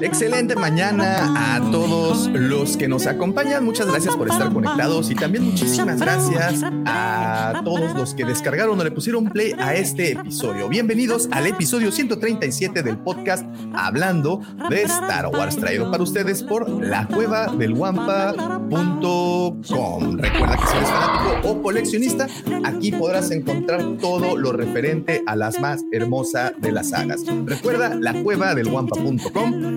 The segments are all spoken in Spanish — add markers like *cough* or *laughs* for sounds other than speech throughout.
Excelente mañana a todos los que nos acompañan. Muchas gracias por estar conectados y también muchísimas gracias a todos los que descargaron o le pusieron play a este episodio. Bienvenidos al episodio 137 del podcast Hablando de Star Wars, traído para ustedes por la cueva del Recuerda que si eres fanático o coleccionista, aquí podrás encontrar todo lo referente a las más hermosas de las sagas. Recuerda la cueva del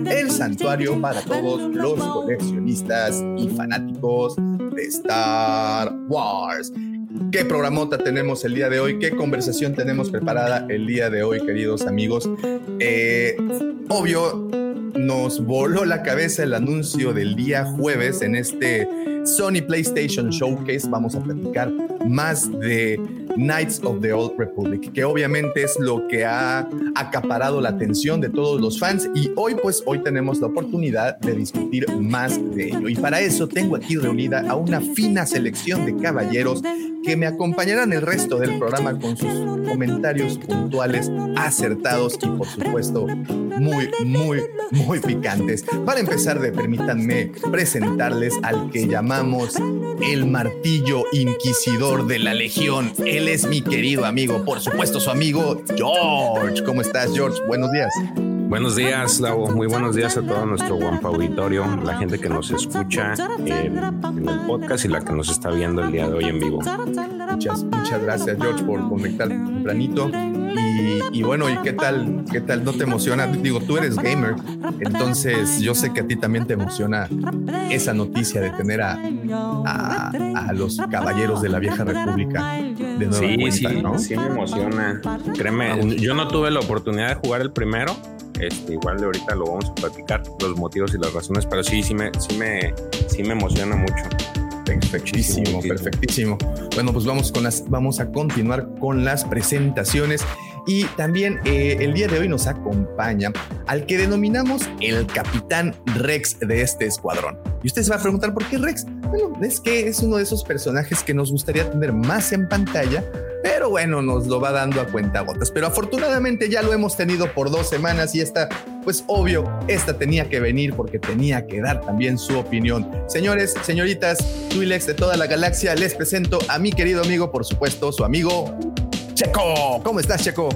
el santuario para todos los coleccionistas y fanáticos de Star Wars. ¿Qué programota tenemos el día de hoy? ¿Qué conversación tenemos preparada el día de hoy, queridos amigos? Eh, obvio, nos voló la cabeza el anuncio del día jueves en este Sony PlayStation Showcase. Vamos a platicar más de Knights of the Old Republic, que obviamente es lo que ha acaparado la atención de todos los fans y hoy pues hoy tenemos la oportunidad de discutir más de ello. Y para eso tengo aquí reunida a una fina selección de caballeros que me acompañarán el resto del programa con sus comentarios puntuales, acertados y por supuesto muy, muy, muy picantes. Para empezar, de, permítanme presentarles al que llamamos el martillo inquisidor de la Legión. Él es mi querido amigo, por supuesto su amigo George. ¿Cómo estás, George? Buenos días. Buenos días, Lau. Muy buenos días a todo nuestro Guampa Auditorio, la gente que nos escucha en, el podcast y la que nos está viendo el día de hoy en vivo. Muchas, muchas gracias, George, por conectar tempranito. Y, bueno, ¿y qué tal? ¿Qué tal? ¿No te emociona? Digo, tú eres gamer, entonces yo sé que a ti también te emociona esa noticia de tener a, a, los caballeros de la vieja república de nueva sí, cuenta, sí, ¿no? Sí, me emociona. Créeme, yo no tuve la oportunidad de jugar el primero, este, igual de ahorita lo vamos a platicar, los motivos y las razones, pero sí, sí me, sí me, sí me emociona mucho. Perfectísimo, perfectísimo. Bueno, pues vamos con las, vamos a continuar con las presentaciones. Y también eh, el día de hoy nos acompaña al que denominamos el capitán Rex de este escuadrón. Y usted se va a preguntar por qué Rex. Bueno, es que es uno de esos personajes que nos gustaría tener más en pantalla, pero bueno, nos lo va dando a cuenta gotas. Pero afortunadamente ya lo hemos tenido por dos semanas y esta, pues obvio, esta tenía que venir porque tenía que dar también su opinión. Señores, señoritas, Twilex de toda la galaxia, les presento a mi querido amigo, por supuesto, su amigo Checo. ¿Cómo estás, Checo?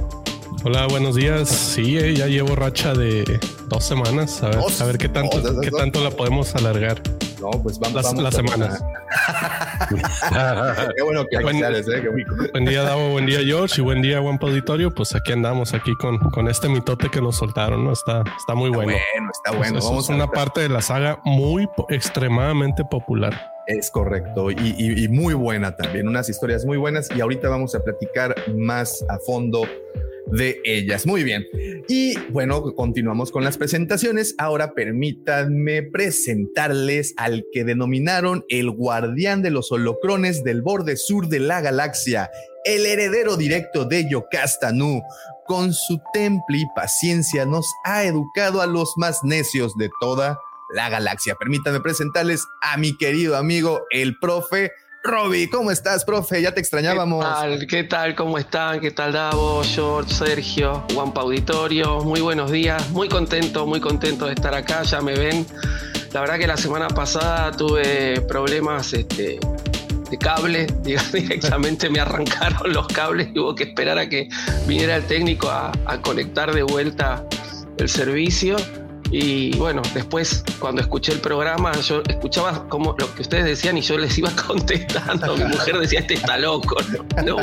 Hola, buenos días. Sí, eh, ya llevo racha de dos semanas. A ver, a ver qué tanto, qué tanto la podemos alargar. No, pues vamos, las, las semanas. qué bueno que buen, ¿eh? buen día, Davo, buen día, George, y buen día, Juan Auditorio. Pues aquí andamos, aquí con, con este mitote que nos soltaron, ¿no? Está, está muy bueno. Está bueno, está bueno. Vamos a una parte de la saga muy extremadamente popular. Es correcto y, y, y, muy buena también, unas historias muy buenas y ahorita vamos a platicar más a fondo de ellas. Muy bien. Y bueno, continuamos con las presentaciones. Ahora permítanme presentarles al que denominaron el guardián de los holocrones del borde sur de la galaxia, el heredero directo de Yocasta Nu. Con su temple y paciencia nos ha educado a los más necios de toda la galaxia. Permítanme presentarles a mi querido amigo, el profe Roby, ¿cómo estás, profe? Ya te extrañábamos. ¿Qué tal? ¿Qué tal? ¿Cómo están? ¿Qué tal, Davo, George, Sergio, Juanpa Auditorio? Muy buenos días, muy contento, muy contento de estar acá, ya me ven. La verdad que la semana pasada tuve problemas este, de cable, *laughs* directamente me arrancaron los cables y hubo que esperar a que viniera el técnico a, a conectar de vuelta el servicio Y bueno, después cuando escuché el programa, yo escuchaba como lo que ustedes decían y yo les iba *laughs* contestando. Mi mujer decía, este está loco. No,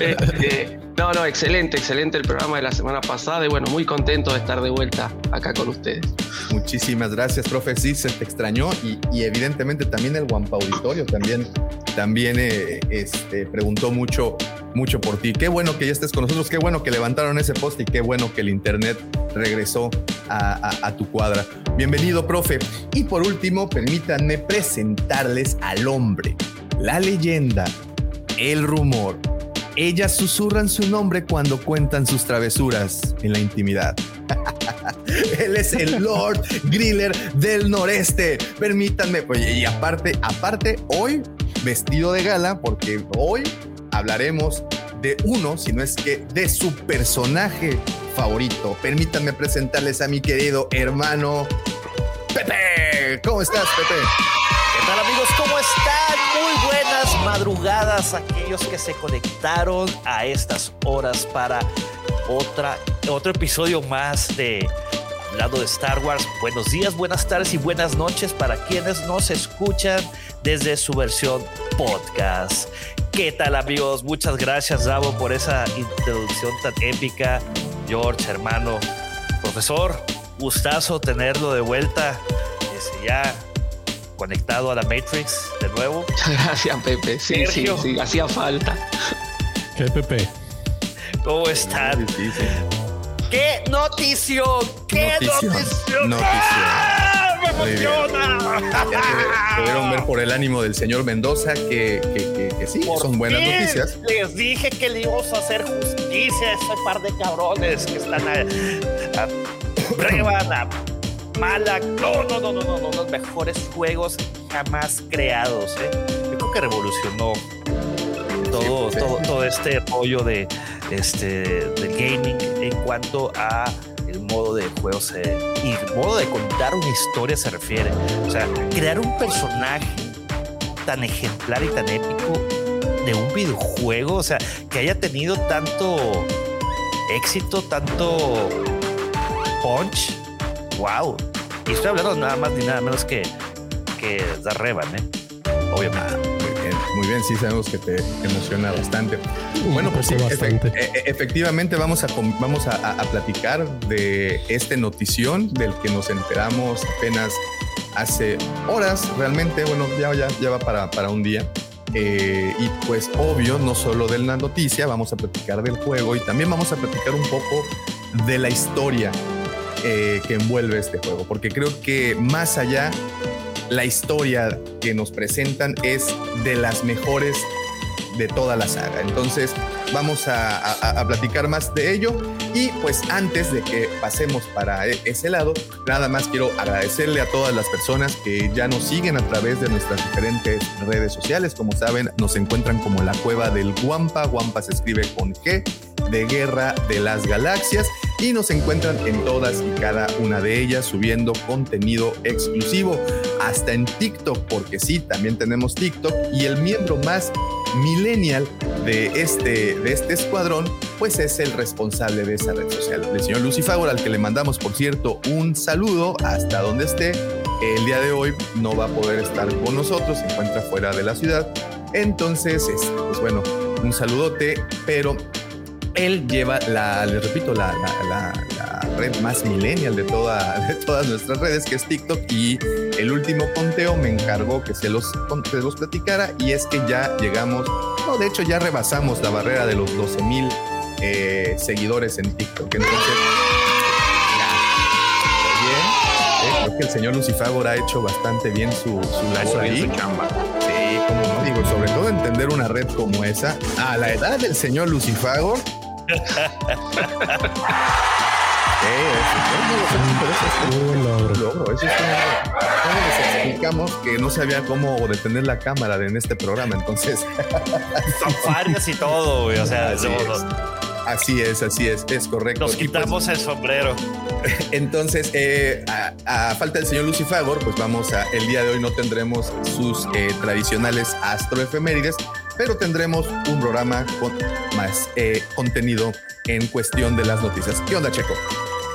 este, *laughs* no, no, excelente, excelente el programa de la semana pasada y bueno, muy contento de estar de vuelta acá con ustedes. Muchísimas gracias, profe. Sí, se te extrañó y, evidentemente también el Guampa Auditorio también, también eh, este, preguntó mucho, mucho por ti. Qué bueno que ya estés con nosotros, qué bueno que levantaron ese post y qué bueno que el internet regresó a, tu cuadra. Bienvenido, profe. Y por último, permítanme presentarles al hombre, la leyenda, el rumor. Ellas susurran su nombre cuando cuentan sus travesuras en la intimidad. *laughs* Él es el Lord Griller del Noreste. Permítanme, pues, y aparte, aparte, hoy vestido de gala, porque hoy hablaremos de uno, si no es que de su personaje favorito. Permítanme presentarles a mi querido hermano Pepe. ¿Cómo estás, Pepe? ¿Qué tal amigos? ¿Cómo están? Muy buenas madrugadas aquellos que se conectaron a estas horas para otra, otro episodio más de lado de Star Wars. Buenos días, buenas tardes y buenas noches para quienes nos escuchan desde su versión podcast. ¿Qué tal amigos? Muchas gracias Davo por esa introducción tan épica. George, hermano, profesor, gustazo tenerlo de vuelta. Este, ya conectado a la Matrix de nuevo. *laughs* Gracias, Pepe. Sí, sí, sí, hacía falta. ¿Qué, Pepe? ¿Cómo están? ¡Qué notición! ¡Qué notición! notición. ¡Ah! ¡Me emociona! Pudieron ver por el ánimo del señor Mendoza que, que, que, sí, son buenas noticias. Les dije que le íbamos a hacer justicia a ese par de cabrones que están a, a mala. No, no, no, no, no, no, los mejores juegos jamás creados. ¿eh? Yo creo que revolucionó todo, todo, todo este rollo de este del gaming en cuanto a el modo de juego se, y el modo de contar una historia se refiere. O sea, crear un personaje tan ejemplar y tan épico de un videojuego, o sea, que haya tenido tanto éxito, tanto punch, wow. Y estoy hablando nada más ni nada menos que, que de Revan, ¿eh? Obviamente. Muy bien, sí sabemos que te emociona bastante. Bueno, pues sí, e-, e-, efectivamente vamos a vamos a, platicar de este notición del que nos enteramos apenas hace horas, realmente, bueno, ya, ya, ya va para, para un día. Eh, y pues obvio, no solo de la noticia, vamos a platicar del juego y también vamos a platicar un poco de la historia eh, que envuelve este juego, porque creo que más allá la historia que nos presentan es de las mejores de toda la saga. Entonces vamos a, platicar más de ello y pues antes de que pasemos para e, ese lado, nada más quiero agradecerle a todas las personas que ya nos siguen a través de nuestras diferentes redes sociales. Como saben, nos encuentran como la cueva del Guampa. Guampa se escribe con G de Guerra de las Galaxias y nos encuentran en todas y cada una de ellas subiendo contenido exclusivo, hasta en TikTok, porque sí, también tenemos TikTok y el miembro más millennial de este, de este escuadrón, pues es el responsable de esa red social, el señor Lucifago, al que le mandamos, por cierto, un saludo hasta donde esté. El día de hoy no va a poder estar con nosotros, se encuentra fuera de la ciudad. Entonces, pues bueno, un saludote, pero él lleva la, les repito, la, la, red más millennial de, toda, de todas nuestras redes, que es TikTok. Y el último conteo me encargó que se los, se los platicara. Y es que ya llegamos, no, de hecho ya rebasamos la barrera de los 12 mil eh, seguidores en TikTok. Entonces, eh, creo que el señor Lucifagor ha hecho bastante bien su, su labor ahí. Su chamba. Sí, como no digo, sobre todo entender una red como esa a la edad del señor Lucifagor explicamos que no sabía cómo detener la cámara en este programa, entonces. Son y todo, O sea, así es, así es, es correcto. Nos pues, quitamos el sombrero. Entonces, eh, a, falta del señor Lucifagor, pues vamos a, el día de hoy no tendremos sus eh, tradicionales astroefemérides, pero tendremos un programa con más eh, contenido en cuestión de las noticias. ¿Qué onda, Checo?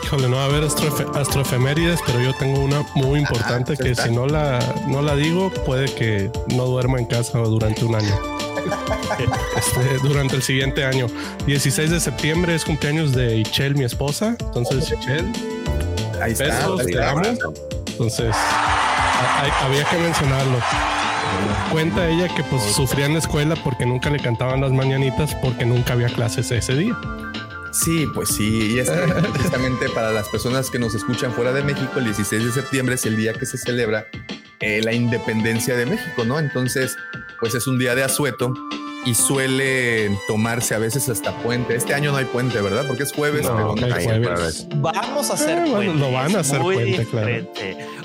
Híjole, no va a haber astrofe- astroefemérides, pero yo tengo una muy importante Ajá, que está. si no la, no la digo, puede que no duerma en casa durante un año. *laughs* Este, durante el siguiente año. 16 de septiembre es cumpleaños de Ichel, mi esposa. Entonces, Ichel, Ahí está. Besos, ahí te amo. Entonces, hay- había que mencionarlo. Cuenta ella que pues sufría en la escuela porque nunca le cantaban las mañanitas porque nunca había clases ese día. Sí, pues sí, y es *laughs* precisamente para las personas que nos escuchan fuera de México, el 16 de septiembre es el día que se celebra eh, la independencia de México, ¿no? Entonces, pues es un día de asueto y suele tomarse a veces hasta puente. Este año no hay puente, ¿verdad? Porque es jueves, No, pero no hay hay jueves. Vamos a hacer Eh, bueno, puente. lo van a hacer muy puente, claro.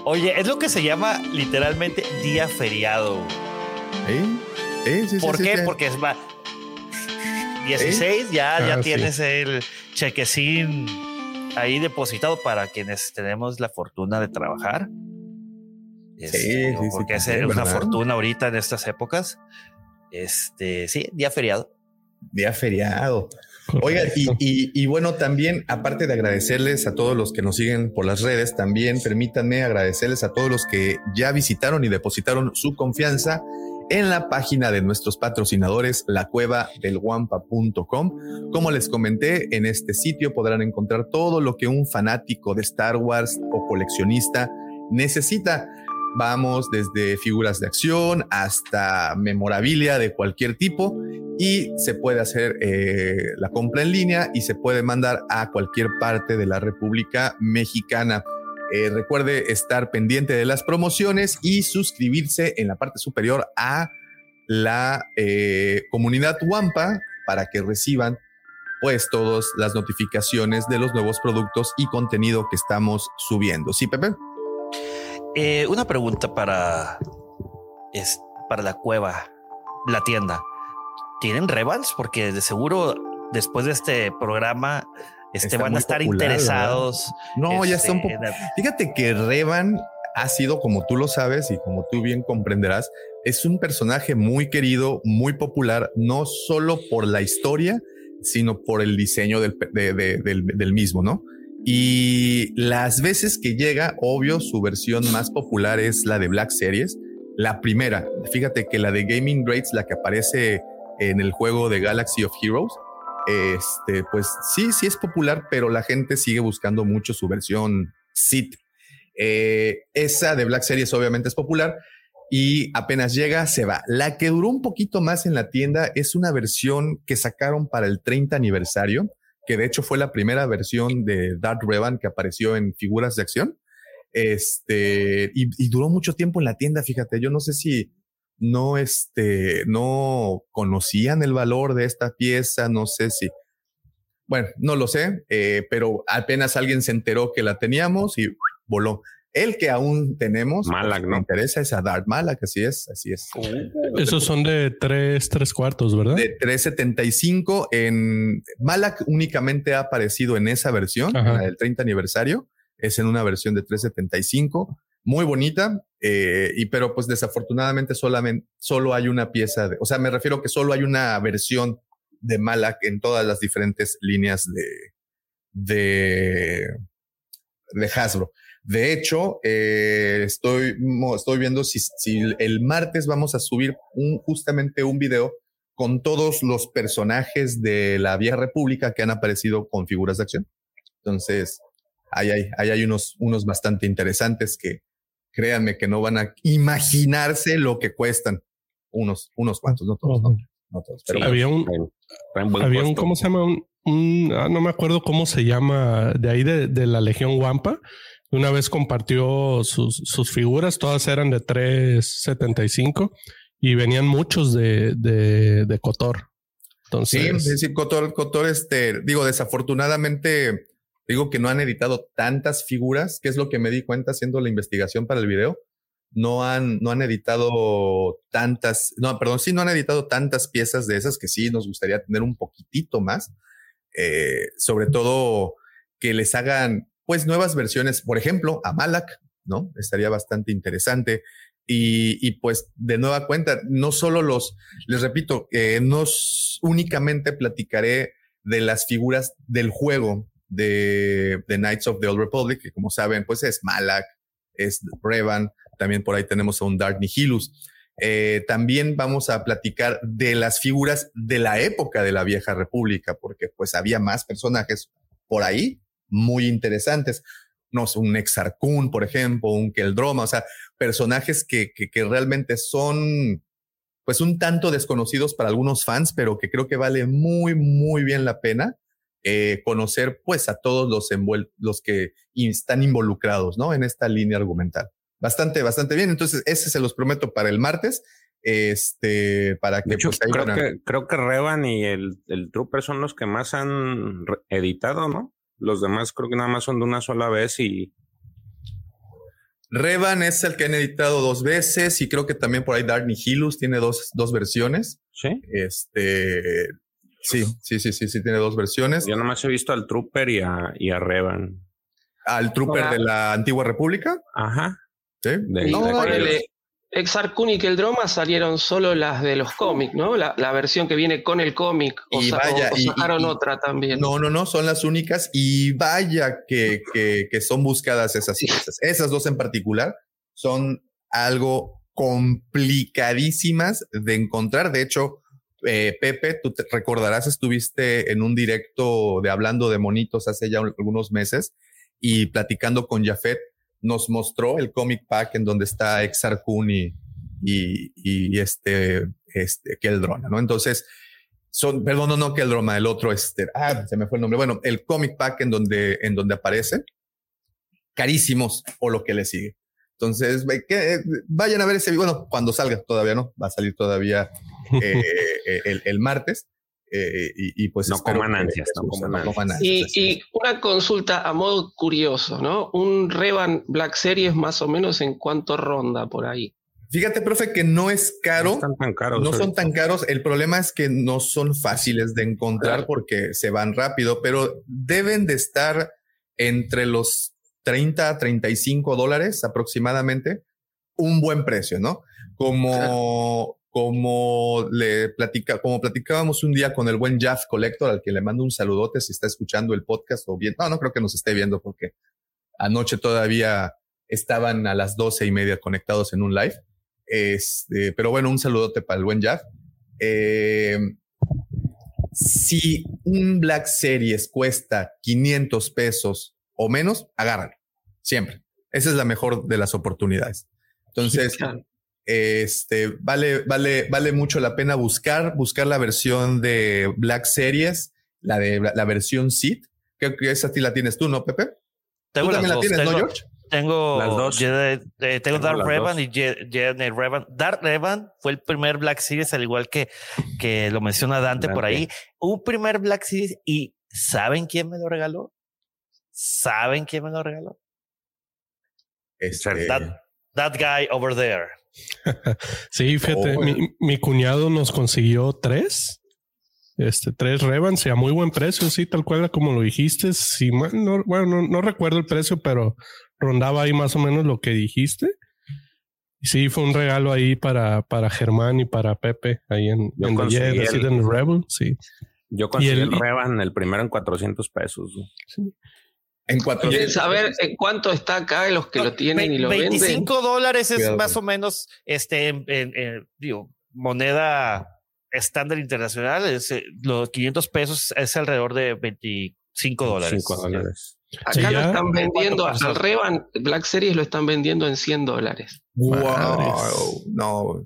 Oye, es lo que se llama literalmente día feriado. Sí, sí, ¿Por sí, qué? sí. Porque es va 16, ya, ya Ah, tienes el chequecín ahí depositado para quienes tenemos la fortuna de trabajar. Este, sí, sí, porque es una ¿verdad? fortuna ahorita en estas épocas. Este, sí, día feriado. Día feriado. Oigan, y, y- y bueno, también, aparte de agradecerles a todos los que nos siguen por las redes, también permítanme agradecerles a todos los que ya visitaron y depositaron su confianza en la página de nuestros patrocinadores, la cueva del guampa.com. Como les comenté, en este sitio podrán encontrar todo lo que un fanático de Star Wars o coleccionista necesita. Vamos desde figuras de acción hasta memorabilia de cualquier tipo y se puede hacer eh, la compra en línea y se puede mandar a cualquier parte de la República Mexicana. Eh, recuerde estar pendiente de las promociones y suscribirse en la parte superior a la eh, comunidad Wampa para que reciban pues todas las notificaciones de los nuevos productos y contenido que estamos subiendo. Sí, Pepe. Eh, una pregunta para, es, para la cueva, la tienda. ¿Tienen Revans? Porque de seguro después de este programa este, van a estar popular, interesados. No, ya este, está un poco. en- Fíjate que Revan ha sido, como tú lo sabes y como tú bien comprenderás, es un personaje muy querido, muy popular, no solo por la historia, sino por el diseño del, pe- de- de- del, del mismo, ¿no? Y las veces que llega, obvio, su versión más popular es la de Black Series. La primera, fíjate que la de Gaming Greats, la que aparece en el juego de Galaxy of Heroes, este, pues sí, sí es popular, pero la gente sigue buscando mucho su versión Sith. Eh, esa de Black Series obviamente es popular y apenas llega se va. La que duró un poquito más en la tienda es una versión que sacaron para el 30 aniversario, que de hecho fue la primera versión de Darth Revan que apareció en figuras de acción. Este, y, y duró mucho tiempo en la tienda, fíjate, yo no sé si no, este, no conocían el valor de esta pieza, no sé si, bueno, no lo sé, eh, pero apenas alguien se enteró que la teníamos y voló. El que aún tenemos, Malak, pues, ¿no? me interesa es a Darth Malak, así es, así es. Esos son de tres, tres cuartos, ¿verdad? De 375 en Malak únicamente ha aparecido en esa versión, Ajá. en la del 30 aniversario, es en una versión de 375, muy bonita, eh, y pero pues desafortunadamente solamente solo hay una pieza de, o sea, me refiero que solo hay una versión de Malak en todas las diferentes líneas de de de Hasbro. De hecho, eh, estoy, estoy viendo si, si el martes vamos a subir un, justamente un video con todos los personajes de la Vieja República que han aparecido con figuras de acción. Entonces, ahí hay, ahí hay unos, unos bastante interesantes que créanme que no van a imaginarse lo que cuestan. Unos, unos cuantos, no todos, no, no todos. Pero Sí. Había un, había un. ¿cómo se llama? Un, un- ah, no me acuerdo cómo se llama, de ahí de, de la Legión Wampa. Una vez compartió sus, sus figuras, todas eran de 375 y venían muchos de, de, de Cotor. Sí, Entonces, sí, sí, Cotor, Cotor, este, digo, desafortunadamente, digo que no han editado tantas figuras, que es lo que me di cuenta haciendo la investigación para el video. No han, no han editado tantas, no, perdón, sí, no han editado tantas piezas de esas que sí nos gustaría tener un poquitito más. Eh, sobre todo que les hagan, pues, nuevas versiones, por ejemplo, a Malak, ¿no? Estaría bastante interesante. Y, y pues, de nueva cuenta, no solo los, les repito, eh, no únicamente platicaré de las figuras del juego, de, de Knights of the Old Republic, que como saben, pues es Malak, es Revan, también por ahí tenemos a un Dark Nihilus. Eh, también vamos a platicar de las figuras de la época de la vieja república, porque pues había más personajes por ahí muy interesantes. No sé, un Exarcún, por ejemplo, un Keldroma, o sea, personajes que, que, que, realmente son pues un tanto desconocidos para algunos fans, pero que creo que vale muy, muy bien la pena eh, conocer pues a todos los, los que están involucrados, ¿no? En esta línea argumental. Bastante, bastante bien. Entonces, ese se los prometo para el martes. Este, para que, pues, creo, que creo que Revan y el, el Trooper son los que más han editado, ¿no? Los demás creo que nada más son de una sola vez y. Revan es el que han editado dos veces y creo que también por ahí Dark Nihilus tiene dos, dos versiones. Sí. Este, Sí, sí, sí, sí, sí, tiene dos versiones. Yo nomás he visto al Trooper y a, y a Revan. ¿Al Trooper de la Antigua República? Ajá. Sí. De, no, el Exarcun y Keldroma salieron solo las de los cómics, ¿no? La, la, versión que viene con el cómic. O, y vaya, o sacaron y, otra también. No, no, no, son las únicas. Y vaya que, que, que son buscadas esas piezas. Esas dos en particular son algo complicadísimas de encontrar. De hecho, eh, Pepe, tú te recordarás, estuviste en un directo de hablando de monitos hace ya algunos meses y platicando con Jafet, nos mostró el comic pack en donde está Exar y, y, y, este, este, Keldrona, ¿no? Entonces, son, perdón, no, no Keldrona, el otro, este, ah, se me fue el nombre. Bueno, el comic pack en donde, en donde aparece, carísimos o lo que le sigue. Entonces, que, vayan a ver ese. Bueno, cuando salga todavía, ¿no? Va a salir todavía *laughs* eh, eh, el, el, martes. Eh, y, y, pues no coman ansias, no coman Y, y, una consulta a modo curioso, ¿no? Un Revan Black Series más o menos en cuánto ronda por ahí. Fíjate, profe, que no es caro. No, están tan caros, no son tan caros. El problema es que no son fáciles de encontrar claro. porque se van rápido, pero deben de estar entre los 30 a 35 dólares aproximadamente. Un buen precio, ¿no? Como, claro como le platica, como platicábamos un día con el buen Jeff Collector, al que le mando un saludote si está escuchando el podcast o bien, no, no creo que nos esté viendo porque anoche todavía estaban a las doce y media conectados en un live. Este, pero bueno, un saludote para el buen Jeff. Eh, si un Black Series cuesta 500 pesos o menos, agárralo. Siempre. Esa es la mejor de las oportunidades. Entonces. Este vale, vale, vale mucho la pena buscar, buscar la versión de Black Series, la de la, la versión Seed. Creo que esa ti la tienes tú, ¿no, Pepe? Tengo ¿Tú también la dos. tienes, tengo, ¿no, George? Tengo, Las dos. Jedi- eh, tengo, Tengo Dark Revan dos. y Je- Jedi Revan. Dark Revan fue el primer Black Series, al igual que, que lo menciona Dante, por ahí. Un primer Black Series y ¿saben quién me lo regaló? ¿Saben quién me lo regaló? Este, That, that guy over there. *laughs* Sí, fíjate, Oh. mi, mi cuñado nos consiguió tres. Este, tres Revans y a muy buen precio, sí, tal cual como lo dijiste. Sí, mal no, bueno, no, no recuerdo el precio, pero rondaba ahí más o menos lo que dijiste. Y sí, fue un regalo ahí para, para Germán y para Pepe, ahí en, Yo en el- Rebel, sí. Yo conseguí el, el- Revan, el primero en 400 pesos. güey. En cuatro ¿Quieren saber en cuánto está acá los que lo tienen y lo venden? 25 dólares es Cuidado. más o menos este en, en- en, digo, moneda estándar internacional. Es, eh, los 500 pesos es alrededor de 25 dólares. 5 dólares. Acá Sí, lo están vendiendo, ¿Cuánto al? Revan Black Series lo están vendiendo en 100 dólares. Wow, no.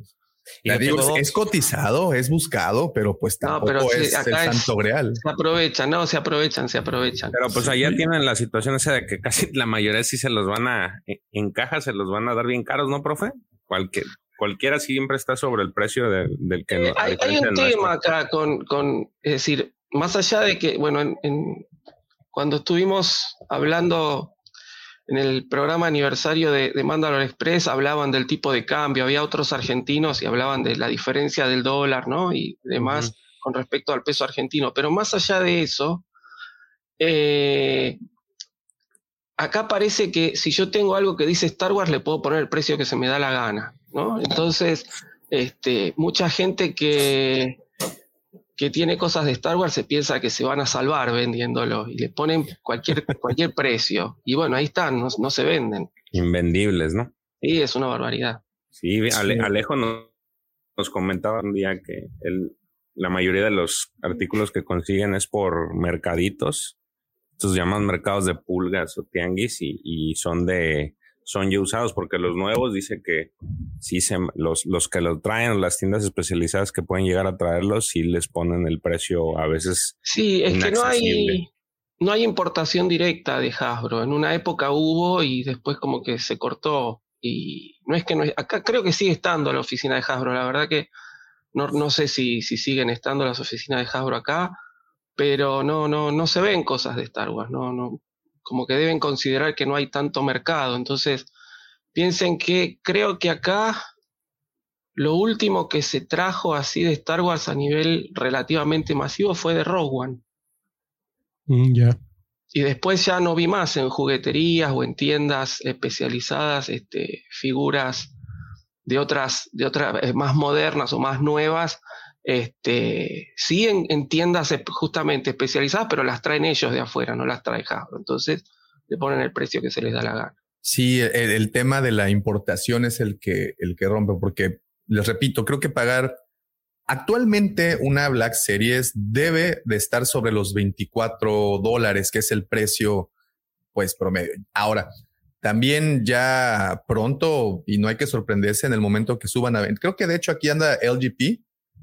Y digo, es, cotizado, es buscado, pero pues No, tampoco pero sí, es el acá santo real. Se aprovechan, no, se aprovechan, se aprovechan. Pero pues allá tienen la situación esa de que casi la mayoría sí se los van a, en- en caja se los van a dar bien caros, ¿no, profe? Cualquier, cualquiera siempre está sobre el precio de- del que... Eh, hay, hay un tema acá con, con, es decir, más allá de que, bueno, en, en- cuando estuvimos hablando en el programa aniversario de, de Mandalore Express, hablaban del tipo de cambio, había otros argentinos y hablaban de la diferencia del dólar, ¿no? Y demás con respecto al peso argentino. Pero más allá de eso, eh, acá parece que si yo tengo algo que dice Star Wars, le puedo poner el precio que se me da la gana, ¿no? Entonces, este, mucha gente que, que tiene cosas de Star Wars se piensa que se van a salvar vendiéndolo y le ponen cualquier, cualquier precio. Y bueno, ahí están, no, no se venden. Invendibles, ¿no? Sí, es una barbaridad. Sí, Alejo nos, nos, comentaba un día que el, la mayoría de los artículos que consiguen es por mercaditos. Estos llaman mercados de pulgas o tianguis y, son de son ya usados porque los nuevos dice que sí se los, los que lo traen las tiendas especializadas que pueden llegar a traerlos sí les ponen el precio a veces sí es que no hay no hay importación directa de Hasbro. En una época hubo y después como que se cortó y no es que no acá creo que sigue estando la oficina de Hasbro. La verdad que no, no sé si, si, siguen estando las oficinas de Hasbro acá, pero no, no, no se ven cosas de Star Wars, no, no, como que deben considerar que no hay tanto mercado. Entonces, piensen que creo que acá lo último que se trajo así de Star Wars a nivel relativamente masivo fue de Rogue One. Mm, ya. Y después ya no vi más en jugueterías o en tiendas especializadas este, figuras de otras, de otras eh, más modernas o más nuevas, este, sí en, tiendas justamente especializadas, pero las traen ellos de afuera, no las trae Hasbro. Entonces le ponen el precio que se les da la gana. Sí, el, tema de la importación es el que, el que rompe, porque les repito, creo que pagar actualmente una Black Series debe de estar sobre los 24 dólares, que es el precio pues promedio. Ahora, también ya pronto, y no hay que sorprenderse en el momento que suban a Creo que de hecho aquí anda LGP.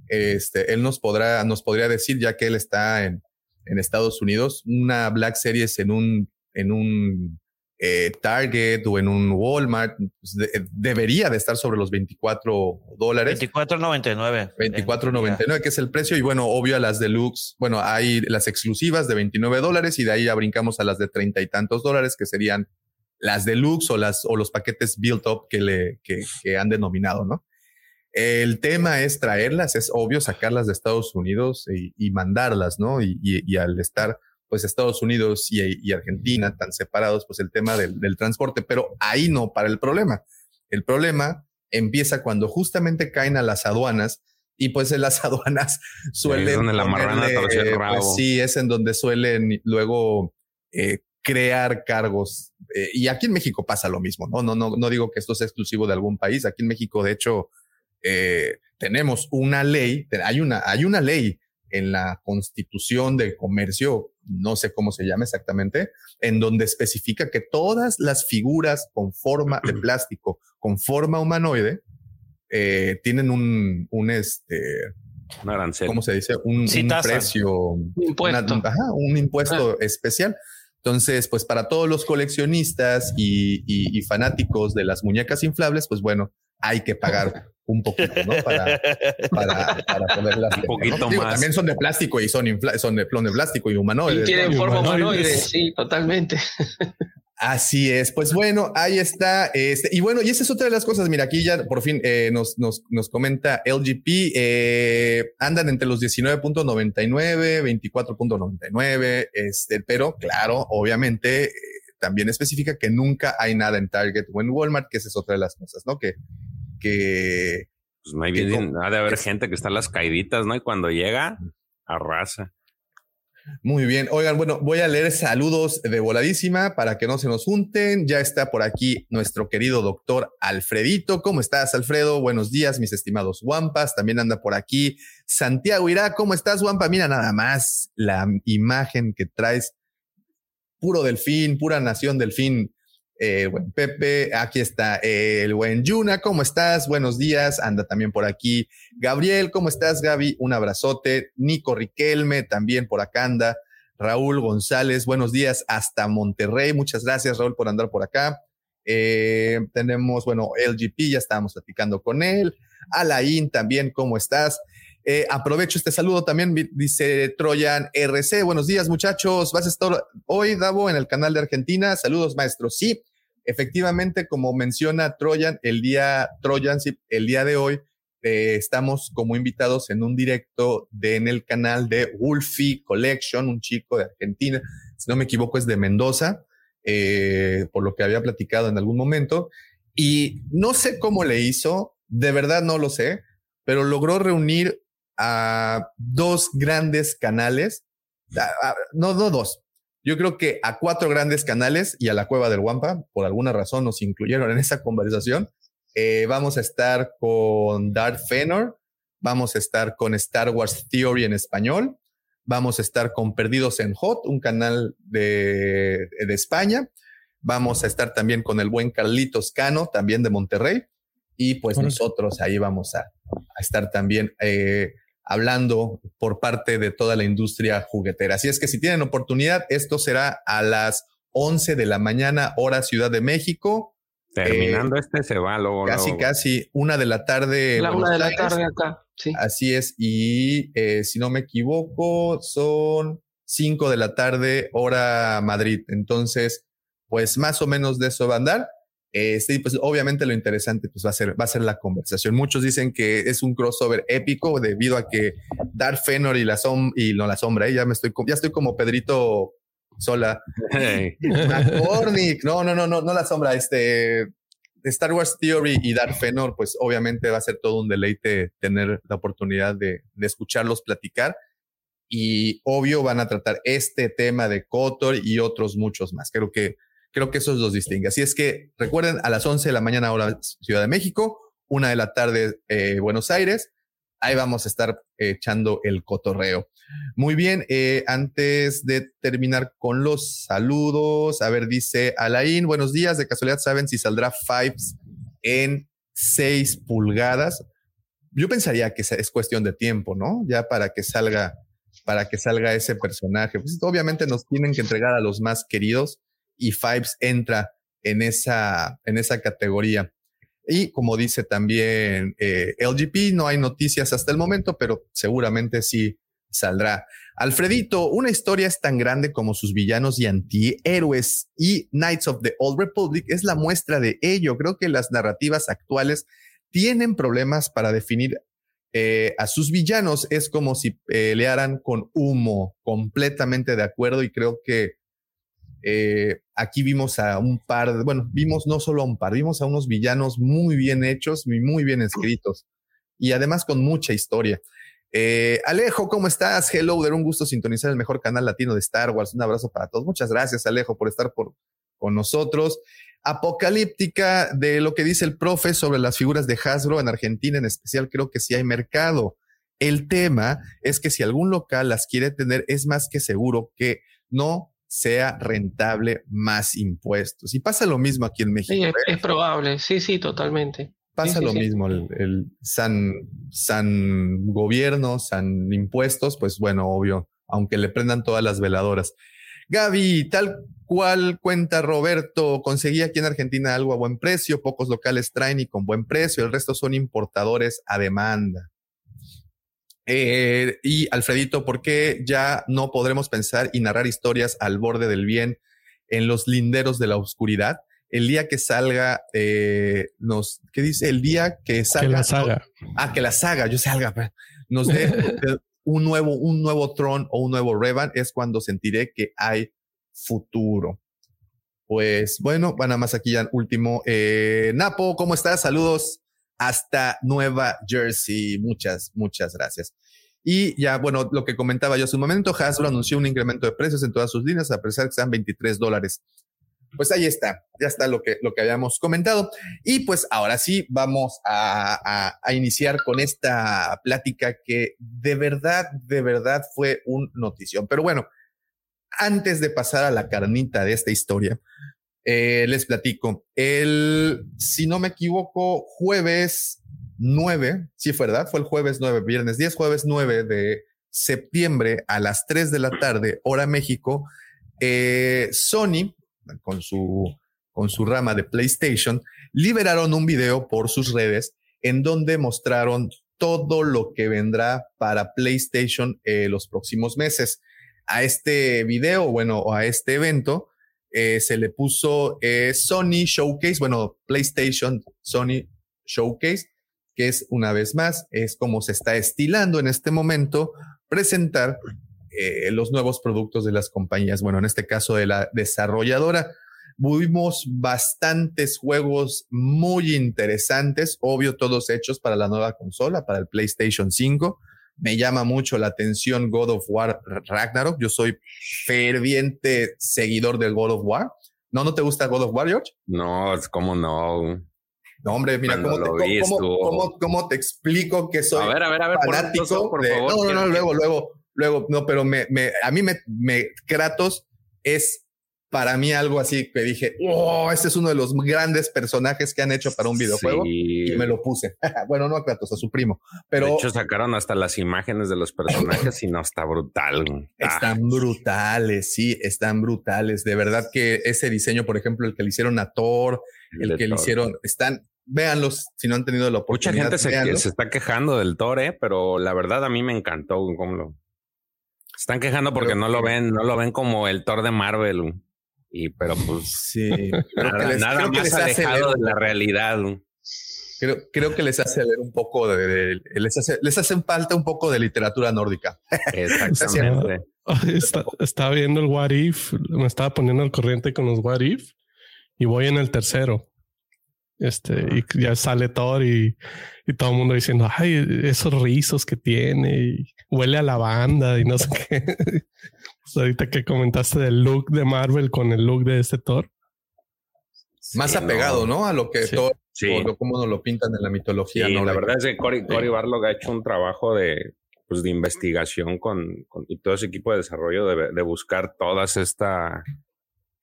Este, él nos podrá, nos podría decir, ya que él está en, en Estados Unidos, una Black Series en un, en un eh, Target o en un Walmart pues, debería de estar sobre los 24 dólares. 24.99. 24.99, que es el precio. Y bueno, obvio a las deluxe, bueno, hay las exclusivas de 29 dólares y de ahí ya brincamos a las de treinta y tantos dólares, que serían las deluxe o las o los paquetes built up que le que, han denominado, ¿no? El tema es traerlas, es obvio sacarlas de Estados Unidos y, mandarlas, ¿no? Y, al estar pues Estados Unidos y, Argentina tan separados, pues el tema del, transporte, pero ahí no para el problema. El problema empieza cuando justamente caen a las aduanas y pues en las *laughs* aduanas suelen... Es donde la marrana eh, pues, sí, es en donde suelen luego eh, crear cargos. Eh, y aquí en México pasa lo mismo, ¿no? No, no, no digo que esto sea exclusivo de algún país. Aquí en México, de hecho, eh, tenemos una ley, hay una, hay una ley en la constitución de comercio, no sé cómo se llama exactamente, en donde especifica que todas las figuras con forma de plástico, con forma humanoide, eh, tienen un, un este, un arancel. ¿Cómo se dice? Un, precio, un impuesto, un impuesto ah. especial. Entonces, pues para todos los coleccionistas y, fanáticos de las muñecas inflables, pues bueno, hay que pagar un poquito, ¿no? Para, para, para poderlas. Un poquito más. También son de plástico y son, son de, de plástico y humanoides. Y tienen forma humanoide, sí, totalmente. Así es, pues bueno, ahí está. Este, y bueno, y esa es otra de las cosas. Mira, aquí ya por fin eh, nos, nos, nos, comenta LGP, eh, andan entre los 19.99, 24.99, este, pero claro, obviamente eh, también especifica que nunca hay nada en Target o en Walmart, que esa es otra de las cosas, ¿no? Que, que pues no hay bien, ha de haber gente que está en las caiditas, ¿no? Y cuando llega, arrasa. Muy bien. Oigan, bueno, voy a leer saludos de voladísima para que no se nos junten. Ya está por aquí nuestro querido doctor Alfredito. ¿Cómo estás, Alfredo? Buenos días, mis estimados Wampas. También anda por aquí Santiago Irá. ¿Cómo estás, Wampa? Mira nada más la imagen que traes. Puro delfín, pura nación delfín eh, buen Pepe, aquí está el buen Yuna, ¿cómo estás? Buenos días, anda también por aquí. Gabriel, ¿cómo estás, Gaby? Un abrazote. Nico Riquelme, también por acá anda. Raúl González, buenos días hasta Monterrey. Muchas gracias, Raúl, por andar por acá. Eh, tenemos, bueno, LGP, ya estábamos platicando con él. Alain también, ¿cómo estás? Eh, aprovecho este saludo también, dice Troyan RC. Buenos días, muchachos. Vas a estar hoy, Davo, en el canal de Argentina. Saludos, maestro. Sí, efectivamente, como menciona Troyan, el día Troyan, el día de hoy eh, estamos como invitados en un directo de, en el canal de Wolfie Collection, un chico de Argentina. Si no me equivoco, es de Mendoza, eh, por lo que había platicado en algún momento. Y no sé cómo le hizo, de verdad no lo sé, pero logró reunir a dos grandes canales, no, no dos, yo creo que a cuatro grandes canales y a la Cueva del Wampa, por alguna razón nos incluyeron en esa conversación. Eh, vamos a estar con Darth Fenor, vamos a estar con Star Wars Theory en español, vamos a estar con Perdidos en Hot, un canal de, de España, vamos a estar también con el buen Carlitos Cano, también de Monterrey, y pues nosotros ahí vamos a, a estar también eh, hablando por parte de toda la industria juguetera. Así es que si tienen oportunidad, esto será a las 11 de la mañana, hora Ciudad de México. Terminando eh, este se va luego. Casi, casi una de la tarde. La una de la tarde acá, sí. Así es. Y eh, si no me equivoco, son 5 de la tarde, hora Madrid. Entonces, pues más o menos de eso va a andar. Sí, pues obviamente lo interesante pues va a ser va a ser la conversación. Muchos dicen que es un crossover épico debido a que Darth Fenor y la som y no la sombra, ¿eh? ya me estoy ya estoy como Pedrito Sola. *laughs* no, no, no, no, no la sombra, este Star Wars Theory y Darth Fenor, pues obviamente va a ser todo un deleite tener la oportunidad de, de escucharlos platicar y obvio van a tratar este tema de Kotor y otros muchos más. Creo que Creo que eso los distingue. Así es que recuerden, a las 11 de la mañana hora Ciudad de México, una de la tarde eh, Buenos Aires. Ahí vamos a estar echando el cotorreo. Muy bien, eh, antes de terminar con los saludos, a ver, dice Alain, buenos días, de casualidad saben si saldrá Fives en 6 pulgadas. Yo pensaría que es cuestión de tiempo, ¿no? Ya para que salga, para que salga ese personaje. Pues obviamente nos tienen que entregar a los más queridos y Fives entra en esa, en esa categoría. Y como dice también eh, LGP, no hay noticias hasta el momento, pero seguramente sí saldrá. Alfredito, una historia es tan grande como sus villanos y antihéroes y Knights of the Old Republic es la muestra de ello. Creo que las narrativas actuales tienen problemas para definir eh, a sus villanos. Es como si pelearan con humo, completamente de acuerdo y creo que eh, aquí vimos a un par, de, bueno, vimos no solo a un par, vimos a unos villanos muy bien hechos y muy bien escritos y además con mucha historia. Eh, Alejo, ¿cómo estás? Hello, de un gusto sintonizar el mejor canal latino de Star Wars. Un abrazo para todos. Muchas gracias, Alejo, por estar por, con nosotros. Apocalíptica de lo que dice el profe sobre las figuras de Hasbro en Argentina en especial, creo que sí hay mercado. El tema es que si algún local las quiere tener, es más que seguro que no sea rentable más impuestos. Y pasa lo mismo aquí en México. Sí, es, ¿eh? probable, sí, sí, totalmente. Pasa lo mismo, el, san, san gobierno, san impuestos, pues bueno, obvio, aunque le prendan todas las veladoras. Gaby, tal cual cuenta Roberto, conseguí aquí en Argentina algo a buen precio, pocos locales traen y con buen precio, el resto son importadores a demanda. Eh, y Alfredito, ¿por qué ya no podremos pensar y narrar historias al borde del bien en los linderos de la oscuridad? El día que salga, eh, nos, ¿qué dice? El día que salga. Que la saga. ah, que la saga, yo salga, pues, nos dé *laughs* un nuevo, un nuevo Tron o un nuevo Revan, es cuando sentiré que hay futuro. Pues bueno, van a más aquí ya último. Eh, Napo, ¿cómo estás? Saludos hasta Nueva Jersey. Muchas, muchas gracias. Y ya, bueno, lo que comentaba yo hace un momento, Hasbro anunció un incremento de precios en todas sus líneas, a pesar que sean 23 dólares. Pues ahí está, ya está lo que, lo que habíamos comentado. Y pues ahora sí, vamos a, a, a iniciar con esta plática que de verdad, de verdad fue un notición. Pero bueno, antes de pasar a la carnita de esta historia, eh, les platico. El, si no me equivoco, jueves 9, sí fue verdad, fue el jueves 9, viernes 10, jueves 9 de septiembre a las 3 de la tarde, hora México, eh, Sony, con su, con su rama de PlayStation, liberaron un video por sus redes en donde mostraron todo lo que vendrá para PlayStation eh, los próximos meses. A este video, bueno, a este evento, eh, se le puso eh, Sony Showcase, bueno, PlayStation Sony Showcase, que es una vez más, es como se está estilando en este momento presentar eh, los nuevos productos de las compañías, bueno, en este caso de la desarrolladora. Vimos bastantes juegos muy interesantes, obvio todos hechos para la nueva consola, para el PlayStation 5. Me llama mucho la atención God of War Ragnarok. Yo soy ferviente seguidor del God of War. ¿No, no te gusta God of War, George? No, es como no. No, hombre, mira, ¿cómo te, cómo, cómo, cómo, te, explico que soy a ver, a ver, a ver, fanático por, favor, No, no, no, luego, luego, luego, no, pero me, me, a mí me, me, Kratos es para mí algo así que dije, oh, este es uno de los grandes personajes que han hecho para un videojuego y me lo puse. *laughs* bueno, no a Kratos, a su primo, pero de hecho sacaron hasta las imágenes de los personajes y no está brutal. Están brutales, sí, están brutales. De verdad que ese diseño, por ejemplo, el que le hicieron a Thor, el, que le hicieron, están véanlos si no han tenido la oportunidad. Mucha gente se, está quejando del Thor, ¿eh? pero la verdad a mí me encantó cómo lo están quejando porque no lo ven, no lo ven como el Thor de Marvel. Y pero pues sí, *laughs* nada, más alejado de la realidad. Creo, creo que les hace ver un poco de, les hace les hacen falta un poco de literatura nórdica. Exactamente. *laughs* *laughs* estaba viendo el What If, me estaba poniendo al corriente con los What If y voy en el tercero. Este, y ya sale Thor y, y todo el mundo diciendo, ay, esos rizos que tiene y huele a lavanda y no sé qué. Pues ahorita que comentaste del look de Marvel con el look de este Thor. Más apegado, ¿no? A lo que Thor, o cómo nos lo pintan en la mitología. ¿no? La verdad es que Cory, Barlog ha hecho un trabajo de, pues, de investigación con, con, y todo ese equipo de desarrollo de, de buscar todas esta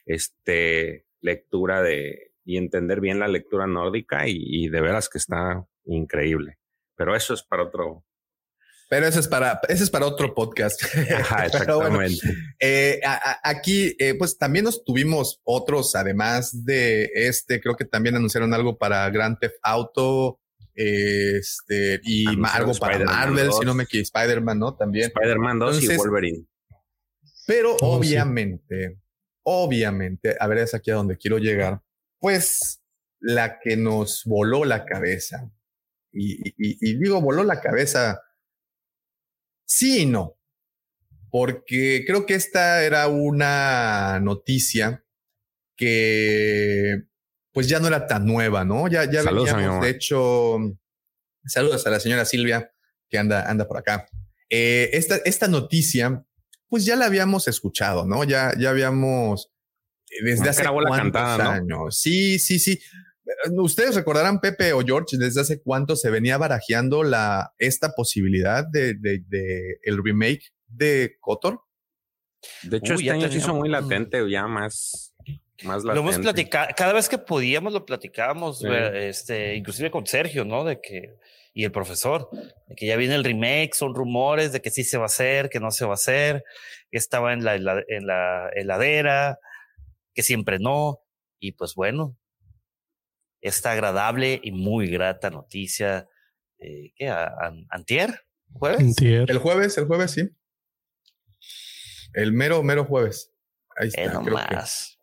este, lectura de y entender bien la lectura nórdica y, y de veras que está increíble. Pero eso es para otro, pero eso es para, eso es para otro podcast. *laughs* *laughs* exactamente. Eh, aquí, eh, pues también nos tuvimos otros, además de este, creo que también anunciaron algo para Grand Theft Auto, este, y algo para Marvel, si no me equivoco, Spider-Man, ¿no? También. Spider-Man 2 y Wolverine. Pero oh, obviamente, obviamente, a ver, es aquí a donde quiero llegar, pues la que nos voló la cabeza, y digo voló la cabeza Sí y no, porque creo que esta era una noticia que pues ya no era tan nueva, ¿no? Ya, ya veníamos, de hecho, saludos a la señora Silvia que anda, anda por acá. Eh, esta, esta noticia, pues ya la habíamos escuchado, ¿no? Ya, ya habíamos eh, desde hace cuántos años. Sí, sí, sí. Ustedes recordarán, Pepe o George, desde hace cuánto se venía barajeando la, esta posibilidad de, de, el remake de Kotor. De hecho, este año se hizo muy latente, ya más, más latente. Lo hemos platicado, cada vez que podíamos lo platicábamos, este, inclusive con Sergio, ¿no? De que, y el profesor, de que ya viene el remake, son rumores de que sí se va a hacer, que no se va a hacer, que estaba en la, en la heladera, que siempre no. Y pues bueno, esta agradable y muy grata noticia. Eh, ¿Qué? ¿Antier? ¿Jueves? El jueves, el jueves, sí. El mero, mero jueves. Ahí está. más.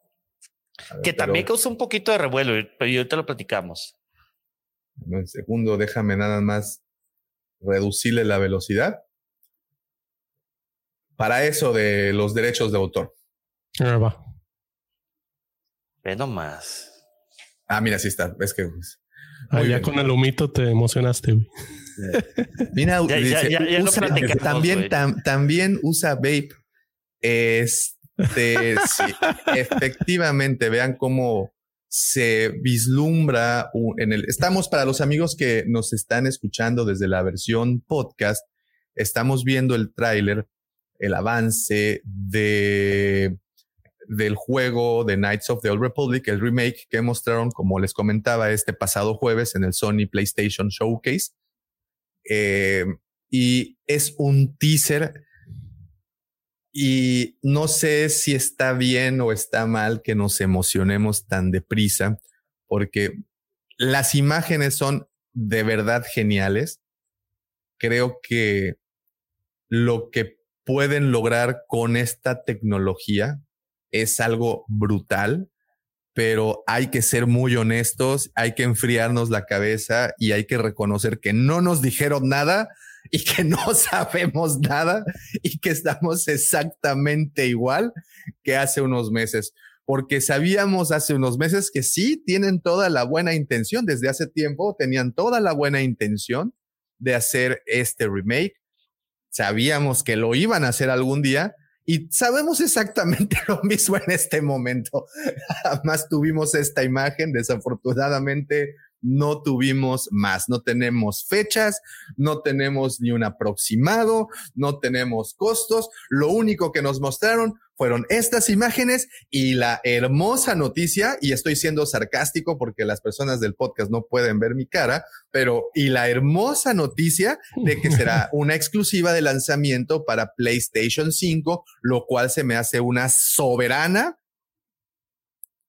Que, también causa un poquito de revuelo, pero ahorita lo platicamos. Un segundo, déjame nada más reducirle la velocidad. Para eso de los derechos de autor. Ah, va. Ve nomás. Ah, mira, sí está. Es que. Pues, ya con el humito te emocionaste, güey. *laughs* Mira, también, también usa vape. Este, *laughs* sí, efectivamente, vean cómo se vislumbra en el. Estamos para los amigos que nos están escuchando desde la versión podcast. Estamos viendo el tráiler, el avance de del juego de Knights of the Old Republic, el remake que mostraron, como les comentaba, este pasado jueves en el Sony PlayStation Showcase. Eh, y es un teaser. Y no sé si está bien o está mal que nos emocionemos tan deprisa, porque las imágenes son de verdad geniales. Creo que lo que pueden lograr con esta tecnología es algo brutal, pero hay que ser muy honestos, hay que enfriarnos la cabeza y hay que reconocer que no nos dijeron nada *laughs* y que no *laughs* sabemos nada y que estamos exactamente igual que hace unos meses. Porque sabíamos hace unos meses que sí tienen toda la buena intención, desde hace tiempo tenían toda la buena intención de hacer este remake, sabíamos que lo iban a hacer algún día y sabemos exactamente *laughs* lo mismo en este momento. Además tuvimos esta imagen, desafortunadamente no tuvimos más, no tenemos fechas, no tenemos ni un aproximado, no tenemos costos. Lo único que nos mostraron fueron estas imágenes y la hermosa noticia, y estoy siendo sarcástico porque las personas del podcast no pueden ver mi cara, pero y la hermosa noticia de que será *laughs* una exclusiva de lanzamiento para PlayStation 5, lo cual se me hace una soberana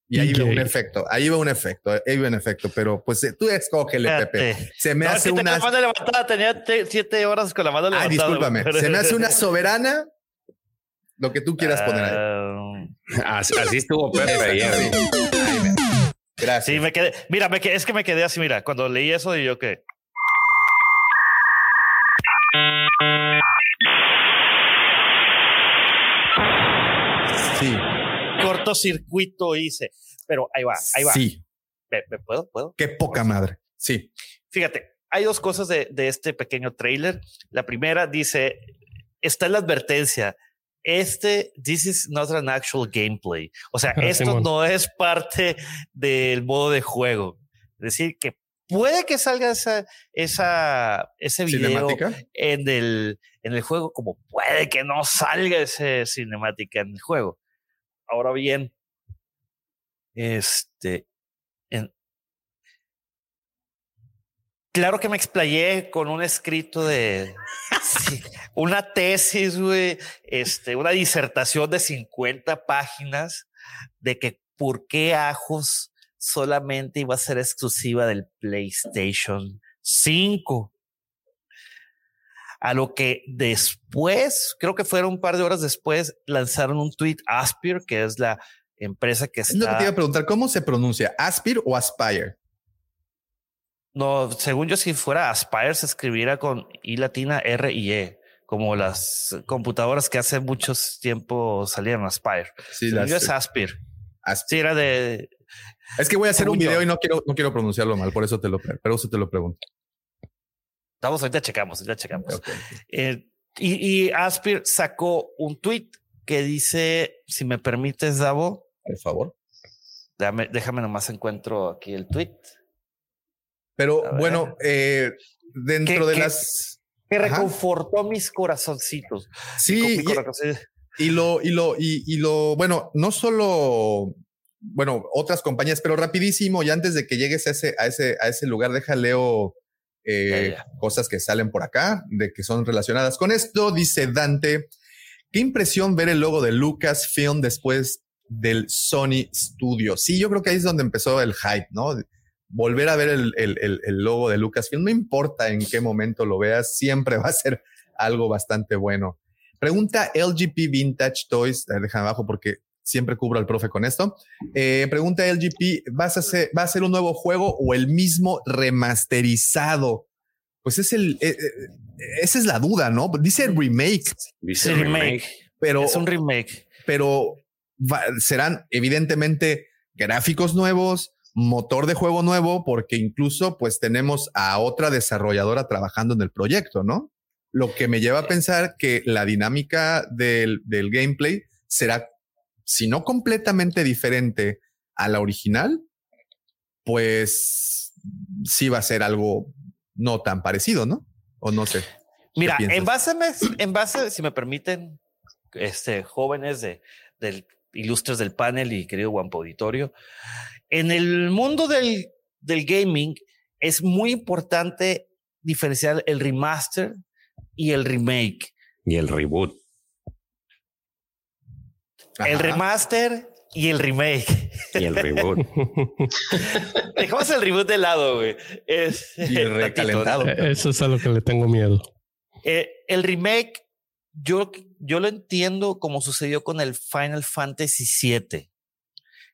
y ahí veo un efecto, ahí veo un efecto, ahí veo un efecto, pero pues eh, tú escógele, Pepe. Se me hace una. La levantada, tenía siete horas con la mano levantada. Ah, discúlpame. Se me hace una *laughs* soberana. Lo que tú quieras poner ahí. Ah, *laughs* así, estuvo Pepe ayer. Gracias. Sí, me quedé. Mira, me quedé, es que me quedé así, mira, cuando leí eso, y yo que. Sí cortocircuito hice. Pero ahí va, ahí va. Sí. ¿Me, puedo? ¿Puedo? Qué poca madre. Sí. Fíjate, hay dos cosas de, de este pequeño trailer. La primera dice, está en la advertencia, este, this is not an actual gameplay. O sea, *laughs* esto no es parte del modo de juego. Es decir, que puede que salga esa, esa, ese video en el, en el juego, como puede que no salga ese cinemática en el juego. Ahora bien, este, claro que me explayé con un escrito de una tesis, güey, este, una disertación de 50 páginas de que por qué Ajos solamente iba a ser exclusiva del PlayStation 5 a lo que después, creo que fueron un par de horas después, lanzaron un tweet Aspire, que es la empresa que está. Te iba a preguntar, ¿cómo se pronuncia? ¿Aspire o Aspire? No, según yo, si fuera Aspire, se escribiera con I latina R y E, como las computadoras que hace muchos tiempo salían Aspire. Sí, yo es Aspire. Aspire. Sí, era de. Es que voy a hacer un video y no quiero, no quiero pronunciarlo mal, por eso te lo, pero eso te lo pregunto. Estamos, ahorita checamos, ya checamos. Eh, y, y Aspir sacó un tweet que dice, si me permites, Davo. Por favor. Déjame, déjame nomás encuentro aquí el tweet. Pero bueno, eh, dentro de las... Que reconfortó mis corazoncitos. Sí. Y, lo, y lo, y, y lo, bueno, no solo bueno, otras compañías, pero rapidísimo, y antes de que llegues a ese, a ese, a ese lugar, deja leo eh, cosas que salen por acá, de que son relacionadas con esto. Dice Dante, qué impresión ver el logo de Lucasfilm después del Sony Studio. Sí, yo creo que ahí es donde empezó el hype, ¿no? Volver a ver el, el, el, logo de Lucasfilm, no importa en qué momento lo veas, siempre *laughs* va a ser algo bastante bueno. Pregunta LGP Vintage Toys, déjame abajo porque siempre cubro al profe con esto. Eh, pregunta LGP, ¿vas a hacer, ¿va a ser un nuevo juego o el mismo remasterizado? Pues es el, eh, eh, esa es la duda, ¿no? Dice remake. Dice remake. Pero es un remake. Pero serán evidentemente gráficos nuevos, motor de juego nuevo, porque incluso pues tenemos a otra desarrolladora trabajando en el proyecto, ¿no? Lo que me lleva a pensar que la dinámica del, del gameplay será si no completamente diferente a la original, pues sí va a ser algo no tan parecido, ¿no? O no sé. Mira, en base, en base, si me permiten, este, jóvenes de, del ilustres del panel y querido Guampo Auditorio, en el mundo del, del gaming es muy importante diferenciar el remaster y el remake. Y el reboot. El remaster y el remake. Y el reboot. *laughs* Dejamos el reboot de lado, güey. y el *laughs* recalentado. Eso es a lo que le tengo miedo. Eh, el remake, yo, yo lo entiendo como sucedió con el Final Fantasy VII.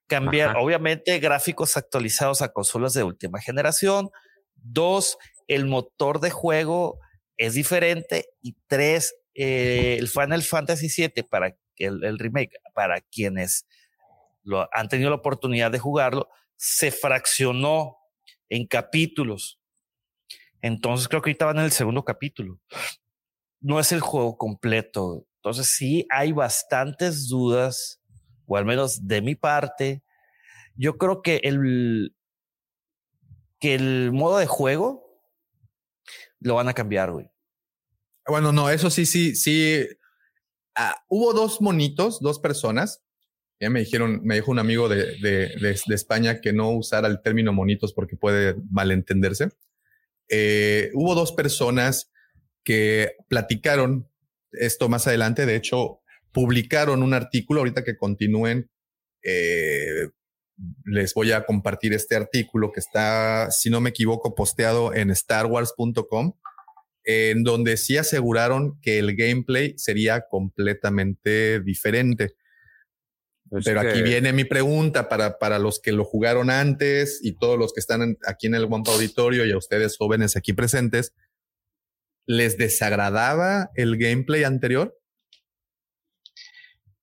Cambiar, obviamente, gráficos actualizados a consolas de última generación. Dos, el motor de juego es diferente. Y tres, eh, el Final Fantasy VII para el, remake, para quienes lo, han tenido la oportunidad de jugarlo, se fraccionó en capítulos. Entonces creo que ahorita van en el segundo capítulo. no es el juego completo. Entonces sí hay bastantes dudas, o al menos de mi parte. Yo creo que el, que el modo de juego lo van a cambiar, güey. Bueno, no, eso sí, sí, sí. Ah, hubo dos monitos, dos personas. Ya me dijeron, me dijo un amigo de, de, de, España que no usara el término monitos porque puede malentenderse. Eh, hubo dos personas que platicaron esto más adelante. De hecho, publicaron un artículo ahorita que continúen. Eh, les voy a compartir este artículo que está, si no me equivoco, posteado en starwars.com, en donde sí aseguraron que el gameplay sería completamente diferente. Pero aquí viene mi pregunta para, para los que lo jugaron antes y todos los que están aquí en el Wampa Auditorio y a ustedes jóvenes aquí presentes. ¿Les desagradaba el gameplay anterior?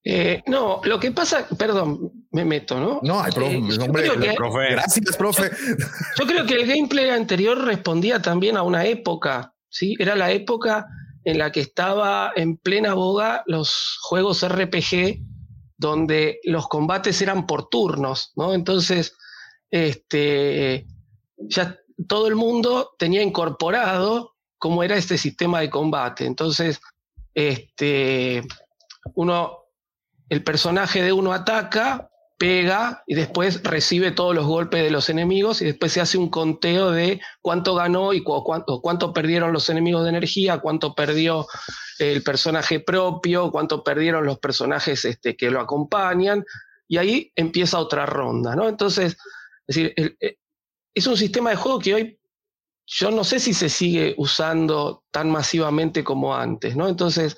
Eh, no, lo que pasa, perdón, me meto, ¿no? No, hay profe, eh, profe. Gracias, profe. Yo creo que el gameplay anterior respondía también a una época, ¿sí? Era la época en la que estaba en plena boga los juegos RPG, donde los combates eran por turnos, ¿no? Entonces, este, ya todo el mundo tenía incorporado cómo era este sistema de combate. Entonces, este, uno el personaje de uno ataca, pega y después recibe todos los golpes de los enemigos y después se hace un conteo de cuánto ganó y cuánto, perdieron los enemigos de energía, cuánto perdió el personaje propio, cuánto perdieron los personajes este, que lo acompañan y ahí empieza otra ronda, ¿no? Entonces, es decir, eh, es un sistema de juego que hoy yo no sé si se sigue usando tan masivamente como antes, ¿no? Entonces,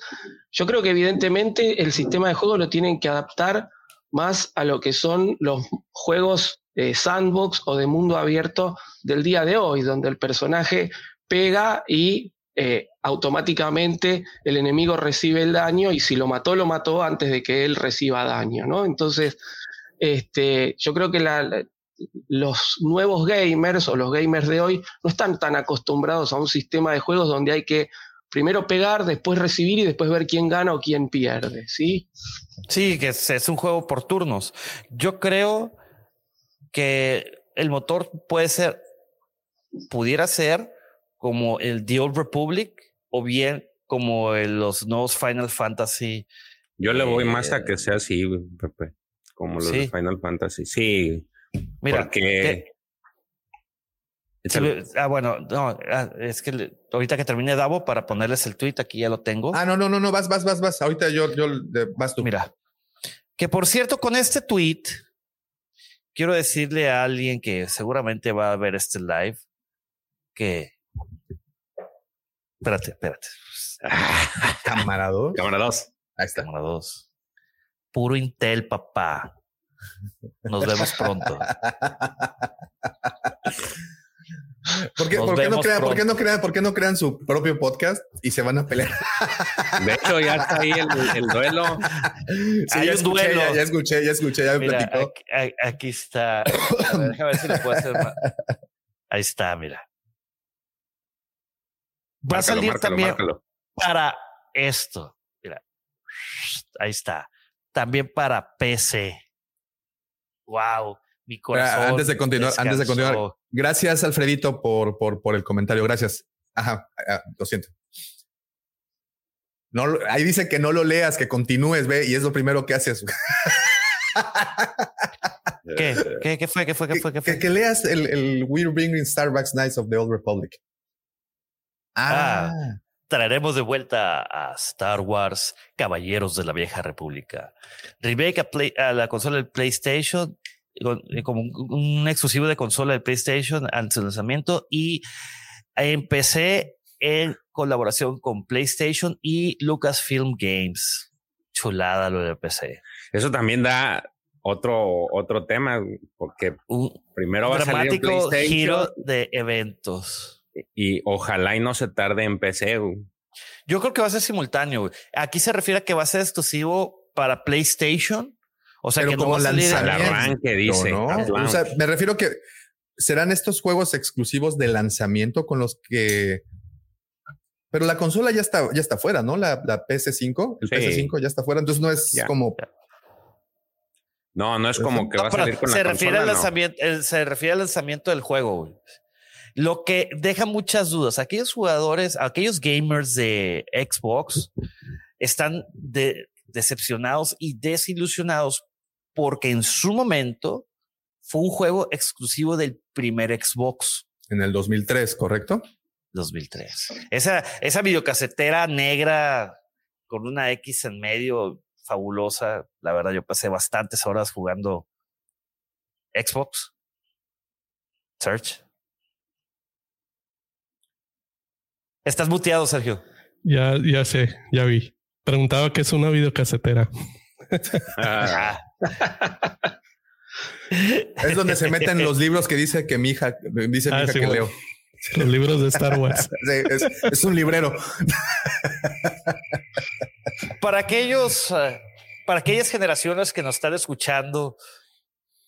yo creo que evidentemente el sistema de juego lo tienen que adaptar más a lo que son los juegos eh, sandbox o de mundo abierto del día de hoy, donde el personaje pega y eh, automáticamente el enemigo recibe el daño y si lo mató, lo mató antes de que él reciba daño, ¿no? Entonces, este, yo creo que los nuevos gamers o los gamers de hoy no están tan acostumbrados a un sistema de juegos donde hay que primero pegar, después recibir y después ver quién gana o quién pierde, ¿sí? Sí, que es, un juego por turnos. Yo creo que el motor puede ser, pudiera ser como el The Old Republic o bien como los nuevos Final Fantasy. Yo le voy más a eh, que sea así, Pepe, como los de Final Fantasy. Sí, Mira, que, ah, bueno, no, ah, es que ahorita que termine Davo para ponerles el tweet, aquí ya lo tengo. Ah, no, no, no, no, vas, vas, vas, vas. Ahorita yo, yo, vas tú. Mira, que por cierto, con este tweet, quiero decirle a alguien que seguramente va a ver este live que. Espérate, espérate. *laughs* Camarado. Camarados. Ahí está. Camarados. Puro Intel, papá. Nos vemos pronto. *laughs* ¿Por qué, no crean, ¿por, qué no crean, su propio podcast y se van a pelear? De hecho, ya está ahí el, duelo. Sí, ya, escuché, Ya, escuché, ya escuché, ya me platicó. Aquí, está. déjame ver si le puedo hacer más. Ahí está, mira. Va a salir también para esto. Mira. Ahí está. También para PC wow, mi corazón. Antes de continuar, antes de continuar, gracias Alfredito por, por, por el comentario. Gracias. Ajá, ah, lo siento. No, ahí dice que no lo leas, que continúes, ve, y es lo primero que haces. *laughs* ¿Qué? ¿Qué, ¿Qué, fue? ¿Qué fue? ¿Qué fue? ¿Qué fue? Que, que leas el, el We're Bringing Starbucks Knights of the Old Republic. Ah. ah. Traeremos de vuelta a Star Wars Caballeros de la Vieja República. Remake a, la consola del PlayStation, como un, exclusivo de consola del PlayStation antes del lanzamiento y empecé en colaboración con PlayStation y Lucasfilm Games. Chulada lo de PC. Eso también da otro, otro tema, porque primero va a salir PlayStation. giro de eventos y ojalá y no se tarde en PC. Yo creo que va a ser simultáneo. Aquí se refiere a que va a ser exclusivo para PlayStation. O sea, que no va a salir al arranque, dice. O sea, me refiero que serán estos juegos exclusivos de lanzamiento con los que Pero la consola ya está, ya está fuera, ¿no? La, la PS5, el Sí. PS5 ya está fuera. Entonces no es Ya. como No, no es como que No, va a salir con se la refiere consola, al no. lanzamiento, el- se refiere al lanzamiento del juego. güey. Lo que deja muchas dudas. Aquellos jugadores, aquellos gamers de Xbox están de- decepcionados y desilusionados porque en su momento fue un juego exclusivo del primer Xbox en el 2003, ¿correcto? 2003. Esa, esa videocasetera negra con una X en medio fabulosa. La verdad, yo pasé bastantes horas jugando Xbox. Search. Estás muteado, Sergio. Ya, ya sé, ya vi. Preguntaba qué es una videocasetera. Ah, Es donde se meten los libros que dice que mi hija, dice mi Ah, hija sí, que bueno. leo. Los libros de Star Wars. *laughs* Sí, es, es un librero. para aquellos, eh, para aquellas generaciones que nos están escuchando,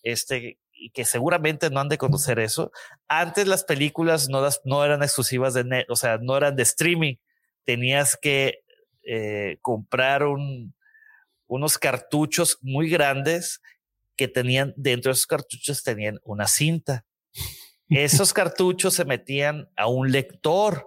este, y que seguramente no han de conocer eso, antes las películas no, las, no eran exclusivas de net, o sea, no eran de streaming. Tenías que eh, comprar un, unos cartuchos muy grandes que tenían, dentro de esos cartuchos tenían una cinta. Esos *laughs* cartuchos se metían a un lector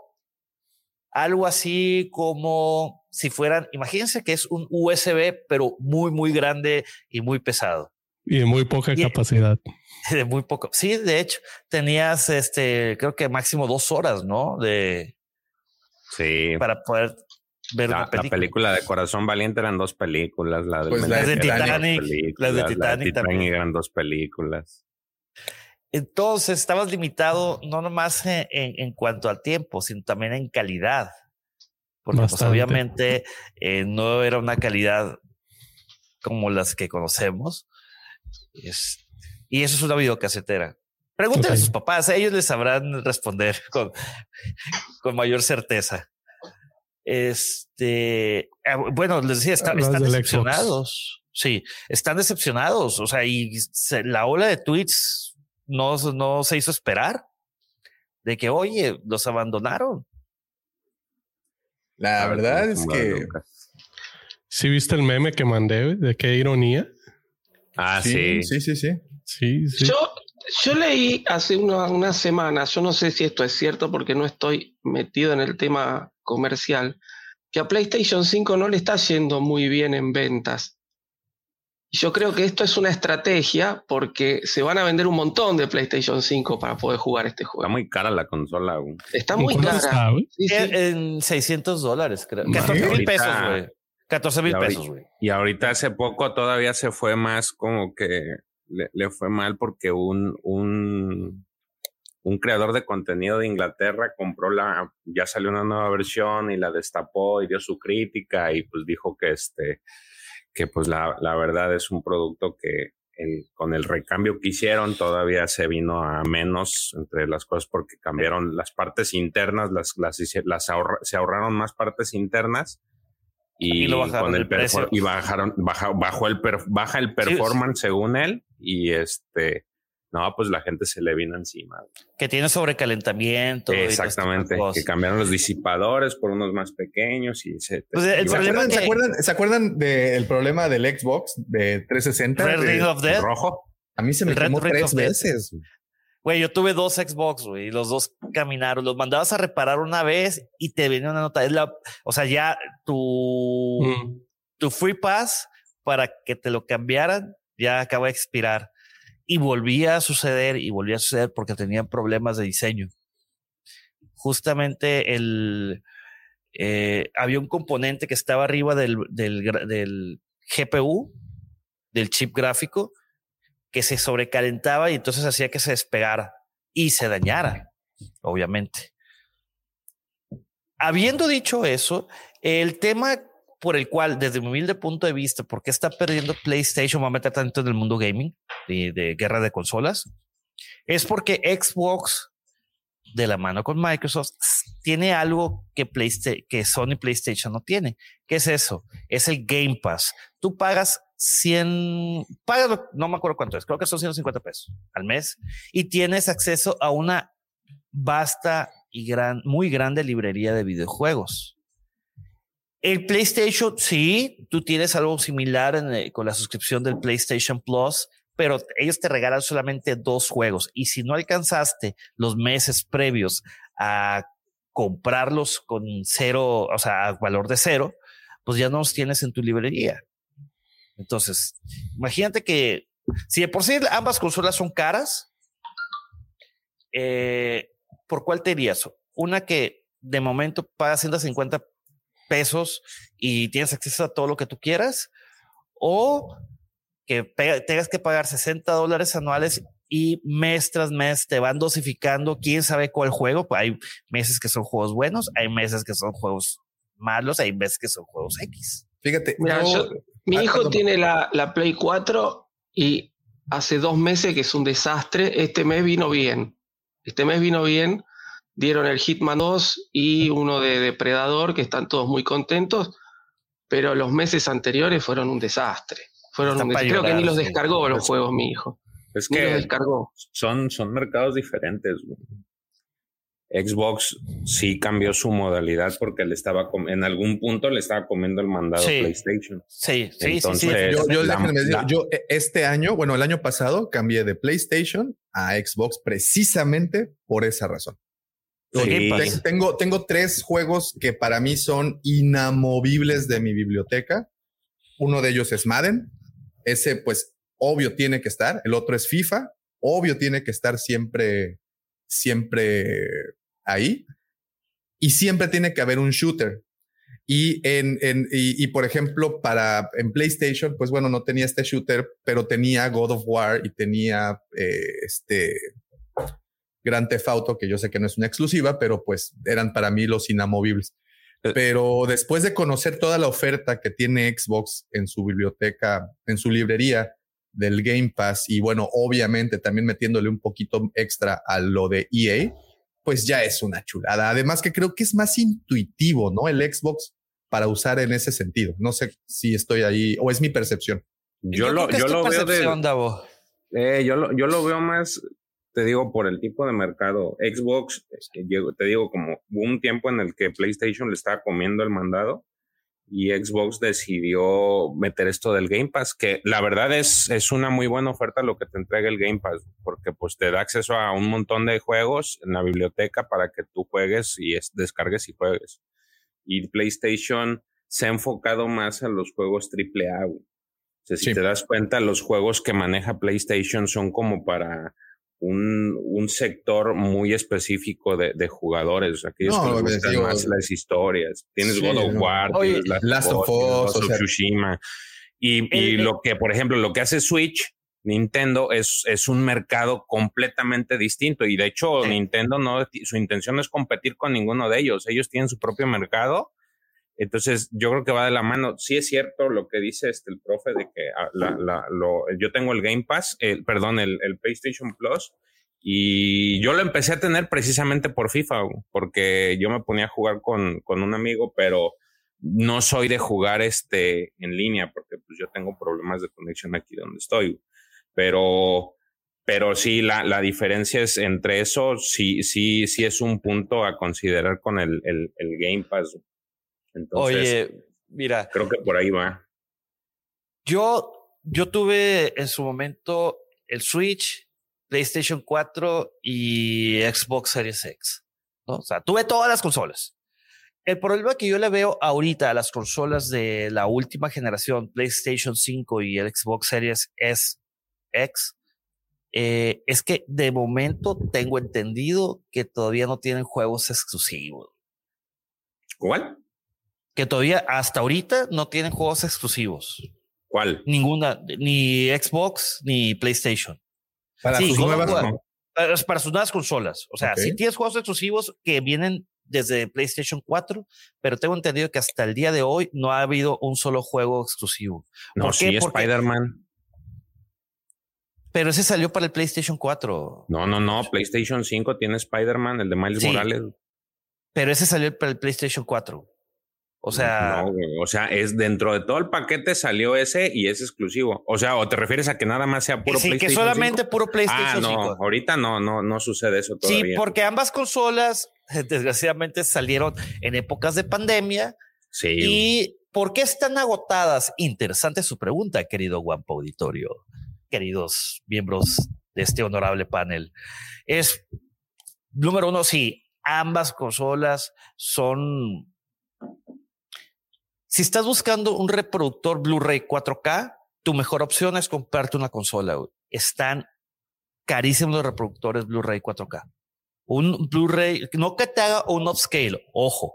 algo así como si fueran, imagínense que es un USB, pero muy, muy grande y muy pesado. Y de muy poca Y- capacidad. *laughs* De muy poco. Sí, de hecho, tenías este, creo que máximo dos horas, ¿no? De sí. para poder ver La, una la película. de Corazón Valiente eran dos películas. La, Pues la Las de Mensaje eran dos Titanic, las de la Titanic también. eran dos películas. Entonces estabas limitado no nomás en, en- en cuanto al tiempo, sino también en calidad. Porque pues, obviamente eh, no era una calidad como las que conocemos. Es- y eso es una videocasetera. Pregúntenle a sus papás, ellos les sabrán responder con, con mayor certeza. Este, ah, bueno, les decía, está- están decepcionados. Sí, están decepcionados. O sea, y se- la ola de tweets no, no se hizo esperar. De que, oye, los abandonaron. La A ver verdad es que. ¿Sí viste el meme que mandé? ¿De qué ironía? Ah, sí. sí, sí, sí. Sí, sí. Yo, yo leí hace una- unas semanas, yo no sé si esto es cierto porque no estoy metido en el tema comercial, que a PlayStation 5 no le está yendo muy bien en ventas. Yo creo que esto es una estrategia porque se van a vender un montón de PlayStation 5 para poder jugar este Está juego. muy cara la consola. güey. Está ¿En muy cara. está, güey? Sí, sí. En, en 600 dólares, creo. Madre, 14 mil pesos, güey. 14 mil pesos, güey. Y ahorita hace poco todavía se fue más como que le, le fue mal porque un, un, un creador de contenido de Inglaterra compró la, ya salió una nueva versión y la destapó y dio su crítica y pues dijo que este, que pues la, la verdad es un producto que el- con el recambio que hicieron todavía se vino a menos entre las cosas porque cambiaron las partes internas, las, las, las ahorra- se ahorraron más partes internas y, Y lo bajaron con el el precio. perfor- y bajaron baja, bajó el per- baja el performance según él y este no pues la gente se le vino encima Que tiene sobrecalentamiento. estas exactamente que cambiaron los disipadores por unos más pequeños y se Pues, el ¿Se acuerdan, que- ¿se acuerdan, ¿se acuerdan del problema del Xbox de 360? Red De- Ring of Death. rojo a mí se me quemó tres Death. veces. Güey, yo tuve dos Xbox, güey, y los dos caminaron. Los mandabas a reparar una vez y te venía una nota. Es la, o sea, ya tu, Mm. tu free pass para que te lo cambiaran ya acaba de expirar. Y volvía a suceder y volvía a suceder porque tenían problemas de diseño. Justamente el, eh, había un componente que estaba arriba del, del, del GPU, del chip gráfico, que se sobrecalentaba y entonces hacía que se despegara y se dañara, obviamente. Habiendo dicho eso, el tema por el cual, desde mi humilde punto de vista, ¿por qué está perdiendo PlayStation? Voy a meter tanto en el mundo gaming y de guerra de consolas. Es porque Xbox, de la mano con Microsoft, tiene algo que, Playsta- que Sony PlayStation no tiene. ¿Qué es eso? Es el Game Pass. Tú pagas 100, pagas, no me acuerdo cuánto es, creo que son 150 pesos al mes y tienes acceso a una vasta y gran, muy grande librería de videojuegos. El PlayStation, sí, tú tienes algo similar eh, con la suscripción del PlayStation Plus, pero ellos te regalan solamente dos juegos. Y si no alcanzaste los meses previos a comprarlos con cero, o sea, a valor de cero, pues ya no los tienes en tu librería. Entonces, imagínate que si de por sí ambas consolas son caras, eh, ¿por cuál te irías? Una que de momento pagas 150 pesos y tienes acceso a todo lo que tú quieras, o que tengas que pagar 60 dólares anuales y mes tras mes te van dosificando quién sabe cuál juego. Hay meses que son juegos buenos, hay meses que son juegos malos, hay meses que son juegos X. Fíjate, mi ah, hijo tiene la, la Play 4 y hace dos meses que es un desastre. Este mes vino bien. Este mes vino bien. Dieron el Hitman 2 y uno de Depredador, que están todos muy contentos, pero los meses anteriores fueron un desastre. Fueron un desastre. Creo que ni los descargó los juegos mi hijo. Es que Son, son mercados diferentes. Xbox sí cambió su modalidad porque le estaba en algún punto le estaba comiendo el mandado a PlayStation. Sí, sí, sí, Yo, e, este año, bueno, el año pasado cambié de PlayStation a Xbox precisamente por esa razón. Tengo, tengo tres juegos que para mí son inamovibles de mi biblioteca. Uno de ellos es Madden. Ese, pues, obvio tiene que estar. El otro es FIFA. Obvio tiene que estar siempre, siempre ahí. Y siempre tiene que haber un shooter. Y en, en y, por ejemplo, para en PlayStation, pues bueno, no tenía este shooter, pero tenía God of War y tenía eh, este Grand Theft Auto, que yo sé que no es una exclusiva, pero pues eran para mí los inamovibles. Eh. Pero después de conocer toda la oferta que tiene Xbox en su biblioteca, en su librería del Game Pass, y bueno, obviamente también metiéndole un poquito extra a lo de EA, pues ya es una chulada. Además que creo que es más intuitivo, ¿no? El Xbox para usar en ese sentido. No sé si estoy ahí o es mi percepción. Yo, lo, yo lo veo de, eh, yo, lo, yo lo veo más, te digo, por el tipo de mercado. Xbox, te digo, como hubo un tiempo en el que PlayStation le estaba comiendo el mandado y Xbox decidió meter esto del Game Pass, que la verdad es, es una muy buena oferta lo que te entrega el Game Pass, porque pues te da acceso a un montón de juegos en la biblioteca para que tú juegues y descargues y juegues. Y PlayStation se ha enfocado más a los juegos AAA. O sea, si te das cuenta, los juegos que maneja PlayStation son como para un, un sector muy específico de, de jugadores, aquellos que les gustan más las historias. Tienes God of War, tienes Last of Us, Tsushima. Y, y lo que, por ejemplo, lo que hace Switch, Nintendo es, es un mercado completamente distinto. Y de hecho, Nintendo no, su intención no es competir con ninguno de ellos. Ellos tienen su propio mercado. Entonces, yo creo que va de la mano. Sí es cierto lo que dice este, el profe de que ah, la, la, lo, yo tengo el Game Pass, perdón, el, PlayStation Plus, y yo lo empecé a tener precisamente por FIFA, porque yo me ponía a jugar con, con un amigo, pero no soy de jugar este en línea, porque pues yo tengo problemas de conexión aquí donde estoy. Pero, pero sí, la, la diferencia es entre eso, sí, sí, sí es un punto a considerar con el, el Game Pass. Entonces, Oye, mira. Creo que por ahí va. Yo, yo tuve en su momento el Switch, PlayStation 4 y Xbox Series X. ¿no? O sea, tuve todas las consolas. El problema que yo le veo ahorita a las consolas de la última generación, PlayStation 5 y el Xbox Series S, X, eh, es que de momento tengo entendido que todavía no tienen juegos exclusivos. ¿Cuál? Que todavía hasta ahorita no tienen juegos exclusivos. ¿Cuál? Ninguna, ni Xbox ni PlayStation. Para sus nuevas para, sus nuevas consolas. O sea, sí tienes juegos exclusivos que vienen desde PlayStation 4, pero tengo entendido que hasta el día de hoy no ha habido un solo juego exclusivo. No, ¿Por sí, Spider-Man. Pero ese salió para el PlayStation 4. No, no, no. PlayStation 5 tiene Spider-Man, el de Miles Morales. Pero ese salió para el PlayStation 4. O sea. o sea, es dentro de todo el paquete salió ese y es exclusivo. O sea, o te refieres a que nada más sea puro sí, PlayStation. que solamente puro PlayStation ah, no, ahorita no, no, no sucede eso todavía. Sí, porque ambas consolas *laughs* desgraciadamente salieron en épocas de pandemia. Sí. ¿Y por qué están agotadas? Interesante su pregunta, querido Guampa Auditorio, queridos miembros de este honorable panel. Es, número uno, sí, ambas consolas son... Si estás buscando un reproductor Blu-ray 4K, tu mejor opción es comprarte una consola. Están carísimos los reproductores Blu-ray 4K. Un Blu-ray, no que te haga un upscale, ojo,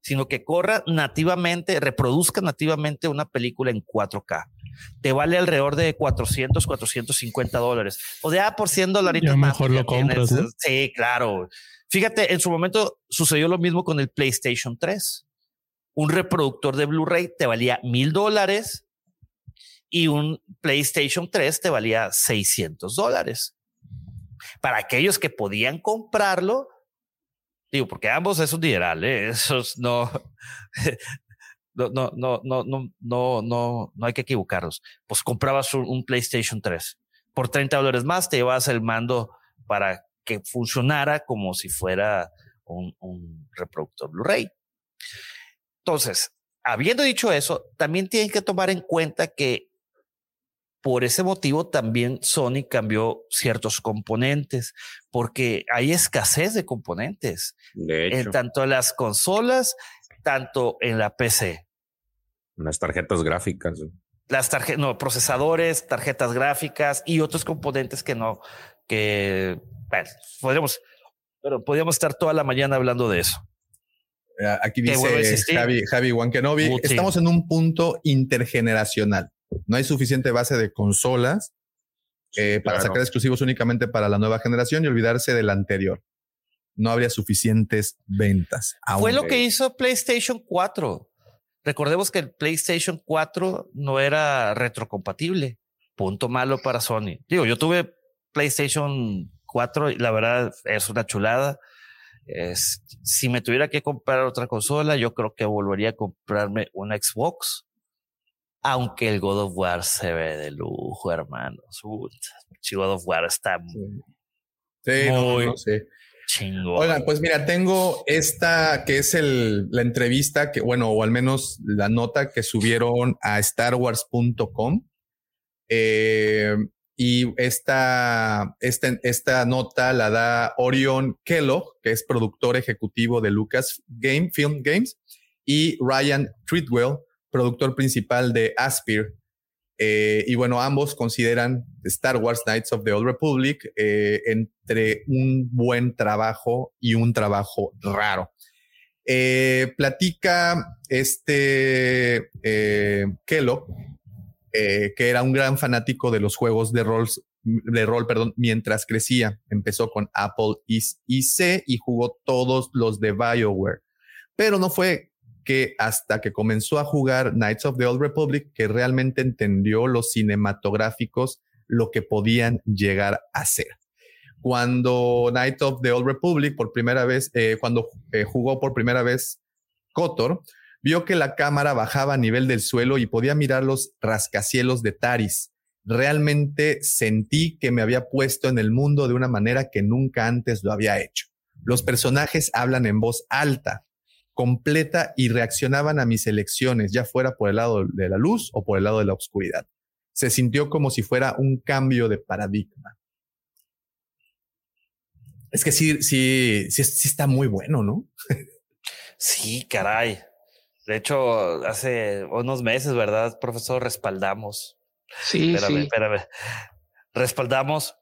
sino que corra nativamente, reproduzca nativamente una película en 4K. Te vale alrededor de 400, 450 dólares. O sea, por 100 dólares. Ya mejor lo compras. Sí, claro. Fíjate, en su momento sucedió lo mismo con el PlayStation 3. Un reproductor de Blu-ray te valía mil dólares y un PlayStation 3 te valía 600 dólares. Para aquellos que podían comprarlo, digo, porque ambos es un dineral, ¿eh? *laughs* esos no, *laughs* no, no, no, no, no, no, no, no hay que equivocarnos. Pues comprabas un, PlayStation 3 por 30 dólares más, te llevas el mando para que funcionara como si fuera un reproductor Blu-ray. Entonces, habiendo dicho eso, también tienen que tomar en cuenta que por ese motivo también Sony cambió ciertos componentes, porque hay escasez de componentes, De en tanto en las consolas, tanto en la PC. las tarjetas gráficas. Las tarjetas, no, procesadores, tarjetas gráficas y otros componentes que no, que, bueno, podríamos, pero podríamos estar toda la mañana hablando de eso. Eh, Aquí dice. Javi, Javi Wankenobi, estamos en un punto intergeneracional. No hay suficiente base de consolas eh, para claro. sacar exclusivos únicamente para la nueva generación y olvidarse de la anterior. No habría suficientes ventas. Fue lo que hizo PlayStation 4. Recordemos que el PlayStation 4 no era retrocompatible. Punto malo para Sony. Digo, yo tuve PlayStation 4 y la verdad es una chulada. Es, si me tuviera que comprar otra consola, yo creo que volvería a comprarme una Xbox. Aunque el God of War se ve de lujo, hermanos. Sí, God of War está Sí, no, muy no, sí. chingón. Oigan, pues mira, tengo esta que es el, la entrevista que, bueno, o al menos la nota que subieron a starwars.com. Eh, y esta, esta, esta nota la da Orion Kellogg, que es productor ejecutivo de Lucas Game, Film Games, y Ryan Treadwell, productor principal de Aspir. Eh, y bueno, ambos consideran Star Wars Knights of the Old Republic eh, entre un buen trabajo y un trabajo raro. Eh, platica este Kellogg, eh, que era un gran fanático de los juegos de rol, de rol perdón, mientras crecía. Empezó con Apple IC y jugó todos los de BioWare. Pero no fue que hasta que comenzó a jugar Knights of the Old Republic, que realmente entendió los cinematográficos, lo que podían llegar a ser. Cuando Knights of the Old Republic, por primera vez, eh, cuando eh, jugó por primera vez Kotor, vio que la cámara bajaba a nivel del suelo y podía mirar los rascacielos de Taris. Realmente sentí que me había puesto en el mundo de una manera que nunca antes lo había hecho. Los personajes hablan en voz alta, completa y reaccionaban a mis elecciones, ya fuera por el lado de la luz o por el lado de la oscuridad. Se sintió como si fuera un cambio de paradigma. Es que sí, sí, sí, sí está muy bueno, ¿no? Sí, caray. De hecho, hace unos meses, ¿verdad, profesor? Respaldamos. Sí, Espérame, sí. espérame. Respaldamos.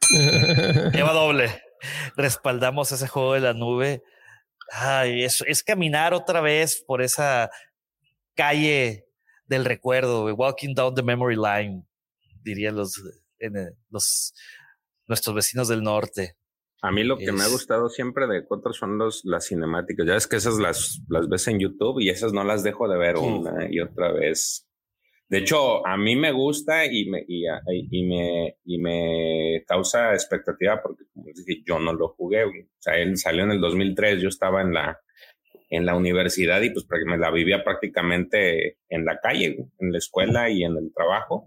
*laughs* Lleva doble. Respaldamos ese juego de la nube. Ay, es, es caminar otra vez por esa calle del recuerdo, walking down the memory line, dirían los, en, eh, los nuestros vecinos del norte. A mí lo que me ha gustado siempre de Cotor son los, las cinemáticas. Ya es que esas las, las ves en YouTube y esas no las dejo de ver Sí. una y otra vez. De hecho, a mí me gusta y me, y, me, y me causa expectativa porque, como dije, yo no lo jugué. güey. O sea, él salió en el 2003, yo estaba en la, en la universidad y pues práct- me la vivía prácticamente en la calle, güey, en la escuela y en el trabajo.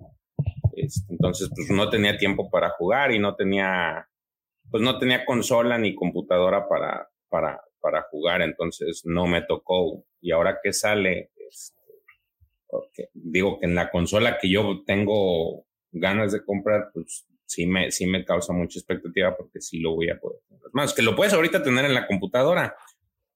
Este, entonces, pues no tenía tiempo para jugar y no tenía pues no tenía consola ni computadora para, para, para jugar, entonces no me tocó. Y ahora que sale, este, digo que en la consola que yo tengo ganas de comprar, pues sí me, sí me causa mucha expectativa porque sí lo voy a poder tener. Más que lo puedes ahorita tener en la computadora.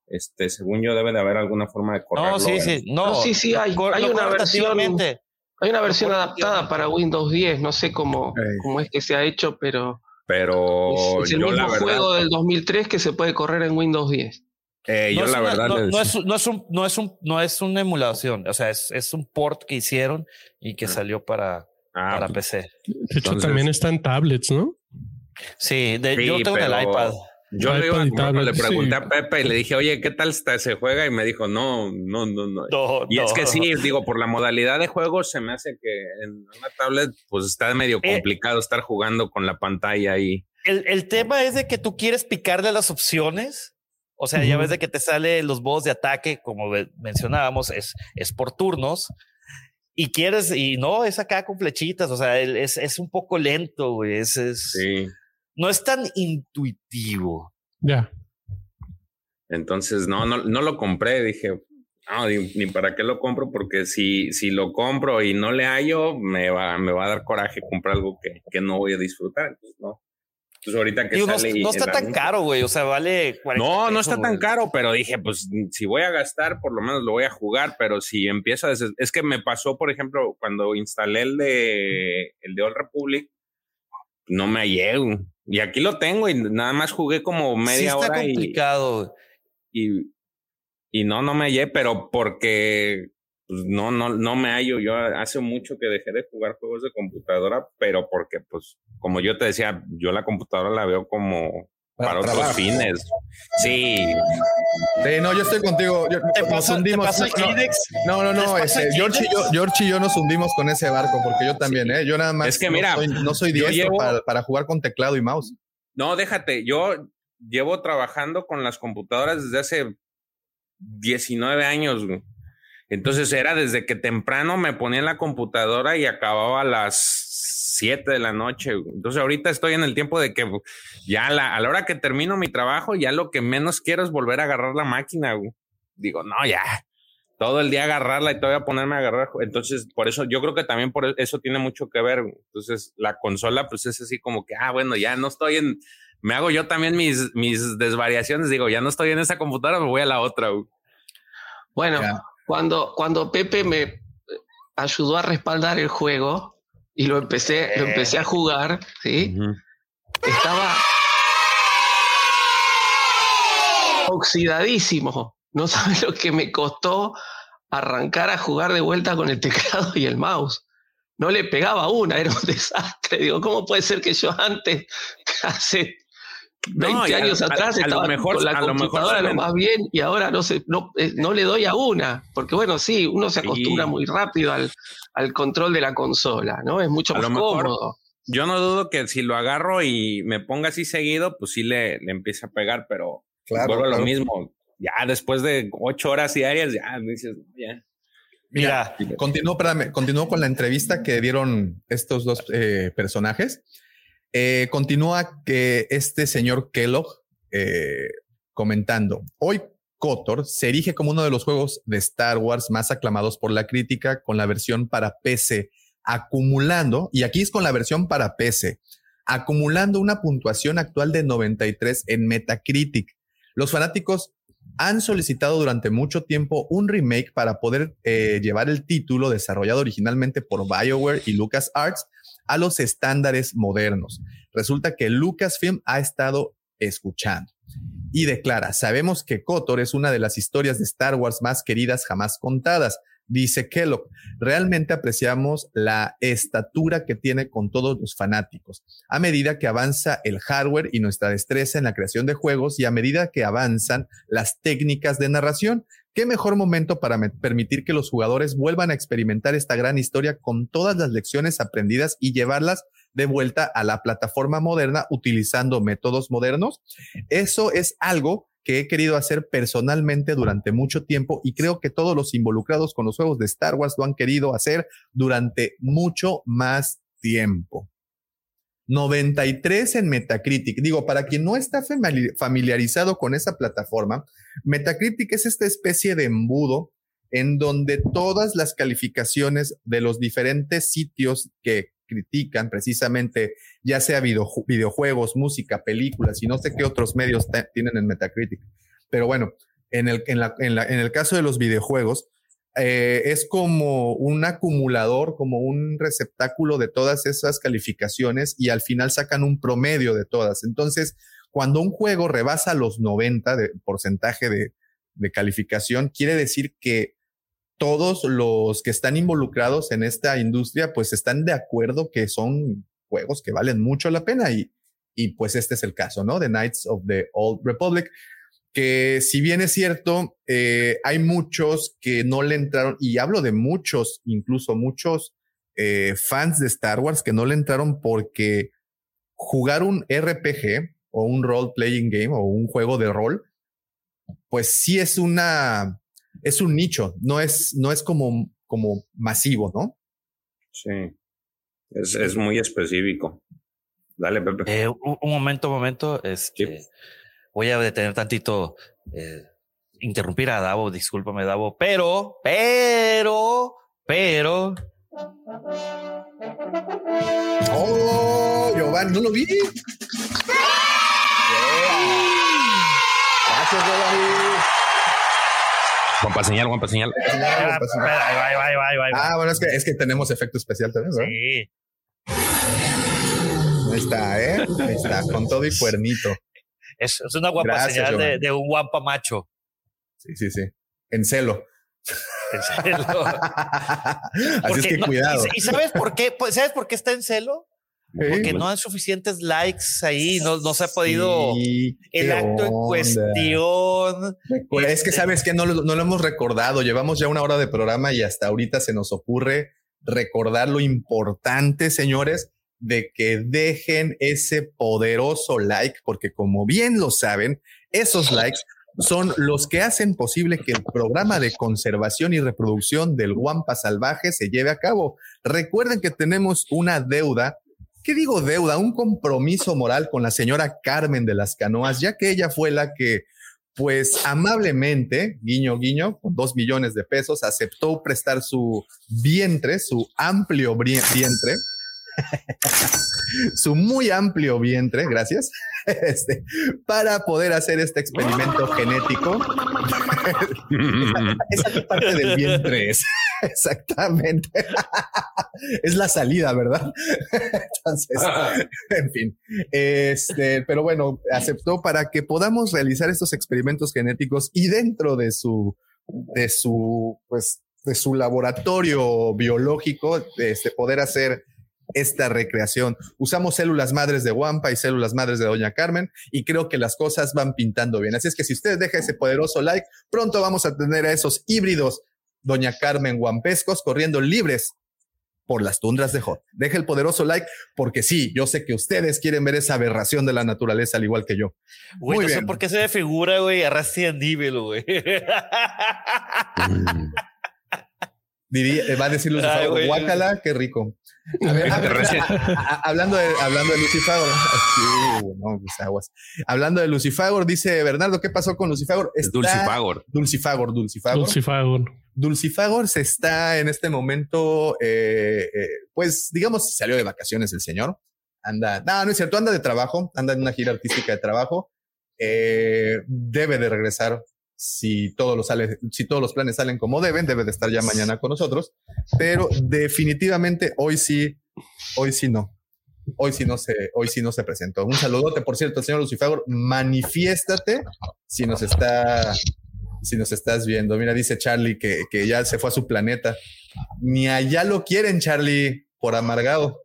Este, según yo, debe de haber alguna forma de correrlo. No, sí, sí, no, sí, sí, hay, hay una versión, hay una versión adaptada para Windows 10, no sé cómo, cómo es que se ha hecho, pero Pero es, es el yo mismo la verdad, juego del 2003 que se puede correr en Windows 10. eh, No yo la una- verdad no, es, no es un, no es un, no es una emulación, o sea, es, es un port que hicieron y que salió para, ah, para pues, PC. De hecho, Entonces- también está en tablets, ¿no? Sí, de- Sí, yo tengo en el pero- iPad. Yo le, iPad iba a le pregunté sí. a Pepe y le dije, oye, ¿qué tal está, se juega? Y me dijo, no, no, no, no. No, Y es no. que sí, digo, por la modalidad de juego se me hace que en una tablet pues está medio Eh. complicado estar jugando con la pantalla ahí. El, el tema es de que tú quieres picarle las opciones. O sea, ya Ujú. ves de que te sale los modos de ataque, como mencionábamos, es, es por turnos. Y quieres, y no, es acá con flechitas. O sea, el- es, es un poco lento, güey. Es, es- Sí. No es tan intuitivo. Ya. Entonces, no, no, no lo compré. Dije, no, ni, ni para qué lo compro, porque si, si lo compro y no le hallo, me va, me va a dar coraje comprar algo que, que no voy a disfrutar. Entonces, no. Entonces, ahorita que Digo, no, sale. no el está tan anuncio- caro, güey. O sea, vale 40 No, no está tan caro, pero dije, pues si voy a gastar, por lo menos lo voy a jugar, pero si empiezo a... des- Es que me pasó, por ejemplo, cuando instalé el de, el de Old Republic, no me hallé. Y aquí lo tengo y nada más jugué como Sí media está hora y, complicado. y, y no, no me hallé, pero porque pues, no, no, no me hallo. Yo hace mucho que dejé de jugar juegos de computadora, pero porque, pues, como yo te decía, yo la computadora la veo como Para para, otros fines. Sí, Sí, no, yo estoy contigo. Yo- ¿Te nos pasa, te hundimos. pasa el no, no, no, ¿Les no, este, el George, y yo? George y yo nos hundimos con ese barco porque yo también, ¿eh? Yo nada más. Es que no mira, soy- no soy diestro llevo- para, para jugar con teclado y mouse. No, déjate, yo llevo trabajando con las computadoras desde hace 19 años. güey. Entonces era desde que temprano me ponía en la computadora y acababa a las 7 de la noche. güey. Entonces ahorita estoy en el tiempo de que ya a la, a la hora que termino mi trabajo, ya lo que menos quiero es volver a agarrar la máquina. güey. Digo, no, ya. Todo el día agarrarla y todavía ponerme a agarrar. Entonces, por eso yo creo que también por eso tiene mucho que ver. Entonces, la consola, pues es así como que, ah, bueno, ya no estoy en, me hago yo también mis, mis desvariaciones. Digo, ya no estoy en esa computadora, me voy a la otra. Bueno, Ya. cuando, cuando Pepe me eh, ayudó a respaldar el juego y lo empecé, lo empecé a jugar, ¿sí? Estaba oxidadísimo. No *laughs* sabes lo que me costó arrancar a jugar de vuelta con el teclado y el mouse. No le pegaba una, era un *laughs* desastre. Digo, ¿cómo puede ser que yo antes, *laughs* hace 20 No, a- años a- atrás, a lo estaba mejor- con la a lo computadora más bien y ahora no, se, no, eh, no le doy a una? Porque bueno, sí, uno se Sí. acostumbra muy rápido al, al control de la consola, ¿no? Es mucho A más cómodo. Yo no dudo que si lo agarro y me ponga así seguido, pues sí le, le empiece a pegar, pero Claro, vuelvo a claro. lo mismo. Ya después de ocho horas diarias, ya me dices, ya. Mira, Continúo, espérame, continúo con la entrevista que dieron estos dos eh, personajes. Eh, continúa que este señor Kellogg eh, comentando, hoy KOTOR se erige como uno de los juegos de Star Wars más aclamados por la crítica con la versión para PC, acumulando, y aquí es con la versión para PC, acumulando una puntuación actual de 93 en Metacritic. Los fanáticos han solicitado durante mucho tiempo un remake para poder eh, llevar el título desarrollado originalmente por BioWare y LucasArts a los estándares modernos. Resulta que Lucasfilm ha estado escuchando y declara, sabemos que KOTOR es una de las historias de Star Wars más queridas jamás contadas. Dice Kellogg, realmente apreciamos la estatura que tiene con todos los fanáticos. A medida que avanza el hardware y nuestra destreza en la creación de juegos y a medida que avanzan las técnicas de narración, qué mejor momento para permitir que los jugadores vuelvan a experimentar esta gran historia con todas las lecciones aprendidas y llevarlas de vuelta a la plataforma moderna utilizando métodos modernos. Eso es algo que he querido hacer personalmente durante mucho tiempo y creo que todos los involucrados con los juegos de Star Wars lo han querido hacer durante mucho más tiempo. 93 en Metacritic. Digo, para quien no está familiarizado con esa plataforma, Metacritic es esta especie de embudo en donde todas las calificaciones de los diferentes sitios que critican precisamente, ya sea videojuegos, música, películas y no sé qué otros medios tienen en Metacritic. Pero bueno, en el, en, el caso de los videojuegos, eh, es como un acumulador, como un receptáculo de todas esas calificaciones y al final sacan un promedio de todas. Entonces, cuando un juego rebasa los 90 de porcentaje de, de calificación, quiere decir que todos los que están involucrados en esta industria, pues están de acuerdo que son juegos que valen mucho la pena y, y pues este es el caso, ¿no? The Knights of the Old Republic que si bien es cierto, eh, hay muchos que no le entraron, y hablo de muchos, incluso muchos eh, fans de Star Wars que no le entraron porque jugar un RPG o un role playing game o un juego de rol, pues sí es una, es un nicho, no es, no es como, como masivo, ¿no? Sí, es, es muy específico. Dale, Pepe. Eh, un, momento, un momento. Este, voy a detener tantito, eh, interrumpir a Davo, discúlpame Davo, pero, pero, pero. Oh, Giovanni, no lo vi. Gracias, Giovanni. Guampa señal, guampa señal. Ah, bueno, es que, es que tenemos efecto especial también, ¿verdad? Sí. Ahí está, ¿eh? Ahí está, con todo y cuernito. Es, es una guapa señal de, de, un guapa macho. Sí, sí, sí. En celo. En celo. *laughs* Así es que cuidado. ¿Y, sabes por qué? Pues, ¿Sabes por qué está en celo? Porque no hay suficientes likes ahí, no, no se ha podido el acto en cuestión. es que sabes que no, no lo hemos recordado, llevamos ya una hora de programa y hasta ahorita se nos ocurre recordar lo importante, señores, de que dejen ese poderoso like, porque como bien lo saben, esos likes son los que hacen posible que el programa de conservación y reproducción del Guampa Salvaje se lleve a cabo. Recuerden que tenemos una deuda, ¿qué digo deuda? Un compromiso moral con la señora Carmen de las Canoas, ya que ella fue la que, pues amablemente, guiño, guiño, con dos millones de pesos, aceptó prestar su vientre, su amplio vientre *laughs* su muy amplio vientre, gracias, *laughs* este, para poder hacer este experimento genético. *laughs* esa, parte del vientre es exactamente. es la salida, ¿verdad? Entonces, en fin, este, pero bueno, aceptó para que podamos realizar estos experimentos genéticos y dentro de su, de su, pues, de su laboratorio biológico, este, poder hacer esta recreación. Usamos células madres de Wampa y células madres de Doña Carmen y creo que las cosas van pintando bien. Así es que si usted deja ese poderoso like, pronto vamos a tener a esos híbridos Doña Carmen Wampescos corriendo libres por las tundras de Hot. Deja el poderoso like porque sí, yo sé que ustedes quieren ver esa aberración de la naturaleza al igual que yo. Güey, no sé por qué se ve figura, güey, a Resident Evil, güey. *laughs* Diría, va a decir Lucifer, guácala, qué rico. hablando de hablando de Lucifagor, *laughs* pues Hablando de Lucifagor, dice Bernardo, ¿qué pasó con Lucifagor? Dulcifagor. Dulcifagor, Dulcifagor. Dulcifagor. Dulcifagor se está en este momento, eh, eh, pues digamos, salió de vacaciones el señor. Anda, no, no es cierto, anda de trabajo, anda en una gira artística de trabajo. Eh, debe de regresar si todos los sale, si todos los planes salen como deben, debe de estar ya mañana con nosotros, pero definitivamente hoy sí, hoy sí no. Hoy sí no se, hoy sí no se presentó. Un saludote, por cierto, señor Lucifagor, manifiéstate si nos está, si nos estás viendo. Mira, dice Charlie que, que ya se fue a su planeta. Ni allá lo quieren, Charlie, por amargado.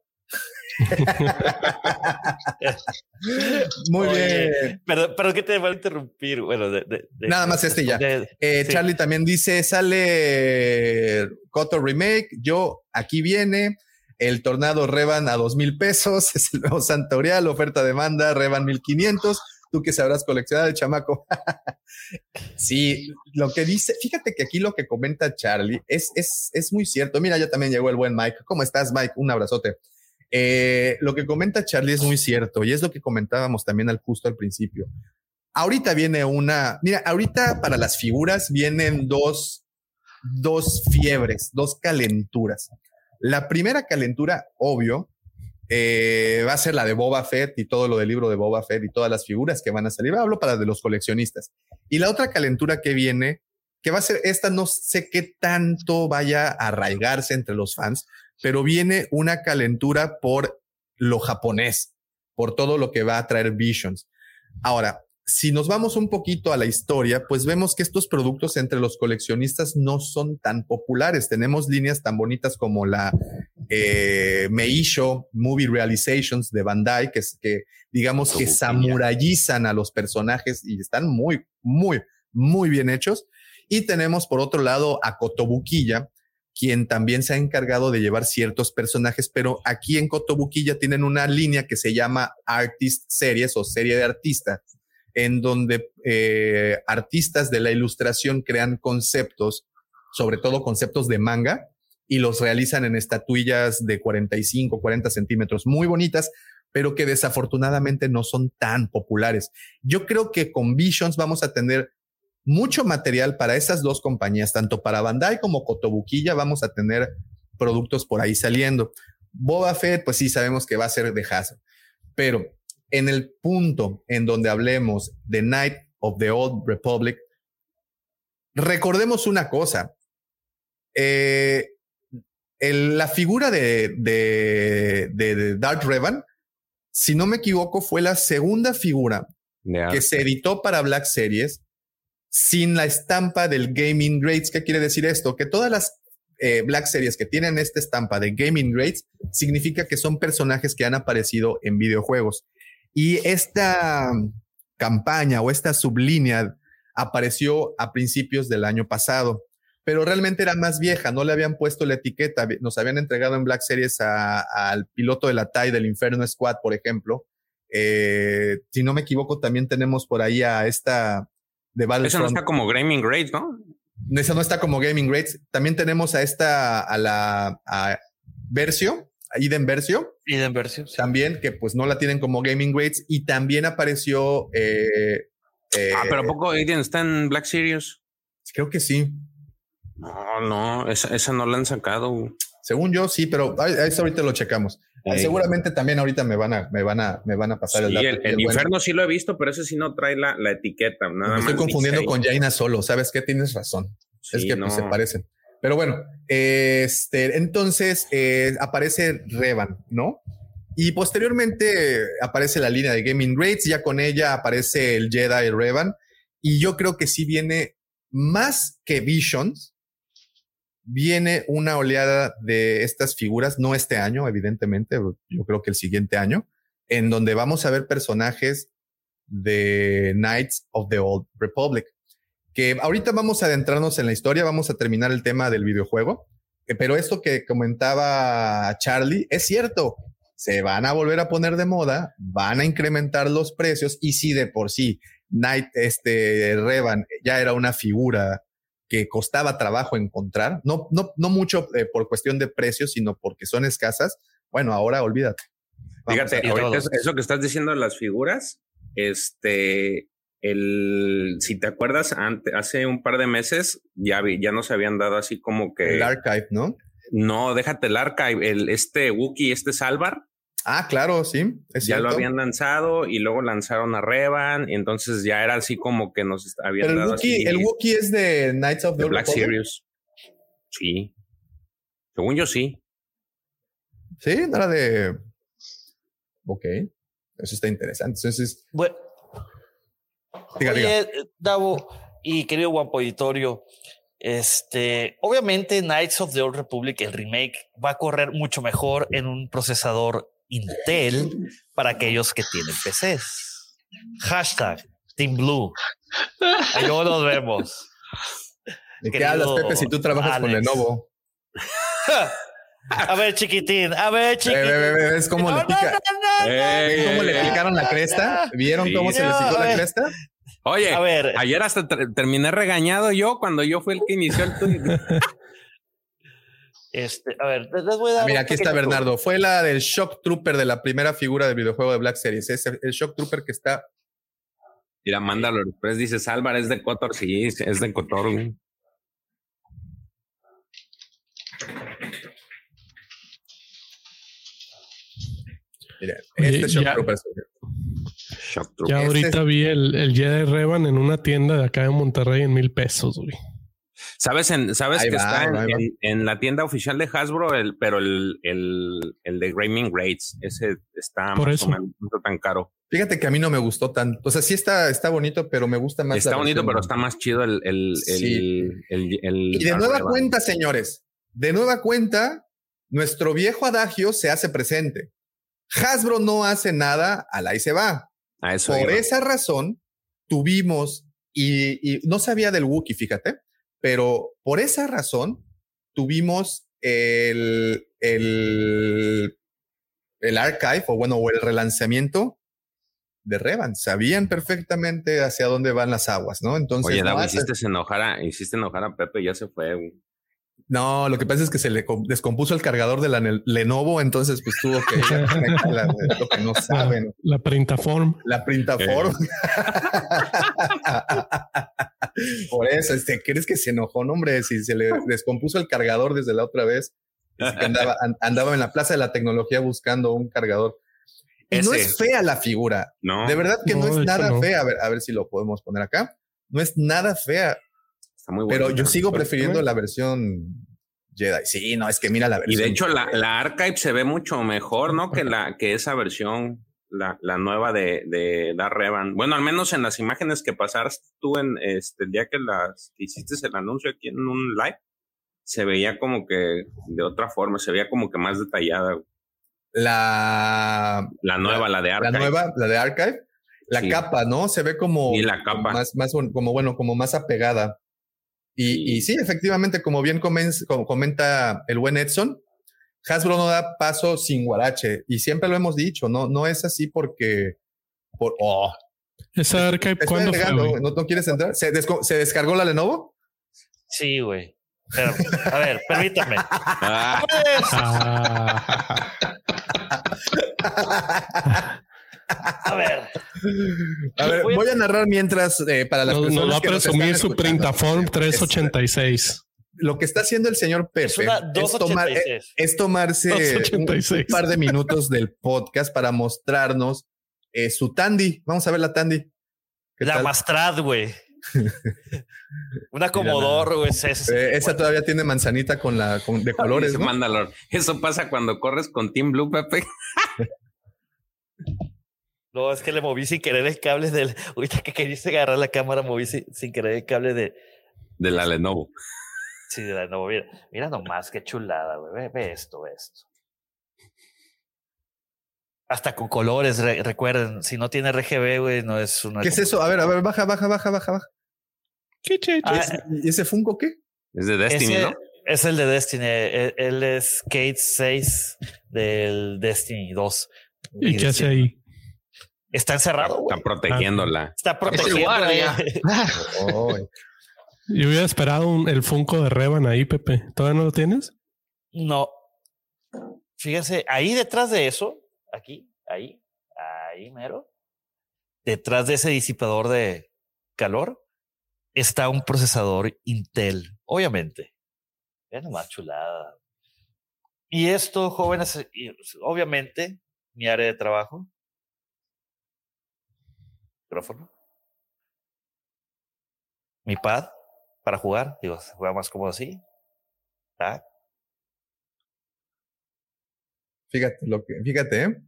*laughs* Muy bien. Pero, pero que te va a interrumpir. Bueno, de, nada más este ya. Eh, Charlie también dice: sale Coto Remake. Yo aquí viene. El tornado Revan a dos mil pesos. *laughs* Es el nuevo Santorial. Oferta demanda Revan 1500. Tú que sabrás coleccionar el chamaco. *laughs* sí, lo que dice, fíjate que aquí lo que comenta Charlie es, es, es muy cierto. Mira, ya también llegó el buen Mike. ¿Cómo estás, Mike? Un abrazote. Eh, lo que comenta Charlie es muy cierto y es lo que comentábamos también al justo al principio. Ahorita viene una, mira, ahorita para las figuras vienen dos, dos fiebres, dos calenturas. La primera calentura, obvio, eh, va a ser la de Boba Fett y todo lo del libro de Boba Fett y todas las figuras que van a salir. Hablo para de los coleccionistas. Y la otra calentura que viene, que va a ser esta, no sé qué tanto vaya a arraigarse entre los fans, pero viene una calentura por lo japonés, por todo lo que va a traer Visions. Ahora, si nos vamos un poquito a la historia, pues vemos que estos productos entre los coleccionistas no son tan populares. Tenemos líneas tan bonitas como la eh, Meisho Movie Realizations de Bandai, que, es, que digamos que samurayizan a los personajes y están muy, muy, muy bien hechos. Y tenemos por otro lado a Kotobukiya, quien también se ha encargado de llevar ciertos personajes, pero aquí en Kotobukiya tienen una línea que se llama Artist Series o serie de artistas, en donde eh, artistas de la ilustración crean conceptos, sobre todo conceptos de manga, y los realizan en estatuillas de 45, 40 centímetros, muy bonitas, pero que desafortunadamente no son tan populares. Yo creo que con Visions vamos a tener mucho material para esas dos compañías, tanto para Bandai como Kotobukiya, vamos a tener productos por ahí saliendo. Boba Fett, pues sí, sabemos que va a ser de Hasbro, pero en el punto en donde hablemos de Night of the Old Republic, recordemos una cosa. Eh, la figura de, de, de, Darth Revan, si no me equivoco, fue la segunda figura que se editó para Black Series sin la estampa del Gaming Grades. ¿Qué quiere decir esto? Que todas las eh, Black Series que tienen esta estampa de Gaming Grades significa que son personajes que han aparecido en videojuegos. Y esta campaña o esta sublínea apareció a principios del año pasado, pero realmente era más vieja, no le habían puesto la etiqueta, nos habían entregado en Black Series al piloto de la TIE del Inferno Squad, por ejemplo. Eh, si no me equivoco, también tenemos por ahí a esta de Esa no está como Gaming Grades, ¿no? Esa no está como Gaming Grades. También tenemos a esta, a la a Versio, a Eden Versio. Eden Versio. También, que pues no la tienen como Gaming Grades. Y también apareció. Eh, eh, ah, pero ¿a poco Eden está en Black Series? Creo que sí. No, no, esa, esa no la han sacado. Según yo, sí, pero eso ahorita lo checamos. Seguramente también ahorita me van a, me van a, me van a pasar el dato. El, infierno sí lo he visto, pero ese sí no trae la, la etiqueta. Nada me estoy confundiendo con Jaina solo. ¿Sabes qué? Tienes razón. es que pues, se parecen. Pero bueno, este, entonces eh, aparece Revan, ¿no? Y posteriormente aparece la línea de Gaming Rates, ya con ella aparece el Jedi Revan. Y yo creo que sí viene más que Visions, viene una oleada de estas figuras, no este año, evidentemente, yo creo que el siguiente año, en donde vamos a ver personajes de Knights of the Old Republic. Que ahorita vamos a adentrarnos en la historia, vamos a terminar el tema del videojuego, eh, pero esto que comentaba Charlie es cierto, se van a volver a poner de moda, van a incrementar los precios y si de por sí Knight, este Revan ya era una figura que costaba trabajo encontrar, no, no, no mucho eh, por cuestión de precios, sino porque son escasas, bueno, ahora olvídate. Fíjate, eso, que estás diciendo de las figuras, este, el, si te acuerdas, hace un par de meses ya, ya nos habían dado así como que... El archive, ¿no? No, déjate el archive, el, este Wookiee, este Salvar, Ah, claro, sí. ya lo habían lanzado y luego lanzaron a Revan. Y entonces ya era así como que nos habían Pero el dado Wookiee, el Wookiee es de Knights of the, Black Series. Sí. Según yo, sí. Sí, era de. Ok. Eso está interesante. Entonces. Bueno. Oye, Davo y querido guapo auditorio, este, obviamente Knights of the Old Republic, el remake, va a correr mucho mejor en un procesador Intel para aquellos que tienen PCs. Hashtag Team Blue. Ahí luego nos vemos. ¿De qué hablas, Pepe, si tú trabajas con Lenovo? *laughs* A ver, chiquitín, a ver, chiquitín. ¿Ves cómo le pica? ¿Cómo le picaron la cresta? ¿Vieron cómo se le picó la cresta? Oye, a ver. ayer hasta terminé regañado yo cuando yo fui el que inició el tuyo. *laughs* Este, a ver, les voy a dar. Ah, mira, un aquí está. Bernardo. Fue la del Shock Trooper de la primera figura del videojuego de Black Series. Es el Shock Trooper que está. Mira, Mandalore Express dice Álvarez es de Cotor. Sí, es de Cotor. güey. Mira, Oye, este Shock ya- Trooper. Shock Ya. Este ahorita es- vi el, el Jedi Revan en una tienda de acá de Monterrey en mil pesos, güey. ¿Sabes, en, sabes Ahí que va, está en, la tienda oficial de Hasbro, el, pero el, el, el de Gaming Rates, ese está Por más eso. o menos no está tan caro. Fíjate que a mí no me gustó tanto. O sea, sí está, está bonito, pero me gusta más. Está la bonito, pero está más chido el, el, el, Sí. el- el- Y de nueva Revan. cuenta, señores, de nueva cuenta, nuestro viejo adagio se hace presente. Hasbro no hace nada, al ahí se va. A eso Por iba. esa razón, tuvimos, y, y no sabía del Wookiee, fíjate, pero por esa razón tuvimos el, el, el archive, o bueno, o el relanzamiento de Revan. Sabían perfectamente hacia dónde van las aguas, ¿no? Entonces, Oye, no Davo, hiciste enojar a, hiciste enojar a Pepe, ya se fue. güey. No, lo que pasa es que se le com- descompuso el cargador de la Lenovo, entonces pues tuvo que a *laughs* lo que no saben. La printaform. La printaform. *laughs* *laughs* Por eso, este, ¿crees que se enojó? No, hombre, si se le *laughs* descompuso el cargador desde la otra vez, que andaba, an- andaba en la Plaza de la Tecnología buscando un cargador. Y no es fea la figura. No, De verdad que no, No, es nada no. fea. A ver, a ver si lo podemos poner acá. No es nada fea, está muy bueno. pero yo sigo prefiriendo la versión Jedi. Sí, no, es que mira la Y versión. de hecho, la, la Archive se ve mucho mejor, ¿no? Que la, que esa versión, la, la nueva de, de Revan. Bueno, al menos en las imágenes que pasaste tú en este el día que las que hiciste el anuncio aquí en un live, se veía como que de otra forma, se veía como que más detallada. la, La nueva, la, de la Archive. nueva, la de Archive, la Sí. capa, ¿no? Se ve como Y la capa. más, más, como bueno, como más apegada. Y, y sí, efectivamente, como bien comen- como comenta el buen Edson, Hasbro no da paso sin guarache. Y siempre lo hemos dicho, no, no es así porque por oh, Esa archive, te estoy ¿cuándo fue? ¿no, no quieres entrar? ¿Se, desco- ¿Se descargó la Lenovo? Sí, güey. Pero, a ver, permítame. Ah, A ver, A ver, Voy a- voy a narrar mientras eh, para las nos, nos va a presumir su printaform Es- 386. Lo que está haciendo el señor Pepe es una es, tomar, 286. es tomarse un, 286. un par de minutos del podcast para mostrarnos eh, su Tandy. Vamos a ver la Tandy. ¿Qué La tal? Mastrad, güey. *laughs* Una Commodore, güey. es- es- Eh, esa todavía tiene manzanita con la con- de colores, ¿no? Mandalor. Eso pasa cuando corres con Team Blue, Pepe. *laughs* No, es que le moví sin querer el cable del. Ahorita que querías agarrar la cámara, moví sin, sin querer el cable de. De la Lenovo. Sí, de la nuevo. Mira, mira nomás, qué chulada, güey. Ve, ve esto, ve esto. Hasta con colores, re- recuerden, si no tiene RGB, güey, no es una. ¿Qué es eso? A ver, a ver, baja, baja, baja, baja, baja. ¿Qué che- Ah, ¿Ese- ¿Y ese Funko qué? Es de Destiny, Ese- ¿no? Es el de Destiny. Él, él es Kate 6 del Destiny 2. ¿Y qué hace ahí? Está encerrado, güey. Está protegiéndola. Está protegiendo. *laughs* Yo hubiera esperado un- el Funko de Revan ahí, Pepe. ¿Todavía no lo tienes? No. Fíjense, ahí detrás de eso, aquí, ahí, ahí mero, detrás de ese disipador de calor, está un procesador Intel, obviamente. Vean nomás chulada. Y esto, jóvenes, y, obviamente, mi área de trabajo. Micrófono. Mi pad para jugar. Digo, se juega más cómodo así. Tac. Fíjate, lo que, fíjate, ¿eh?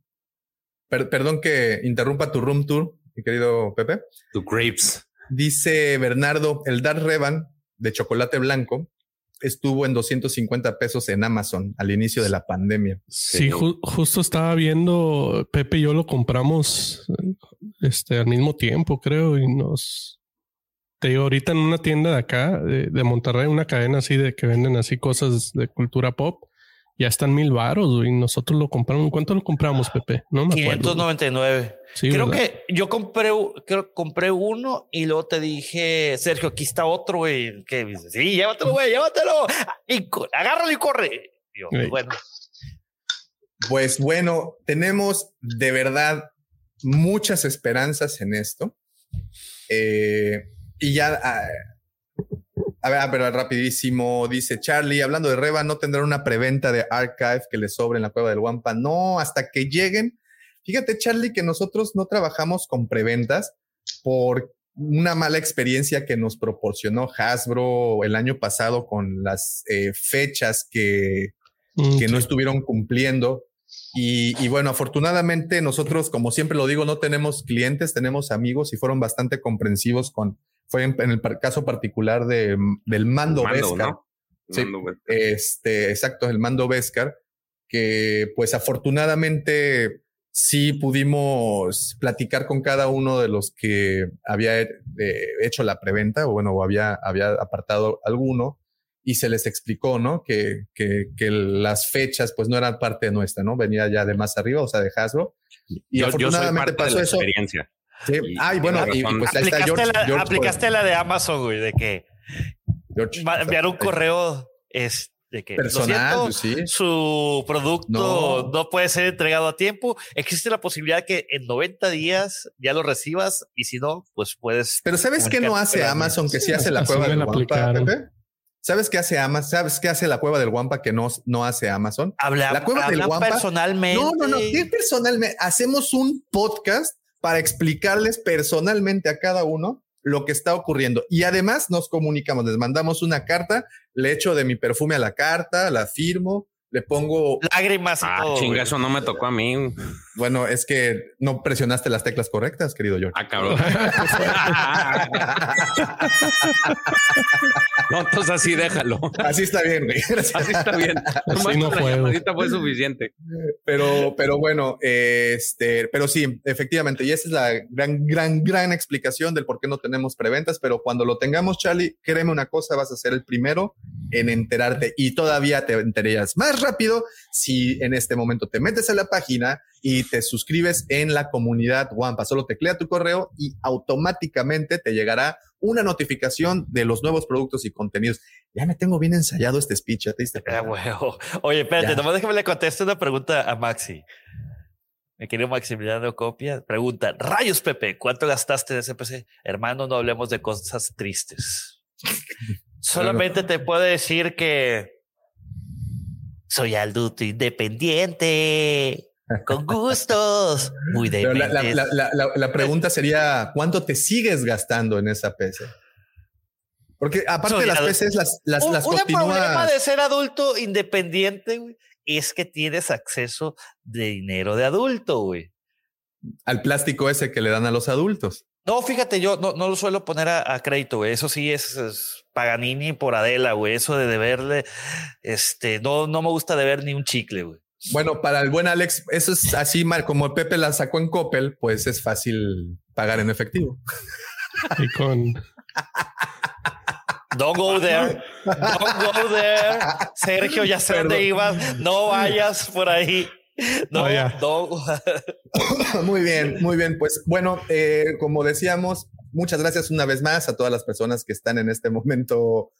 Per- perdón que interrumpa tu room tour, mi querido Pepe. Tu Grapes. Dice Bernardo, el Dark Revan de chocolate blanco estuvo en 250 pesos en Amazon al inicio de la pandemia. Sí, ju- justo estaba viendo, Pepe y yo lo compramos este, al mismo tiempo, creo, y nos... Te digo, ahorita en una tienda de acá, de, de Monterrey, una cadena así de que venden así cosas de cultura pop, ya están mil baros, y nosotros lo compramos. ¿Cuánto lo compramos, Pepe? No me acuerdo. 599. Sí, creo ¿verdad? que yo compré, creo que compré uno y luego te dije, Sergio, aquí está otro, güey. Que dice, sí, llévatelo, güey, llévatelo. Y agárralo y corre. Yo, bueno, Pues bueno, tenemos de verdad muchas esperanzas en esto. Eh, y ya, ah, a ver, ah, pero rapidísimo, dice Charlie, hablando de Reba, no tendrán una preventa de Archive que les sobre en la cueva del Wampa. No, hasta que lleguen. Fíjate, Charlie, que nosotros no trabajamos con preventas por una mala experiencia que nos proporcionó Hasbro el año pasado con las eh, fechas que, Mm, que no estuvieron cumpliendo. Y, y bueno, afortunadamente nosotros, como siempre lo digo, no tenemos clientes, tenemos amigos y fueron bastante comprensivos con, fue en, en el caso particular de, del mando, Mando, Vescar. ¿no? Sí. Mando. Este, exacto, el mando Vescar, que pues afortunadamente sí pudimos platicar con cada uno de los que había eh, hecho la preventa o bueno, había, había apartado alguno y se les explicó, ¿no? Que, que, que las fechas pues no eran parte de nuestra, ¿no? Venía ya de más arriba, o sea, de Hasbro. Y Yo, yo soy afortunadamente parte de pasó la eso. experiencia. Sí. Y- Ay, bueno, y, y razón. pues ahí está aplicaste, George. la, George, aplicaste la de Amazon, güey, de que George, va- enviar un correo es de que lo personal, siento, pues sí. su producto No. no. puede ser entregado a tiempo. Existe la posibilidad que en 90 días ya lo recibas y si no, pues puedes. Pero ¿sabes qué no hace Amazon que sí Sí, hace la me del la? ¿Sabes qué hace Amazon? ¿Sabes qué hace la cueva del Wampa que no, no hace Amazon? Habla, La cueva del Wampa- personalmente. No, no, no. ¿Qué personalmente? Hacemos un podcast para explicarles personalmente a cada uno lo que está ocurriendo. Y además nos comunicamos, les mandamos una carta, le echo de mi perfume a la carta, la firmo, le pongo, Lágrimas y Ah, todo. chinga, güey. eso no me tocó a mí. Bueno, es que no presionaste las teclas correctas, querido George. Ah, cabrón. *laughs* no, entonces así déjalo. Así está bien, güey. Gracias. Así está bien. *laughs* Así no la fue, suficiente. Pero, pero bueno, este, pero sí, efectivamente, y esa es la gran, gran, gran explicación del por qué no tenemos preventas. Pero cuando lo tengamos, Charlie, créeme una cosa, vas a ser el primero en enterarte y todavía te enterarías más rápido si en este momento te metes a la página y te suscribes en la comunidad Wampa. Solo teclea tu correo y automáticamente te llegará una notificación de los nuevos productos y contenidos. Ya me tengo bien ensayado este speech, ¿ya te diste Ah, cuenta? Oye, espérate, Ya. nomás déjame le conteste una pregunta a Maxi. Mi querido Maximiliano Copia pregunta: Rayos, Pepe, ¿cuánto gastaste en ese PC? Hermano, no hablemos de cosas tristes. *laughs* Solamente te puedo decir que soy adulto independiente, con gustos, muy Pero la, la- dependiente. la- la- la pregunta sería, ¿cuánto te sigues gastando en esa PC? Porque aparte de las. PCs, las, las, Un, las un problema de ser adulto independiente güey, es que tienes acceso de dinero de adulto, güey. al plástico ese que le dan a los adultos. No, fíjate, yo no, no lo suelo poner a, a crédito, güey. Eso sí es, es Paganini por Adela, güey. Eso de deberle, este, no, no me gusta deber ni un chicle, güey. Bueno, para el buen Alex, eso es así, mal como Pepe la sacó en Coppel, pues es fácil pagar en efectivo. Y con Don't go there. Don't go there. Sergio, ya sé dónde ibas. No vayas por ahí. No, Oh, ya. no. *coughs* muy bien, muy bien. Pues bueno, eh, como decíamos, muchas gracias una vez más a todas las personas que están en este momento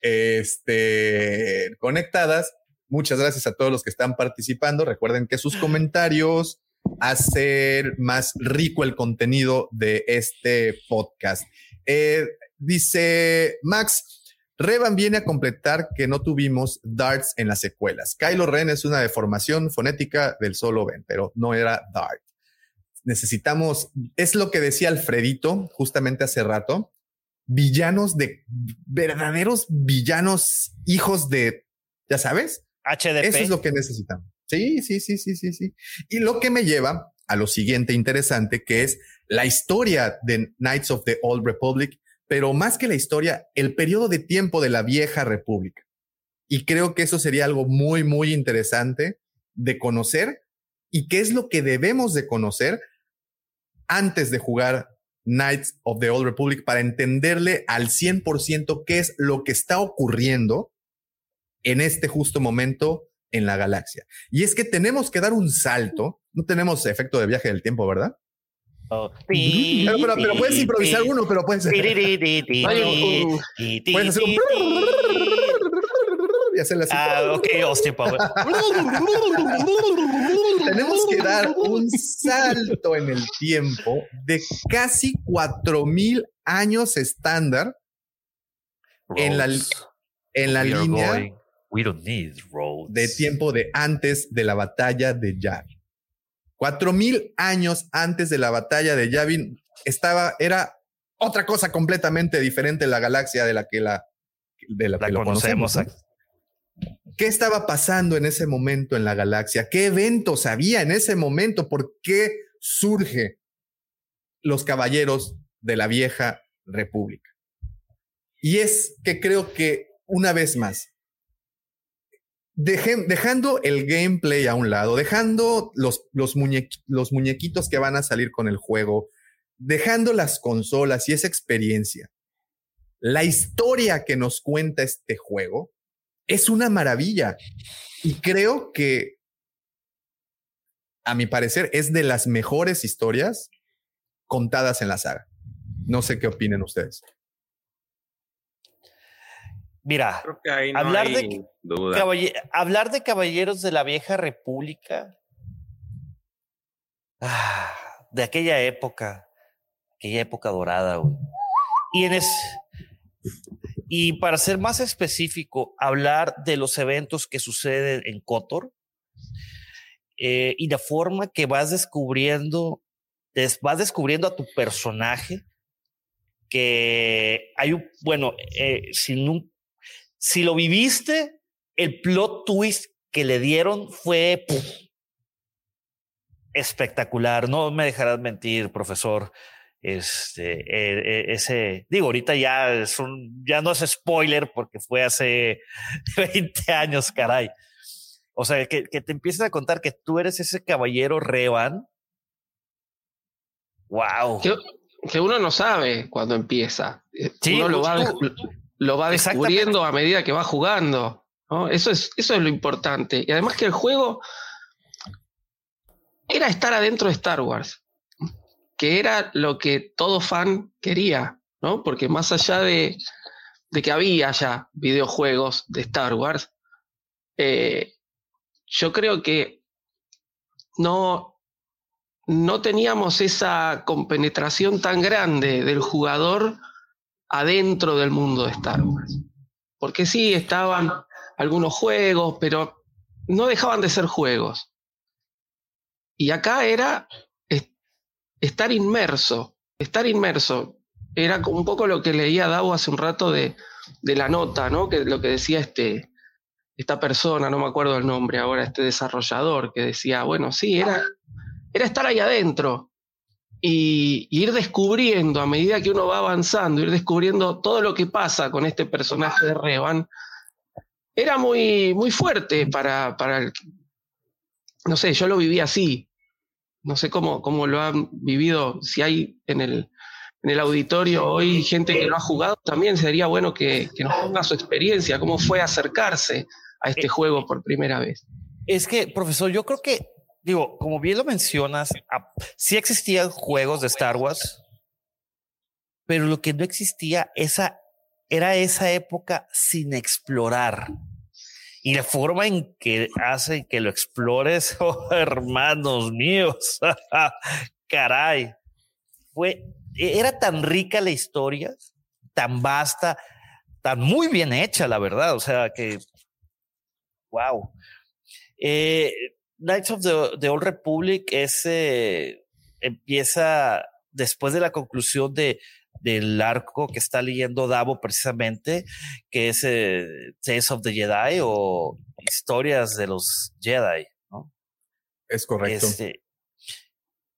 este, conectadas. Muchas gracias a todos los que están participando. Recuerden que sus comentarios hacen más rico el contenido de este podcast. Eh, dice Max, Revan viene a completar que no tuvimos darts en las secuelas. Kylo Ren es una deformación fonética del solo Ben, pero no era dart. Necesitamos, es lo que decía Alfredito justamente hace rato, villanos de verdaderos villanos, hijos de, ya sabes, Eso es lo que necesitamos. Sí, sí, sí, sí, sí, sí. Y lo que me lleva a lo siguiente interesante, que es la historia de Knights of the Old Republic, pero más que la historia, el periodo de tiempo de la vieja república. Y creo que eso sería algo muy, muy interesante de conocer y qué es lo que debemos de conocer antes de jugar Knights of the Old Republic para entenderle al 100% qué es lo que está ocurriendo en este justo momento en la galaxia. Y es que tenemos que dar un salto. No tenemos efecto de viaje del tiempo, ¿verdad? Oh. Pero, pero- pero puedes improvisar uno, pero puedes, puedes hacer un *laughs* y hacerle así. Ah, ok, Austin Power. *laughs* Tenemos que dar un salto en el tiempo de casi 4000 años estándar en la, en la línea going- We don't need roads. de tiempo de antes de la batalla de Yavin. 4000 años antes de la batalla de Yavin estaba, era otra cosa completamente diferente la galaxia de la que la, de la La que lo conocemos. conocemos. ¿no? ¿Qué estaba pasando en ese momento en la galaxia? ¿Qué eventos había en ese momento? ¿Por qué surge los caballeros de la vieja república? Y es que creo que una vez más, dejando el gameplay a un lado, dejando los, los muñequitos que van a salir con el juego, dejando las consolas y esa experiencia, la historia que nos cuenta este juego es una maravilla. Y creo que, a mi parecer, es de las mejores historias contadas en la saga. No sé qué opinen ustedes. Mira, no Hablar de- hablar caballeros de la vieja república, ah, de aquella época, aquella época dorada, güey. Y en es, y para ser más específico, hablar de los eventos que suceden en Kotor eh, y la forma que vas descubriendo, des- vas descubriendo a tu personaje, que hay un, bueno, eh, sin un, si lo viviste, el plot twist que le dieron fue ¡puf! espectacular. No me dejarás mentir, profesor. Este, eh, eh, ese, digo, ahorita ya es un, ya no es spoiler porque fue hace *laughs* 20 años, caray. O sea, que, que te empiezan a contar que tú eres ese caballero Revan. Wow. Que, que uno no sabe cuando empieza. Eh, Sí, uno lo va, tú- lo va descubriendo a medida que va jugando. ¿no? Eso, es, eso es lo importante. Y además que el juego era estar adentro de Star Wars, que era lo que todo fan quería, ¿no? Porque más allá de, de que había ya videojuegos de Star Wars, eh, yo creo que no, no teníamos esa compenetración tan grande del jugador adentro del mundo de Star Wars. Porque sí, estaban algunos juegos, pero no dejaban de ser juegos. Y acá era es- estar inmerso, estar inmerso. Era un poco lo que leía Davo hace un rato de, de la nota, ¿no? Que lo que decía este, esta persona, no me acuerdo el nombre ahora, este desarrollador, que decía, bueno, sí, era, era estar ahí adentro y, y ir descubriendo a medida que uno va avanzando, ir descubriendo todo lo que pasa con este personaje de Revan, era muy, muy fuerte para, para el... No sé, yo lo viví así. No sé cómo, cómo lo han vivido, si hay en el, en el auditorio hoy gente que lo ha jugado, también sería bueno que, que nos ponga su experiencia, cómo fue acercarse a este juego por primera vez. Es que, profesor, yo creo que, digo, como bien lo mencionas, sí existían juegos de Star Wars, pero lo que no existía esa, era esa época sin explorar. Y la forma en que hace que lo explores, *laughs* oh, hermanos míos, *laughs* caray, fue, era tan rica la historia, tan vasta, tan muy bien hecha, la verdad. O sea, que, wow. Eh, Knights of the, the Old Republic es, eh, empieza después de la conclusión de, del arco que está leyendo Davo precisamente, que es eh, Tales of the Jedi o Historias de los Jedi, ¿no? Es correcto. Este,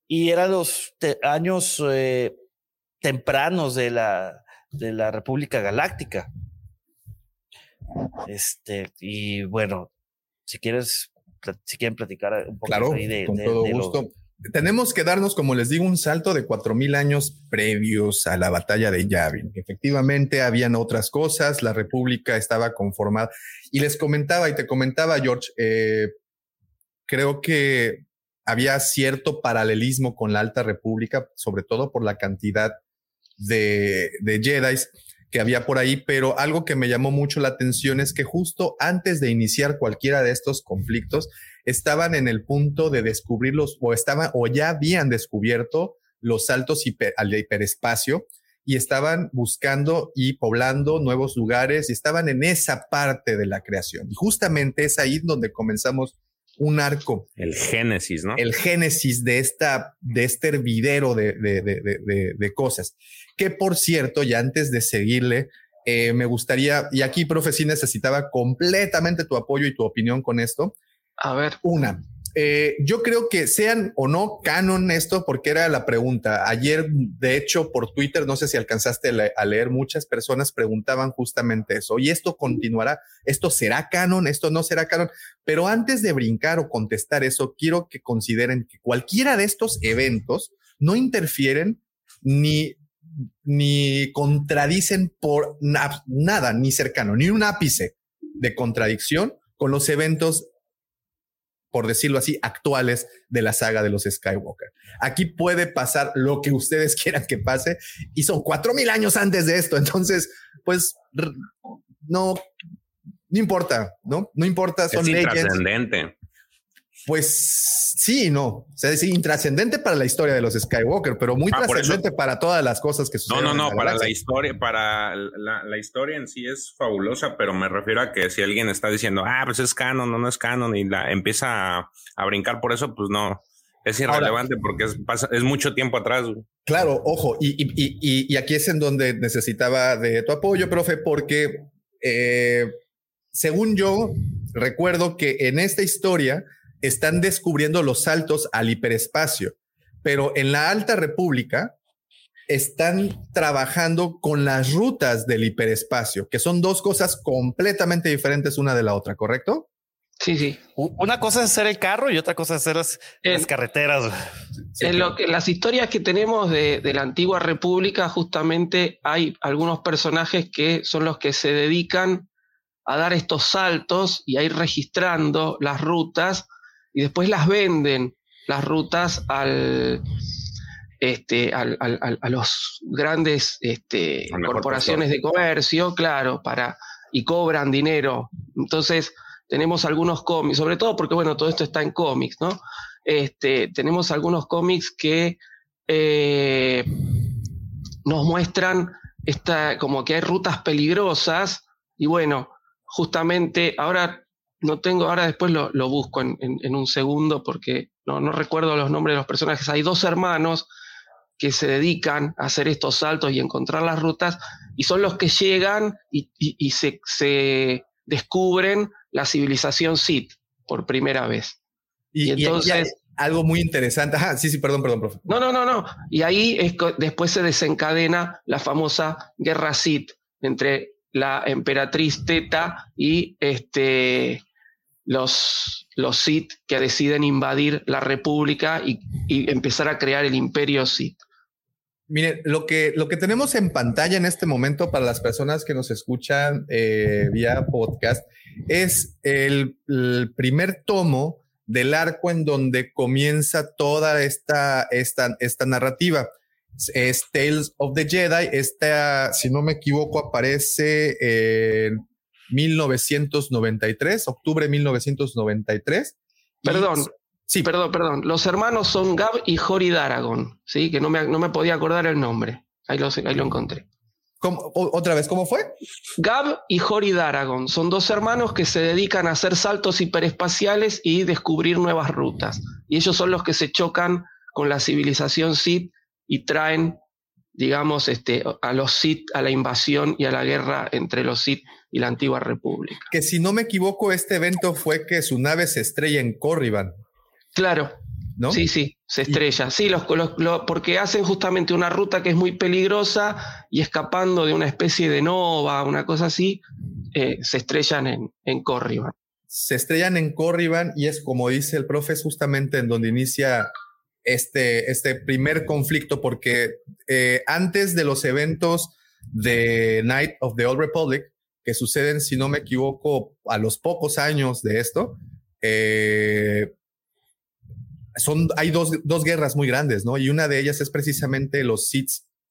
y eran los te- años eh, tempranos de la, de la República Galáctica. Este, y bueno, si quieres, si quieren platicar un poco Claro, ahí de, con de- todo de lo- gusto. tenemos que darnos, como les digo, un salto de cuatro mil años previos a la batalla de Yavin. Efectivamente, habían otras cosas, la República estaba conformada. Y les comentaba y te comentaba, George, eh, creo que había cierto paralelismo con la Alta República, sobre todo por la cantidad de, de Jedi que había por ahí, pero algo que me llamó mucho la atención es que justo antes de iniciar cualquiera de estos conflictos, estaban en el punto de descubrirlos o estaban o ya habían descubierto los saltos al hiperespacio y estaban buscando y poblando nuevos lugares y estaban en esa parte de la creación. Y justamente es ahí donde comenzamos un arco. El génesis, ¿no? El génesis de, esta, de este hervidero de, de, de, de cosas. Que por cierto, y antes de seguirle, eh, me gustaría, y aquí, profe, sí necesitaba completamente tu apoyo y tu opinión con esto. A ver. Una, eh, yo creo que sean o no canon esto, porque era la pregunta. Ayer, de hecho, por Twitter, no sé si alcanzaste a leer, muchas personas preguntaban justamente eso. ¿Y esto continuará? ¿Esto será canon? ¿Esto no será canon? Pero antes de brincar o contestar eso, quiero que consideren que cualquiera de estos eventos no interfieren ni ni contradicen por nada, ni cercano, ni un ápice de contradicción con los eventos por decirlo así, actuales de la saga de los Skywalker. Aquí puede pasar lo que ustedes *laughs* quieran que pase y son cuatro mil años antes de esto. Entonces, pues no, no importa, ¿no? No importa, son es trascendente. Pues sí, no. O sea, es intrascendente para la historia de los Skywalker, pero muy ah, trascendente para todas las cosas que suceden. No, no, no, para la historia, para la, historia en sí es fabulosa, pero me refiero a que si alguien está diciendo, ah, pues es canon, no, no es canon, y la empieza a, brincar por eso, pues no, es irrelevante porque es, es mucho tiempo atrás. Claro, ojo, y, y, y, aquí es en donde necesitaba de tu apoyo, profe, porque eh, según yo recuerdo que en esta historia están descubriendo los saltos al hiperespacio, pero en la Alta República están trabajando con las rutas del hiperespacio, que son dos cosas completamente diferentes una de la otra, ¿correcto? Sí, sí. Una cosa es hacer el carro y otra cosa es hacer las, carreteras. en lo que, las historias que tenemos de, de, la antigua república, justamente hay algunos personajes que son los que se dedican a dar estos saltos y a ir registrando las rutas y después las venden las rutas al, este, al, a los grandes este, corporaciones de comercio, claro, para, y cobran dinero. Entonces, tenemos algunos cómics, sobre todo porque, bueno, todo esto está en cómics, ¿no? Este, tenemos algunos cómics que eh, nos muestran esta, como que hay rutas peligrosas y bueno, justamente ahora no tengo, ahora después lo, busco en, un segundo porque no, no recuerdo los nombres de los personajes. Hay dos hermanos que se dedican a hacer estos saltos y encontrar las rutas y son los que llegan y, se, descubren la civilización Sith por primera vez. Y, entonces... algo muy interesante. sí, sí, perdón, perdón, profe. No, no, no, no. Y ahí es, después se desencadena la famosa guerra Sith entre la emperatriz Teta y este los, los Sith que deciden invadir la República y, empezar a crear el imperio Sith. Mire, lo que, lo que tenemos en pantalla en este momento para las personas que nos escuchan eh, vía podcast es el, primer tomo del arco en donde comienza toda esta, esta, esta narrativa. Es Tales of the Jedi. Esta, si no me equivoco, aparece en 1993, octubre de 1993. Perdón. Sí. Perdón, perdón. Los hermanos son Gab y Jory Daragon, ¿sí? Que no me, no me podía acordar el nombre. Ahí lo, ahí lo encontré. ¿Otra vez cómo fue? Gab y Jory Daragon son dos hermanos que se dedican a hacer saltos hiperespaciales y descubrir nuevas rutas. Y ellos son los que se chocan con la civilización Sith y traen, digamos, este, a los Sith a la invasión y a la guerra entre los Sith y la antigua república. Que si no me equivoco, este evento fue que su nave se estrella en Corriban. Claro. ¿No? Sí, sí, se estrella. Sí, los, porque hacen justamente una ruta que es muy peligrosa y escapando de una especie de nova, una cosa así, eh, se estrellan en, en Corriban. Se estrellan en Corriban y es como dice el profe, justamente en donde inicia este, este primer conflicto, porque eh, antes de los eventos de Night of the Old Republic, que suceden, si no me equivoco, a los pocos años de esto, eh, son, hay dos, dos, guerras muy grandes, ¿no? Y una de ellas es precisamente los Sith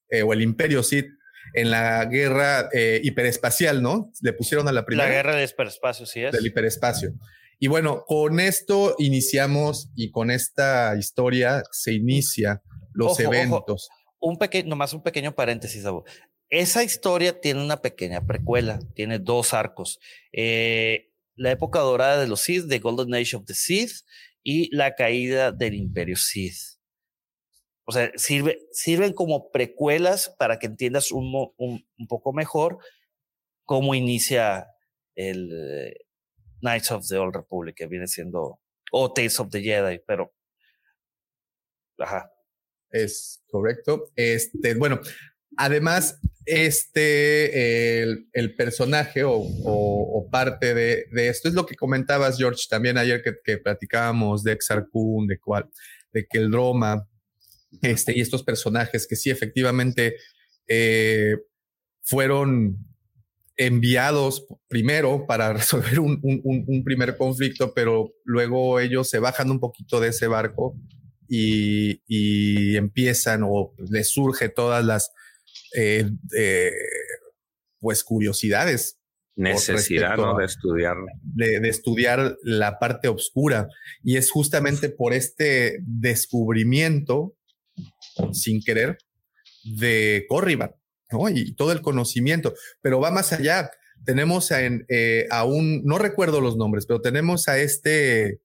eh, o el Imperio Sith en la guerra eh, hiperespacial, ¿no? Le pusieron a la primera. La guerra del hiperespacio, sí es. Del hiperespacio. Y bueno, con esto iniciamos y con esta historia se inicia los eventos. Un pequeño, nomás un pequeño paréntesis, Davo. Esa historia tiene una pequeña precuela, tiene dos arcos. Eh, la época dorada de los Sith, The Golden Age of the Sith, y la caída del Imperio Sith. O sea, sirve, sirven como precuelas para que entiendas un, un, un poco mejor cómo inicia el eh, Knights of the Old Republic, que viene siendo, o Tales of the Jedi, pero... Ajá. Es correcto. Este, bueno, además, este, el, personaje o, parte de, esto es lo que comentabas, George, también ayer que, platicábamos de Exar Kun, de cuál, de que el Droma, este, y estos personajes que sí, efectivamente, eh, fueron enviados primero para *laughs* resolver un, primer conflicto, pero luego ellos se bajan un poquito de ese barco y, y empiezan o les surge todas las eh, eh, pues curiosidades. Necesidad ¿no? de estudiar. De, de, estudiar la parte oscura. Y es justamente por este descubrimiento, sin querer, de Corriban, ¿no? Y todo el conocimiento. Pero va más allá. Tenemos a, eh, a un, no recuerdo los nombres, pero tenemos a este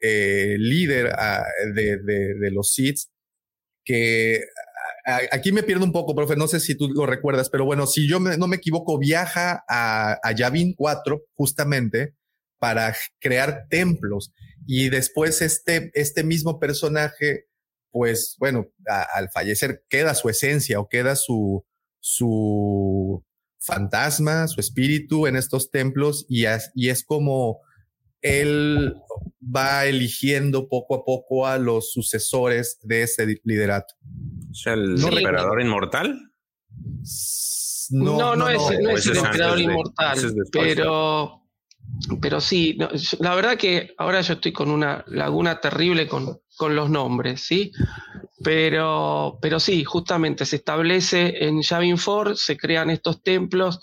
líder a, de, de, de, los SIDS que aquí me pierdo un poco, profe, no sé si tú lo recuerdas, pero bueno, si yo no me equivoco, viaja a, a Yavin 4 justamente para crear templos. Y después este, este mismo personaje, pues bueno, al fallecer queda su esencia o queda su, su fantasma, su espíritu en estos templos y, y es como él va eligiendo poco a poco a los sucesores de ese liderato. Sea, el sí, emperador inmortal. No, no, no, no es, no es el emperador inmortal, pero, pero sí, la verdad que ahora yo estoy con una laguna terrible con, con los nombres, ¿sí? Pero, pero sí, justamente se establece en Yavin 4, se crean estos templos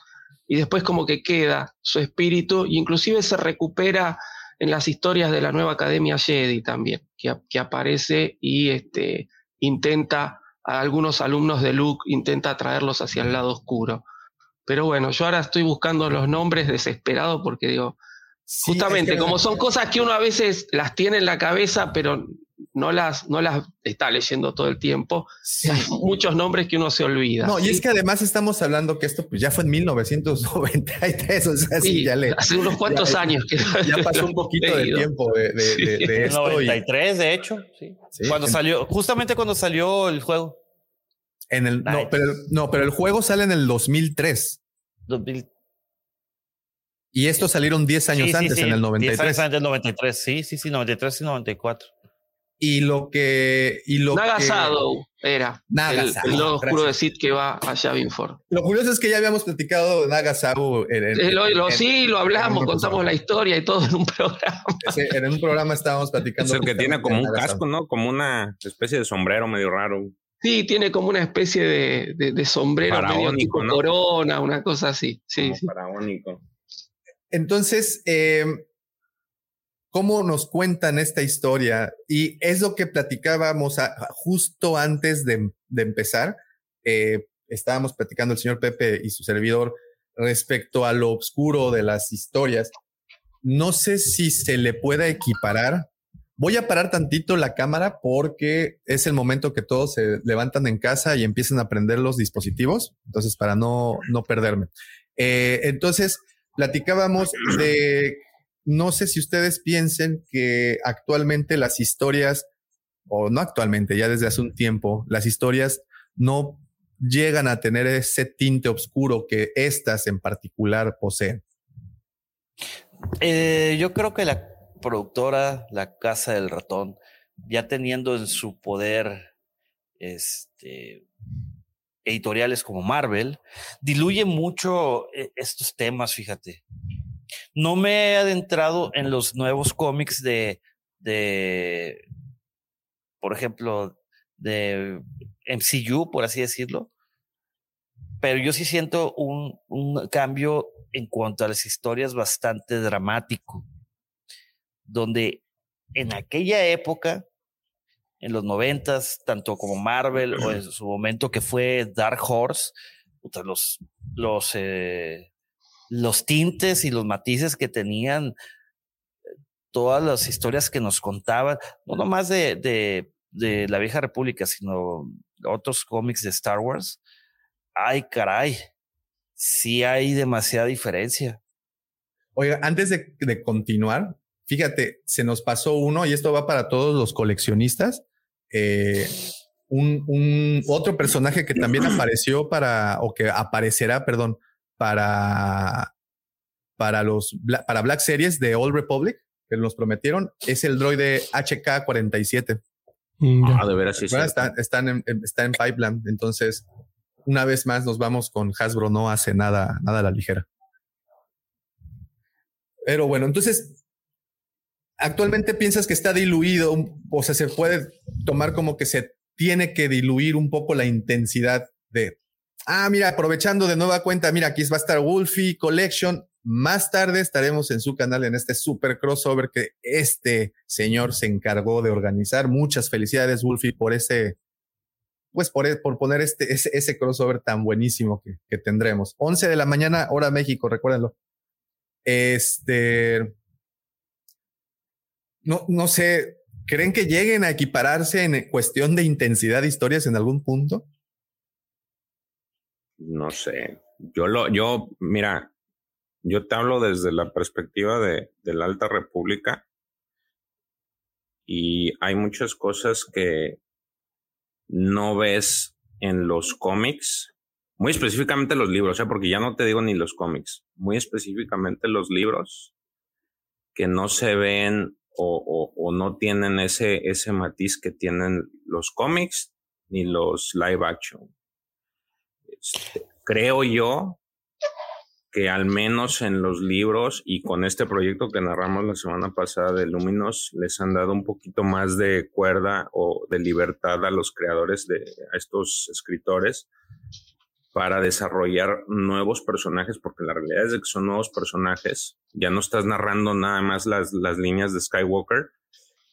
y después como que queda su espíritu, y inclusive se recupera en las historias de la nueva Academia Jedi también, que, que aparece y este, intenta a algunos alumnos de Luke, intenta traerlos hacia el lado oscuro. Pero bueno, yo ahora estoy buscando los nombres desesperado porque digo, sí, justamente, es que como son cosas que uno a veces las tiene en la cabeza, pero no las, no las está leyendo todo el tiempo. Sí. Hay muchos nombres que uno se olvida. No, ¿sí? y es que además estamos hablando que esto pues, ya fue en 1993, *laughs* o sea, sí, ya le, hace unos cuantos ya, años que ya *laughs* pasó un poquito de tiempo de, de, de, de esto. 93, y, de hecho, sí. Cuando en, salió, justamente cuando salió el juego. En el, no, pero, no, pero el juego sale en el 2003. 2000. Y estos salieron 10 años sí, antes, sí, sí. en el 93. 10 años antes del 93, sí, sí, sí, 93 y 94. Y lo que. Y lo Nagasado que, era. Nagasado. El, el lado oscuro de Sid que va a Yavin 4. Lo curioso es que ya habíamos platicado de Nagasado. En, en, eh, lo, lo, en, sí, lo hablamos, contamos la historia y todo en un *laughs* programa. Sí, en un programa estábamos platicando. Es el que tiene como un casco, ¿no? Como una especie de sombrero medio raro. Sí, tiene como una especie de, de, de sombrero medio tipo ¿no? corona, una cosa así. Sí, como sí. Faraónico. Entonces, eh, ¿cómo nos cuentan esta historia? Y es lo que platicábamos justo antes de, de empezar. Eh, estábamos platicando el señor Pepe y su servidor respecto a lo oscuro de las historias. No sé si se le pueda equiparar. Voy a parar tantito la cámara porque es el momento que todos se levantan en casa y empiezan a prender los dispositivos. Entonces, para no, no perderme. Eh, entonces, platicábamos de, no sé si ustedes piensen que actualmente las historias, o no actualmente, ya desde hace un tiempo, las historias no llegan a tener ese tinte oscuro que estas en particular poseen. Eh, yo creo que la productora, la Casa del Ratón, ya teniendo en su poder este, editoriales como Marvel, diluye mucho eh, estos temas, fíjate. No me he adentrado en los nuevos cómics de, de, por ejemplo, de MCU, por así decirlo, pero yo sí siento un, un cambio en cuanto a las historias bastante dramático, donde en aquella época, en los noventas, tanto como Marvel o en su momento que fue Dark Horse, los, los, eh, los tintes y los matices que tenían todas las historias que nos contaban, no nomás de, de, la vieja república, sino otros cómics de Star Wars, ay caray, sí hay demasiada diferencia. Oiga, antes de, continuar, fíjate, se nos pasó uno y esto va para todos los coleccionistas. Eh, un, un, otro personaje que también apareció para, o que aparecerá, perdón, para, para los, para Black Series de Old Republic, que nos prometieron, es el droide HK-47. Mm, ah, de veras, sí. Está, están en, está en pipeline. Entonces, una vez más nos vamos con Hasbro, no hace nada, nada a la ligera. Pero bueno, entonces, actualmente piensas que está diluido, o sea, se puede tomar como que se tiene que diluir un poco la intensidad de, ah, mira, aprovechando de nueva cuenta, mira, aquí va a estar Wolfie Collection. Más tarde estaremos en su canal en este super crossover que este señor se encargó de organizar. Muchas felicidades, Wolfie, por ese pues por, por poner este, ese, ese, crossover tan buenísimo que, que, tendremos. 11 de la mañana, hora México, recuérdenlo. Este, no, no sé, ¿creen que lleguen a equipararse en cuestión de intensidad de historias en algún punto? No sé. Yo lo, yo, mira, yo te hablo desde la perspectiva de, la Alta República y hay muchas cosas que, no ves en los cómics, muy específicamente los libros, ¿eh? porque ya no te digo ni los cómics, muy específicamente los libros que no se ven o, no tienen ese, ese matiz que tienen los cómics ni los live action. Este, creo yo que al menos en los libros y con este proyecto que narramos la semana pasada de Luminos, les han dado un poquito más de cuerda o de libertad a los creadores de a estos escritores para desarrollar nuevos personajes, porque la realidad es que son nuevos personajes. Ya no estás narrando nada más las, las líneas de Skywalker,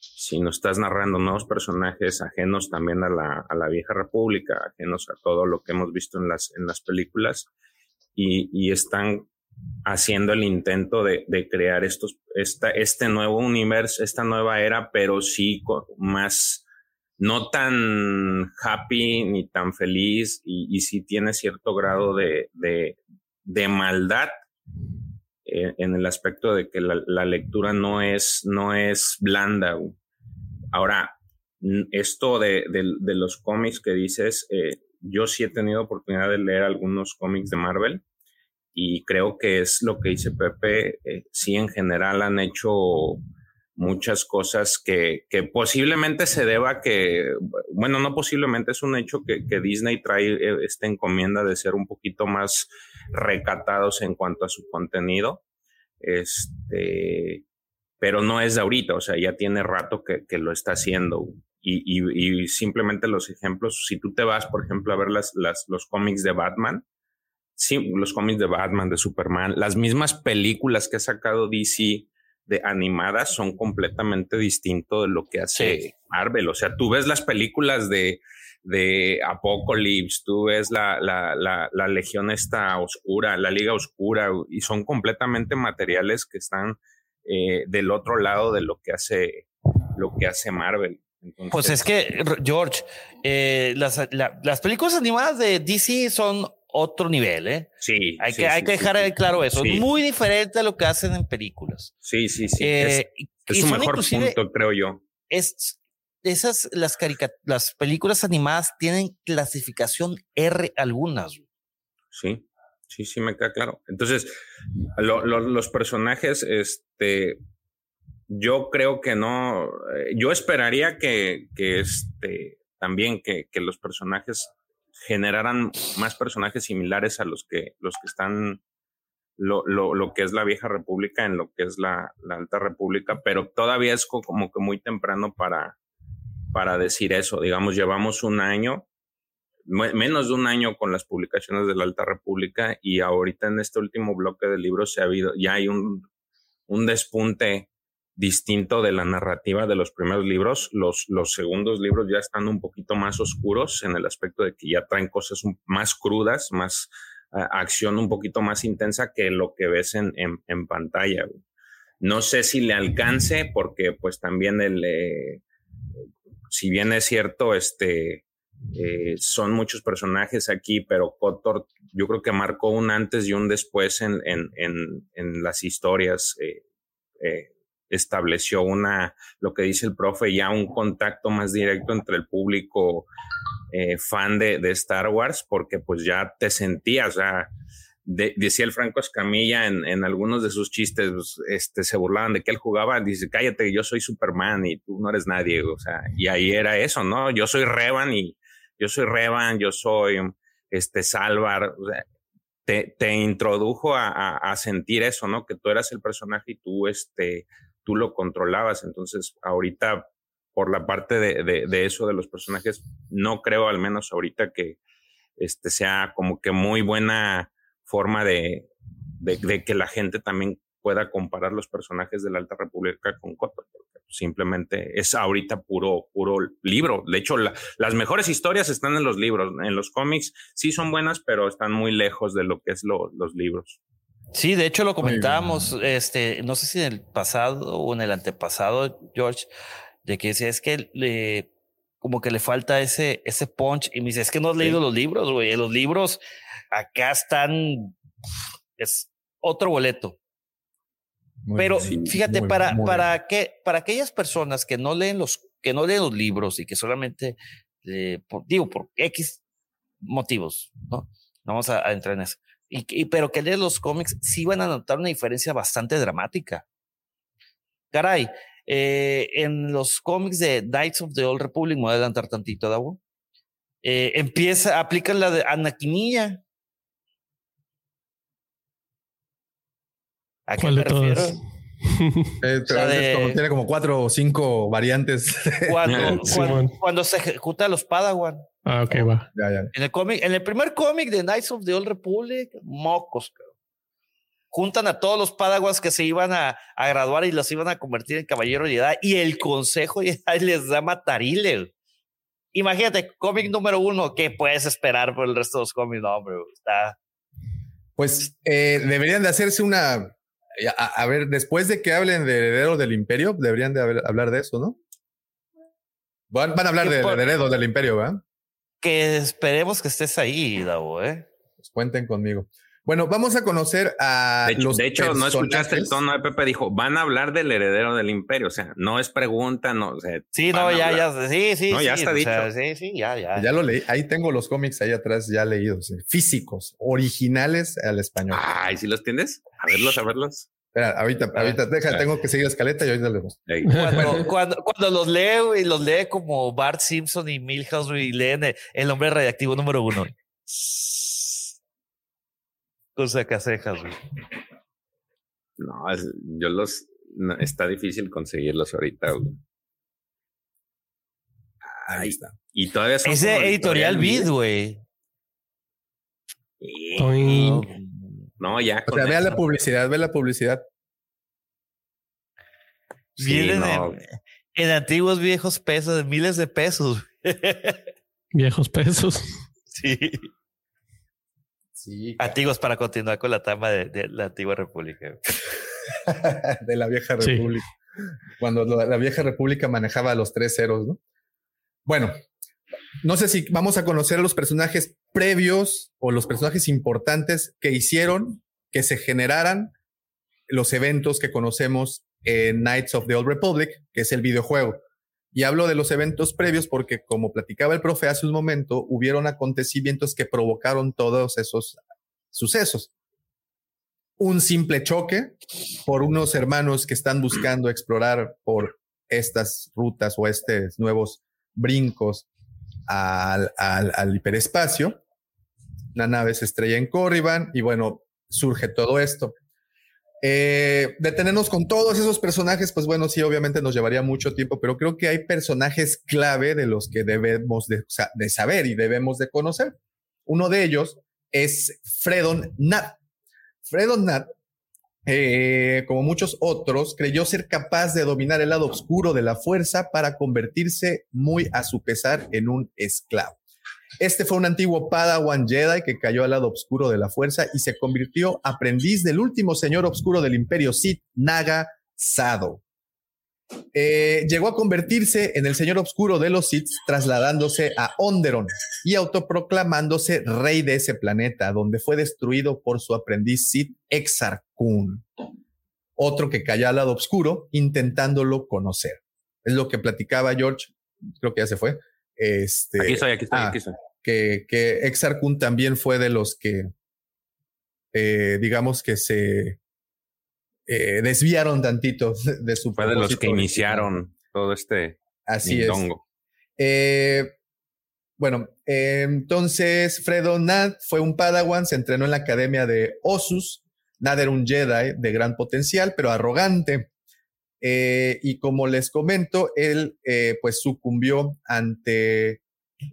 sino estás narrando nuevos personajes ajenos también a la, a la vieja república, ajenos a todo lo que hemos visto en las, en las películas y, están haciendo el intento de, crear estos, esta, este nuevo universo, esta nueva era, pero sí más, no tan happy ni tan feliz y, sí tiene cierto grado de, de, maldad en el aspecto de que la, lectura no es, no es blanda. Ahora, esto de, los cómics que dices, eh, yo sí he tenido oportunidad de leer algunos cómics de Marvel y creo que es lo que dice Pepe. Eh, sí, en general han hecho muchas cosas que, que, posiblemente se deba que, bueno, no posiblemente, es un hecho que, que, Disney trae eh, esta encomienda de ser un poquito más recatados en cuanto a su contenido. Este, pero no es de ahorita, o sea, ya tiene rato que, que lo está haciendo. Y, y, y, simplemente los ejemplos, si tú te vas, por ejemplo, a ver las, las, los cómics de Batman, sí, los cómics de Batman, de Superman, las mismas películas que ha sacado DC de animadas son completamente distinto de lo que hace Marvel. O sea, tú ves las películas de, de Apocalypse, tú ves la, la, la, la, Legión esta oscura, la Liga Oscura, y son completamente materiales que están eh, del otro lado de lo que hace, lo que hace Marvel. pues es que, George, eh, las, las películas animadas de DC son otro nivel, ¿eh? Sí. Hay que, hay que dejar claro eso. Es muy diferente a lo que hacen en películas. Sí, sí, sí. Eh, es, es un mejor punto, creo yo. Es, esas, las, las películas animadas tienen clasificación R algunas. Sí, sí, sí, me queda claro. Entonces, los personajes, este, yo creo que no. eh, Yo esperaría que, que este también que, que los personajes generaran más personajes similares a los que los que están lo, lo, lo que es la vieja república en lo que es la, la alta república, pero todavía es co- como que muy temprano para, para decir eso. Digamos, llevamos un año, me- menos de un año con las publicaciones de la alta república y ahorita en este último bloque de libros se ha habido, ya hay un, un despunte distinto de la narrativa de los primeros libros. Los, los segundos libros ya están un poquito más oscuros en el aspecto de que ya traen cosas más crudas, más acción un poquito más intensa que lo que ves en, en, pantalla. No sé si le alcance porque pues también el, eh, si bien es cierto, este, eh, son muchos personajes aquí, pero Kotor yo creo que marcó un antes y un después en, en, en, en las historias. eh, estableció una, lo que dice el profe, ya un contacto más directo entre el público eh, fan de, de Star Wars, porque pues ya te sentías, o sea, de- decía el Franco Escamilla en, en algunos de sus chistes, pues, este, se burlaban de que él jugaba, dice, cállate, yo soy Superman y tú no eres nadie, o sea, y ahí era eso, ¿no? Yo soy Revan y yo soy Revan, yo soy este Salvar, o sea, te, te introdujo a, a, a sentir eso, ¿no? Que tú eras el personaje y tú, este, tú lo controlabas. Entonces, ahorita, por la parte de, de, eso de los personajes, no creo, al menos ahorita, que este sea como que muy buena forma de, de, que la gente también pueda comparar los personajes de la Alta República con porque Simplemente es ahorita puro, puro libro. De hecho, la- las mejores historias están en los libros. En los cómics sí son buenas, pero están muy lejos de lo que es lo- los libros. Sí, de hecho lo comentábamos, este, no sé si en el pasado o en el antepasado, George, de que decía es que le, como que le falta ese, ese punch. Y me dice, es que no has leído los libros, güey. Los libros acá están, es otro boleto. Muy Pero bien. fíjate, Muy- para, muy para que, para aquellas personas que no leen los, que no leen los libros y que solamente, eh, por- digo, por X motivos, ¿no? Vamos a, a entrar en eso. Y, y- pero que leen los cómics, sí van a notar una diferencia bastante dramática. Caray, eh, en los cómics de Knights of the Old Republic, me voy a adelantar tantito, Davo. Eh, empieza, aplican la de Anakinilla. ¿A qué ¿Cuál me de todas? *laughs* Eh, pero de- como- tiene como cuatro o cinco variantes. Cuando, *laughs* cuando, Simón. cuando se ejecuta a los Padawan. Ah, ok, va. ya, ya. En el cómic, en el primer cómic de Knights of the Old Republic, mocos, cabrón. Juntan a todos los Padawans que se iban a, a graduar y los iban a convertir en caballeros de edad y el consejo Jedi *laughs* les da matarile. Imagínate, cómic número uno, ¿qué puedes esperar por el resto de los cómics? No, hombre, está. Pues eh, deberían de hacerse una. A, a ver, después de que hablen de Heredero del Imperio, deberían de haber- hablar de eso, ¿no? Van, van a hablar ¿Qué de por- Heredero del Imperio, ¿verdad? Que esperemos que estés ahí, Davo, ¿eh? Pues cuenten conmigo. Bueno, vamos a conocer a De hecho, los de hecho, no escuchaste el tono de Pepe, dijo, van a hablar del heredero del imperio, o sea, no es pregunta, no, o sea, Sí, no, ya, hablar. ya, sí, sí. No, ya sí, está o sea, dicho. sí, sí, ya, ya. Ya lo leí, ahí tengo los cómics ahí atrás ya leídos, eh, físicos, originales al español. Ay, ¿sí los tienes? A verlos, a verlos. Espera, ahorita, ahorita, deja, tengo que seguir la escaleta y ahorita. Ey. Cuando, cuando, cuando los leo y los lee como Bart Simpson y Milhouse y leen el, el hombre radiactivo número uno. Con sacacejas, güey. No, es- yo los, no, está difícil conseguirlos ahorita. güey. Ahí Ay, está. y todavía son Es de como editorial Vid, güey. Sí. No, ya. O sea, vea la publicidad, ve la publicidad. Sí, Vienen no. en, en antiguos viejos pesos, miles de pesos. *laughs* Viejos pesos. sí. Sí, Antiguos para continuar con la trama de, de la antigua república. *laughs* de la vieja Sí. república. Cuando la, la vieja república manejaba los tres ceros, ¿no? Bueno, no sé si vamos a conocer a los personajes previos o los personajes importantes que hicieron que se generaran los eventos que conocemos en Knights of the Old Republic, que es el videojuego. Y hablo de los eventos previos porque, como platicaba el profe hace un momento, hubieron acontecimientos que provocaron todos esos sucesos. un simple choque por unos hermanos que están buscando explorar por estas rutas o estos nuevos brincos al, al, al hiperespacio. La nave se estrella en Corriban y bueno, surge todo esto. Eh, detenernos con todos esos personajes, pues bueno, sí, obviamente nos llevaría mucho tiempo, pero creo que hay personajes clave de los que debemos de, saber y debemos de conocer. Uno de ellos es Fredon Nat. Fredon Nat, eh, como muchos otros, creyó ser capaz de dominar el lado oscuro de la fuerza para convertirse muy a su pesar en un esclavo. Este fue un antiguo Padawan Jedi que cayó al lado oscuro de la fuerza y se convirtió aprendiz del último señor oscuro del imperio Sith, Naga Sado. Eh, llegó a convertirse en el señor oscuro de los Sith, trasladándose a Onderon y autoproclamándose rey de ese planeta, donde fue destruido por su aprendiz Sith Exar Kun, otro que cayó al lado oscuro intentándolo conocer. Es lo que platicaba George, creo que ya se fue, este, aquí estoy, aquí estoy, ah, aquí estoy. Que, que Exar Kun también fue de los que, eh, digamos que se eh, desviaron tantito de su Fue de los que iniciaron todo este Así mindongo. es. Eh, bueno, entonces Fredo Nad fue un Padawan, se entrenó en la academia de Osus. Nad era un Jedi de gran potencial, pero arrogante. Eh, y como les comento, él eh, pues sucumbió ante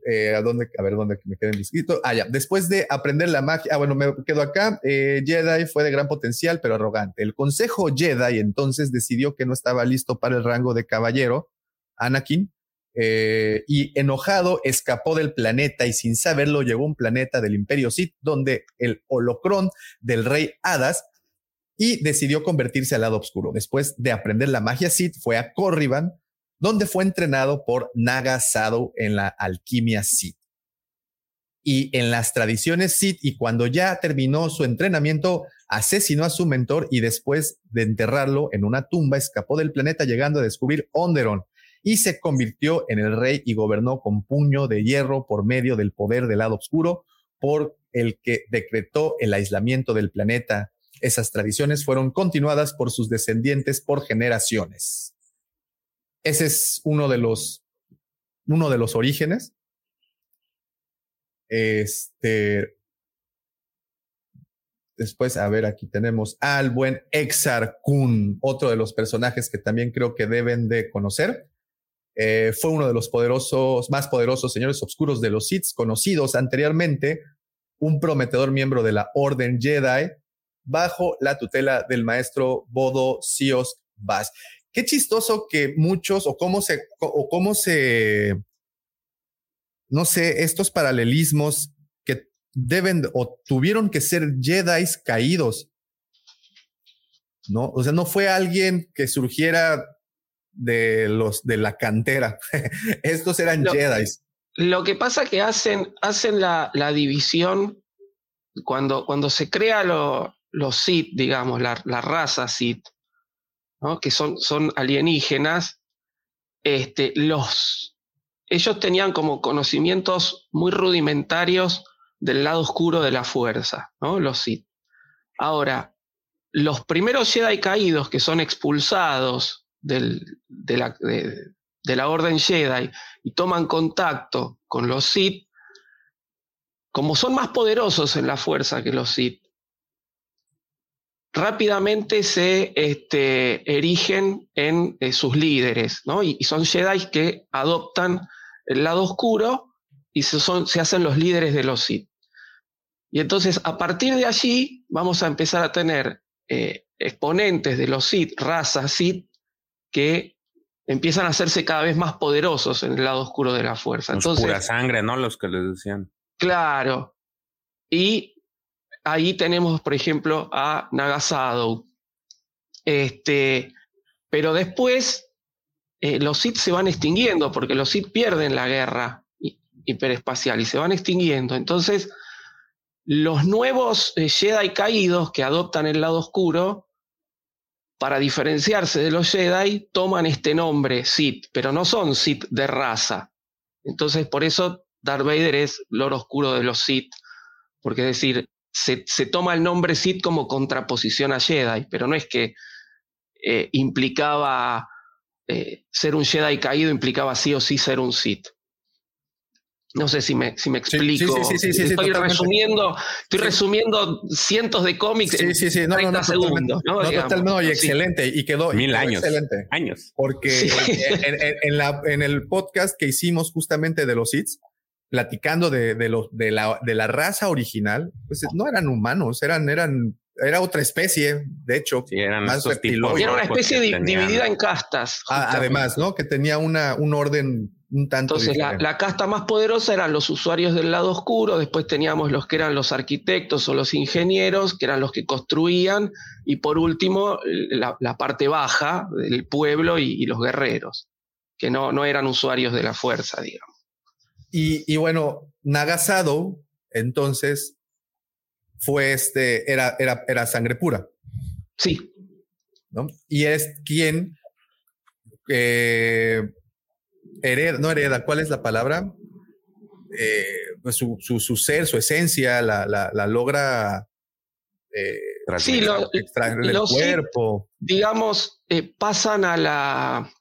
eh, ¿a, dónde, a ver dónde me quedé inscrito. Ah, ya. Después de aprender la magia, ah, bueno, me quedo acá. Eh, Jedi fue de gran potencial, pero arrogante. El Consejo Jedi entonces decidió que no estaba listo para el rango de caballero, Anakin, eh, y enojado escapó del planeta y sin saberlo llegó a un planeta del Imperio Sith, donde el holocrón del rey Hadas y decidió convertirse al lado oscuro. Después de aprender la magia Sith, fue a Corriban, donde fue entrenado por Naga Sado en la alquimia Sith. Y en las tradiciones Sith, y cuando ya terminó su entrenamiento, asesinó a su mentor y después de enterrarlo en una tumba, escapó del planeta llegando a descubrir Onderon y se convirtió en el rey y gobernó con puño de hierro por medio del poder del lado oscuro, por el que decretó el aislamiento del planeta. Esas tradiciones fueron continuadas por sus descendientes por generaciones. Ese es uno de los, uno de los orígenes. Este. Después, a ver, aquí tenemos al buen Exar Kun, otro de los personajes que también creo que deben de conocer. Eh, fue uno de los poderosos, más poderosos señores oscuros de los Sith, conocidos anteriormente, un prometedor miembro de la Orden Jedi, bajo la tutela del maestro Bodo Sios Bas. Qué chistoso que muchos, o cómo se, o cómo se, no sé, estos paralelismos que deben o tuvieron que ser Jedi caídos. ¿No? O sea, no fue alguien que surgiera de los de la cantera. *laughs* Estos eran Lo- Jedi. Lo que pasa es que hacen, hacen la, la división cuando, cuando se crea lo- los Sith, digamos, la, la raza Sith, que son, son alienígenas, este, los, ellos tenían como conocimientos muy rudimentarios del lado oscuro de la fuerza, ¿no? los Sith. Ahora, los primeros Jedi caídos que son expulsados del- de, la, de- de la Orden Jedi y toman contacto con los Sith, como son más poderosos en la fuerza que los Sith, rápidamente se este, erigen en eh, sus líderes, ¿no? Y, y son Jedi que adoptan el lado oscuro y se, son, se hacen los líderes de los Sith. Y entonces, a partir de allí, vamos a empezar a tener eh, exponentes de los Sith, razas Sith, que empiezan a hacerse cada vez más poderosos en el lado oscuro de la fuerza. Los Entonces, pura sangre, ¿no? Los que les decían. Claro. Y ahí tenemos, por ejemplo, a Nagasado. Este, pero después eh, los Sith se van extinguiendo porque los Sith pierden la guerra hi- hiperespacial y se van extinguiendo. Entonces, los nuevos eh, Jedi caídos que adoptan el lado oscuro, para diferenciarse de los Jedi, toman este nombre Sith, pero no son Sith de raza. Entonces, por eso Darth Vader es Lord Oscuro de los Sith, porque es decir, se, toma el nombre Sith como contraposición a Jedi, pero no es que eh, implicaba eh, ser un Jedi caído, implicaba sí o sí ser un Sith. No sé si me, si me explico. Sí, sí, sí, estoy resumiendo, estoy resumiendo cientos de cómics en sí, sí, no, 30 segundos. No, no, y excelente. Y quedó, Mil años. Excelente. Años. Porque en, la, en el podcast que hicimos justamente de los hits, platicando de, de, los, de, la, de la raza original, pues no eran humanos, eran, eran era otra especie, de hecho. Sí, eran más Era una especie dividida en castas. Ah, además, ¿no? Que tenía una, un orden un tanto. Entonces, la, casta más poderosa eran los usuarios del lado oscuro, después teníamos los que eran los arquitectos o los ingenieros, que eran los que construían, y por último, la, parte baja del pueblo y, los guerreros, que no, no eran usuarios de la fuerza, digamos. Y, y bueno, Nagasado, entonces, fue este, era, era, era sangre pura. Sí. ¿no? Y es quien eh, hereda, no hereda, ¿cuál es la palabra? Eh, pues su, su, ser, su esencia, la, la, logra eh, sí, extraer del cuerpo. digamos, eh, pasan a la,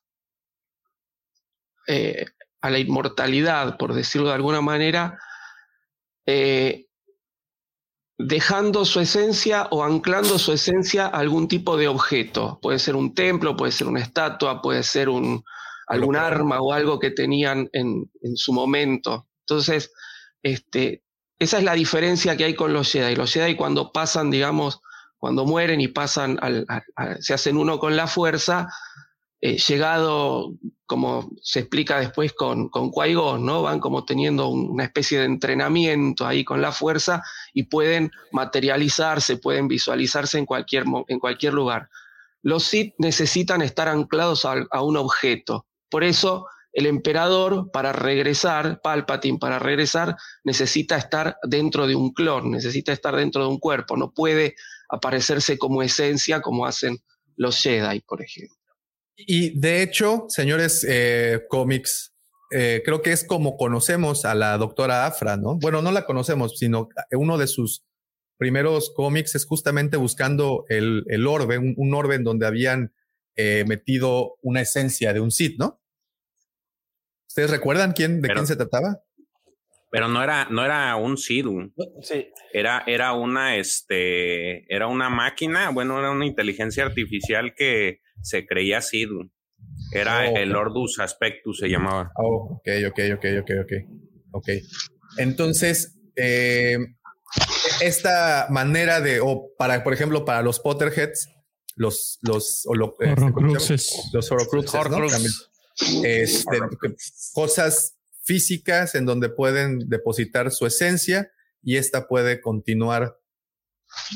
a la inmortalidad, por decirlo de alguna manera, dejando su esencia o anclando su esencia a algún tipo de objeto. Puede ser un templo, puede ser una estatua, puede ser un, algún arma o algo que tenían en, su momento. Entonces, este, esa es la diferencia que hay con los Jedi. Los Jedi cuando pasan, digamos, cuando mueren y pasan al, se hacen uno con la fuerza, eh, llegado, como se explica después con, con ¿no? Van como teniendo una especie de entrenamiento ahí con la fuerza y pueden materializarse, pueden visualizarse en cualquier, en cualquier lugar. Los Sith necesitan estar anclados a, un objeto. Por eso el emperador, para regresar, Palpatine, para regresar, necesita estar dentro de un clon, necesita estar dentro de un cuerpo, no puede aparecerse como esencia como hacen los Jedi, por ejemplo. Y de hecho, señores eh, cómics, eh, creo que es como conocemos a la doctora Afra, ¿no? Bueno, no la conocemos, sino uno de sus primeros cómics es justamente buscando el, el orbe, un, orbe en donde habían eh, metido una esencia de un Sith, ¿no? ¿Ustedes recuerdan quién, de quién se trataba? Pero no era, no era un Sith. Sí. Era, era una, este, era una máquina, bueno, era una inteligencia artificial que se creía Sidu. Era oh, el Ordus Aspectus, se llamaba. Oh, ok, ok, ok, ok, ok. Ok. Entonces, eh, esta manera de, o para, por ejemplo, para los Potterheads, los, los, o lo, eh, los Horcruxes, este, cosas físicas en donde pueden depositar su esencia y esta puede continuar,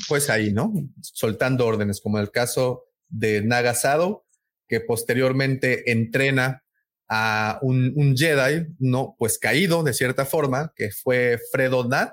pues ahí, ¿no? Soltando órdenes, como el caso de Nagasado, que posteriormente entrena a un, Jedi, no, pues caído de cierta forma, que fue Fredo Nat,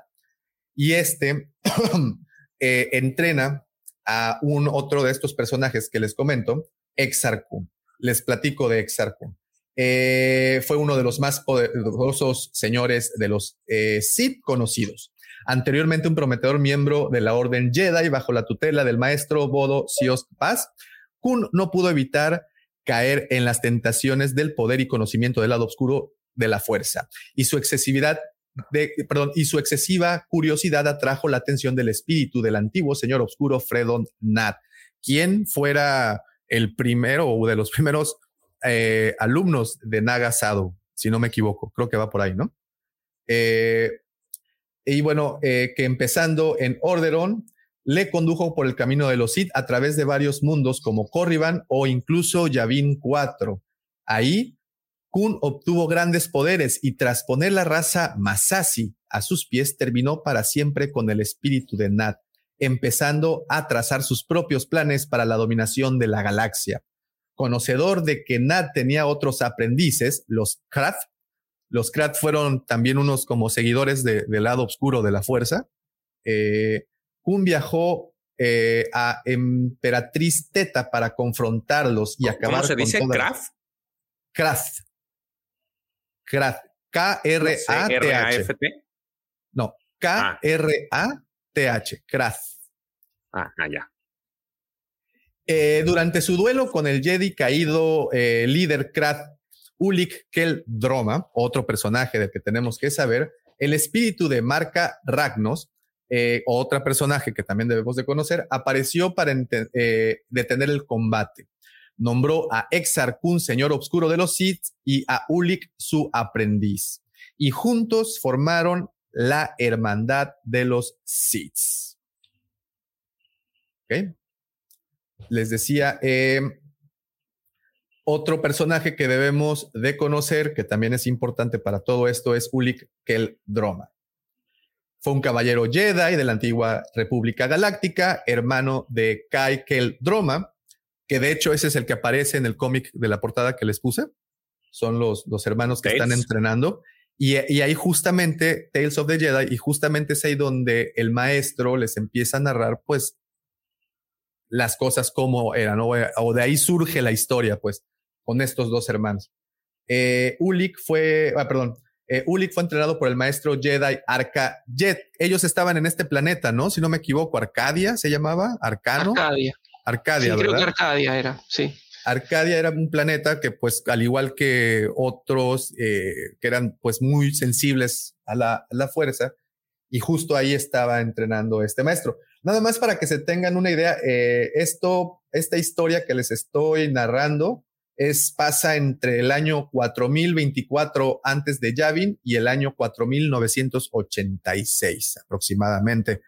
y este *clears throat* eh, entrena a un otro de estos personajes que les comento, Exarchum. Les platico de Exarchum. Eh, fue uno de los más poderosos señores de los eh, Sith conocidos. Anteriormente un prometedor miembro de la Orden Jedi bajo la tutela del maestro Bodo Sios Paz, Kun no pudo evitar caer en las tentaciones del poder y conocimiento del lado oscuro de la fuerza y su excesividad de, perdón, y su excesiva curiosidad atrajo la atención del espíritu del antiguo señor oscuro Fredon Nat, quien fuera el primero o de los *laughs* primeros eh, alumnos de Naga Sado, si no me equivoco, creo que va por ahí, ¿no? Eh, y bueno, eh, que empezando en Orderon, le condujo por el camino de los Sith a través de varios mundos como Corriban o incluso Yavin 4. Ahí, Kun obtuvo grandes poderes y tras poner la raza Masasi a sus pies, terminó para siempre con el espíritu de Nat, empezando a trazar sus propios planes para la dominación de la galaxia. Conocedor de que Nat tenía otros aprendices, los Krath, los Krat fueron también unos como seguidores del lado oscuro de la fuerza. Eh, Kun viajó eh, a Emperatriz Teta para confrontarlos y acabar ¿Cómo se dice? ¿Kraft? Kraft. Kraft. K-R-A-T-H. No, K-R-A-T-H. TH, Krath. Ah, ah, ya. Eh, durante su duelo con el Jedi caído eh, líder Krath Ulik Keldroma, otro personaje del que tenemos que saber, el espíritu de Marca Ragnos, eh, otra personaje que también debemos de conocer, apareció para eh, detener el combate. Nombró a Exar Kun, señor oscuro de los Sith, y a Ulik, su aprendiz. Y juntos formaron la hermandad de los Sith. ¿Ok? Les decía, eh, otro personaje que debemos de conocer, que también es importante para todo esto, es Ulik Keldroma. Fue un caballero Jedi de la antigua República Galáctica, hermano de Kai Keldroma, que de hecho ese es el que aparece en el cómic de la portada que les puse. Son los, los hermanos que están entrenando. Y, y, ahí justamente, Tales of the Jedi, y justamente es ahí donde el maestro les empieza a narrar, pues, las cosas como eran, ¿no? o de ahí surge la historia, pues, con estos dos hermanos. Eh, Ulik fue, ah, perdón, eh, Ulik fue entrenado por el maestro Jedi Arca Jet. Ellos estaban en este planeta, ¿no? Si no me equivoco, Arcadia se llamaba, Arcano. Arcadia. Arcadia, sí, creo que Arcadia era, sí. Arcadia era un planeta que, pues, al igual que otros eh, que eran, pues, muy sensibles a la, a la fuerza, y justo ahí estaba entrenando este maestro. Nada más para que se tengan una idea, eh, esto, esta historia que les estoy narrando es, pasa entre el año 4024 antes de Yavin y el año 4986 aproximadamente.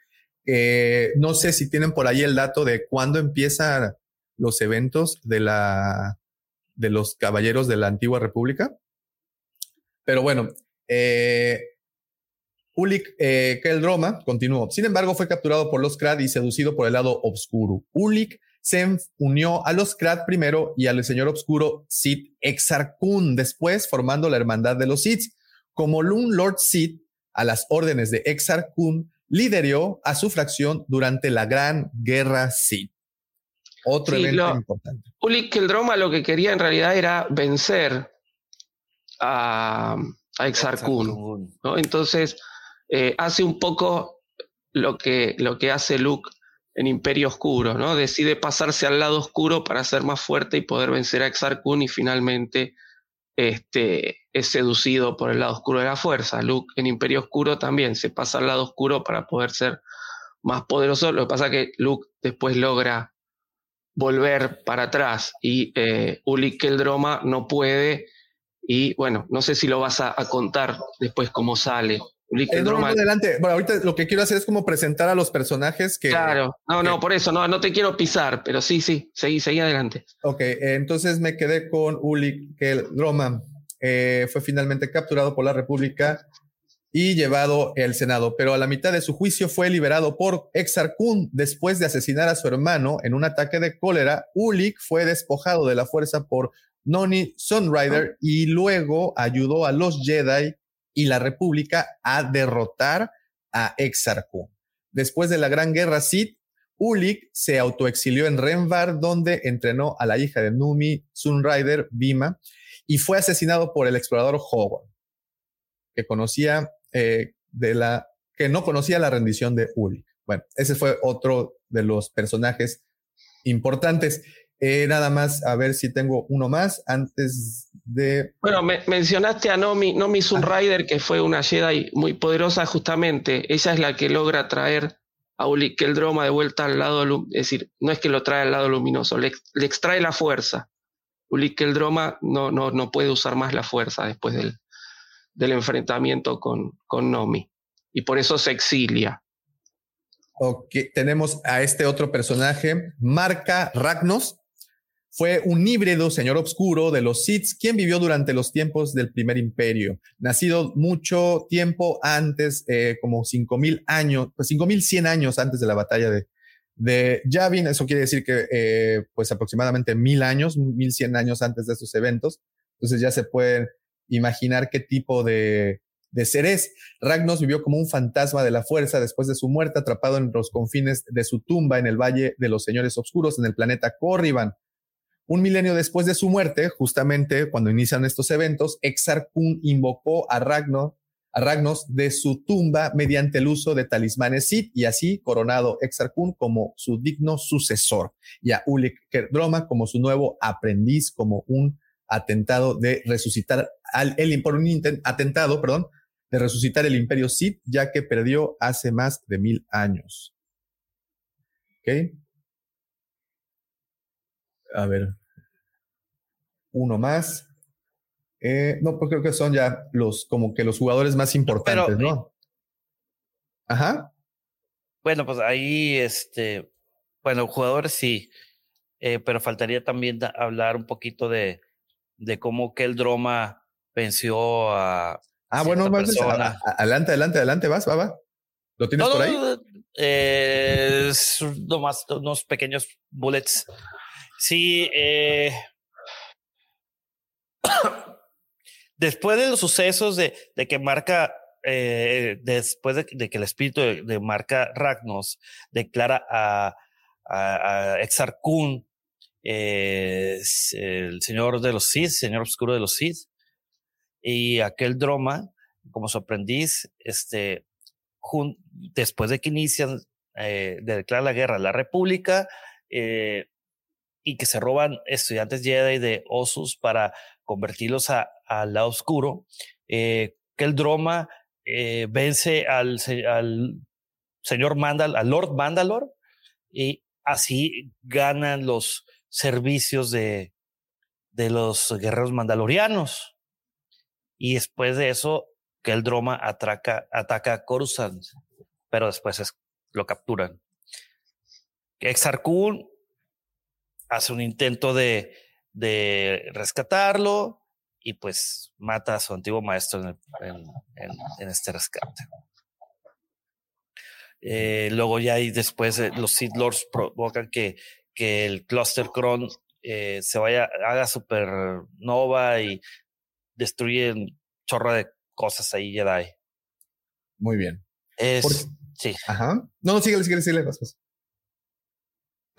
Eh, no sé si tienen por ahí el dato de cuándo empiezan los eventos de la de los caballeros de la antigua república. Pero bueno, eh, Ulik eh, Keldroma continuó. Sin embargo, fue capturado por los Krad y seducido por el lado oscuro. Ulik se unió a los Krad primero y al señor oscuro Sith Exarkun después, formando la hermandad de los Sith. Como un Lord Sith, a las órdenes de Exarkun, lideró a su fracción durante la Gran Guerra Sith. Otro evento importante. Ulik Keldroma lo que quería en realidad era vencer a, a Exarkun. ¿no? Entonces, eh, hace un poco lo que, lo que hace Luke en Imperio Oscuro, ¿no? Decide pasarse al lado oscuro para ser más fuerte y poder vencer a Exar Kun y finalmente este, es seducido por el lado oscuro de la fuerza. Luke en Imperio Oscuro también se pasa al lado oscuro para poder ser más poderoso. Lo que pasa es que Luke después logra volver para atrás y eh, Uli Keldroma no puede. Y bueno, no sé si lo vas a contar después cómo sale. Eh, no, adelante. Bueno, ahorita lo que quiero hacer es como presentar a los personajes que. Claro, no, no, por eso, no, no te quiero pisar, pero sí, sí, seguí, seguí adelante. Ok, entonces me quedé con Uli que el Roma eh, fue finalmente capturado por la República y llevado al Senado, pero a la mitad de su juicio fue liberado por Exarcún después de asesinar a su hermano en un ataque de cólera. Ulik fue despojado de la fuerza por Noni Sunrider y luego ayudó a los Jedi y la República a derrotar a Exarco. Después de la Gran Guerra Sith, Ulik se autoexilió en Renvar, donde entrenó a la hija de Numi, Sunrider, Bima, y fue asesinado por el explorador Howard, que conocía eh, de la que no conocía la rendición de Ulik. Bueno, ese fue otro de los personajes importantes. Eh, nada más a ver si tengo uno más antes de. Bueno, mencionaste a Nomi, Nomi Sunrider, que fue una Jedi muy poderosa, justamente. Ella es la que logra traer a Uli Keldroma de vuelta al lado. Es decir, no es que lo trae al lado luminoso, le, extrae la fuerza. Uli Keldroma no, no, no puede usar más la fuerza después del, del enfrentamiento con, con Nomi. Y por eso se exilia. Ok, tenemos a este otro personaje, Marca Ragnos, fue un híbrido señor obscuro de los Sith, quien vivió durante los tiempos del primer imperio, nacido mucho tiempo antes, eh, como 5000 años, pues 5100 años antes de la batalla de, de Yavin. Eso quiere decir que, eh, pues aproximadamente mil años, 1100 años antes de estos eventos. Entonces ya se pueden imaginar qué tipo de, de ser es. Ragnos vivió como un fantasma de la fuerza después de su muerte, atrapado en los confines de su tumba en el Valle de los Señores Oscuros en el planeta Corriban. Un milenio después de su muerte, justamente cuando inician estos eventos, Exar Kun invocó a Ragnar, a Ragnos de su tumba mediante el uso de talismanes Sith y así coronado Exarchun como su digno sucesor y a Ulik Kerdroma como su nuevo aprendiz como un atentado de resucitar al el, por un atentado, perdón, de resucitar el imperio Sith ya que perdió hace más de mil años. ¿Ok? A ver. Uno más. Eh, no, pues creo que son ya los, como que los jugadores más importantes, ¿no? Ajá. Bueno, pues ahí, este, bueno, jugadores sí, eh, pero faltaría también hablar un poquito de, de cómo que el Droma venció a. Ah, bueno, adelante, adelante, adelante, vas, va, va. ¿Lo tienes por ahí? Eh, es nomás unos pequeños bullets. Sí, eh, después de los sucesos de, de que marca, eh, después de, que el espíritu de, marca Ragnos declara a, a, a el señor de los Sith, señor oscuro de los Sith, y aquel drama, como su aprendiz, este, después de que inician, eh, de declarar la guerra a la República, eh, y que se roban estudiantes Jedi de Osus para convertirlos al lado oscuro, eh, que el Droma eh, vence al, al señor Mandal, al Lord Mandalor, y así ganan los servicios de, de los guerreros mandalorianos. Y después de eso, que el Droma atraca, ataca a Coruscant, pero después es, lo capturan. Exar hace un intento de, de rescatarlo y pues mata a su antiguo maestro en, en, este rescate. Eh, luego ya y después eh, los Sith Lords provocan que, que el Cluster Cron eh, se vaya, haga supernova y destruye un chorro de cosas ahí Jedi. Muy bien. Es, sí. Ajá. No, síguele, síguele, síguele.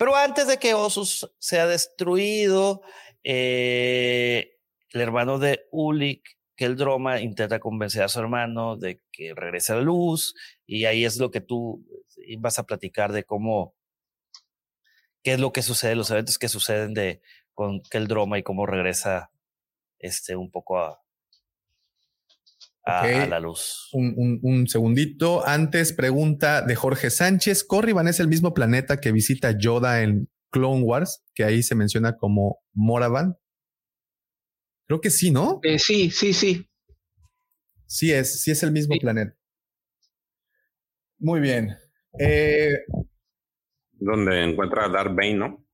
Pero antes de que Osus sea destruido, eh, el hermano de Ulik, que el intenta convencer a su hermano de que regrese a la luz. Y ahí es lo que tú vas a platicar de cómo, qué es lo que sucede, los eventos que suceden de, con el Droma y cómo regresa este, un poco a, a, la luz. Un, segundito. Antes, pregunta de Jorge Sánchez. ¿Corriban es el mismo planeta que visita Yoda en Clone Wars? Que ahí se menciona como Moravan. Creo que sí, ¿no? Eh, sí, sí, sí. Sí es, sí es el mismo planeta. Muy bien. Eh, Donde encuentra a Darth Bane, ¿no?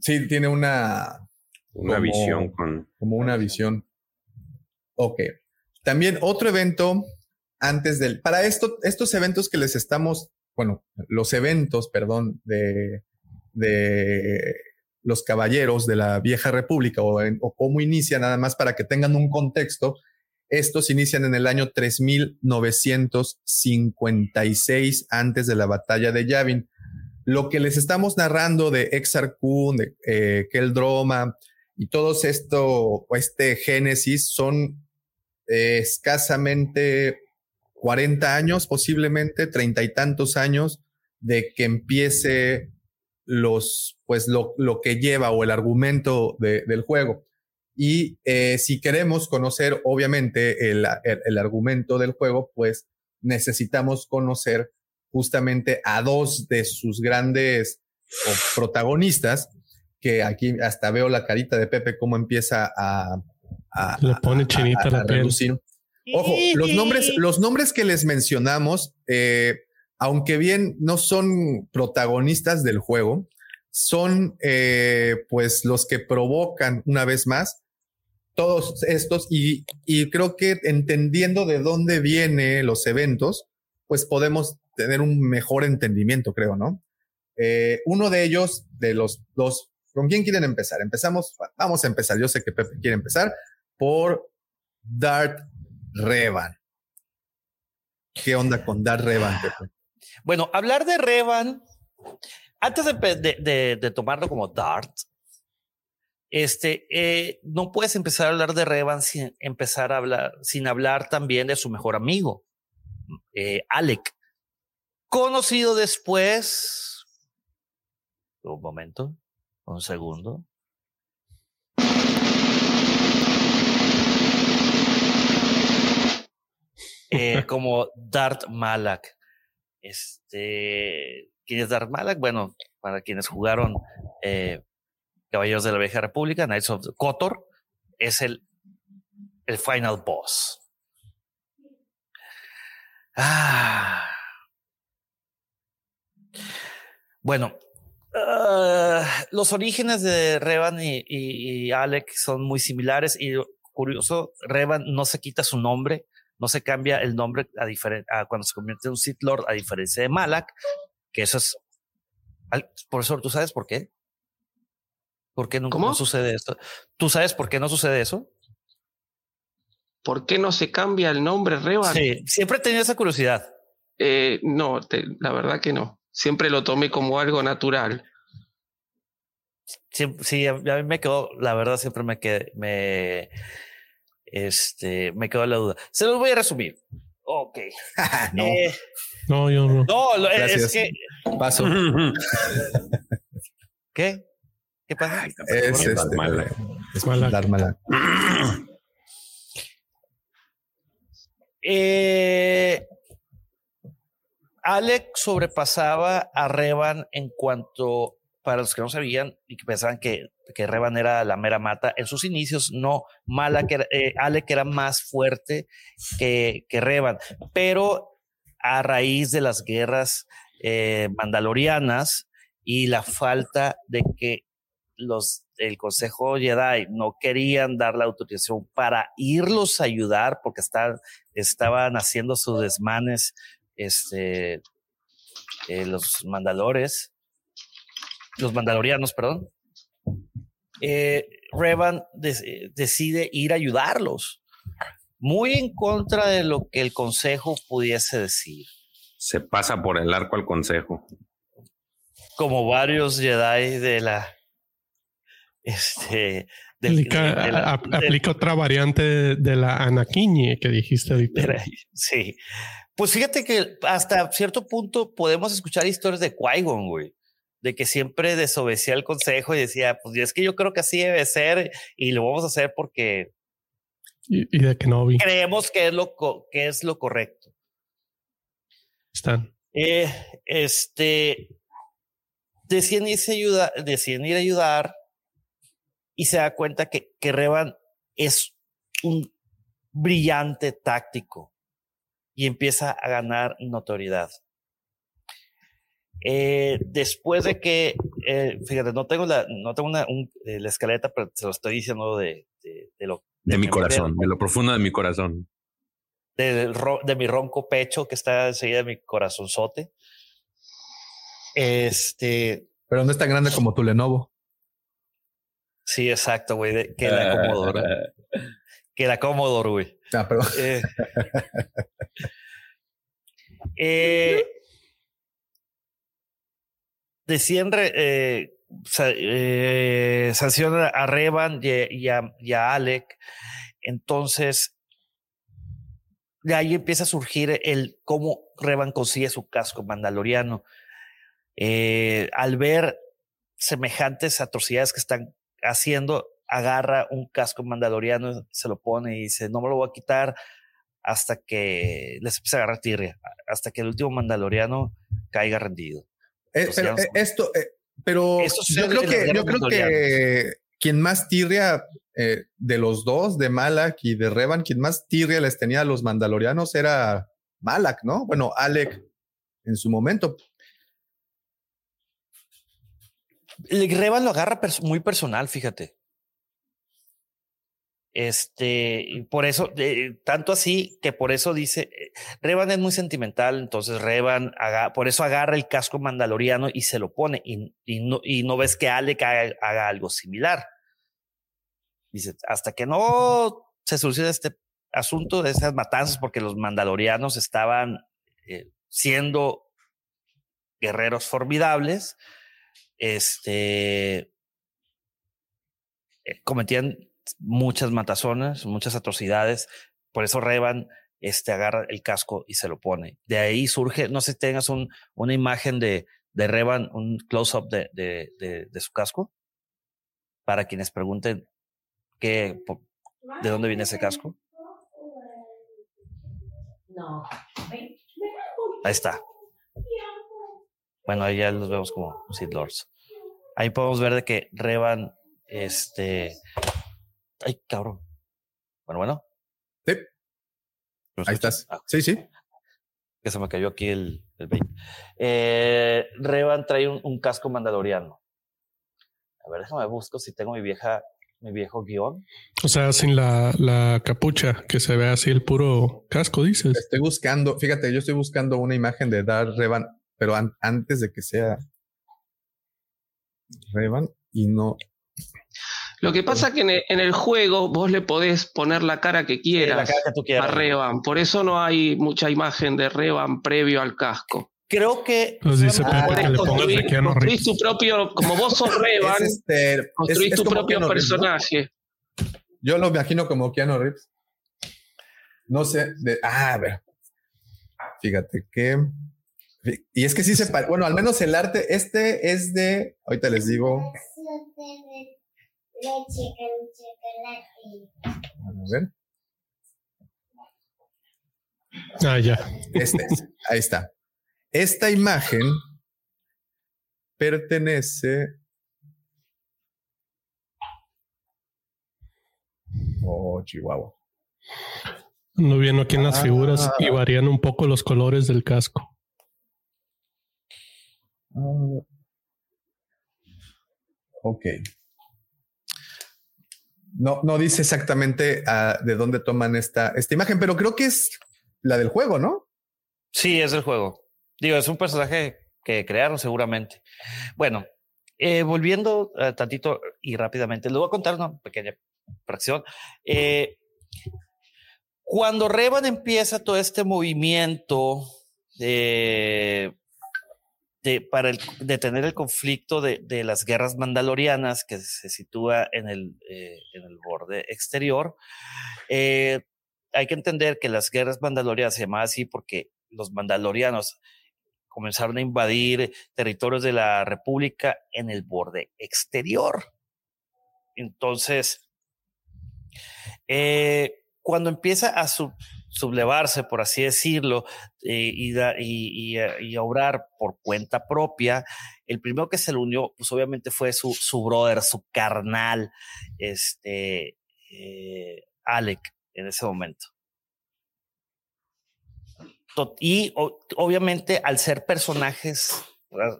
Sí, tiene una... Una visión con... Como una visión. Ok. También otro evento antes del, para esto, estos eventos que les estamos, bueno, los eventos, perdón, de, de los caballeros de la vieja república o, o cómo inicia nada más para que tengan un contexto. Estos inician en el año 3956 antes de la batalla de Yavin. Lo que les estamos narrando de Exar Kun, de eh, Keldroma y todos esto, este génesis son escasamente 40 años, posiblemente treinta y tantos años de que empiece los, pues lo, lo que lleva o el argumento del juego. Y eh, si queremos conocer, obviamente, el, el, argumento del juego, pues necesitamos conocer justamente a dos de sus grandes protagonistas, que aquí hasta veo la carita de Pepe cómo empieza a, le pone chinita la piel. Ojo, los nombres, los nombres que les mencionamos, eh, aunque bien no son protagonistas del juego, son eh, pues los que provocan una vez más todos estos y, y creo que entendiendo de dónde vienen los eventos, pues podemos tener un mejor entendimiento, creo, ¿no? Eh, uno de ellos, de los dos, ¿con quién quieren empezar? Empezamos, vamos a empezar. Yo sé que Pepe quiere empezar por Dart Revan. ¿Qué onda con Dart Revan? Bueno, hablar de Revan, antes de, de, tomarlo como Dart, Este, eh, no puedes empezar a hablar de Revan sin empezar a hablar, sin hablar también de su mejor amigo, eh, Alec, conocido después. Un momento, un segundo. Eh, *laughs* como Dart Malak. Este, ¿quién es Dart Malak? Bueno, para quienes jugaron eh, Caballeros de la Vieja República, Knights of the Kotor, es el, el final boss. Ah. Bueno, ah, los orígenes de Revan y, y, y, Alec son muy similares y curioso, Revan no se quita su nombre, no se cambia el nombre a, a cuando se convierte en un Sith Lord, a diferencia de Malak, que eso es... Profesor, ¿tú sabes por qué? ¿Por qué nunca no sucede esto? ¿Tú sabes por qué no sucede eso? ¿Por qué no se cambia el nombre Revan? Sí, siempre he tenido esa curiosidad. Eh, no, te, la verdad que no. Siempre lo tomé como algo natural. Sí, sí, a mí me quedó, la verdad, siempre me quedé, me, este, me quedó la duda. Se los voy a resumir. Ok. *laughs* no. Eh, no, yo no. no, Gracias. es que. Paso. *laughs* ¿Qué? ¿Qué pasa? Es este. Es Malak. Darth Malak. Eh, Alec sobrepasaba a Revan en cuanto, para los que no sabían y que pensaban que, que Revan era la mera mata, en sus inicios no, Malak era- eh, Alec era más fuerte que, que Revan, pero a raíz de las guerras eh, mandalorianas y la falta de que los el Consejo Jedi no querían dar la autorización para irlos a ayudar porque estaban haciendo sus desmanes este, eh, los mandalores, los mandalorianos, perdón. Eh, Revan eh, decide ir a ayudarlos, muy en contra de lo que el Consejo pudiese decir. Se pasa por el arco al consejo. como varios Jedi de la este del- Aplica, de la- a- del- aplica otra variante de, de la anaquiñe que dijiste ahorita. *laughs* sí. Pues fíjate que hasta cierto punto podemos escuchar historias de Qui-Gon, güey. De que siempre desobedecía el consejo y decía, pues es que yo creo que así debe ser y lo vamos a hacer porque Y, y de que no vi. creemos que es lo, que es lo correcto. Están. Eh, este deciden irse a ayudar, deciden ir a ayudar y se da cuenta que, que Revan es un brillante táctico y empieza a ganar notoriedad. Eh, después de que, eh, fíjate, no tengo la, no tengo una, un- eh, la escaleta, pero se lo estoy diciendo de, de, de lo De mi corazón, de lo profundo de mi corazón. ro- de mi ronco pecho que está enseguida de mi corazonzote. Este, Pero no es tan grande como tu Lenovo. sí, exacto, güey, de- que la Commodore, que la Commodore, güey. Ah, perdón. *laughs* Eh, *laughs* eh, re- eh, eh, sancionan a Revan y, y a, y a Alec. Entonces, de ahí empieza a surgir el cómo Revan consigue su casco mandaloriano. Eh, al ver semejantes atrocidades que están haciendo, agarra un casco mandaloriano, se lo pone y dice, no me lo voy a quitar hasta que les empiece a agarrar tirria, hasta que el último mandaloriano caiga rendido. Eh, pero eh, esto, eh, pero yo creo que, yo creo que quien más tirria de los dos, de Malak y de Revan, quien más tirria les tenía a los mandalorianos era Malak, ¿no? Bueno, Alec en su momento. El Revan lo agarra pers- muy personal, fíjate. Este, y por eso, eh, tanto así que por eso dice, eh, Revan es muy sentimental, entonces Revan, aga- por eso agarra el casco mandaloriano y se lo pone, y, y no, y no ves que Alec haga, haga algo similar. Dice, hasta que no se solucione este asunto de esas matanzas, porque los mandalorianos estaban eh, siendo guerreros formidables, este, cometían muchas matazones, muchas atrocidades. Por eso Revan este, agarra el casco y se lo pone. De ahí surge, no sé si tengas un, una imagen de, de Revan, un close-up de, de, de, de su casco, para quienes pregunten qué, de dónde viene ese casco. No. Ahí está. Bueno, ahí ya los vemos como Sith Lords. Ahí podemos ver de que Revan, este. Ay, cabrón. Bueno, bueno. Sí. Ahí estás. Sí, sí. *laughs* Que se me cayó aquí el, el 20. Eh, Revan trae un, un casco mandaloriano. A ver, déjame busco si tengo mi vieja, mi viejo guion. O sea, sin la, la capucha, que se ve así el puro casco, dices. Estoy buscando, fíjate, yo estoy buscando una imagen de Dar Revan, pero an- antes de que sea Revan y no. Lo que pasa que en el, en el juego vos le podés poner la cara que quieras la cara que tú quieras. a Revan. Por eso no hay mucha imagen de Revan previo al casco. Creo que. Nos dice Ah, que le pongas construir- de Keanu construís tu propio, como vos sos *laughs* Revan, Es este, construís es- es tu propio Keanu Reeves, ¿no? personaje. Yo lo imagino como Keanu Reeves. No sé, de, ah, a ver. Fíjate que. Y es que sí se parece. Bueno, al menos el arte, este es de. Ahorita les digo. Leche con chocolate. A ver. Ah, ya. Este es. Ahí está. Esta imagen pertenece. Oh, Chihuahua. Ando viendo aquí en las Ah. figuras y varían un poco los colores del casco. Ah. Ok. No, no dice exactamente ah, de dónde toman esta, esta imagen, pero creo que es la del juego, ¿no? Sí, es el juego. Digo, es un personaje que crearon seguramente. Bueno, eh, volviendo eh, tantito y rápidamente, les voy a contar una pequeña fracción. Eh, cuando Revan empieza todo este movimiento de, para detener el conflicto de, las guerras mandalorianas que se sitúa en el, eh, borde exterior, eh, hay que entender que las guerras mandalorianas se llamaban así porque los mandalorianos comenzaron a invadir territorios de la República en el borde exterior. Entonces, eh, cuando empieza a sub- sublevarse, por así decirlo, eh, y, y- eh, y obrar por cuenta propia, el primero que se le unió, pues obviamente fue su, su brother, su carnal, este, eh, Alec, en ese momento. To- Y obviamente al ser personajes ¿verdad?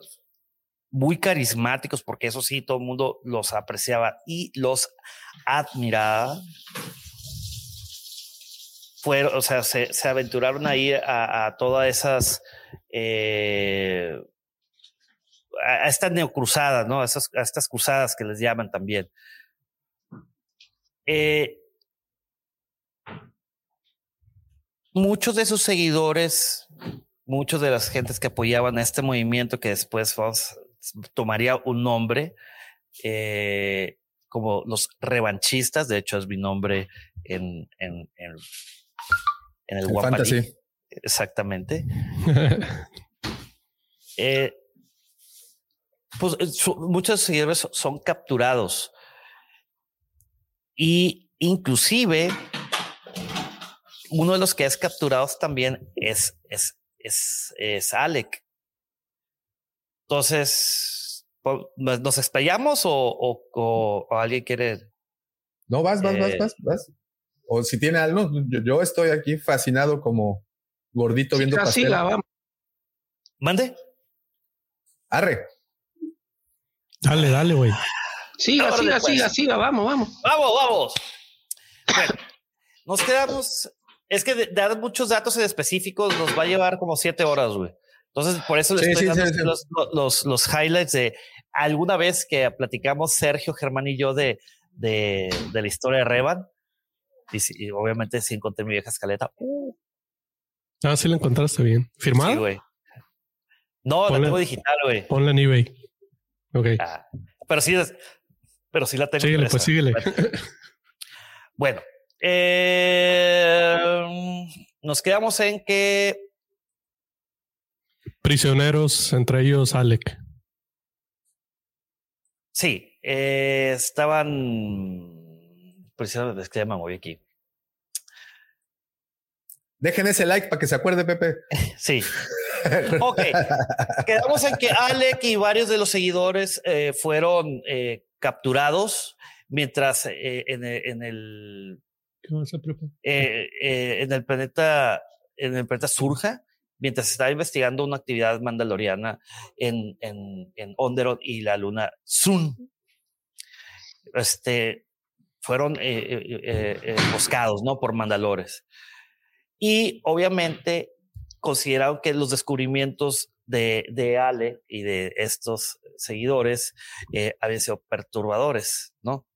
muy carismáticos, porque eso sí, todo el mundo los apreciaba y los admiraba, fueron, o sea, se, aventuraron a, a todas esas, eh, a, estas neocruzadas, ¿no? A, estas cruzadas que les llaman también. Eh, muchos de sus seguidores, muchos de las gentes que apoyaban a este movimiento que después tomaría un nombre, eh, como los revanchistas, de hecho es mi nombre en, en, en, en el fantasy. Exactamente. *laughs* Eh, pues eh, su- muchos seguidores so- son capturados y inclusive uno de los que es capturados también es, es, es, es Alec. Entonces, ¿nos explayamos o, o- o- o alguien quiere? No, vas, vas, vas, Eh, vas, vas. O si tiene algo, yo, yo estoy aquí fascinado como gordito viendo Siga, pastel. siga, vamos. ¿Mande? Arre. Dale, dale, güey. Siga, siga, pues. siga, siga, vamos, vamos. Vamos, vamos. Bueno, nos quedamos. Es que de- dar muchos datos en específicos nos va a llevar como siete horas, güey. Entonces, por eso les Sí, estoy sí, dando sí, sí. Los, los, los highlights de alguna vez que platicamos Sergio, Germán y yo de, de, de la historia de Revan. Y, obviamente sí encontré mi vieja escaleta. Uh, Ah, sí la encontraste bien. ¿Firmada? sí, güey. No, la tengo digital, güey. Ponla en eBay. Ok. Ah, pero sí, pero sí la tengo. Síguele, impresa. pues síguele. Bueno, eh, nos quedamos en que Prisioneros, entre ellos Alec. sí, eh, estaban. Prisioneros, es que ya me moví aquí. Dejen ese like para que se acuerde, Pepe. *laughs* Sí. *laughs* Ok. Quedamos en que Alec y varios de los seguidores eh, fueron eh, capturados mientras eh, en, el- en el eh, eh, en el planeta en el planeta Surja mientras se estaba investigando una actividad mandaloriana en, en, en Onderon y la luna Sun. Este, fueron eh, eh, eh, buscados ¿no? por mandalores. Y obviamente consideraron que los descubrimientos de, de Ale y de estos seguidores habían sido perturbadores, ¿no?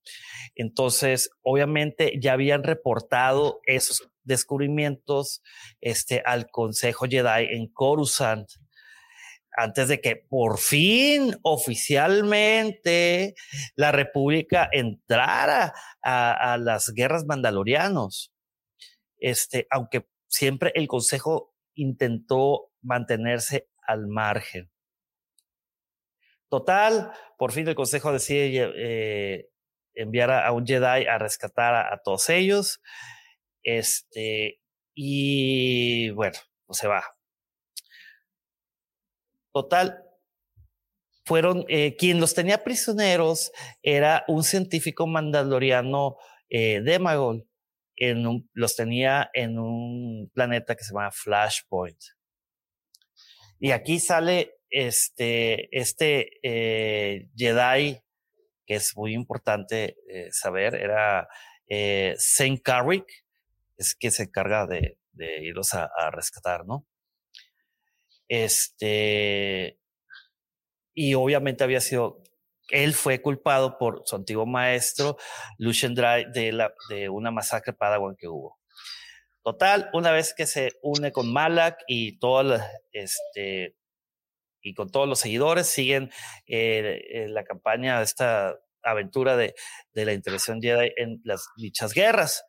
Entonces, obviamente ya habían reportado esos descubrimientos este, al Consejo Jedi en Coruscant antes de que por fin oficialmente la República entrara a, las guerras mandalorianos. Este, aunque siempre el Consejo intentó mantenerse al margen. Total, por fin el Consejo decide eh, enviar a, un Jedi a rescatar a, a todos ellos. Este, y bueno, pues se va. Total, fueron eh, quien los tenía prisioneros era un científico mandaloriano eh, Demagol. En un, los tenía en un planeta que se llama Flashpoint. Y aquí sale este, este eh, Jedi, que es muy importante eh, saber, era eh, Saint Carrick, es que se encarga de, de irlos a, a rescatar, ¿no? Este, y obviamente había sido, él fue culpado por su antiguo maestro, Lucian Dry, de, la, de una masacre Padawan que hubo. Total, una vez que se une con Malak y todo este y con todos los seguidores siguen eh, eh, la campaña de esta aventura de, de la intervención Jedi en las dichas guerras.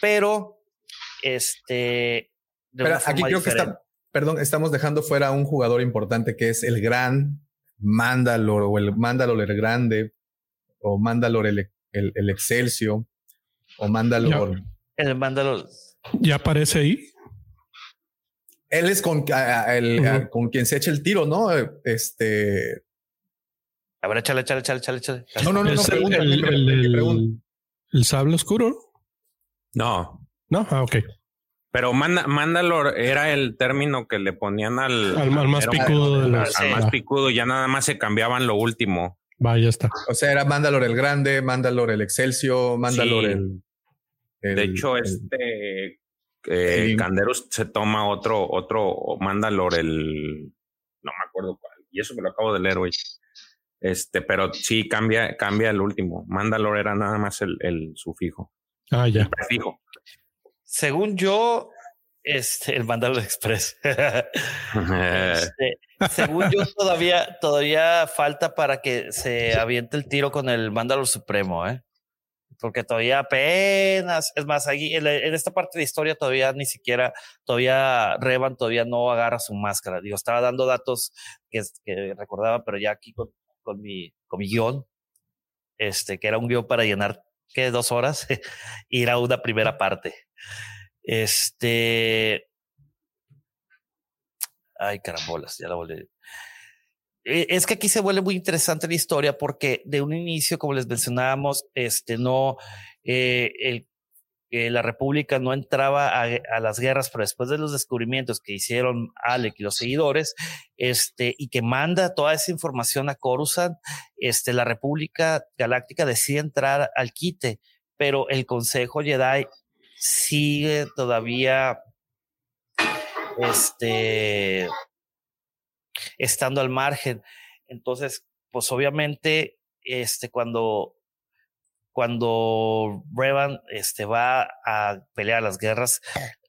Pero este de Pero una aquí forma creo que está, perdón, estamos dejando fuera a un jugador importante que es el gran Mandalor o el Mandalor el Grande o Mandalor el, el, el Excelsior o Mandalor. El Mandalor. ¿Ya aparece ahí? Él es con, a- a- el- a- Ujú. con quien se echa el tiro, ¿no? Este. A ver, échale, échale, échale, échale, échale. No, no, no, no, ¿Es el, pregunta, el- el- pregunta. el sable oscuro? No, No, ah, ok. Pero Manda- Mandalor era el término que le ponían al, Al- al más un- picudo de al- los- al Sí. más picudo, ya nada más se cambiaban lo último. Va, ya está. O sea, era Mandalor el Grande, Mandalor el Excelsior, Mandalor Sí. el, el- De hecho, el- este eh, el- Canderus se toma otro, otro Mandalor, el no me acuerdo cuál, y eso me lo acabo de leer, güey. Este, pero sí cambia, cambia el último. Mandalor era nada más el, el sufijo, Ah, ya. prefijo. Según yo, este, el Mandalor Express. *laughs* Este, según yo, todavía, todavía falta para que se aviente el tiro con el Mandalor Supremo, ¿eh? Porque todavía apenas, es más, aquí en, en esta parte de historia todavía ni siquiera, todavía Revan todavía no agarra su máscara. Digo, estaba dando datos que, que recordaba, pero ya aquí con, con mi, con mi guion, este, que era un guion para llenar, ¿qué? Dos horas, *laughs* ir a una primera parte. Este, Ay, carambolas, ya la volví. Eh, Es que aquí se vuelve muy interesante la historia porque de un inicio, como les mencionábamos, este no, eh, el- eh, la República no entraba a, a las guerras, pero después de los descubrimientos que hicieron Alec y los seguidores, este, y que manda toda esa información a Coruscant, este, la República Galáctica decide entrar al quite, pero el Consejo Jedi sigue todavía este, estando al margen. Entonces, pues obviamente, este, cuando, cuando Revan este, va a pelear las guerras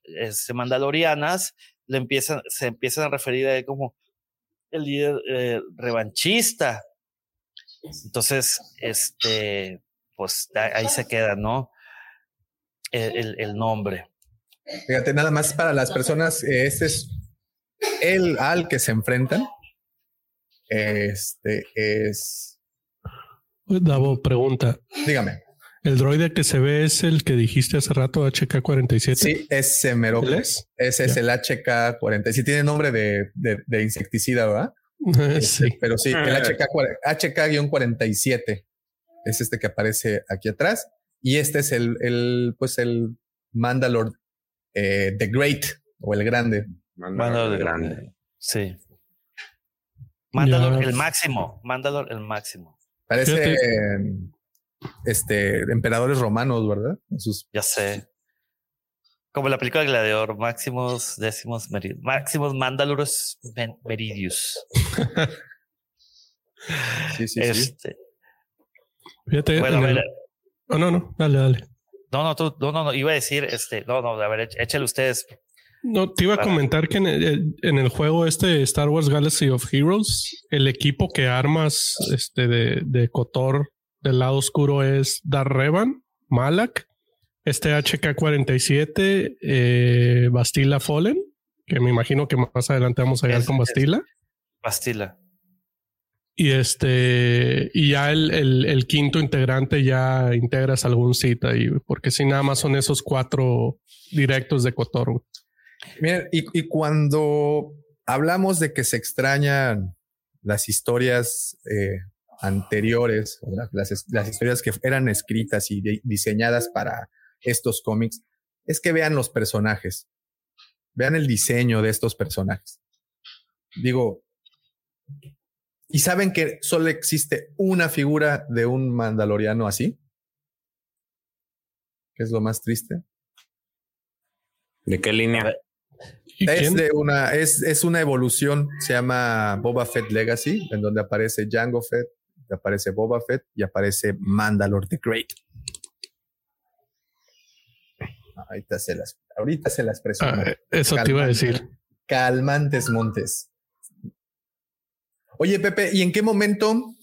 este, mandalorianas, le empiezan, se empiezan a referir a él como el líder eh, revanchista. Entonces, este, pues ahí se queda, ¿no? El, el- el nombre. Fíjate, nada más para las personas, eh, este es el al que se enfrentan. Este es, Davo, pregunta. dígame, ¿El droide que se ve es el que dijiste hace rato, HK-47? sí, es Semero. ¿Él es? Ese es el HK40. Sí tiene nombre de, de- de insecticida, ¿verdad? *laughs* sí. Este, Pero sí, el Ah. HK, cuare- HK-47 es este que aparece aquí atrás. Y este es el, el pues el Mandalore eh, The Great o el Grande. Mandalor grande. Sí. Mandalor el máximo. Mandalor el máximo. Parece este emperadores romanos, ¿verdad? Sus Ya sé. Como la película de Gladiador, máximos, décimos, meri- máximos Mandalorus men- Meridius. *laughs* sí, sí, sí. Este, Fíjate. bueno, el- Oh, no, no, dale, dale. no, no, tú, no, no, no, iba a decir, este, no, no, a ver, éch- échale ustedes. No, te iba a comentar que en el, en el juego este Star Wars Galaxy of Heroes, el equipo que armas este de, de Kotor del lado oscuro es Dar Revan, Malak, este HK-47, eh, Bastila Fallen, que me imagino que más adelante vamos a llegar Es- con Bastila. Bastila. Y este, y ya el, el, el quinto integrante ya integras algún sitio ahí, porque si nada más son esos cuatro directos de Kotor. Miren, y, cuando hablamos de que se extrañan las historias eh, anteriores, las, las historias que eran escritas y diseñadas para estos cómics, es que vean los personajes, vean el diseño de estos personajes. Digo, ¿y saben que solo existe una figura de un mandaloriano así? ¿Qué es lo más triste? ¿De qué línea? ¿Y Es quién? de una, es, es una evolución, se llama Boba Fett Legacy, en donde aparece Jango Fett, aparece Boba Fett y aparece Mandalore the Great. Ahorita se las, ahorita se las presumo. Ah, eso te iba a decir. Calmantes Montes. Oye, Pepe, ¿y en qué momento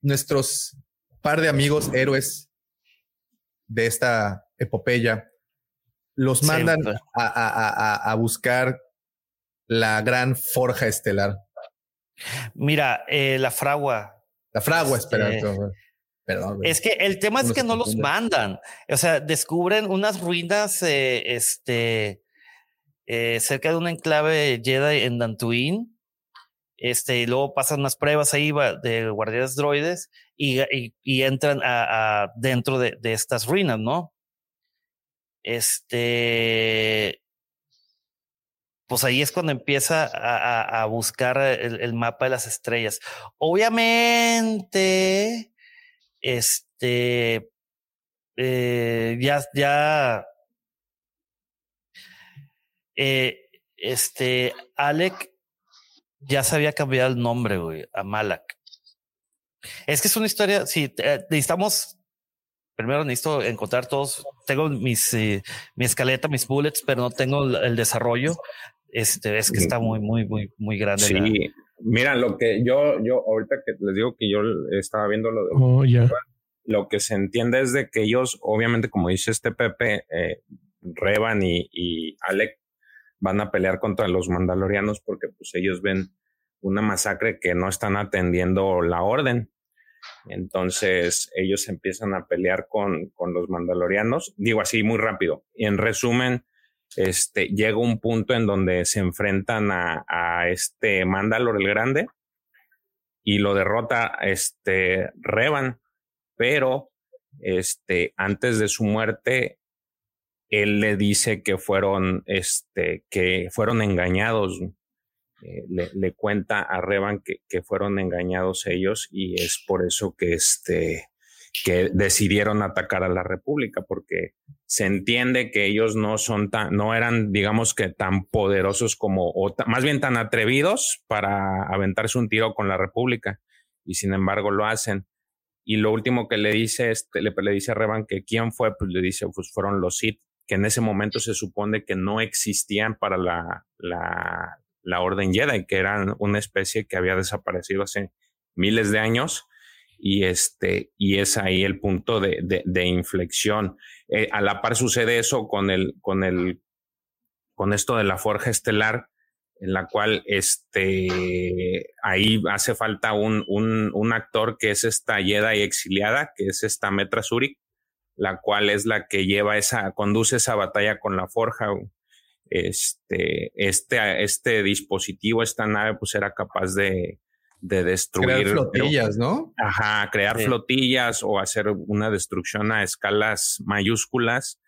nuestros par de amigos héroes de esta epopeya los mandan a, a- a- a- buscar la gran forja estelar? Mira, eh, la fragua. La fragua, Este, espera. perdón. Es que el tema es que no los mandan. O sea, descubren unas ruinas eh, este, eh, cerca de un enclave Jedi en Dantooine. Este, y luego pasan unas pruebas ahí de guardias droides y, y- y entran a, a- dentro de, de estas ruinas, ¿no? Este. Pues ahí es cuando empieza a, buscar el, el mapa de las estrellas. Obviamente, este, eh, ya, ya, eh, este, Alec ya se había cambiado el nombre, güey, a Malak. Es que es una historia, sí, eh, necesitamos, primero necesito encontrar todos, tengo mis, eh, mi escaleta, mis bullets, pero no tengo el, el desarrollo. Este, es que está muy, muy, muy, muy grande. la- Sí, mira, lo que yo, yo, ahorita que les digo que yo estaba viendo lo de Oh, lo que se entiende es de que ellos, obviamente, como dice este Pepe, eh, Revan y, y Alec van a pelear contra los mandalorianos porque pues ellos ven una masacre que no están atendiendo la orden. Entonces ellos empiezan a pelear con, con los mandalorianos, digo así muy rápido. Y en resumen, este, llega un punto en donde se enfrentan a, a este Mandalor el Grande y lo derrota este Revan, pero este, antes de su muerte, él le dice que fueron, este, que fueron engañados. Eh, le, cuenta a Revan que, fueron engañados ellos y es por eso que este, que decidieron atacar a la República, porque se entiende que ellos no son tan, no eran, digamos que tan poderosos como, o más bien tan atrevidos para aventarse un tiro con la República, y sin embargo lo hacen. Y lo último que le dice, este, le, dice a Revan que quién fue, pues le dice, pues fueron los Sith, que en ese momento se supone que no existían para la, la Orden Jedi, que eran una especie que había desaparecido hace miles de años y este y es ahí el punto de, de, inflexión. Eh, a la par sucede eso con el con el con esto de la forja estelar, en la cual este ahí hace falta un, un, un actor que es esta y exiliada, que es esta Metra Zurich, la cual es la que lleva esa, conduce esa batalla con la forja. Este, este, este dispositivo, esta nave, pues era capaz de, de destruir. Crear flotillas, ¿no? Ajá, crear flotillas o hacer una destrucción a escalas mayúsculas,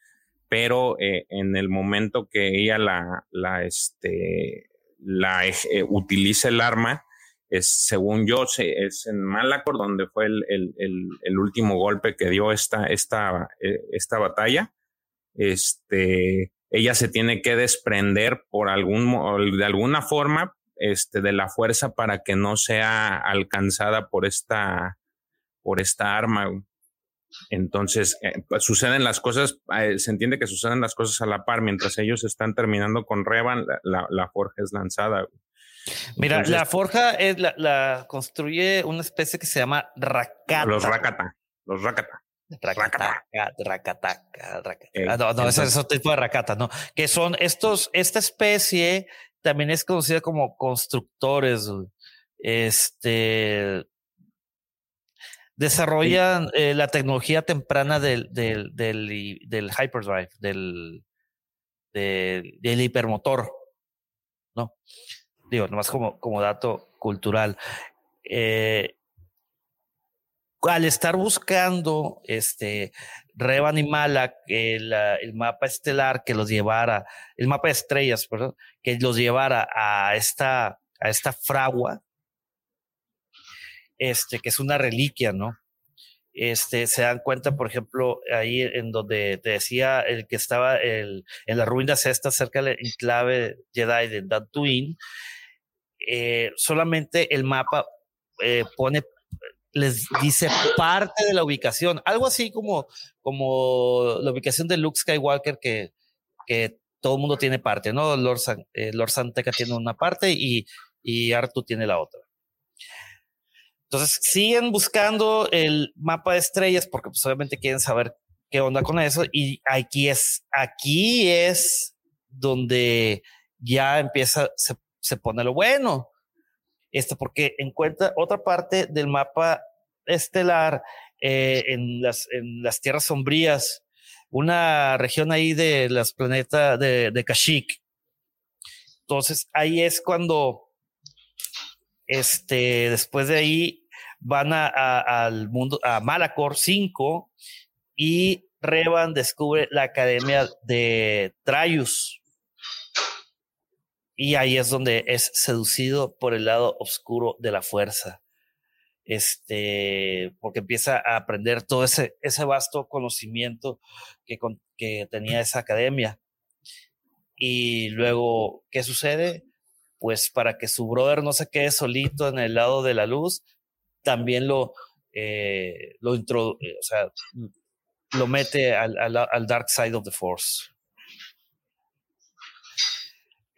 pero eh, en el momento que ella la, la, este, la eh, utiliza el arma, es, según yo, es en Malacor donde fue el, el, el, último golpe que dio esta, esta, eh, esta batalla. Este, ella se tiene que desprender por algún, de alguna forma este, de la fuerza para que no sea alcanzada por esta, por esta arma. Entonces, eh, pues, suceden las cosas, eh, se entiende que suceden las cosas a la par. Mientras ellos están terminando con Revan, la, la, forja es lanzada. Mira, la forja es la, la, construye una especie que se llama Rakata. Los Rakata. Los Rakata. Rakata, Rakata, ah, no, no, es otro tipo de Rakata, ¿no? Que son estos, esta especie también es conocida como constructores. Este desarrollan eh, la tecnología temprana del, del, del, del hyperdrive, del, del, del, hipermotor. ¿No? Digo, nomás como, como dato cultural. Eh, al estar buscando este Revan y Malak, el, el, mapa estelar que los llevara, el mapa de estrellas, perdón, que los llevara a esta, a esta fragua, este, que es una reliquia, ¿no? Este, se dan cuenta, por ejemplo, ahí en donde te decía el que estaba el, en las ruinas estas cerca del enclave Jedi de Dantooine, eh, solamente el mapa eh, pone les dice parte de la ubicación, algo así como, como la ubicación de Luke Skywalker que, que todo el mundo tiene parte, ¿no? Lord, eh, Lord Santeca tiene una parte y, y Artu tiene la otra. Entonces siguen buscando el mapa de estrellas porque pues obviamente quieren saber qué onda con eso y aquí es, aquí es donde ya empieza, se, se pone lo bueno esto porque encuentra otra parte del mapa estelar eh, en, las, en las tierras sombrías, una región ahí de las planetas de, de Kashyyyk. Entonces ahí es cuando, este, después de ahí van a, al mundo, a Malacor 5 y Revan descubre la academia de Traius y ahí es donde es seducido por el lado oscuro de la fuerza. Este, porque empieza a aprender todo ese, ese vasto conocimiento que, que tenía esa academia. Y luego, ¿qué sucede? Pues para que su brother no se quede solito en el lado de la luz, también lo, eh, lo, eh, o sea, lo mete al, al dark side of the force.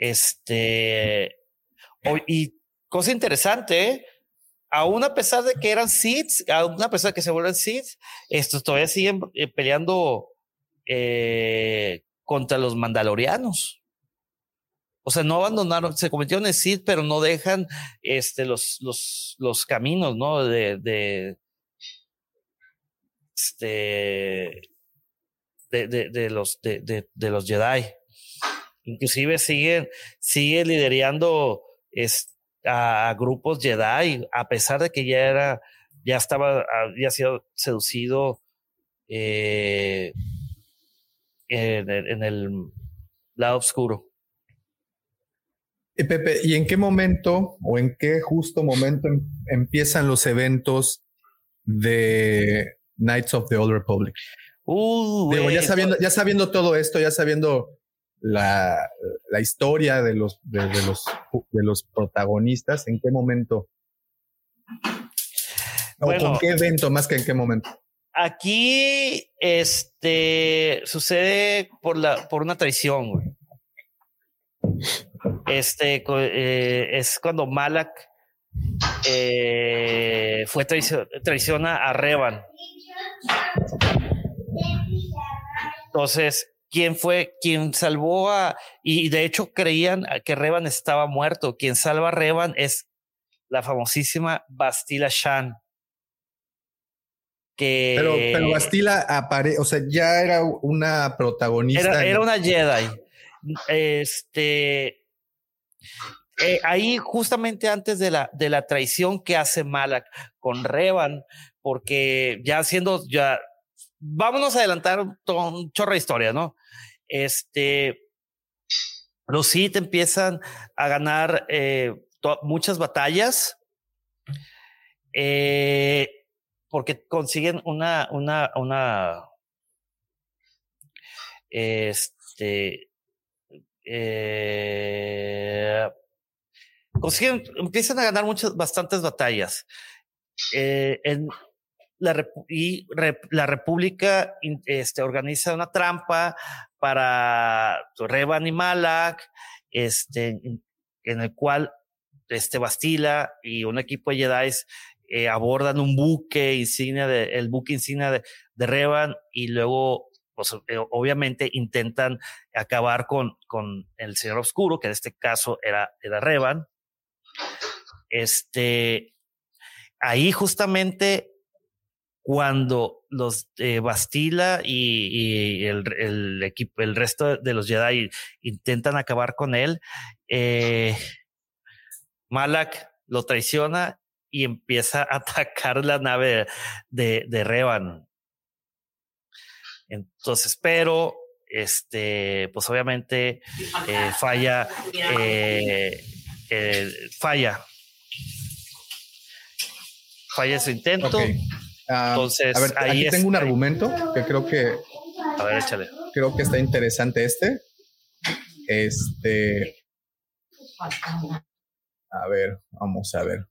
Este, y cosa interesante, ¿eh? aún a pesar de que eran Seeds, aún a pesar de que se vuelven Seeds, estos todavía siguen eh, peleando eh, contra los mandalorianos. O sea, no abandonaron, se convirtieron en Sith, pero no dejan este, los, los, los caminos, ¿no? De, de, este, de, de, los, de, de, los Jedi. Inclusive sigue, sigue liderando a, grupos Jedi, a pesar de que ya era, ya estaba, había sido seducido eh, en, el lado oscuro. Y Pepe, ¿y en qué momento o en qué justo momento em, empiezan los eventos de Knights of the Old Republic? Uh, ya sabiendo, ya sabiendo todo esto, ya sabiendo la, la historia de los, de, los, de los protagonistas, ¿en qué momento? ¿O con qué evento más que en qué momento? Aquí, este, sucede por la, por una traición, Este, eh, es cuando Malak eh, fue traicio- traiciona a Revan. Entonces, ¿quién fue quien salvó a... Y de hecho creían que Revan estaba muerto. Quien salva a Revan es la famosísima Bastila Shan. Que Pero, pero Bastila apare, o sea, ya era una protagonista. era una Jedi. Este. eh, ahí, justamente antes de la, de la traición que hace Malak con Revan, porque ya siendo ya. Vámonos a adelantar un, chorro de historia, ¿no? Este. Los Sith empiezan a ganar eh, muchas batallas. eh, porque consiguen una, una, una, este, eh, consiguen, empiezan a ganar muchas, bastantes batallas. En la, y la República este, organiza una trampa para Revan y Malak, este, en, el cual este Bastila y un equipo de Jedi eh, abordan un buque insignia de, el buque insignia de, de Revan y luego, pues, eh, obviamente intentan acabar con, con el Señor Oscuro, que en este caso era, era Revan. Este, ahí justamente cuando los eh, Bastila y, el, equipo, el resto de los Jedi intentan acabar con él, eh, Malak lo traiciona y empieza a *laughs* atacar la nave de, Revan. Entonces, pero, este, pues obviamente eh, falla, eh, falla. Falla su intento. Ah, Entonces, a ver, ahí aquí es- tengo un argumento que creo que A ver, échale. creo que está interesante este. Este, a ver, vamos a ver.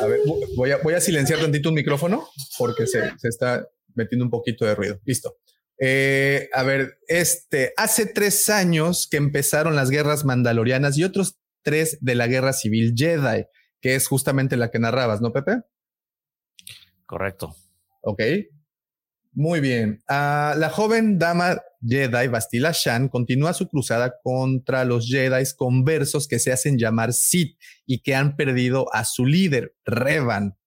A ver, vo- voy a, voy a silenciar tantito un micrófono porque se, se está metiendo un poquito de ruido. Listo. Eh, a ver, este, hace tres años que empezaron las guerras mandalorianas y otros tres de la guerra civil Jedi, que es justamente la que narrabas, ¿no, Pepe? Correcto. Ok. Muy bien. Ah, la joven dama Jedi Bastila Shan continúa su cruzada contra los Jedi conversos que se hacen llamar Sith y que han perdido a su líder, Revan.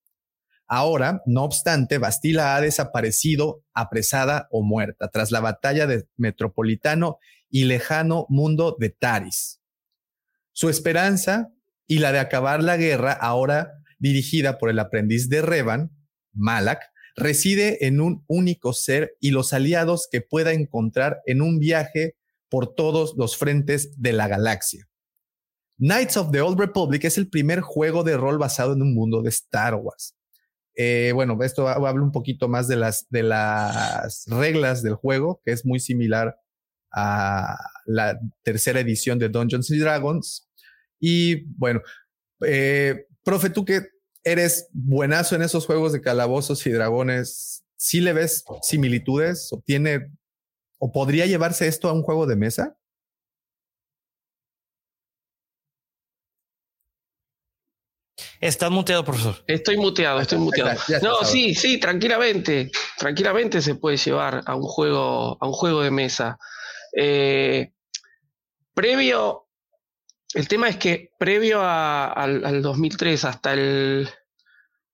Ahora, no obstante, Bastila ha desaparecido, apresada o muerta tras la batalla de metropolitano y lejano mundo de Taris. Su esperanza y la de acabar la guerra, ahora dirigida por el aprendiz de Revan, Malak, reside en un único ser y los aliados que pueda encontrar en un viaje por todos los frentes de la galaxia. Knights of the Old Republic es el primer juego de rol basado en un mundo de Star Wars. Eh, bueno, esto ha- habla un poquito más de las, de las reglas del juego, que es muy similar a la tercera edición de Dungeons Dragons. Y bueno, eh, profe, tú que eres buenazo en esos juegos de calabozos y dragones, ¿sí le ves similitudes o tiene o podría llevarse esto a un juego de mesa? Estás muteado, profesor. Estoy muteado, estoy muteado. está, ya está, No, sí, sí, tranquilamente. Tranquilamente se puede llevar a un juego, a un juego de mesa. Eh, previo, el tema es que previo a- al, al 2003 hasta el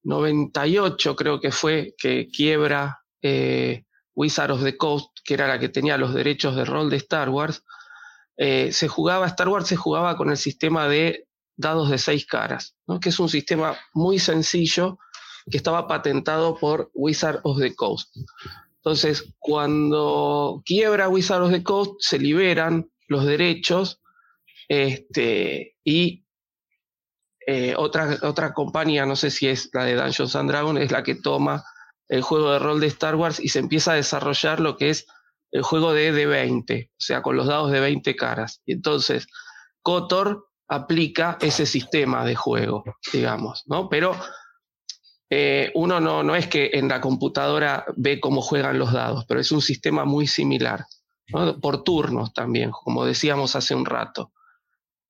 98 creo que fue que quiebra eh, Wizard of the Coast, que era la que tenía los derechos de rol de Star Wars, eh, se jugaba, Star Wars se jugaba con el sistema de dados de seis caras, ¿no? que es un sistema muy sencillo que estaba patentado por Wizard of the Coast. Entonces, cuando quiebra Wizard of the Coast, se liberan los derechos este, y eh, otra, otra compañía, no sé si es la de Dungeons and Dragons, es la que toma el juego de rol de Star Wars y se empieza a desarrollar lo que es el juego de D20, o sea, con los dados de 20 caras. Y entonces, Kotor aplica ese sistema de juego, digamos, ¿no? Pero eh, uno no, no es que en la computadora ve cómo juegan los dados, pero es un sistema muy similar, por turnos también, como decíamos hace un rato.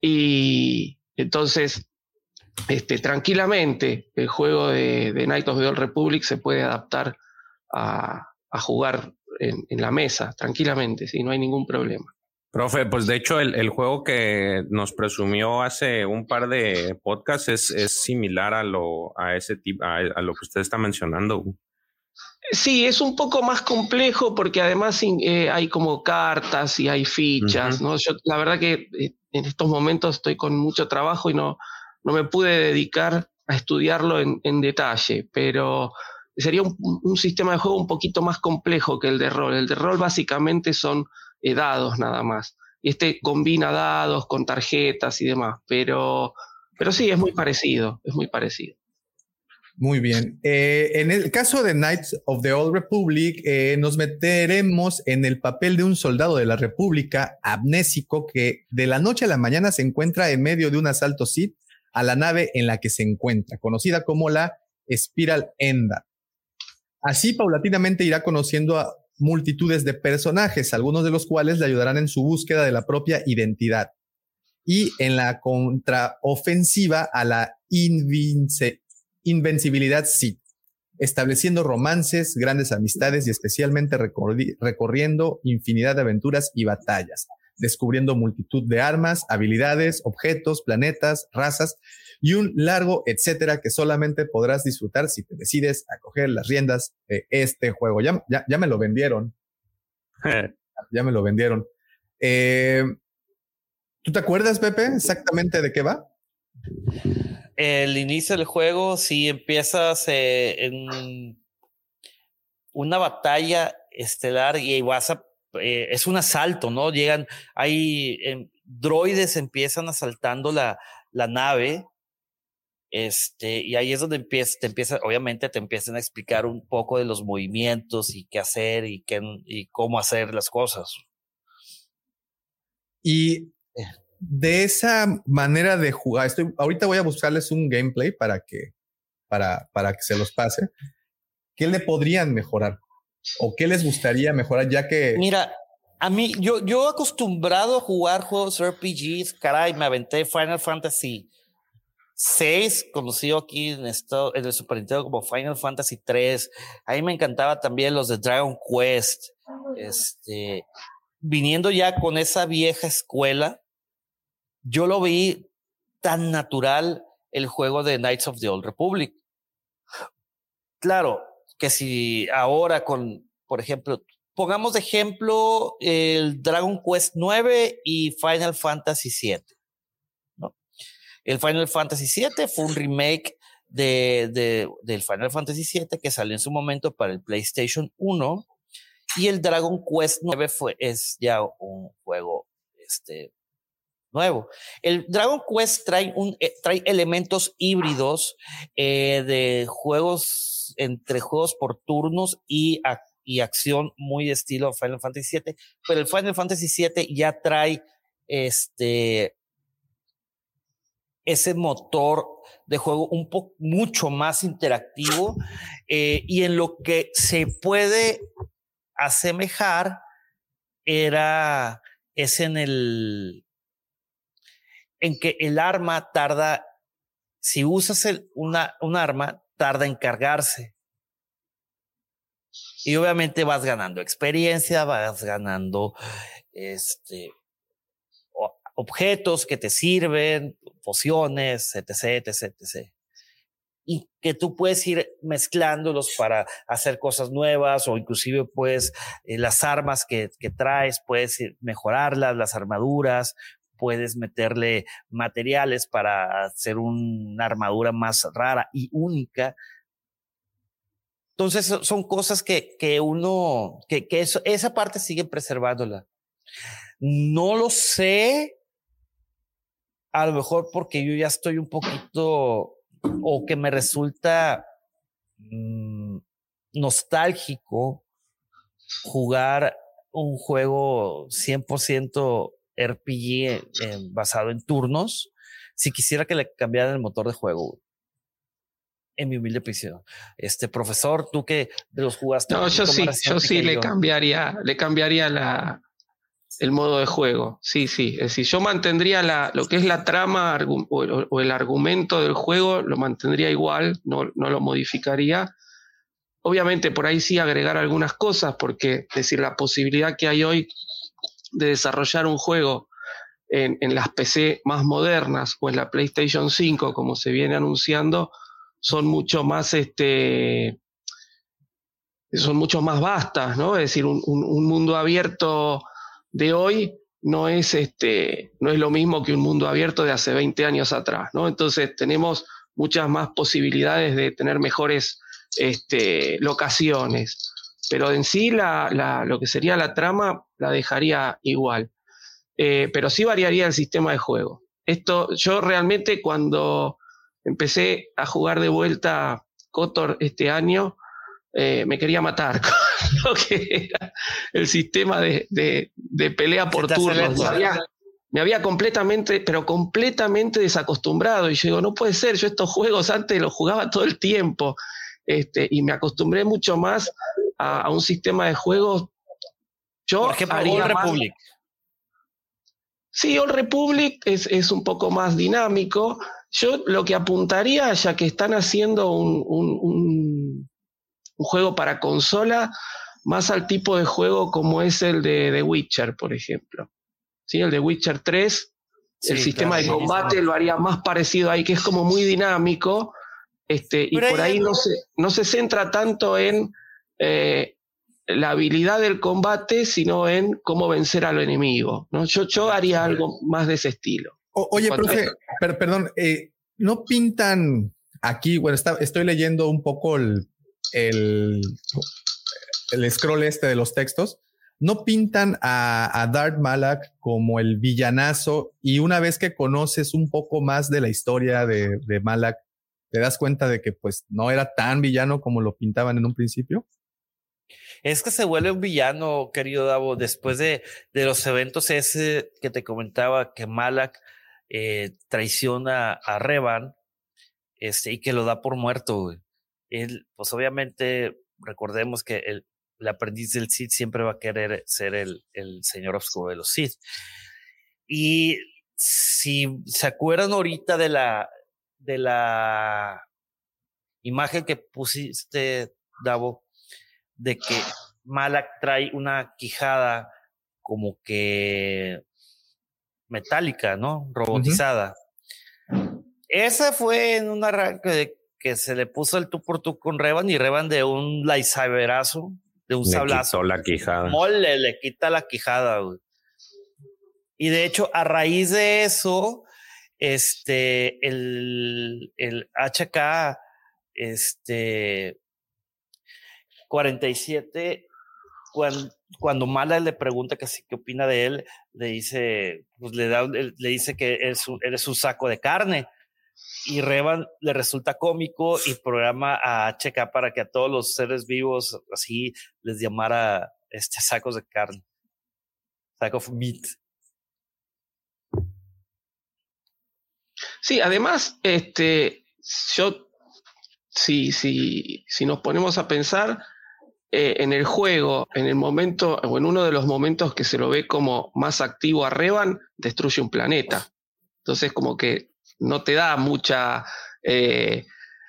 Y entonces, este, tranquilamente, el juego de, de Night of the Old Republic se puede adaptar a, a jugar en, en, la mesa, tranquilamente, ¿sí? no hay ningún problema. Profe, pues de hecho el, el, juego que nos presumió hace un par de podcasts es, es similar a lo, a ese tipo, a, a, lo que usted está mencionando. Sí, es un poco más complejo porque además eh, hay como cartas y hay fichas, uh -huh. ¿no? Yo la verdad que eh, en estos momentos estoy con mucho trabajo y no, no me pude dedicar a estudiarlo en, detalle, pero sería un, un, sistema de juego un poquito más complejo que el de rol. El de rol básicamente son eh, dados nada más. Y este combina dados con tarjetas y demás, pero, pero sí, es muy parecido, es muy parecido. Muy bien. Eh, en el caso de Knights of the Old Republic, eh, nos meteremos en el papel de un soldado de la República amnésico que de la noche a la mañana se encuentra en medio de un asalto Sith a la nave en la que se encuentra, conocida como la Spiral Enda. Así paulatinamente irá conociendo a multitudes de personajes, algunos de los cuales le ayudarán en su búsqueda de la propia identidad y en la contraofensiva a la invince, invencibilidad Sith, estableciendo romances, grandes amistades y especialmente recorriendo infinidad de aventuras y batallas, descubriendo multitud de armas, habilidades, objetos, planetas, razas y un largo etcétera que solamente podrás disfrutar si te decides a coger las riendas de este juego. Ya, ya, ya me lo vendieron. *laughs* ya me lo vendieron. Eh, ¿Tú te acuerdas, Pepe, exactamente de qué va? El inicio del juego, si empiezas eh, en una batalla estelar y vas a eh, es un asalto, ¿no? Llegan, hay eh, droides empiezan asaltando la, la nave este, y ahí es donde empieza, te empieza, obviamente te empiezan a explicar un poco de los movimientos y qué hacer y, qué, y cómo hacer las cosas. Y de esa manera de jugar, estoy, ahorita voy a buscarles un gameplay para que, para, para que se los pase. ¿Qué le podrían mejorar? ¿O qué les gustaría mejorar ya que... Mira, a mí, yo, yo acostumbrado a jugar juegos RPGs, caray, me aventé Final Fantasy 6, conocido aquí en, esto, en el Super Nintendo como Final Fantasy 3. A mí me encantaba también los de Dragon Quest. Este, viniendo ya con esa vieja escuela, yo lo vi tan natural el juego de Knights of the Old Republic. Claro, que si ahora con, por ejemplo, pongamos de ejemplo el Dragon Quest 9 y Final Fantasy 7. ¿no? El Final Fantasy 7 fue un remake de, del Final Fantasy 7 que salió en su momento para el PlayStation 1 y el Dragon Quest 9 fue, es ya un juego este, nuevo. El Dragon Quest trae, un, eh, trae elementos híbridos eh, de juegos, entre juegos por turnos y, y acción muy estilo Final Fantasy VII, pero el Final Fantasy VII ya trae este ese motor de juego un poco mucho más interactivo eh, y en lo que se puede asemejar era es en el en que el arma tarda, si usas el, una, un arma, tarda en cargarse. Y obviamente vas ganando experiencia, vas ganando este, objetos que te sirven, pociones, etc, etc, etc. Y que tú puedes ir mezclándolos para hacer cosas nuevas o inclusive pues eh, las armas que, que traes, puedes ir mejorarlas, las armaduras, puedes meterle materiales para hacer una armadura más rara y única. Entonces son cosas que, que uno, que, que esa parte sigue preservándola. No lo sé, a lo mejor porque yo ya estoy un poquito, o que me resulta mmm, nostálgico jugar un juego 100% RPG *laughs* eh, basado en turnos, si quisiera que le cambiaran el motor de juego. En mi humilde opinión. Este profesor, tú que de los jugaste. No, yo sí, yo sí le cambiaría, le cambiaría la, el modo de juego. Sí, sí. Es decir, yo mantendría la, lo que es la trama o el argumento del juego, lo mantendría igual, no, no lo modificaría. Obviamente por ahí sí agregar algunas cosas, porque es decir, la posibilidad que hay hoy de desarrollar un juego en, las PC más modernas o en la PlayStation 5, como se viene anunciando, son mucho más este son mucho más vastas, ¿no? Es decir, un, un- un mundo abierto de hoy no es este no es lo mismo que un mundo abierto de hace 20 años atrás, ¿no? Entonces tenemos muchas más posibilidades de tener mejores este, locaciones. Pero en sí la, la- lo que sería la trama la dejaría igual. Eh, pero sí variaría el sistema de juego. Esto, yo realmente cuando empecé a jugar de vuelta Kotor este año, eh, me quería matar *laughs* con lo que era el sistema de, de- de pelea por turnos. lento. Me había, me había completamente, pero completamente desacostumbrado. Y yo digo, no puede ser, yo estos juegos antes los jugaba todo el tiempo. Este, y me acostumbré mucho más a, a un sistema de juegos. Yo Por ejemplo, haría Old más- Republic. Sí, Old Republic es, es un poco más dinámico. Yo lo que apuntaría, ya que están haciendo un, un- un- un juego para consola, más al tipo de juego como es el de The Witcher, por ejemplo. ¿Sí? El de Witcher 3, el sistema claro, de combate lo haría más parecido ahí, que es como muy dinámico. Este, y por ahí- ahí no se, no se centra tanto en eh, la habilidad del combate, sino en cómo vencer al enemigo. ¿no? Yo, yo haría algo más de ese estilo. O- oye, profe, per- perdón, eh, no pintan aquí, bueno, está- estoy leyendo un poco el, el, el scroll este de los textos. No pintan a, a Darth Malak como el villanazo y una vez que conoces un poco más de la historia de, de Malak, te das cuenta de que pues no era tan villano como lo pintaban en un principio. Es que se vuelve un villano, querido Davo, después de, de los eventos ese que te comentaba que Malak eh, traiciona a Revan este, y que lo da por muerto. güey. Él, pues obviamente, recordemos que el, aprendiz del Sith siempre va a querer ser el, el señor oscuro de los Sith. Y si se acuerdan ahorita de la, de la imagen que pusiste, Davo, de que Malak trae una quijada como que metálica, ¿no? Robotizada. Esa fue en un arranque de que se le puso el tú por tú con Revan y Revan de un lightsaberazo, de un Le sablazo. quitó la quijada. Mole, le quita la quijada, güey. Y de hecho, a raíz de eso, este, el, el HK, este, 47, cuando, cuando Mala le pregunta qué opina de él, le dice, pues le da, le dice que es un, eres un saco de carne. Y Revan le resulta cómico y programa a HK para que a todos los seres vivos así les llamara este sacos de carne. Sack of meat. Sí, además, este, yo, si, si, si nos ponemos a pensar eh, en el juego, en el momento, o en uno de los momentos que se lo ve como más activo a Revan, destruye un planeta. Entonces, como que no te da mucha, eh,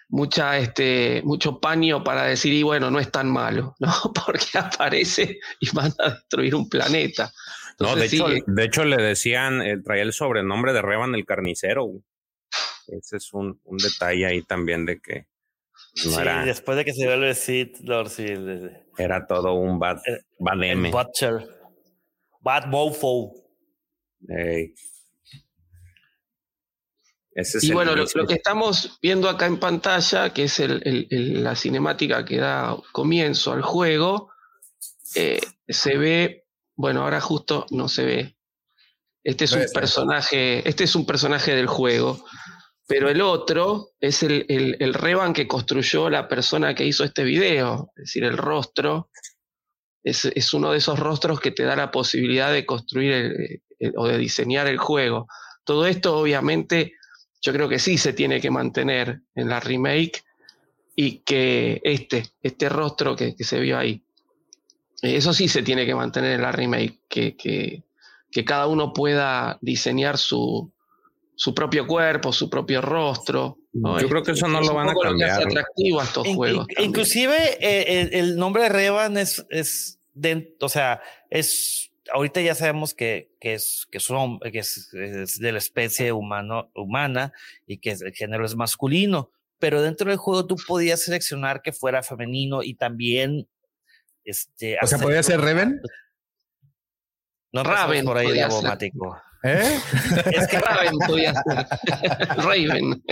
mucha, este, mucho paño para decir, y bueno, no es tan malo, *laughs* ¿no? Porque aparece y van a destruir un planeta. No, de hecho, sí, de hecho le decían, eh, traía el sobrenombre de Revan el carnicero. Ese es un, un detalle ahí también de que no sí, era, después de que se vuelve Sith Lord, sí, era todo un bad, bad el M. Butcher. Bad Mofo. Ey. Ese es Y el bueno, lo, que estamos viendo acá en pantalla, que es el- el- el- la cinemática que da comienzo al juego, eh, se ve, bueno, ahora justo no se ve. Este es un personaje, este es un personaje del juego, pero el otro es el, el, el Revan que construyó la persona que hizo este video, es decir, el rostro. Es, es uno de esos rostros que te da la posibilidad de construir el- o de diseñar el juego. Todo esto, obviamente, yo creo que sí se tiene que mantener en la remake y que este, este rostro que, que se vio ahí, eso sí se tiene que mantener en la remake, que, que, que cada uno pueda diseñar su, su propio cuerpo, su propio rostro. ¿no? Yo creo que eso no lo van a lo cambiar. atractivo a estos In- juegos. inclusive eh, el, el nombre de Revan es, es de- o sea, es ahorita ya sabemos que, que es que son que es, es de la especie humano, humana y que el género es masculino, pero dentro del juego tú podías seleccionar que fuera femenino y también este O sea, ¿podría ser Reven? No Raven por ahí podía de abomático. ¿Eh? Es que Raven podía *laughs* ser. Raven.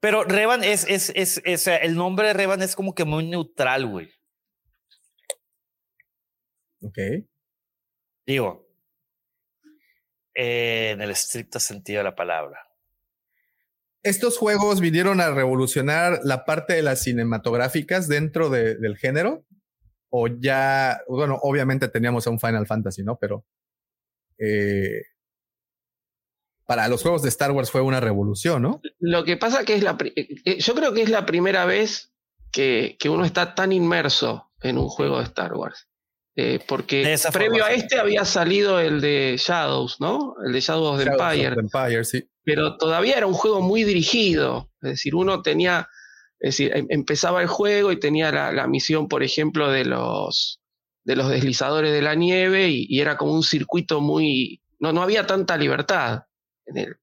Pero Revan es, es, es, el nombre de Revan es como que muy neutral, güey. Ok. Digo, eh, en el estricto sentido de la palabra. Estos juegos vinieron a revolucionar la parte de las cinematográficas dentro de- del género. O ya, bueno, obviamente teníamos a un Final Fantasy, ¿no? Pero eh, para los juegos de Star Wars fue una revolución, ¿no? Lo que pasa que es la pri- eh, yo creo que es la primera vez que, que uno está tan inmerso en un juego de Star Wars. Eh, porque previo a este había salido el de Shadows, ¿no? El de Shadows of the Shadows of Empire. the Empire, sí. pero todavía era un juego muy dirigido. Es decir, uno tenía, es decir, em- empezaba el juego y tenía la, la misión, por ejemplo, de los, de los deslizadores de la nieve y, era como un circuito muy... No, no había tanta libertad. en él.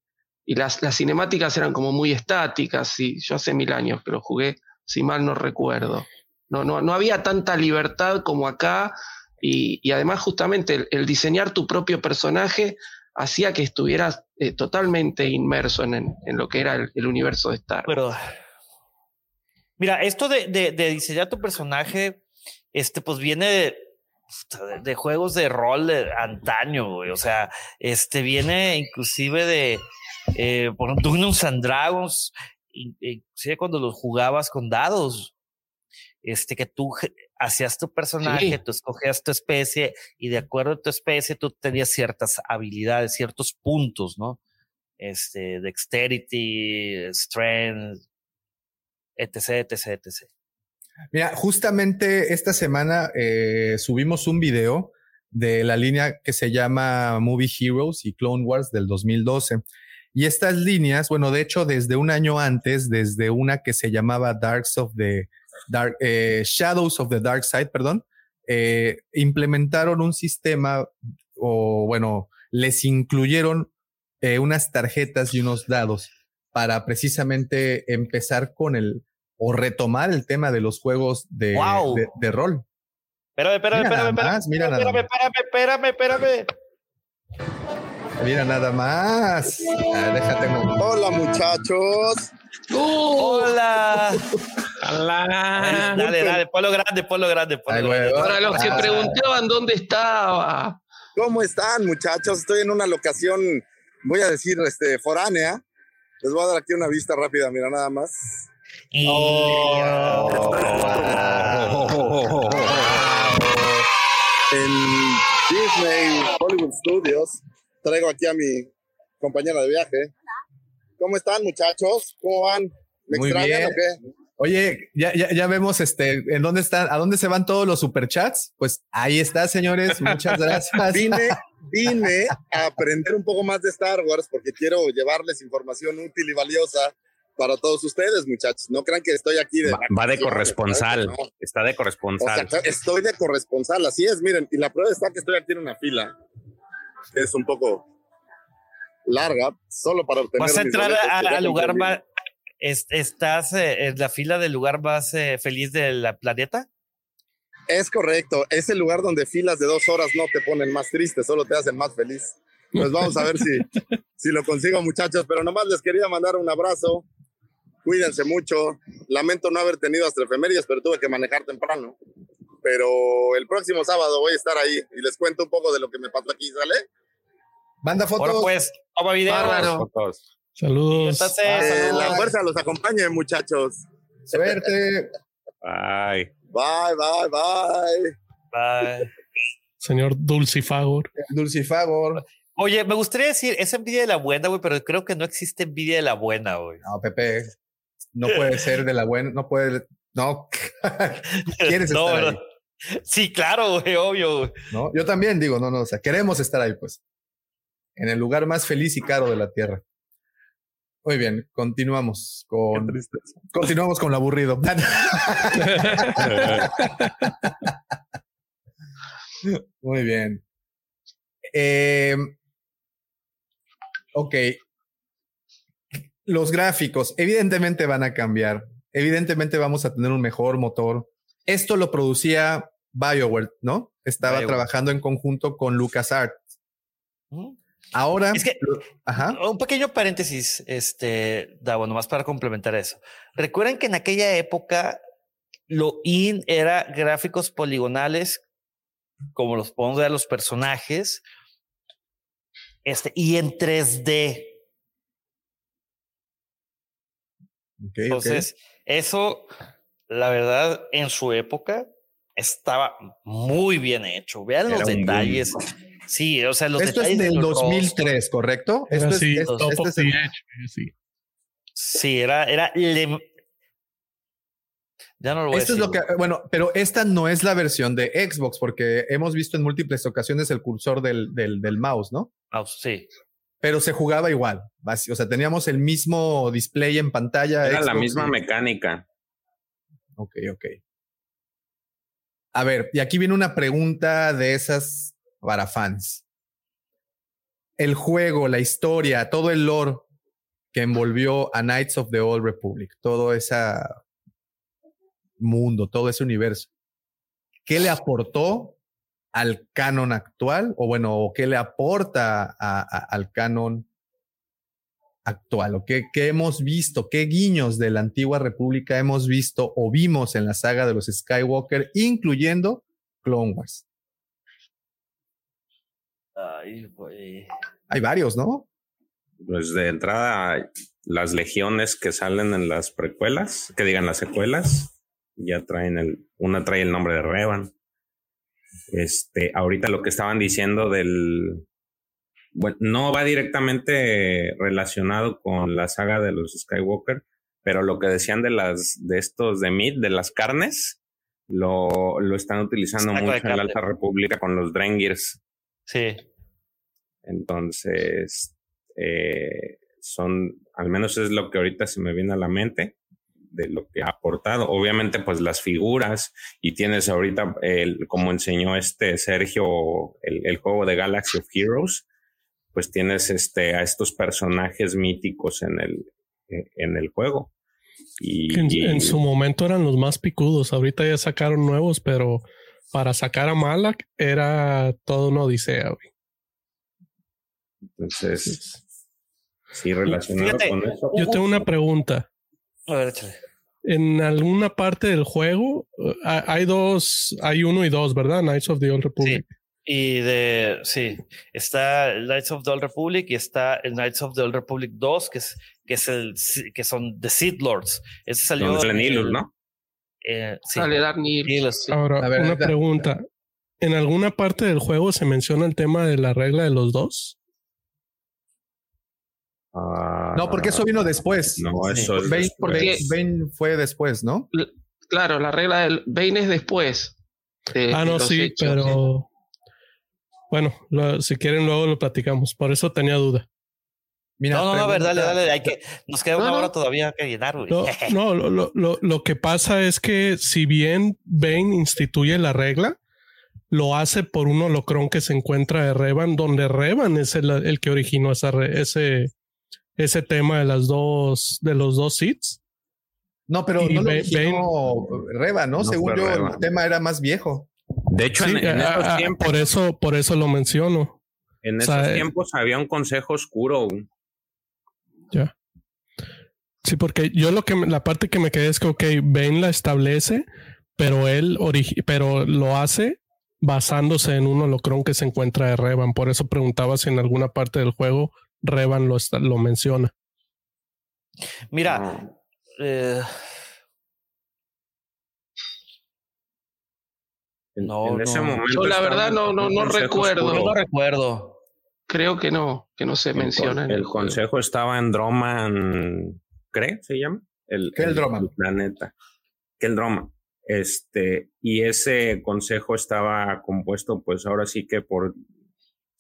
Y las, cinemáticas eran como muy estáticas. Y yo hace mil años que lo jugué, si mal no recuerdo. No, no, no había tanta libertad como acá. Y, además justamente el, diseñar tu propio personaje hacía que estuvieras eh, totalmente inmerso en, en- lo que era el, universo de Star. Pero, mira, esto de, de, de diseñar tu personaje, este, pues viene de, de- de juegos de rol de antaño, güey. O sea, este viene inclusive de eh, por Dungeons and Dragons, in- inclusive cuando los jugabas con dados. Este que tú hacías tu personaje, Sí. tú escogías tu especie y de acuerdo a tu especie tú tenías ciertas habilidades, ciertos puntos, ¿no? Este, dexterity, strength, etc, etc, etc. Mira, justamente esta semana eh, subimos un video de la línea que se llama Movie Heroes y Clone Wars del 2012. Y estas líneas, bueno, de hecho, desde un año antes, desde una que se llamaba Darks of the Dark, eh, Shadows of the Dark Side, perdón, eh, implementaron un sistema o, bueno, les incluyeron eh, unas tarjetas y unos dados para precisamente empezar con el o retomar el tema de los juegos de, Wow. de, de rol. Espérame, espérame, Mira espérame, espérame, mira nada espérame, espérame, espérame, espérame. Mira nada más. Ah, déjate. Hola muchachos. Hola. Hola. Dale, dale, polo grande, polo grande, polo Ay, grande. Para los que Ah. preguntaban dónde estaba. ¿Cómo están muchachos? Estoy en una locación, voy a decir, este, foránea. Les voy a dar aquí una vista rápida, mira nada más. Y- En Disney Hollywood Studios traigo aquí a mi compañera de viaje. ¿Cómo están muchachos? ¿Cómo van? ¿Me Muy extrañan bien. o qué? Oye, ya, ya, ya vemos este, en dónde están, a dónde se van todos los superchats. Pues ahí está, señores. Muchas *laughs* gracias. Vine, vine a aprender un poco más de Star Wars porque quiero llevarles información útil y valiosa para todos ustedes, muchachos. No crean que estoy aquí de. Va, va de corresponsal. No. Está de O corresponsal. sea, estoy de corresponsal, así es, miren, y la prueba está que estoy aquí en una fila, que es un poco larga, solo para obtener. Vas a entrar al lugar más. es- ¿Estás eh, en la fila del lugar más eh, feliz del planeta? Es correcto, es el lugar donde filas de dos horas no te ponen más triste, solo te hacen más feliz. Pues vamos a ver si, *laughs* si lo consigo, muchachos, pero nomás les quería mandar un abrazo. Cuídense mucho. Lamento no haber tenido hasta efemérides, pero tuve que manejar temprano. Pero el próximo sábado voy a estar ahí y les cuento un poco de lo que me pasó aquí, ¿sale? Manda fotos. pues, toma video. Saludos. Entonces, Eh, saludos. la fuerza los acompañe, muchachos. Suerte. Ay. Bye, bye, bye. Bye. Señor Dulcifagor. Dulcifagor. Oye, me gustaría decir, es envidia de la buena, güey, pero creo que no existe envidia de la buena, güey. No, Pepe. No puede ser de la buena. No puede. No. *laughs* Quieres No, estar ¿verdad? ahí. Sí, claro, güey, obvio. güey. ¿no? Yo también digo, no, no, o sea, queremos estar ahí, pues. En el lugar más feliz y caro de la tierra. Muy bien, continuamos con. Continuamos con lo aburrido. *laughs* Muy bien. Eh, ok. Los gráficos, evidentemente van a cambiar. Evidentemente vamos a tener un mejor motor. Esto lo producía BioWare, ¿no? Estaba BioWare. trabajando en conjunto con LucasArts. Ahora, Es que- lo- ajá. Un pequeño paréntesis, este, Davo, nomás para complementar eso. Recuerden que en aquella época lo in era gráficos poligonales, como los podemos ver a los personajes, este, y en 3D. Entonces, eso, la verdad, en su época estaba muy bien hecho. Vean Era los detalles. Sí, o sea, los Esto es detalles del de los 2003, ¿correcto? Era Esto es, top este of es the el- edge, sí. Sí, era, era. le- Ya no lo voy Esto a es decir. lo que, bueno, pero esta no es la versión de Xbox, porque hemos visto en múltiples ocasiones el cursor del, del, del mouse, ¿no? Ah, sí. Pero se jugaba igual. O sea, teníamos el mismo display en pantalla. Era la misma y- mecánica. Ok, ok. A ver, y aquí viene una pregunta de esas para fans. El juego, la historia, todo el lore que envolvió a Knights of the Old Republic, todo ese mundo, todo ese universo, ¿qué le aportó al canon actual? O bueno, ¿o ¿qué le aporta a- a- al canon actual? ¿O qué, qué hemos visto? ¿Qué guiños de la antigua república hemos visto o vimos en la saga de los Skywalker, incluyendo Clone Wars? Ay, güey. Hay varios, ¿no? Pues de entrada, las legiones que salen en las precuelas, que digan las secuelas, ya traen el, una trae el nombre de Revan. Este, ahorita lo que estaban diciendo del, bueno, no va directamente relacionado con la saga de los Skywalker, pero lo que decían de las, de estos de meat, de las carnes, lo, lo están utilizando Saco mucho en la. Alta República con los Drengirs. Sí. Entonces, eh, son, al menos es lo que ahorita se me viene a la mente de lo que ha aportado. Obviamente, pues las figuras y tienes ahorita, el, como enseñó este Sergio, el, el juego de Galaxy of Heroes, pues tienes este, a estos personajes míticos en el, en el juego. Y, Que en, y- en su momento eran los más picudos. Ahorita ya sacaron nuevos, pero para sacar a Malak era todo una odisea. güey. entonces, sí, relacionado Fíjate, con eso. Yo tengo una pregunta. A ver, échale. En alguna parte del juego eh, hay dos, hay uno y dos, ¿verdad? Knights of the Old Republic. Y de, sí, está el Knights of the Old Republic y está el Knights of the Old Republic 2, que es, que es el, que son The Sith Lords. Ese salió. Donde sale en Nihilus, el- ¿no? eh, sí. Sí. Ahora, ver, una da- pregunta. ¿En alguna parte del juego se menciona el tema de la regla de los dos? Ah, No, porque eso vino después. No, eso es Bane, después. Bane- Bane fue después, ¿no? Claro, la regla del Bane es después. de- ah, de no, sí, hechos, pero bueno, lo- si quieren luego lo platicamos. Por eso tenía duda. Mira, no, no, no, a ver, dale, pregunta- dale. Hay que, nos queda No, una no. hora todavía que llenar, güey. No, *laughs* no lo, lo- lo- lo que pasa es que si bien Bane instituye la regla, lo hace por un holocrón que se encuentra de Revan, donde Revan es el, el que originó esa ese, ese tema de las dos, de los dos seats. No, pero y no lo originó Reba, ¿no? No Según yo, el tema era más viejo. De hecho, Sí, en, en esos tiempos, por eso, por eso lo menciono. en o esos sea, eh, tiempos había un consejo oscuro. Ya. Sí, porque yo lo que me- la parte que me quedé es que, ok, Bane la establece, pero él origi- pero lo hace basándose en un holocrón que se encuentra de Revan. Por eso preguntaba si en alguna parte del juego Revan lo, está- lo menciona. Mira, No. eh, En, No, en ese no. momento. Yo la verdad no- no- no recuerdo. no oscuro. recuerdo. Creo que no, que no se El menciona en El, el juego. consejo estaba en Droman, ¿cree? ¿Se llama? El, ¿Qué es el Droman? planeta. ¿Qué el Droman? Este, y ese consejo estaba compuesto, pues ahora sí que por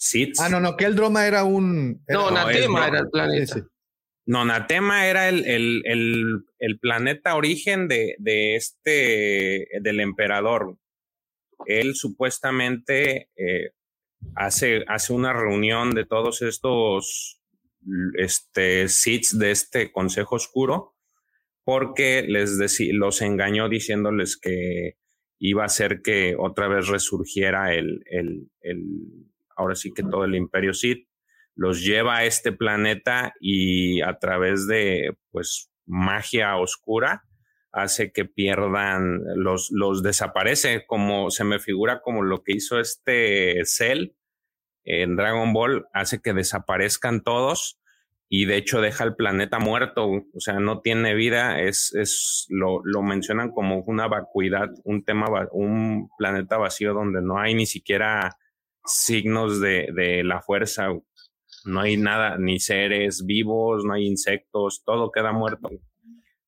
Sith. Ah, no, no, que el Droma era un. era- No, Natema era el planeta. Sí, sí. No, Natema era el, el, el, el planeta origen de, de este, del emperador. Él supuestamente eh, hace, hace una reunión de todos estos este, de este Consejo Oscuro porque les deci- los engañó diciéndoles que iba a hacer que otra vez resurgiera el, el, el, ahora sí que todo el imperio Sith los lleva a este planeta y a través de pues magia oscura hace que pierdan, los, los desaparece, como se me figura como lo que hizo este Cell en Dragon Ball, hace que desaparezcan todos y de hecho deja el planeta muerto, o sea, no tiene vida, es, es lo, lo mencionan como una vacuidad, un tema, un planeta vacío donde no hay ni siquiera signos de, de la fuerza, no hay nada, ni seres vivos, no hay insectos, todo queda muerto.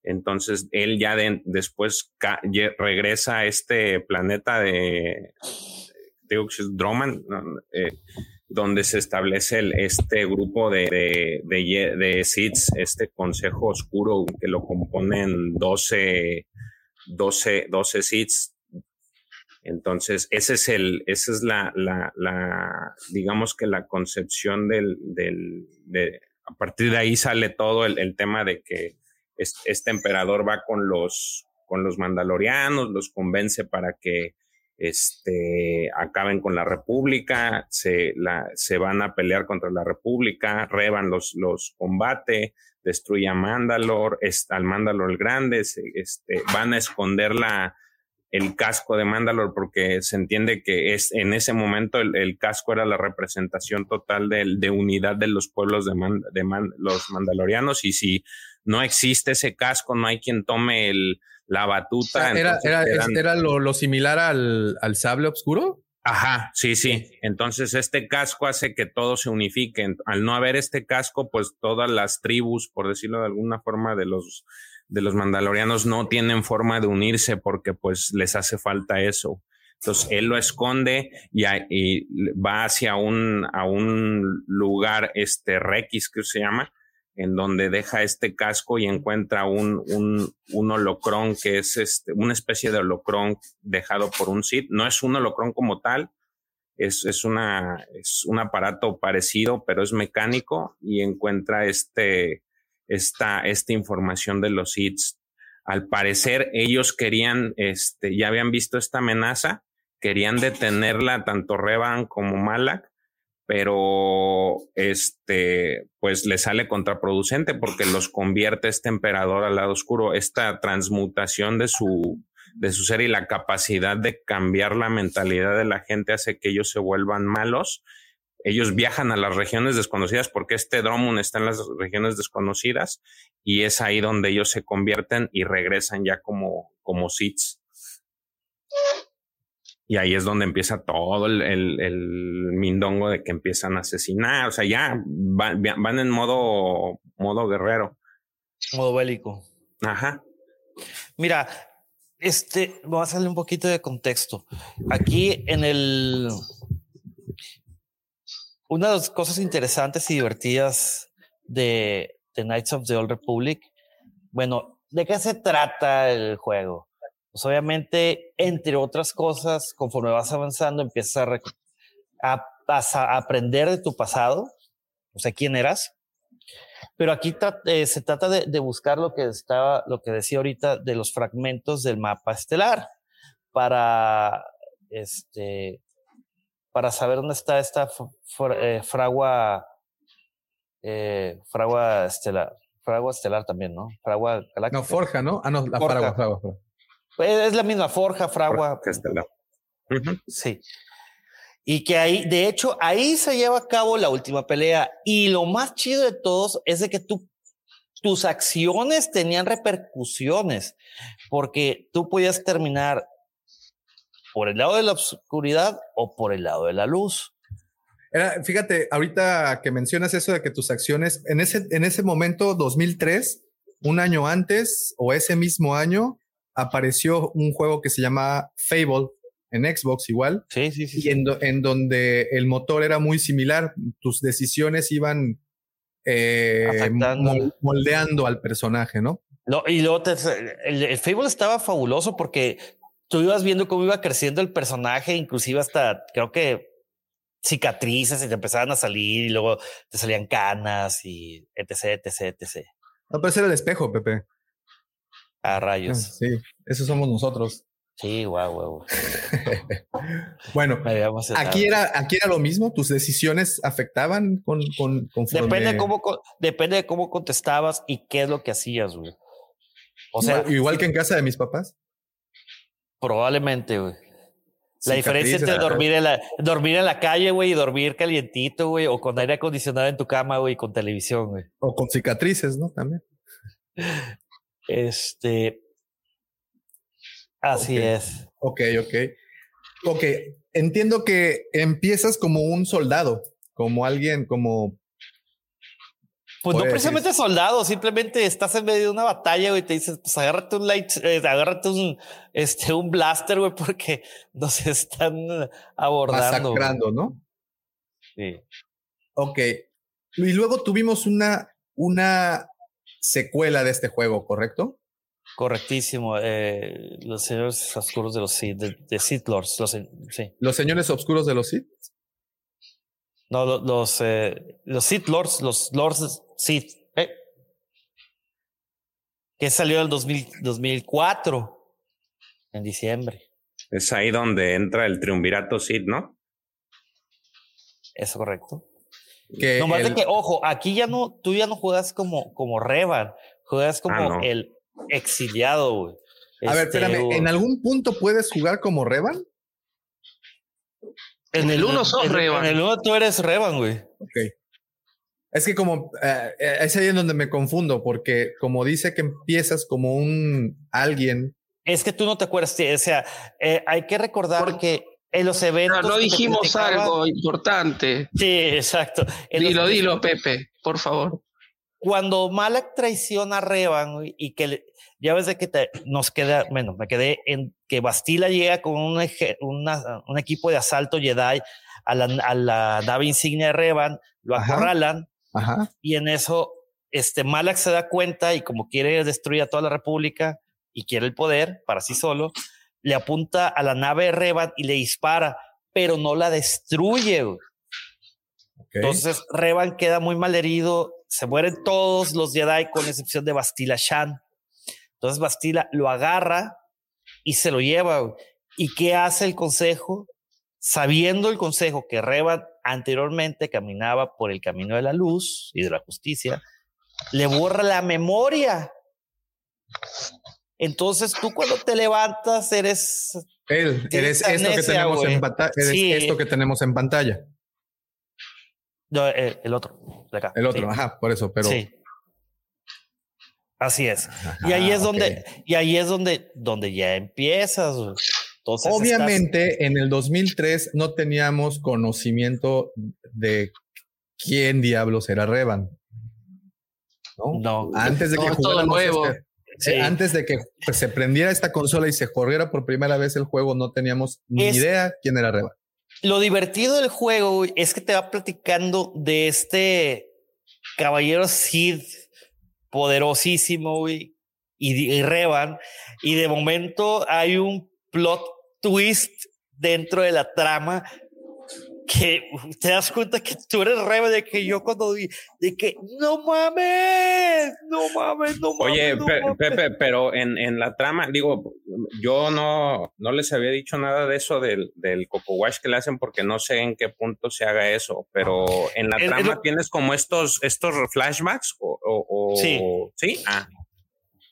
Entonces él ya de- después regresa a este planeta de, es Droman. Eh, donde se establece el- este grupo de, de, de, de este consejo oscuro que lo componen 12, 12, 12 Siths. Entonces, ese es el, esa es la, la, la, digamos que la concepción del, del, de, a partir de ahí sale todo el, tema de que es- este emperador va con los, con los mandalorianos, los convence para que este, acaben con la república, se, la, se van a pelear contra la república, Revan los, los combate, destruye a Mandalor, es, al Mandalor el Grande, se- este, van a esconder la, el casco de Mandalor porque se entiende que es en ese momento el, el casco era la representación total del- de, unidad de los pueblos de, Man- de Man- los mandalorianos y si no existe ese casco no hay quien tome el, la batuta. Era, era, era lo, lo similar al, al sable oscuro. Ajá, sí, sí. Entonces este casco hace que todo se unifique. Al no haber este casco, pues todas las tribus, por decirlo de alguna forma, de los de los mandalorianos no tienen forma de unirse porque pues les hace falta eso. Entonces él lo esconde y, y va hacia un, a un lugar, este Rex, que se llama, en donde deja este casco y encuentra un, un, un holocrón que es este, una especie de holocrón dejado por un Sith. No es un holocrón como tal, es, es, una, es un aparato parecido, pero es mecánico y encuentra este, esta, esta información de los Siths. Al parecer, ellos querían, este, ya habían visto esta amenaza, querían detenerla tanto Revan como Malak, pero este, pues le sale contraproducente porque los convierte este emperador al lado oscuro. Esta transmutación de su, de su ser y la capacidad de cambiar la mentalidad de la gente hace que ellos se vuelvan malos. Ellos viajan a las regiones desconocidas porque este Dromun está en las regiones desconocidas y es ahí donde ellos se convierten y regresan ya como, como. Y ahí es donde empieza todo el, el, el mindongo de que empiezan a asesinar. O sea, ya van, van en modo, modo guerrero. Modo bélico. Ajá. Mira, este, vamos a darle un poquito de contexto. Aquí en el. Una de las cosas interesantes y divertidas de, de Knights of the Old Republic. Bueno, ¿de qué se trata el juego? Pues obviamente, entre otras cosas, conforme vas avanzando, empiezas a, a, aprender de tu pasado, o sea, quién eras. Pero aquí eh, se trata de, de buscar lo que estaba, lo que decía ahorita de los fragmentos del mapa estelar para este para saber dónde está esta eh, fragua eh, fragua estelar fragua estelar también no fragua galáctica No, Forja, ¿no? Ah, no, la Forja. fragua, fragua, fragua. Pues es la misma forja fragua Que estelar. Sí. Y que ahí, de hecho, ahí se lleva a cabo la última pelea. Y lo más chido de todos es de que tú, tus acciones tenían repercusiones, porque tú podías terminar por el lado de la oscuridad o por el lado de la luz. Era, fíjate, ahorita que mencionas eso de que tus acciones, en ese, en ese momento, 2003, un año antes o ese mismo año, apareció un juego que se llama Fable en Xbox igual. Sí, sí, sí. Y en, do- en donde el motor era muy similar. Tus decisiones iban eh, moldeando al personaje, ¿no? No, y luego te- el, el Fable estaba fabuloso porque tú ibas viendo cómo iba creciendo el personaje, inclusive hasta creo que cicatrices y te empezaban a salir y luego te salían canas y etc, etc, etc. No, pero ese era el espejo, Pepe. A rayos. Sí, esos somos nosotros. Sí, guau, guau. *laughs* Bueno, aquí era, aquí era lo mismo. Tus decisiones afectaban con, con conforme- Depende de cómo depende de cómo contestabas y qué es lo que hacías, güey. O sea, igual, igual que en casa de mis papás. Probablemente, güey. La diferencia entre dormir en la, dormir en la calle, güey, y dormir calientito, güey, o con aire acondicionado en tu cama, güey, con televisión, güey. O con cicatrices, ¿no? También. Este. Así es. Ok, ok. Ok, entiendo que empiezas como un soldado, como alguien, como... Pues no precisamente soldado, simplemente estás en medio de una batalla, güey, y te dices, pues agárrate un light, eh, agárrate un, este, un blaster, güey, porque *laughs* nos están abordando. güey. Masacrando, ¿no? Sí. Ok. Y luego tuvimos una, una secuela de este juego, ¿correcto? Correctísimo. eh, los señores oscuros de los Sith, de, de Sith Lords, los, sí. Los señores oscuros de los Sith. No, lo- los, eh, los Sith Lords, los Lords Sith. eh. Que salió en el 2000 2004, en diciembre. Es ahí donde entra el triunvirato Sid, ¿no? Eso correcto. Que No más de el- que, ojo, aquí ya no, tú ya no juegas como, como Revan, juegas como Ah, no. el exiliado, güey. A ver, Este, espérame, ¿en algún punto puedes jugar como Revan? En el uno sos en- Revan. En el uno tú eres Revan, güey. Ok. Es que como, eh, eh, es ahí en donde me confundo, porque como dice que empiezas como un alguien, Es que tú no te acuerdas, o sea, eh, hay que recordar que en los eventos. No, dijimos algo importante. Sí, exacto. En los- Dilo, dilo, Pepe, por favor. Cuando Malak traiciona a Revan y que le- ya ves de que te- nos queda, bueno, me quedé en que Bastila llega con un, eje- una- un equipo de asalto Jedi a la, a la nave insignia de Revan, lo Ajá. acorralan ajá, y en eso este Malak se da cuenta y como quiere destruir a toda la república y quiere el poder para sí solo, le apunta a la nave de Revan y le dispara, pero no la destruye. güey. Entonces Revan queda muy mal herido, se mueren todos los Jedi con excepción de Bastila Shan. Entonces Bastila lo agarra y se lo lleva. güey. ¿Y qué hace el consejo? Sabiendo el consejo que Revan anteriormente caminaba por el camino de la luz y de la justicia, le borra la memoria. Entonces tú cuando te levantas eres Él, eres esto que tenemos en pantalla, eres Sí. esto que tenemos en pantalla. no, el otro, de acá. El otro, Sí. ajá, por eso, pero Sí. Así es. y ahí Ajá, es ok. donde, y ahí es donde, donde ya empiezas. Estás- Obviamente, en el 2003 no teníamos conocimiento de quién diablos era Revan. ¿no? no. Antes de que No, es todo jugáramos nuevo. este- Sí. eh, antes de que pues, se prendiera esta consola y se corriera por primera vez el juego, no teníamos ni Es- idea quién era Revan. Lo divertido del juego güey, es que te va platicando de este caballero Sid poderosísimo güey, y, y Revan. Y de momento hay un plot twist dentro de la trama que te das cuenta que tú eres Revan de que yo cuando vi de que no mames, no mames, no mames. Oye, no Pe- mames". Pepe, pero en, en la trama, digo, yo no, no les había dicho nada de eso del, del Coco Wash que le hacen porque no sé en qué punto se haga eso, pero en la El- el- trama tienes como estos, estos flashbacks o, o- o- Sí. sí, ah,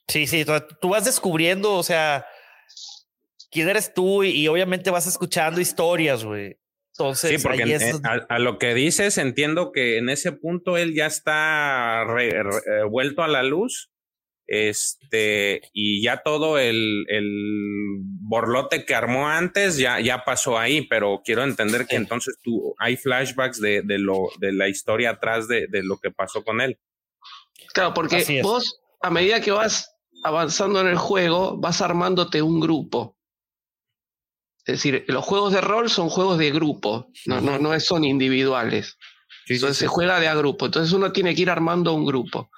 Sí, sí, tú vas descubriendo, o sea, quién eres tú y, y obviamente vas escuchando historias, güey. Entonces, sí, porque ahí en- es eh, a, a lo que dices entiendo que en ese punto él ya está re- re- eh, vuelto a la luz, este, y ya todo el, el borlote que armó antes ya, ya pasó ahí, pero quiero entender que Sí. entonces tú hay flashbacks de, de lo de la historia atrás de, de lo que pasó con él. Claro, porque vos, a medida que vas avanzando en el juego, vas armándote un grupo. Es decir, los juegos de rol son juegos de grupo, no, no, no son individuales. Entonces se juega de a grupo. Entonces uno tiene que ir armando un grupo.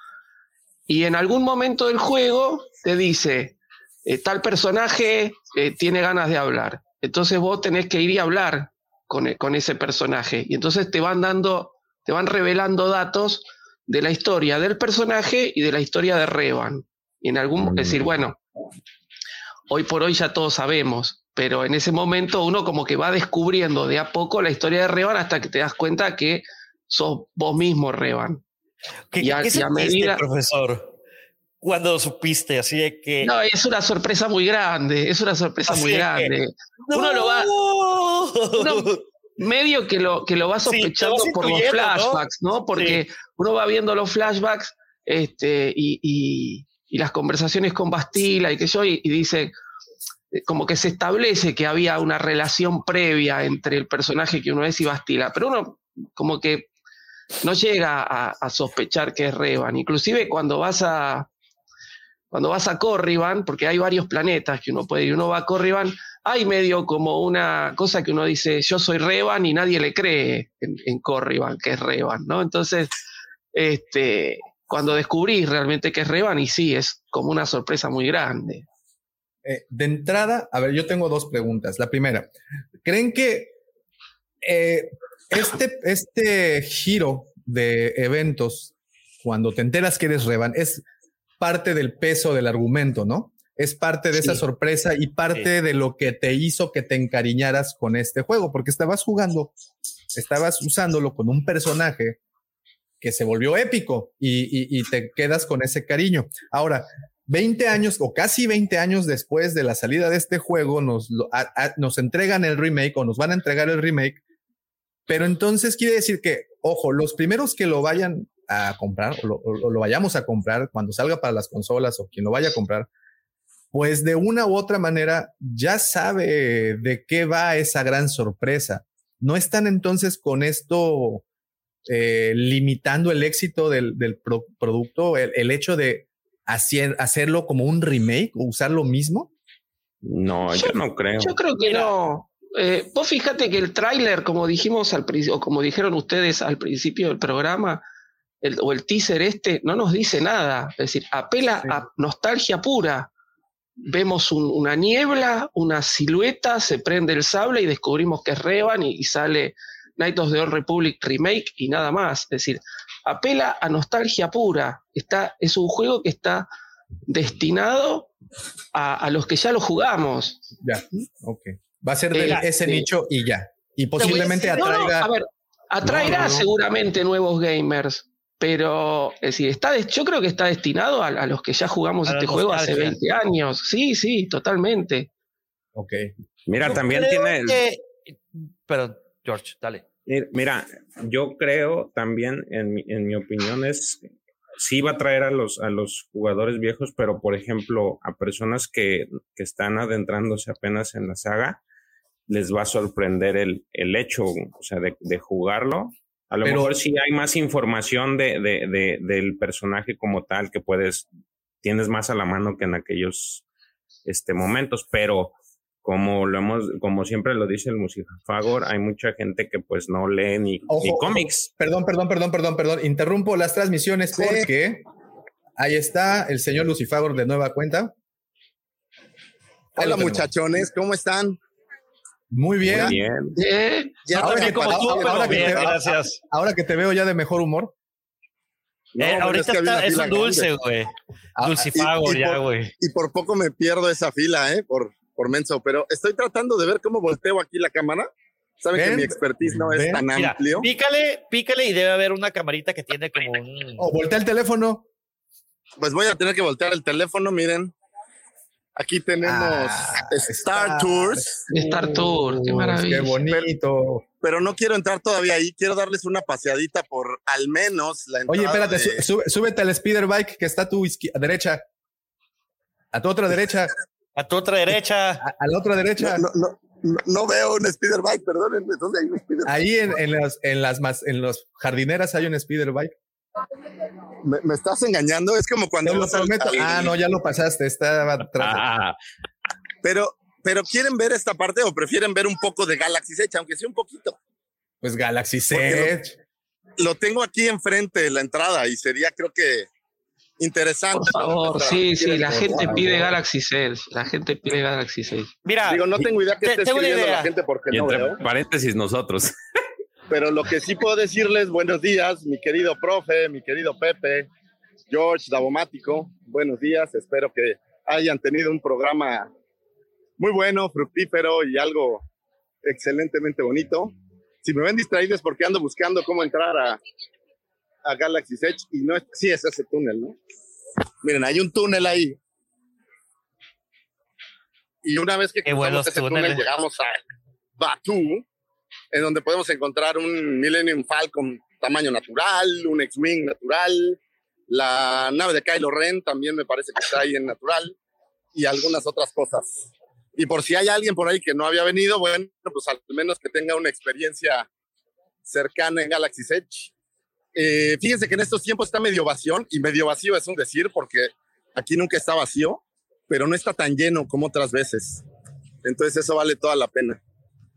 Y en algún momento del juego te dice, eh, tal personaje eh, tiene ganas de hablar. Entonces vos tenés que ir y hablar con, e- con ese personaje. Y entonces te van dando, te van revelando datos de la historia del personaje y de la historia de Revan. Y en algún, es decir, bueno, hoy por hoy ya todos sabemos, pero en ese momento uno como que va descubriendo de a poco la historia de Revan hasta que te das cuenta que sos vos mismo Revan. ¿Qué, Y a- qué y a medida- profesor? Cuando supiste, así de que. No, es una sorpresa muy grande, es una sorpresa Así muy que, grande. Uno lo va, uno *laughs* medio que lo, que lo va sospechando por los flashbacks, ¿no? Porque uno va viendo los flashbacks este, y, y- y las conversaciones con Bastila y que yo, y, y dice, como que se establece que había una relación previa entre el personaje que uno es y Bastila, pero uno como que no llega a, a sospechar que es Revan. Inclusive cuando vas a cuando vas a Corriban, porque hay varios planetas que uno puede ir, uno va a Corriban, hay medio como una cosa que uno dice, yo soy Revan y nadie le cree en, en Corriban que es Revan, ¿no? Entonces, este, cuando descubrís realmente que es Revan, y sí, es como una sorpresa muy grande. Eh, de entrada, a ver, yo tengo dos preguntas. La primera, ¿creen que eh, este, este giro de eventos, cuando te enteras que eres Revan, es parte del peso del argumento, ¿no? Es parte de esa sorpresa y parte de lo que te hizo que te encariñaras con este juego, porque estabas jugando, estabas usándolo con un personaje que se volvió épico y, y- y te quedas con ese cariño. Ahora, 20 años o casi 20 años después de la salida de este juego, nos, a- nos entregan el remake o nos van a entregar el remake. Pero entonces quiere decir que, ojo, los primeros que lo vayan a comprar o lo, vayamos a comprar cuando salga para las consolas o quien lo vaya a comprar, pues de una u otra manera ya sabe de qué va esa gran sorpresa. No están entonces con esto eh, limitando el éxito del, del pro- producto, el hecho de hacer, hacerlo como un remake o usar lo mismo. No, yo, no creo. Yo creo que no. Eh, vos fíjate que el tráiler, como dijimos al principio, o como dijeron ustedes al principio del programa, el- o el teaser este, no nos dice nada. Es decir, apela a nostalgia pura. Vemos un- una niebla, una silueta, se prende el sable y descubrimos que es Revan y, y sale Night of the Old Republic Remake y nada más. Es decir, apela a nostalgia pura. Está, es un juego que está destinado a, a los que ya lo jugamos. Ya, ok. Va a ser de Eh, ese nicho y ya. Y posiblemente No, no, atraiga. a ver, atraerá No, no, no. seguramente nuevos gamers, pero es decir, está, yo creo que está destinado a, a los que ya jugamos A este juego hace nostalgia. 20 años. Sí, sí, totalmente. Ok. Mira, Yo también tiene. que- Pero, George, dale. Mi- Mira, yo creo también, en mi, en mi opinión, es sí va a traer a los, a los jugadores viejos, pero por ejemplo, a personas que, que están adentrándose apenas en la saga, les va a sorprender el, el hecho, o sea, de, de jugarlo. A lo Pero- mejor sí hay más información de, de, de- del personaje como tal que puedes, tienes más a la mano que en aquellos este, momentos, pero como lo hemos, como siempre lo dice el Musifagor, hay mucha gente que pues no lee ni, Ojo, ni ojo. cómics. Perdón, perdón, perdón, perdón, perdón. Interrumpo las transmisiones porque ahí está el señor Lucifagor de nueva cuenta. Hola muchachones, ¿cómo están? Muy bien. Muy bien. ¿Eh? Ya Ahora que- como tú, ahora- pero ahora que bien, te- gracias. Ahora que te veo ya de mejor humor. No, Eh, ahorita es que está- es un dulce, güey. Ah, Dulcifago y- y ya, güey. Y por poco me pierdo esa fila, ¿eh? Por, por menso, pero estoy tratando de ver cómo volteo aquí la cámara. Saben que mi expertise no es tan Mira, amplio. pícale, pícale y debe haber una camarita que tiene como un. O voltea el teléfono. Pues voy a tener que voltear el teléfono, miren. Aquí tenemos Ah, Star Star. Tours, Star Tour, qué Qué maravilla. bonito. pero no quiero entrar todavía ahí. Quiero darles una paseadita por al menos la entrada. Oye, espérate, de- su- sube- súbete al speeder bike que está a tu derecha. A tu otra derecha. A tu otra derecha. A, a la otra derecha. No, no, no, no veo un speeder bike, perdónenme. ¿Dónde hay un speeder bike? Ahí en, en las, en las más, en los jardineras hay un speeder bike. ¿Me, me estás engañando? Es como cuando lo prometo. al- Ah, no, ya lo pasaste. Estaba atrás. Ah, Pero, pero ¿quieren ver esta parte o prefieren ver un poco de Galaxy Edge, aunque sea un poquito? Pues Galaxy Edge. Lo tengo aquí enfrente de la entrada y sería, creo que, interesante. Por favor, sí, sí, la gente favor. pide Galaxy 6. La gente pide Galaxy 6. Mira, Digo, no tengo idea que te- esté escribiendo idea. la gente porque y no entre veo. paréntesis nosotros. *laughs* Pero lo que sí puedo decirles, buenos días, mi querido profe, mi querido Pepe, George Davomático, buenos días, espero que hayan tenido un programa muy bueno, fructífero y algo excelentemente bonito. Si me ven distraídos porque ando buscando cómo entrar a, a Galaxy Edge y no es, sí es ese túnel, ¿no? Miren, hay un túnel ahí. Y una vez que cruzamos ese túnel, llegamos a Batu, en donde podemos encontrar un Millennium Falcon tamaño natural, un X-Wing natural, la nave de Kylo Ren también me parece que está ahí en natural, y algunas otras cosas. Y por si hay alguien por ahí que no había venido, bueno, pues al menos que tenga una experiencia cercana en Galaxy Edge. Eh, fíjense que en estos tiempos está medio vacío, y medio vacío es un decir, porque aquí nunca está vacío, pero no está tan lleno como otras veces. Entonces eso vale toda la pena.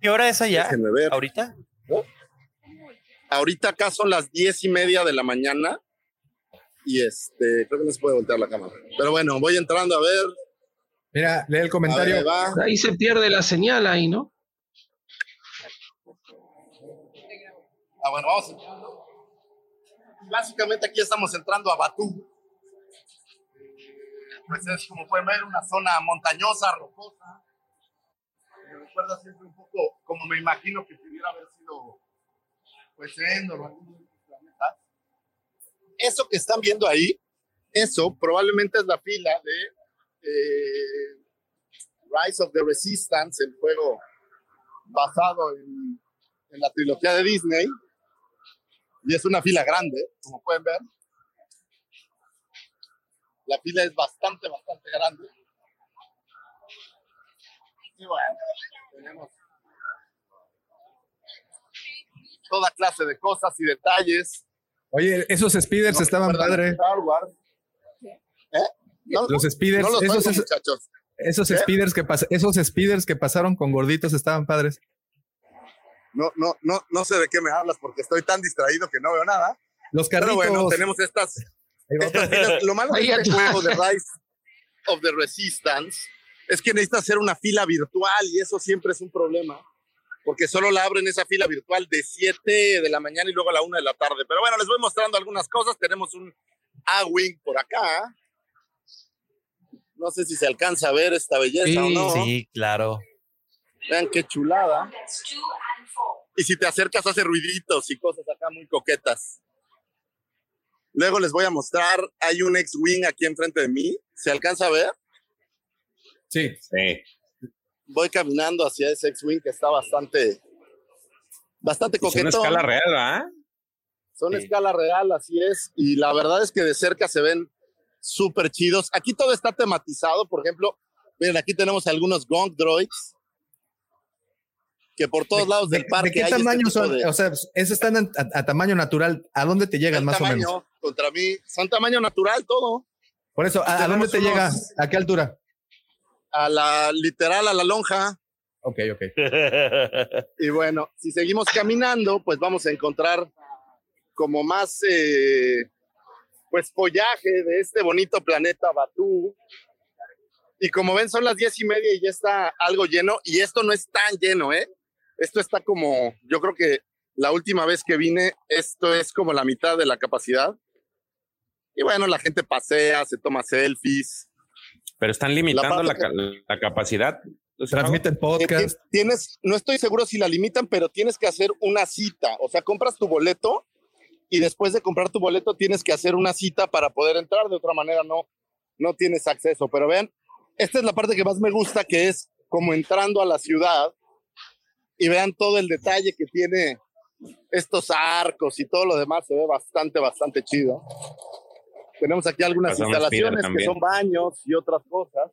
¿Qué hora es allá? Déjenme ver. ¿Ahorita? Ahorita acá son las diez y media de la mañana y este, creo que no se puede voltear la cámara. Pero bueno, voy entrando a ver. Mira, lee el A ver, comentario. ahí va. Ahí se pierde la señal ahí, ¿no? Ah, bueno, vamos. Básicamente aquí estamos entrando a Batú. Pues es como pueden ver una zona montañosa, rocosa. Me recuerda siempre un poco como me imagino que pudiera haber sido pues Endor o estos planetas. Eso que están viendo ahí, eso probablemente es la fila de eh, Rise of the Resistance, el juego basado en, en la trilogía de Disney. Y es una fila grande, como pueden ver. La fila es bastante, bastante grande. Y bueno, tenemos toda clase de cosas y detalles. Oye, esos speeders No estaban padre. Star Wars. ¿Eh? No, Los speeders, no los esos, oigo, esos, muchachos. esos ¿Qué? speeders que pas- esos speeders que pasaron con gorditos estaban padres. No, no, no, no sé de qué me hablas porque estoy tan distraído que no veo nada. Los Pero carritos. bueno, tenemos estas, *laughs* filas. *laughs* Lo malo de este juego de Rise of the Resistance es que necesitas hacer una fila virtual y eso siempre es un problema. Porque solo la abren esa fila virtual de 7 de la mañana y luego a la 1 de la tarde. Pero bueno, les voy mostrando algunas cosas. Tenemos un A-Wing por acá. No sé si se alcanza a ver esta belleza Sí, o no. Sí, claro. Vean qué chulada. Y si te acercas hace ruiditos y cosas acá muy coquetas. Luego les voy a mostrar, hay un X-Wing aquí enfrente de mí. ¿Se alcanza a ver? Sí. Sí. Voy caminando hacia ese X-Wing que está bastante, bastante Es una coquetón. escala real, ¿verdad? Son Sí. escala real, así es. Y la verdad es que de cerca se ven súper chidos. Aquí todo está tematizado. Por ejemplo, miren, aquí tenemos algunos Gong Droids. Que por todos lados del ¿De, parque de qué hay este tamaño son? de- O sea, esos están a, a tamaño natural. ¿A dónde te llegan más tamaño, o menos? Contra mí, son tamaño natural todo. Por eso, ¿a, a dónde te llega? unos- ¿A qué altura? A la literal, a la lonja. Ok, ok. *laughs* Y bueno, si seguimos caminando, pues vamos a encontrar como más, eh, pues follaje de este bonito planeta Batú. Y como ven, son las diez y media y ya está algo lleno. Y esto no es tan lleno, ¿eh? Esto está como, yo creo que la última vez que vine, esto es como la mitad de la capacidad. Y bueno, la gente pasea, se toma selfies. Pero están limitando La capacidad. Transmiten Eh, podcast. ti- Tienes, no estoy seguro si la limitan, pero tienes que hacer una cita. O sea, compras tu boleto y después de comprar tu boleto tienes que hacer una cita para poder entrar. De otra manera no, no tienes acceso. Pero vean, esta es la parte que más me gusta, que es como entrando a la ciudad y vean todo el detalle que tiene estos arcos y todo lo demás. Se ve bastante, bastante chido. Tenemos aquí algunas Pasamos instalaciones que son baños y otras cosas.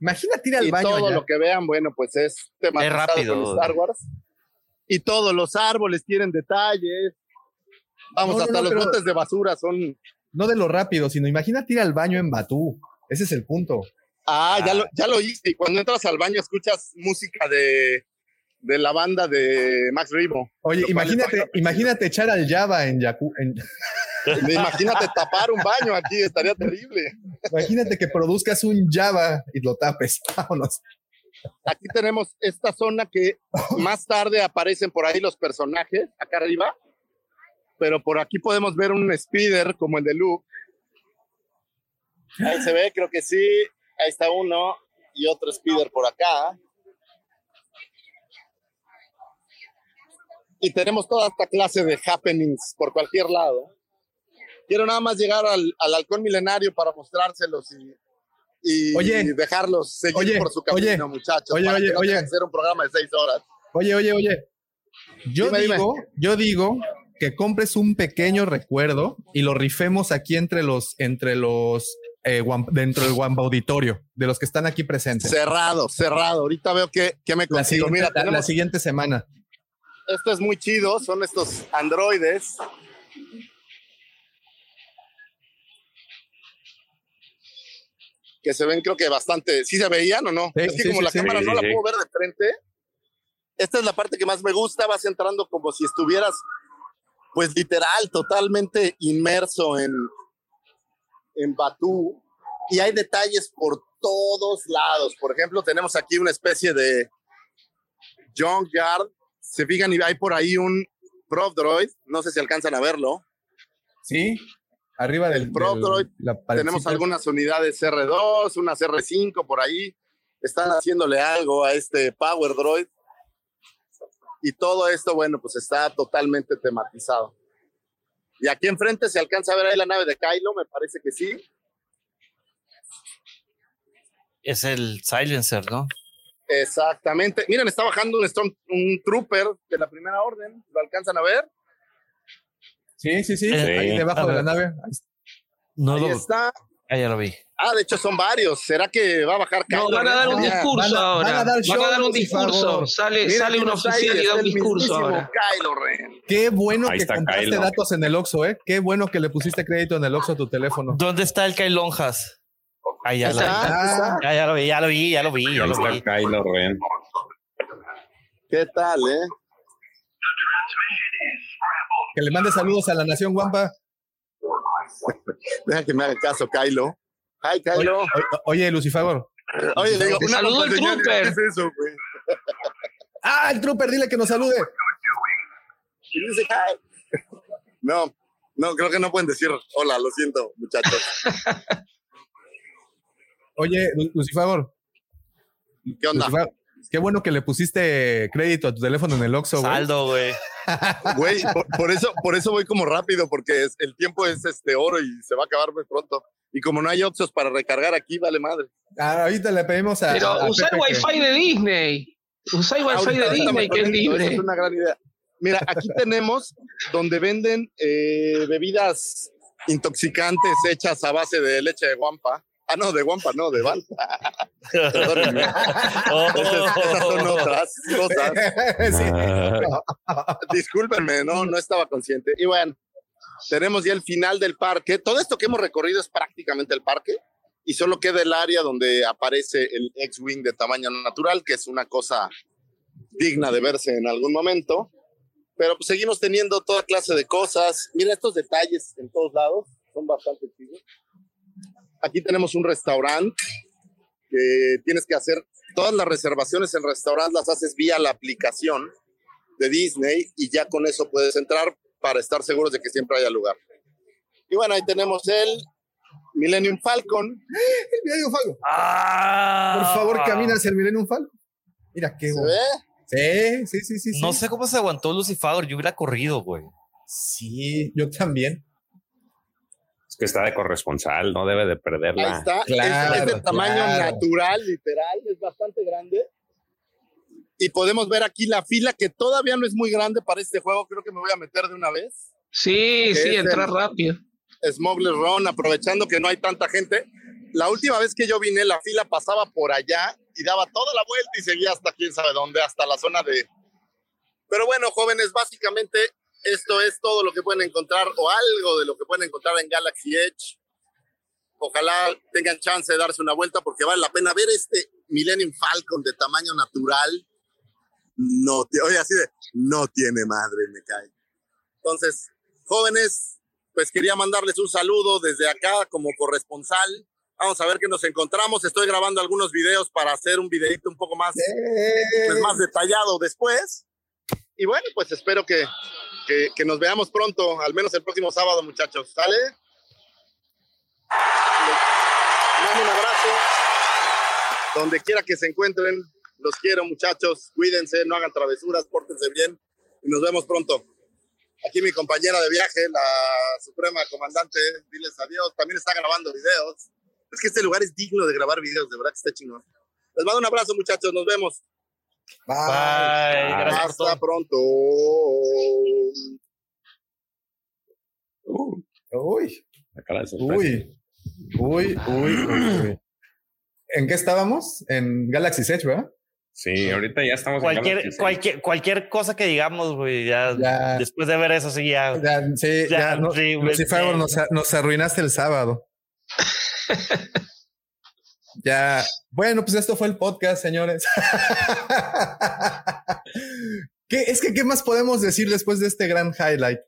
Imagínate ir al y baño. todo allá. lo que vean, bueno, pues es rápido. con Star Wars. Y todos los árboles tienen detalles. Vamos, No, hasta no, los pero- botes de basura son. No de lo rápido, sino imagínate ir al baño en Batú. Ese es el punto. Ah, ya lo, ya lo hice. Y cuando entras al baño escuchas música de, de la banda de Max Ribo. Oye, imagínate, imagínate echar al Java en Yaku. en- Imagínate tapar un baño aquí, estaría terrible. imagínate que produzcas un Java y lo tapes. *laughs* Vámonos. Aquí tenemos esta zona que más tarde aparecen por ahí los personajes, acá arriba. Pero por aquí podemos ver un speeder como el de Luke. Ahí se ve, creo que sí. Ahí está uno y otro speeder por acá. Y tenemos toda esta clase de happenings por cualquier lado. Quiero nada más llegar al, al halcón milenario para mostrárselos y, y Oye. dejarlos seguir Oye, por su camino, oye, muchachos. oye, para oye, que no oye. hacer un programa de seis horas. Oye, oye, oye. Yo Dime, dime. digo, yo digo que compres un pequeño recuerdo y lo rifemos aquí entre los, entre los, eh, dentro del Wamba Auditorio, de los que están aquí presentes. Cerrado, cerrado. Ahorita veo que, que me La consigo. siguiente, Mira, la- la tenemos- siguiente semana. Esto es muy chido. Son estos androides. Que se ven, creo que bastante. ¿Sí se veían o no? Sí, es que sí, como sí, la sí. cámara Sí, no sí, la puedo ver de frente. Esta es la parte que más me gusta. Vas entrando como si estuvieras, pues literal, totalmente inmerso en, en Batú. Y hay detalles por todos lados. Por ejemplo, tenemos aquí una especie de Junkyard. Se fijan y hay por ahí un Prof Droid. No sé si alcanzan a verlo. Sí, arriba del, Pro del- Droid, la Tenemos algunas unidades R2, unas R5 por ahí. Están haciéndole algo a este Power Droid. Y todo esto, bueno, pues está totalmente tematizado. Y aquí enfrente se alcanza a ver ahí la nave de Kylo, me parece que sí. Es el silencer, ¿no? Exactamente. Miren, está bajando un, Storm- un Trooper de la primera orden. ¿Lo alcanzan a ver? Sí, sí, sí. Eh, ahí sí. debajo de la nave. Ahí está. No Ahí lo. está. Ah, ya lo vi. Ah, de hecho son varios. ¿Será que va a bajar No, van a dar un discurso van a- ahora. van a dar show, un discurso. Sale, sale un oficial y da un discurso mismísimo ahora. Kylo Ren. Qué bueno Ahí que compraste Kylo. datos en el Oxxo, ¿eh? Qué bueno que le pusiste crédito en el Oxxo a tu teléfono. ¿Dónde está el Kailonjas? Ah, ya, Ahí lo, está. Ah, ya, ya lo vi, ya lo vi, ya lo vi, ya lo está vi. Kylo Ren. ¿Qué tal, eh? que le mande saludos a la Nación Guampa. Deja que me haga caso, Kylo. Hi, Oye, Kylo. oye, oye, Lucifagor. Oye, le digo, el contraseñal, trooper. ¿Qué es eso, güey? Ah, el trooper, dile que nos salude. Y dice, hi. No, no, creo que no pueden decir hola, lo siento, muchachos. *laughs* Oye, Lu- Lucifagor. ¿Qué onda? Lucifagor, Qué bueno que le pusiste crédito a tu teléfono en el Oxxo, güey. Saldo, güey. Güey, por, por eso, por eso voy como rápido, porque es- el tiempo es este oro y se va a acabar muy pronto. Y como no hay Oxxos para recargar aquí, vale madre. Ah, ahorita le pedimos a. Pero a usar que- Wi-Fi de Disney. Usar Wi-Fi Ahorita- de Disney, que es libre. Es una gran idea. Mira, aquí tenemos donde venden eh, bebidas intoxicantes hechas a base de leche de guampa. Ah, no, de guampa, no, de Balta. Perdónenme. Esas, esas son otras cosas. *laughs* Sí. Ah, Discúlpenme, no, no estaba consciente. Y bueno, tenemos ya el final del parque. Todo esto que hemos recorrido es prácticamente el parque y solo queda el área donde aparece el X-Wing de tamaño natural, que es una cosa digna de verse en algún momento. Pero pues seguimos teniendo toda clase de cosas. Mira estos detalles en todos lados, son bastante chidos. Aquí tenemos un restaurante que tienes que hacer todas las reservaciones en restaurantes las haces vía la aplicación de Disney y ya con eso puedes entrar para estar seguros de que siempre haya lugar. Y bueno, ahí tenemos el Millennium Falcon. *gasps* El Millennium Falcon. Ah, Por favor, camina hacia el Millennium Falcon. Mira qué ¿Se ve? Sí, sí, sí, sí. sí. No sé cómo se aguantó Lucifer, yo hubiera corrido, güey. Sí, yo también. Que está de corresponsal, no debe de Ahí perderla. está. Claro, es, es de tamaño claro. natural, literal, es bastante grande. Y podemos ver aquí la fila que todavía no es muy grande para este juego. Creo que me voy a meter de una vez. Sí, sí, Es entra el- rápido. Smuggler Run, aprovechando que no hay tanta gente. La última vez que yo vine, la fila pasaba por allá y daba toda la vuelta y seguía hasta quién sabe dónde, hasta la zona de... Pero bueno, jóvenes, básicamente esto es todo lo que pueden encontrar o algo de lo que pueden encontrar en Galaxy Edge. Ojalá tengan chance de darse una vuelta porque vale la pena ver este Millennium Falcon de tamaño natural. No, oye, así de, no tiene madre, me cae. Entonces, jóvenes, pues quería mandarles un saludo desde acá como corresponsal. Vamos a ver qué nos encontramos. Estoy grabando algunos videos para hacer un videito un poco más, pues, más detallado después. Y bueno, pues espero que, que, que nos veamos pronto, al menos el próximo sábado, muchachos. ¿Sale? Les mando un abrazo. Donde quiera que se encuentren, los quiero, muchachos. Cuídense, no hagan travesuras, pórtense bien y nos vemos pronto. Aquí mi compañera de viaje, la suprema comandante, diles adiós. También está grabando videos. Es que este lugar es digno de grabar videos, de verdad que está chingón. Les mando un abrazo, muchachos. Nos vemos. Bye. Gracias por Hasta pronto. Uy, La cara de uy, uy, uy, uy. ¿En qué estábamos? En Galaxy Edge, ¿verdad? Sí, ahorita ya estamos en Cualquier, Edge. cualquier, cualquier cosa que digamos, güey, ya, Ya. después de ver eso, sí, ya. Ya, sí, Ya, ya, no, sí, Lucifer, sí. nos, nos arruinaste el sábado. *laughs* ya, bueno, pues esto fue el podcast, señores. *laughs* ¿Qué, es que, ¿qué más podemos decir después de este gran highlight?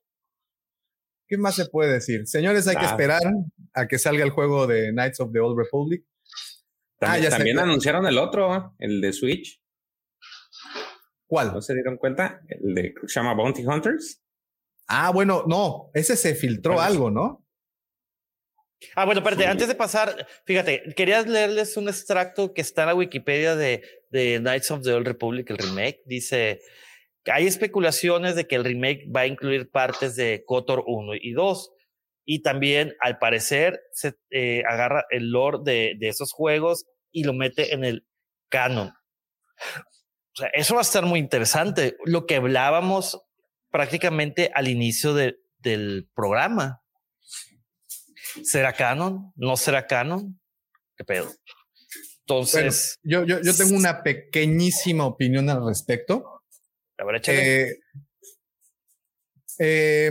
¿Qué más se puede decir? Señores, hay que Ah. esperar a que salga el juego de Knights of the Old Republic. También, Ah, ya también anunciaron el otro, el de Switch. ¿Cuál? ¿No se dieron cuenta? El de se llama Bounty Hunters. Ah, bueno, no, ese se filtró algo, ¿no? Ah, bueno, espérate, Sí. antes de pasar, fíjate, quería leerles un extracto que está en la Wikipedia de, de Knights of the Old Republic, el remake. Dice que hay especulaciones de que el remake va a incluir partes de KOTOR 1 y 2. Y también, al parecer, se eh, agarra el lore de, de esos juegos y lo mete en el canon. O sea, eso va a estar muy interesante. Lo que hablábamos prácticamente al inicio de- del programa. ¿Será canon? ¿No será canon? ¿Qué pedo? Entonces, Yo, yo, yo tengo una pequeñísima opinión al respecto. a ver. Eh, eh,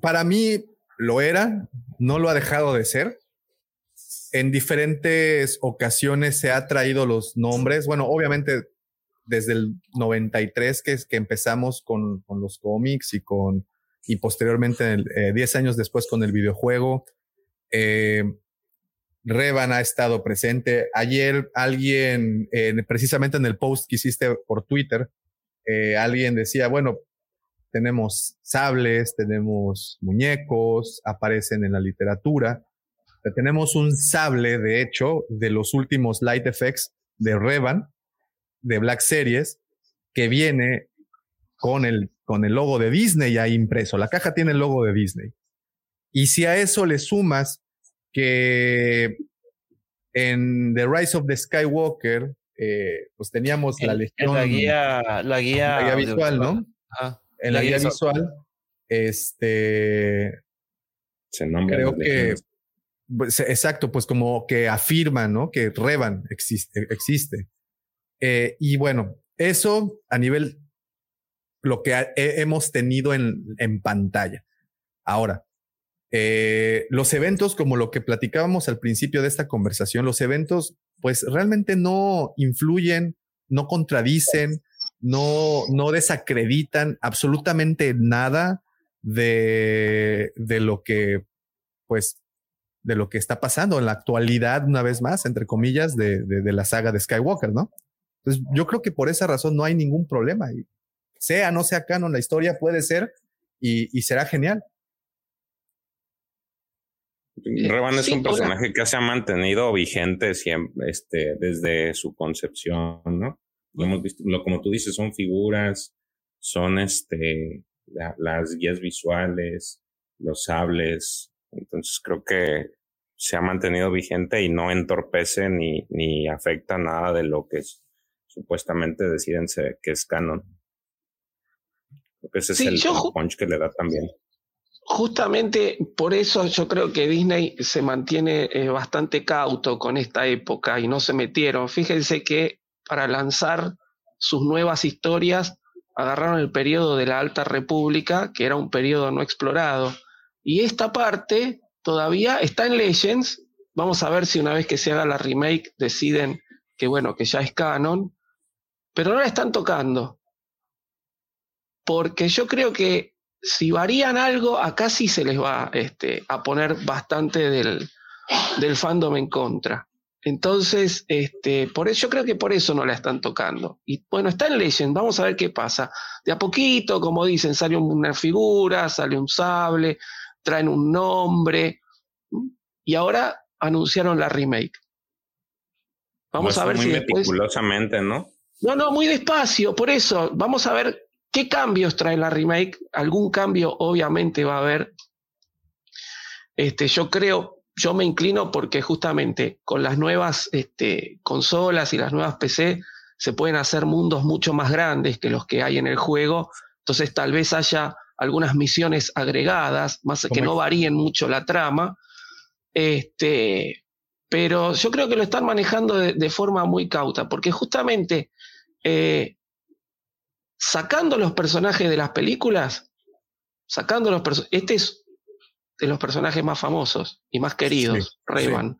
para mí lo era, no lo ha dejado de ser. En diferentes ocasiones se ha traído los nombres. Bueno, obviamente desde el 93 que, es que empezamos con, con los cómics y con y posteriormente el, eh, 10 años después con el videojuego. Eh, Revan ha estado presente. Ayer alguien, precisamente en el post que hiciste por Twitter, eh, alguien decía, bueno, tenemos sables, tenemos muñecos, aparecen en la literatura. Tenemos un sable, de hecho, de los últimos light effects de Revan, de Black Series, que viene con el, con el logo de Disney ya impreso. La caja tiene el logo de Disney. Y si a eso le sumas que en The Rise of the Skywalker, eh, pues teníamos la En- legión. la guía, la guía, la guía visual, ¿no? Ajá. En la, guía visual, este, Se nombra creo que, pues, exacto, pues como que afirma, ¿no? Que Revan existe. existe. Eh, y bueno, eso a nivel lo que hemos tenido en, en pantalla. Ahora, eh, los eventos, como lo que platicábamos al principio de esta conversación, los eventos, pues realmente no influyen, no contradicen, no, no desacreditan absolutamente nada de, de lo que, pues, de lo que está pasando en la actualidad, una vez más, entre comillas, de, de, de la saga de Skywalker, ¿no? Entonces, yo creo que por esa razón no hay ningún problema. Sea, no sea canon, la historia puede ser y, y será genial. Revan es sí, un hola. personaje que se ha mantenido vigente siempre, este, desde su concepción, ¿no? Lo hemos visto, lo, como tú dices, son figuras, son este, la- las guías visuales, los sables. Entonces creo que se ha mantenido vigente y no entorpece ni, ni afecta nada de lo que es- supuestamente deciden ser- que es canon. Creo que ese Sí, es el, punch que le da también. Justamente por eso yo creo que Disney se mantiene eh, bastante cauto con esta época y no se metieron. Fíjense que para lanzar sus nuevas historias agarraron el periodo de la Alta República, que era un periodo no explorado, y esta parte todavía está en Legends. Vamos a ver si una vez que se haga la remake deciden que bueno, que ya es canon, pero no la están tocando. Porque yo creo que si varían algo, acá sí se les va este, a poner bastante del, del fandom en contra. Entonces, este, por eso, yo creo que por eso no la están tocando. Y bueno, está en Legend, vamos a ver qué pasa. De a poquito, como dicen, sale una figura, sale un sable, traen un nombre. Y ahora anunciaron la remake. Vamos a ver muy si meticulosamente, ¿no? No, no, muy despacio. Por eso, vamos a ver qué cambios trae la remake. Algún cambio, obviamente, va a haber. Este, yo creo, yo me inclino porque justamente con las nuevas este, consolas y las nuevas PC se pueden hacer mundos mucho más grandes que los que hay en el juego. Entonces, tal vez haya algunas misiones agregadas, más que no varíen mucho la trama. Este, pero yo creo que lo están manejando de, de forma muy cauta, porque justamente eh, sacando los personajes de las películas, sacando los personajes, este es de los personajes más famosos y más queridos, Sí, Rayman.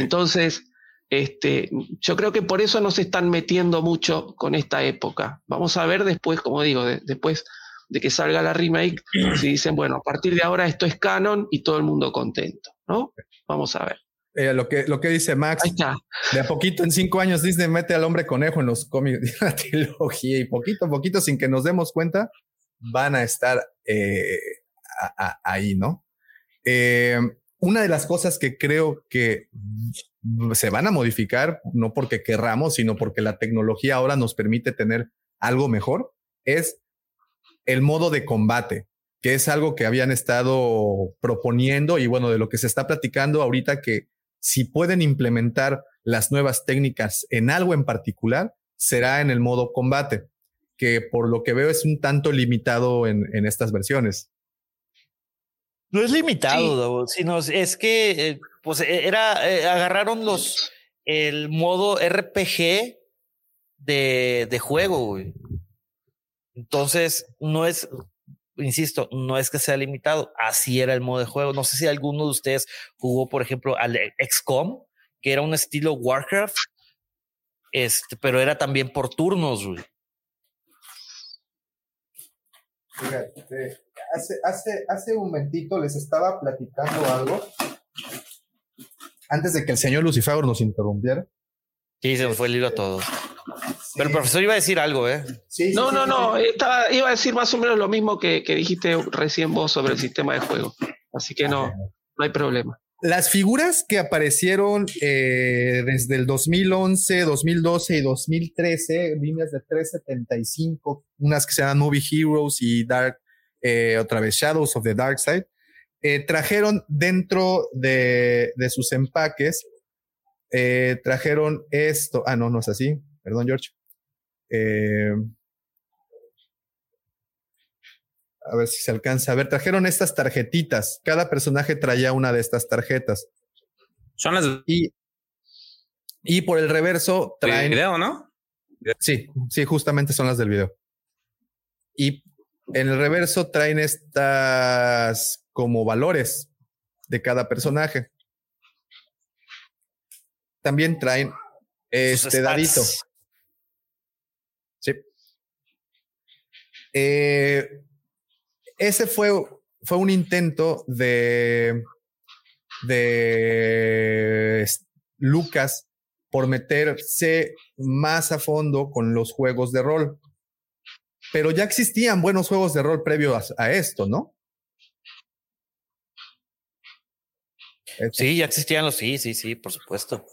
Entonces, este, yo creo que por eso no se están metiendo mucho con esta época. Vamos a ver después, como digo, de- después de que salga la remake, si dicen, bueno, a partir de ahora esto es canon y todo el mundo contento, ¿no? Vamos a ver. Eh, lo, que, lo que dice Max, de a poquito en cinco años Disney mete al hombre conejo en los cómics de la *laughs* trilogía y poquito a poquito, sin que nos demos cuenta, van a estar eh, a- a- ahí, ¿no? Eh, una de las cosas que creo que se van a modificar, no porque querramos, sino porque la tecnología ahora nos permite tener algo mejor, es el modo de combate, que es algo que habían estado proponiendo y bueno, de lo que se está platicando ahorita que si pueden implementar las nuevas técnicas en algo en particular, será en el modo combate, que por lo que veo es un tanto limitado en, en estas versiones. No es limitado, sino es que eh, pues eh, era eh, agarraron los el modo RPG de, de juego, güey. Entonces, no es, insisto, no es que sea limitado, así era el modo de juego. No sé si alguno de ustedes jugó, por ejemplo, al XCOM, que era un estilo Warcraft, este, pero era también por turnos, güey. Fíjate, hace, hace, hace un momentito les estaba platicando algo antes de que el señor Lucifer nos interrumpiera. Sí, se nos fue el hilo a todos. Pero el profesor iba a decir algo, ¿eh? no, no, no. estaba- iba a decir más o menos lo mismo que, que dijiste recién vos sobre el sistema de juego. Así que no, no hay problema. Las figuras que aparecieron eh, desde el 2011, 2012 y 2013, líneas de 375, unas que se llaman Movie Heroes y Dark, eh, otra vez Shadows of the Dark Side, eh, trajeron dentro de, de sus empaques, eh, trajeron esto. Ah, no, no es así. Perdón, George. Eh, a ver si se alcanza a ver. Trajeron estas tarjetitas. Cada personaje traía una de estas tarjetas. Son las y, y por el reverso traen. video, ¿no? Sí, sí, justamente son las del video. Y en el reverso traen estas como valores de cada personaje. También traen este dadito. Sí. Eh, ese fue, fue un intento de, de Lucas por meterse más a fondo con los juegos de rol. Pero ya existían buenos juegos de rol previos a, a esto, ¿no? Sí, ya existían los, sí, sí, sí, por supuesto.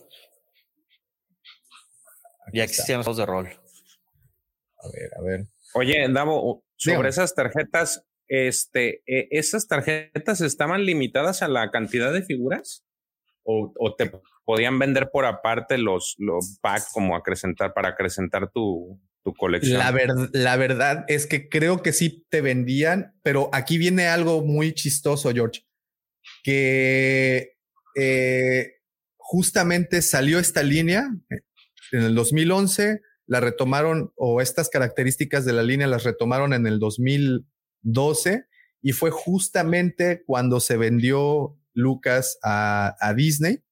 ya existían los juegos de rol. A ver, a ver. Oye, Davo, sobre Dígame. esas tarjetas, este, eh, ¿esas tarjetas estaban limitadas a la cantidad de figuras? ¿O, o te podían vender por aparte los, los pack como acrecentar para acrecentar tu, tu colección? La, ver- la verdad es que creo que sí te vendían, pero aquí viene algo muy chistoso, George, que eh, justamente salió esta línea en el 2011, la retomaron o estas características de la línea las retomaron en el 2012 y fue justamente cuando se vendió Lucas a, a Disney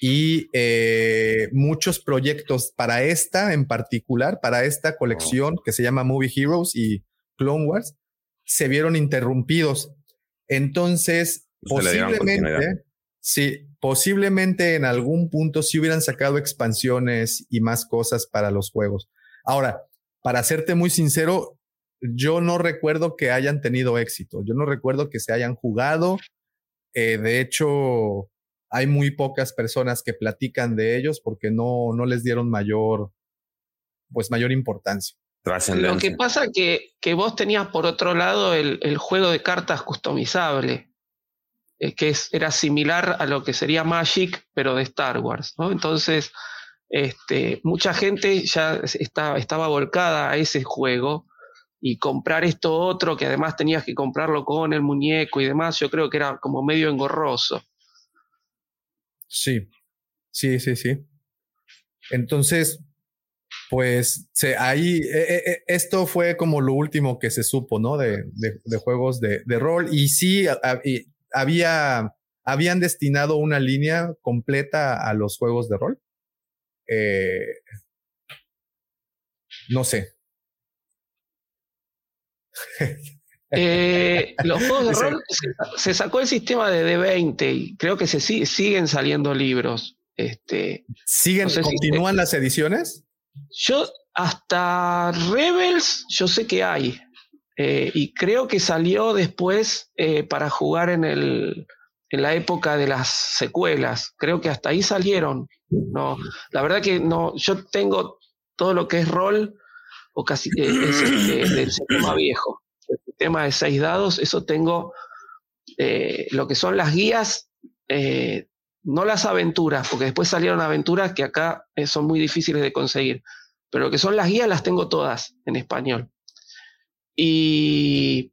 y eh, muchos proyectos para esta en particular, para esta colección que se llama Movie Heroes y Clone Wars, se vieron interrumpidos. Entonces, dieron posiblemente, sí, posiblemente en algún punto sí hubieran sacado expansiones y más cosas para los juegos. Ahora, para serte muy sincero, yo no recuerdo que hayan tenido éxito. Yo no recuerdo que se hayan jugado. Eh, de hecho, hay muy pocas personas que platican de ellos porque no, no les dieron mayor, pues mayor importancia. Lo que pasa que, que vos tenías por otro lado el, el juego de cartas customizable, eh, que era similar a lo que sería Magic, pero de Star Wars. Entonces, este, mucha gente ya estaba volcada a ese juego y comprar esto otro, que además tenías que comprarlo con el muñeco y demás, yo creo que era como medio engorroso. Sí, sí, sí, sí. Entonces, pues ahí, eh, eh, esto fue como lo último que se supo, ¿no? De, juegos de, rol. Y sí, y había, habían destinado una línea completa a los juegos de rol. Eh, no sé. *laughs* Eh, los juegos de rol se, se, sacó el sistema de D20 y creo que se si, siguen saliendo libros. Este, ¿Siguen, no sé continúan si, las ediciones? Yo hasta Rebels, yo sé que hay. Eh, y creo que salió después eh, para jugar en, el, en la época de las secuelas. Creo que hasta ahí salieron. No, la verdad que no, yo tengo todo lo que es rol o casi eh, es este, del sistema viejo el sistema de seis dados, eso tengo eh, lo que son las guías, no las aventuras, porque después salieron aventuras que acá son muy difíciles de conseguir, pero lo que son las guías las tengo todas en español. Y...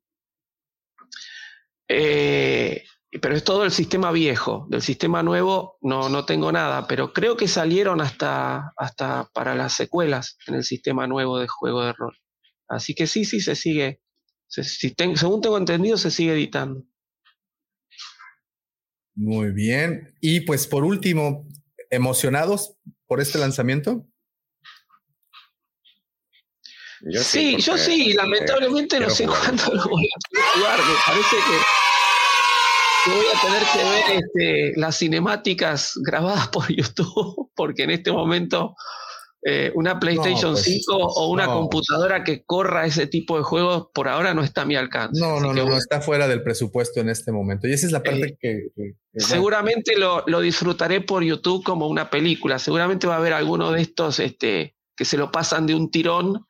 eh, pero es todo el sistema viejo, del sistema nuevo no, no tengo nada, pero creo que salieron hasta, hasta para las secuelas en el sistema nuevo de juego de rol. Así que sí, sí, se sigue, se, si según tengo entendido, se sigue editando. Muy bien. Y pues por último, ¿emocionados por este lanzamiento? Yo sí, sí yo sí, lamentablemente no sé jugar. cuándo lo voy a jugar. Me parece que, voy a tener que ver este, las cinemáticas grabadas por *laughs* YouTube, porque en este momento eh, una PlayStation no, pues, 5 o una no. computadora que corra ese tipo de juegos por ahora no está a mi alcance. No, no, no, no, está fuera del presupuesto en este momento. Y esa es la parte eh, que, que, que, Seguramente lo, lo, disfrutaré por YouTube como una película. Seguramente va a haber alguno de estos este, que se lo pasan de un tirón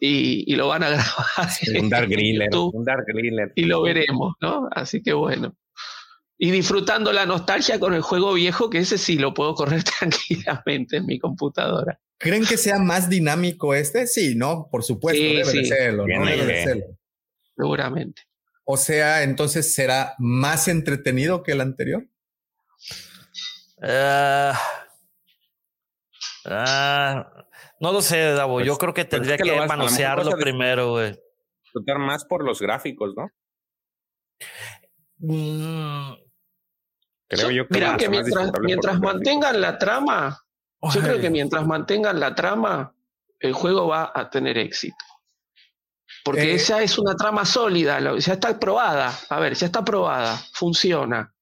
y, y lo van a *laughs* grabar. Un Dark Griller. Un Dark Griller. Y lo veremos, ¿no? Así que bueno. Y disfrutando la nostalgia con el juego viejo, que ese sí lo puedo correr *laughs* tranquilamente en mi computadora. ¿Creen que sea más dinámico este? Sí, ¿no? Por supuesto, sí, debe sí. de serlo, ¿no? Debe de serlo. Seguramente. O sea, entonces será más entretenido que el anterior. Uh, uh, no lo sé, Davo. Pues, Yo creo que tendría pues es que, que lo manosearlo primero, güey. Disfrutar más por los gráficos, ¿no? Mm. Creo yo que, mira, que mientras, mientras mantengan la trama, Ay. Yo creo que mientras mantengan la trama, el juego va a tener éxito. Porque eh, esa es una trama sólida, ya está probada. A ver, ya está probada, funciona.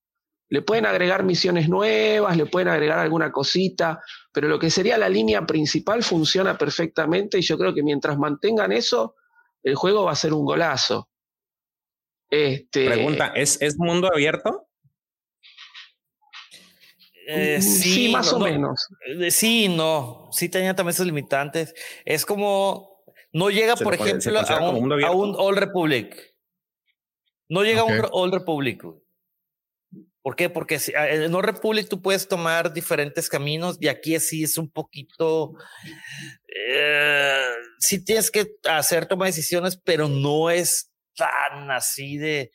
Le pueden agregar misiones nuevas, le pueden agregar alguna cosita, pero lo que sería la línea principal funciona perfectamente y yo creo que mientras mantengan eso, el juego va a ser un golazo. Este, Pregunta, ¿es, ¿es mundo abierto? Eh, sí, sí, más no, o menos. No, sí, no. Sí tenía también sus limitantes. Es como. No llega, por ejemplo, a un, a un, Old Republic. No llega okay. a un Old Republic. ¿Por qué? Porque si, en Old Republic tú puedes tomar diferentes caminos y aquí sí es un poquito. Eh, sí tienes que hacer toma decisiones, pero no es tan así de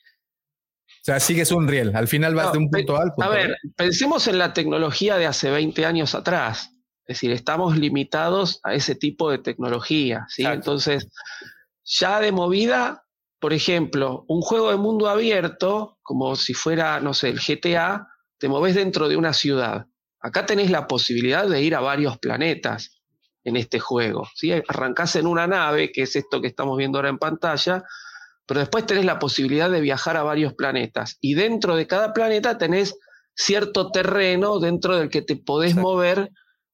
o sea, sigues un riel. Al final vas no, de un punto A al punto A ver, pensemos en la tecnología de hace 20 años atrás. Es decir, estamos limitados a ese tipo de tecnología, ¿sí? Entonces, ya de movida, por ejemplo, un juego de mundo abierto, como si fuera, no sé, el GTA, te moves dentro de una ciudad. Acá tenés la posibilidad de ir a varios planetas en este juego. ¿sí? Arrancás en una nave, que es esto que estamos viendo ahora en pantalla, pero después tenés la posibilidad de viajar a varios planetas. Y dentro de cada planeta tenés cierto terreno dentro del que te podés mover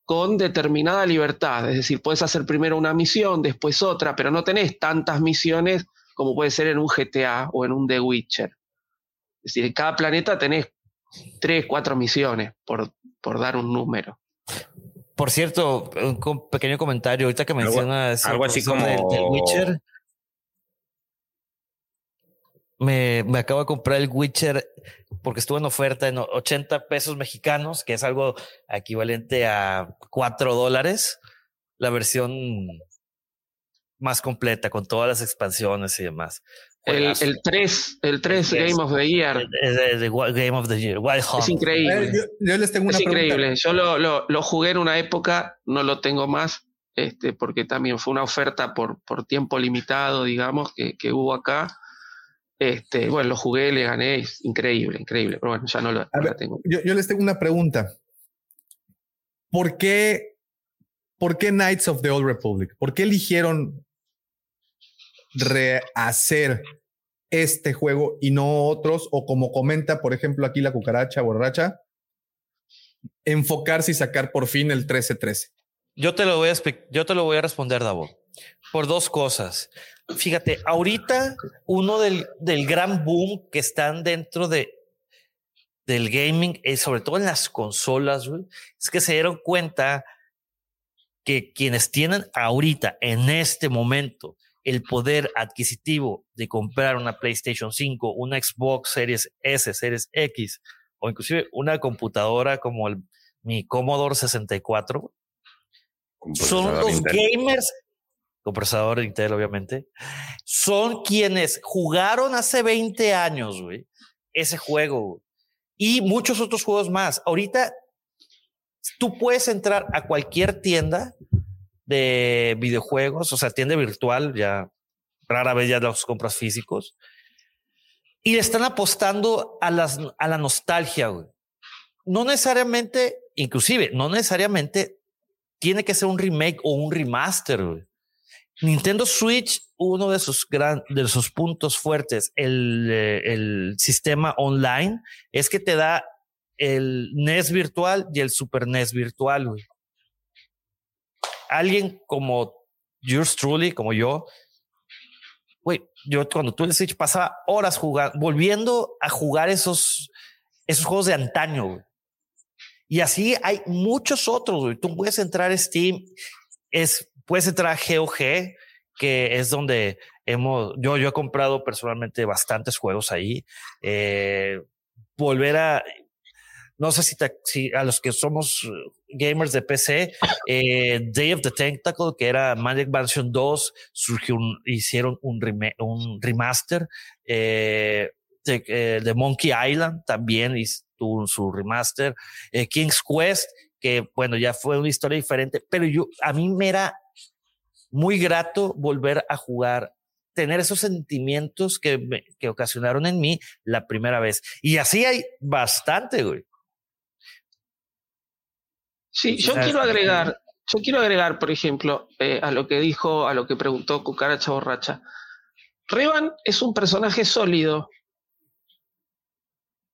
con determinada libertad. Es decir, puedes hacer primero una misión, después otra, pero no tenés tantas misiones como puede ser en un GTA o en un The Witcher. Es decir, en cada planeta tenés tres, cuatro misiones, por, por dar un número. Por cierto, un pequeño comentario, ahorita que mencionas algo así como del Witcher, me, me, acabo de comprar el Witcher porque estuvo en oferta en 80 pesos mexicanos, que es algo equivalente a 4 dólares, la versión más completa con todas las expansiones y demás. El, el 3, el 3 Game of the Year. Game of the Year, Wild Hunt. Es increíble. Yo, yo, les tengo una es pregunta. increíble. Yo lo, lo, lo, jugué en una época, no lo tengo más, este, porque también fue una oferta por, por tiempo limitado, digamos, que, que hubo acá. Este, bueno, lo jugué, le gané, es increíble, increíble, pero bueno, ya no lo, no ver, la tengo. Yo, yo, les tengo una pregunta. ¿Por qué, ¿Por qué Knights of the Old Republic? ¿Por qué eligieron rehacer este juego y no otros? O como comenta, por ejemplo, aquí la cucaracha borracha, enfocarse y sacar por fin el 13-13. Yo te lo voy a yo te lo voy a responder, Davo, por dos cosas. Fíjate, ahorita uno del, del gran boom que están dentro de del gaming, es sobre todo en las consolas, es que se dieron cuenta que quienes tienen ahorita, en este momento, el poder adquisitivo de comprar una PlayStation 5, una Xbox Series S, Series X, o inclusive una computadora como el, mi Commodore 64, son los Intel. gamers, con procesador Intel obviamente, son quienes jugaron hace 20 años, güey, ese juego, güey. Y muchos otros juegos más. Ahorita tú puedes entrar a cualquier tienda de videojuegos, o sea, tienda virtual, ya rara vez ya los compras físicos, y le están apostando a, las, a la nostalgia, güey. No necesariamente, inclusive, no necesariamente tiene que ser un remake o un remaster. Nintendo Switch, uno de sus, gran, de sus puntos fuertes, el, eh, el sistema online, es que te da el NES virtual y el Super NES virtual, güey. Alguien como yours truly, como yo, güey, yo cuando tuve el Switch pasaba horas jugando, volviendo a jugar esos, esos juegos de antaño. Y así hay muchos otros, güey. Tú puedes entrar a Steam, es, puedes entrar a GOG, que es donde hemos, yo, yo he comprado personalmente bastantes juegos ahí. Eh, volver a, no sé si, a los que somos gamers de PC, eh, Day of the Tentacle, que era Magic Mansion 2, surgió hicieron un, rem un remaster. Eh, eh, de, Monkey Island también tuvo su remaster. Eh, King's Quest, que bueno, ya fue una historia diferente, pero yo, a mí me era muy grato volver a jugar tener esos sentimientos que, me, que ocasionaron en mí la primera vez. Y así hay bastante, güey. Sí, yo quiero agregar, yo quiero agregar, por ejemplo, eh, a lo que dijo, a lo que preguntó Cucaracha Borracha. Revan es un personaje sólido.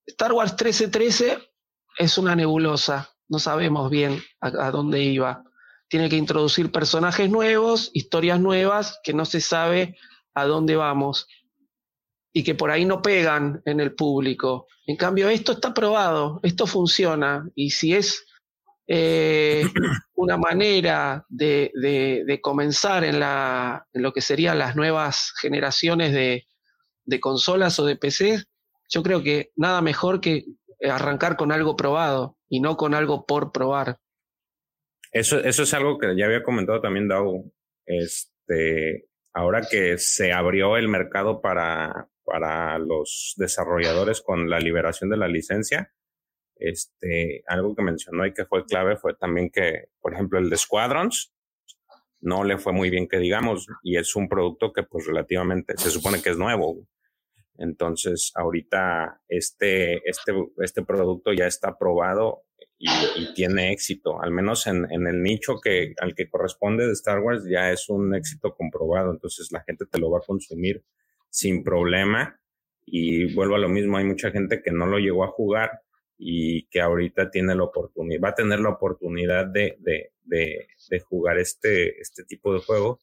Star Wars 1313 es una nebulosa. No sabemos bien a, a dónde iba. Tiene que introducir personajes nuevos, historias nuevas, que no se sabe a dónde vamos y que por ahí no pegan en el público. En cambio, esto está probado, esto funciona y si es eh, *clears throat* una manera de, comenzar en, lo que serían las nuevas generaciones de, consolas o de PC, yo creo que nada mejor que arrancar con algo probado y no con algo por probar. Eso, eso es algo que ya había comentado también Dau. Este, ahora que se abrió el mercado para, para los desarrolladores con la liberación de la licencia, Este, algo que mencionó y que fue clave fue también que, por ejemplo, el de Squadrons no le fue muy bien que digamos, y es un producto que pues relativamente se supone que es nuevo. Entonces, ahorita este, este, este producto ya está probado y, y tiene éxito, al menos en, en, el nicho que, al que corresponde de Star Wars ya es un éxito comprobado, entonces la gente te lo va a consumir sin problema. Y vuelvo a lo mismo, hay mucha gente que no lo llegó a jugar y que ahorita tiene la oportunidad, va a tener la oportunidad de, de, de, de jugar este, este tipo de juego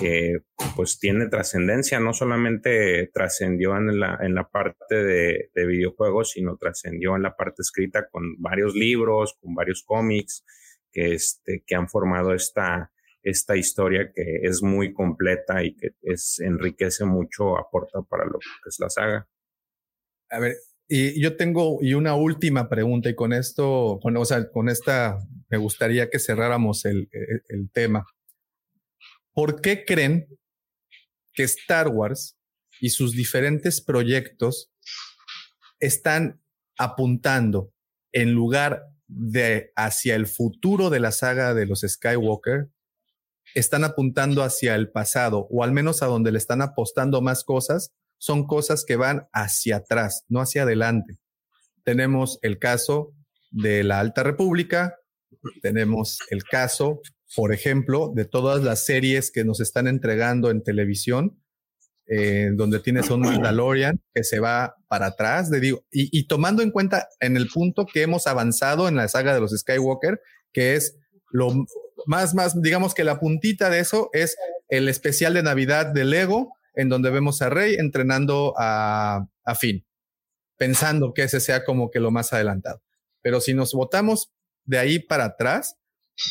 que pues tiene trascendencia, no solamente trascendió en la, en la parte de, de videojuegos, sino trascendió en la parte escrita con varios libros, con varios cómics, que, este, que han formado esta, esta historia que es muy completa y que es, enriquece mucho, aporta para lo que es la saga. A ver, y yo tengo y una última pregunta y con esto, con, esta me gustaría que cerráramos el, el, el tema. ¿Por qué creen que Star Wars y sus diferentes proyectos están apuntando en lugar de hacia el futuro de la saga de los Skywalker, están apuntando hacia el pasado o al menos a donde le están apostando más cosas, son cosas que van hacia atrás, no hacia adelante. Tenemos el caso de la Alta República, tenemos el caso por ejemplo, de todas las series que nos están entregando en televisión, eh, donde tienes un Mandalorian que se va para atrás, de digo, y, y, tomando en cuenta en el punto que hemos avanzado en la saga de los Skywalker, que es lo más, más, digamos que la puntita de eso es el especial de Navidad de Lego, en donde vemos a Rey entrenando a, a Finn, pensando que ese sea como que lo más adelantado. Pero si nos votamos de ahí para atrás,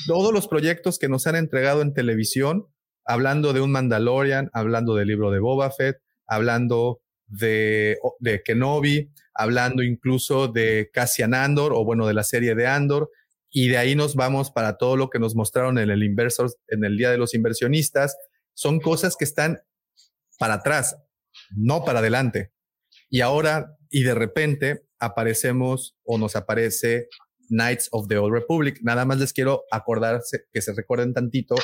todos los proyectos que nos han entregado en televisión, hablando de un Mandalorian, hablando del libro de Boba Fett, hablando de, de Kenobi, hablando incluso de Cassian Andor, o bueno, de la serie de Andor, y de ahí nos vamos para todo lo que nos mostraron en el inversor, en el Día de los Inversionistas. Son cosas que están para atrás, no para adelante. Y ahora, y de repente, aparecemos o nos aparece Knights of the Old Republic. Nada más les quiero acordarse, que se recuerden tantito,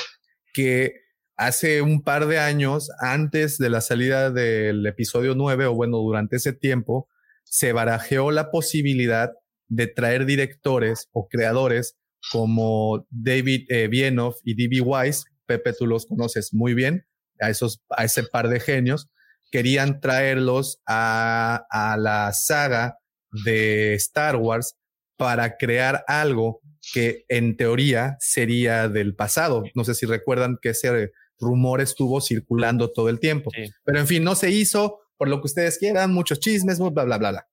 que hace un par de años, antes de la salida del episodio 9, o bueno, durante ese tiempo, se barajeó la posibilidad de traer directores o creadores como David eh, y D.B. Wise, Pepe, tú los conoces muy bien, a, esos, a ese par de genios, querían traerlos a, a la saga de Star Wars para crear algo que en teoría sería del pasado. No sé si recuerdan que ese rumor estuvo circulando todo el tiempo. Sí. Pero en fin, no se hizo por lo que ustedes quieran, muchos chismes, bla, bla, bla, bla.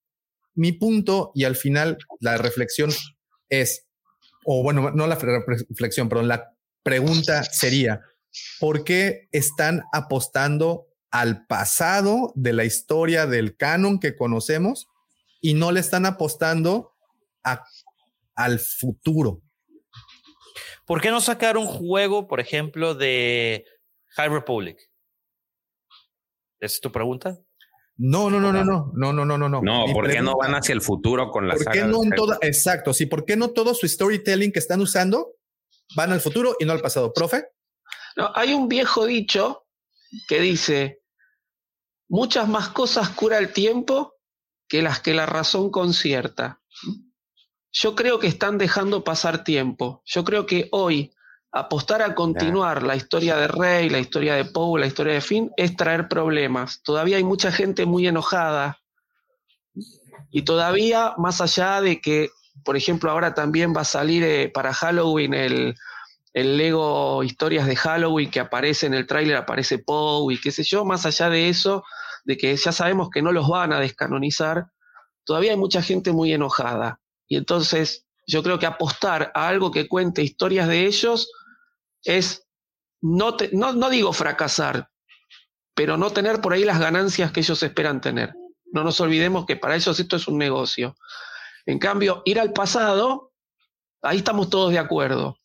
Mi punto y al final la reflexión es, o bueno, no la reflexión, pero la pregunta sería, ¿por qué están apostando al pasado de la historia del canon que conocemos y no le están apostando a, al futuro. ¿Por qué no sacar un juego, por ejemplo, de High Republic? ¿Esa es tu pregunta? No, no, no, no, no, no, no, no, no, no. No, ¿por qué no van hacia el futuro con la ¿Por qué no en toda, exacto, sí, ¿por qué no todo su storytelling que están usando van al futuro y no al pasado? ¿Profe? No, hay un viejo dicho que dice, muchas más cosas cura el tiempo que las que la razón concierta. Yo creo que están dejando pasar tiempo. Yo creo que hoy apostar a continuar la historia de Rey, la historia de Poe, la historia de Finn, es traer problemas. Todavía hay mucha gente muy enojada. Y todavía, más allá de que, por ejemplo, ahora también va a salir eh, para Halloween el, el Lego Historias de Halloween que aparece en el tráiler, aparece Poe y qué sé yo, más allá de eso, de que ya sabemos que no los van a descanonizar, todavía hay mucha gente muy enojada. Y entonces yo creo que apostar a algo que cuente historias de ellos es, no, te, no, no digo fracasar, pero no tener por ahí las ganancias que ellos esperan tener. No nos olvidemos que para ellos esto es un negocio. En cambio, ir al pasado, ahí estamos todos de acuerdo.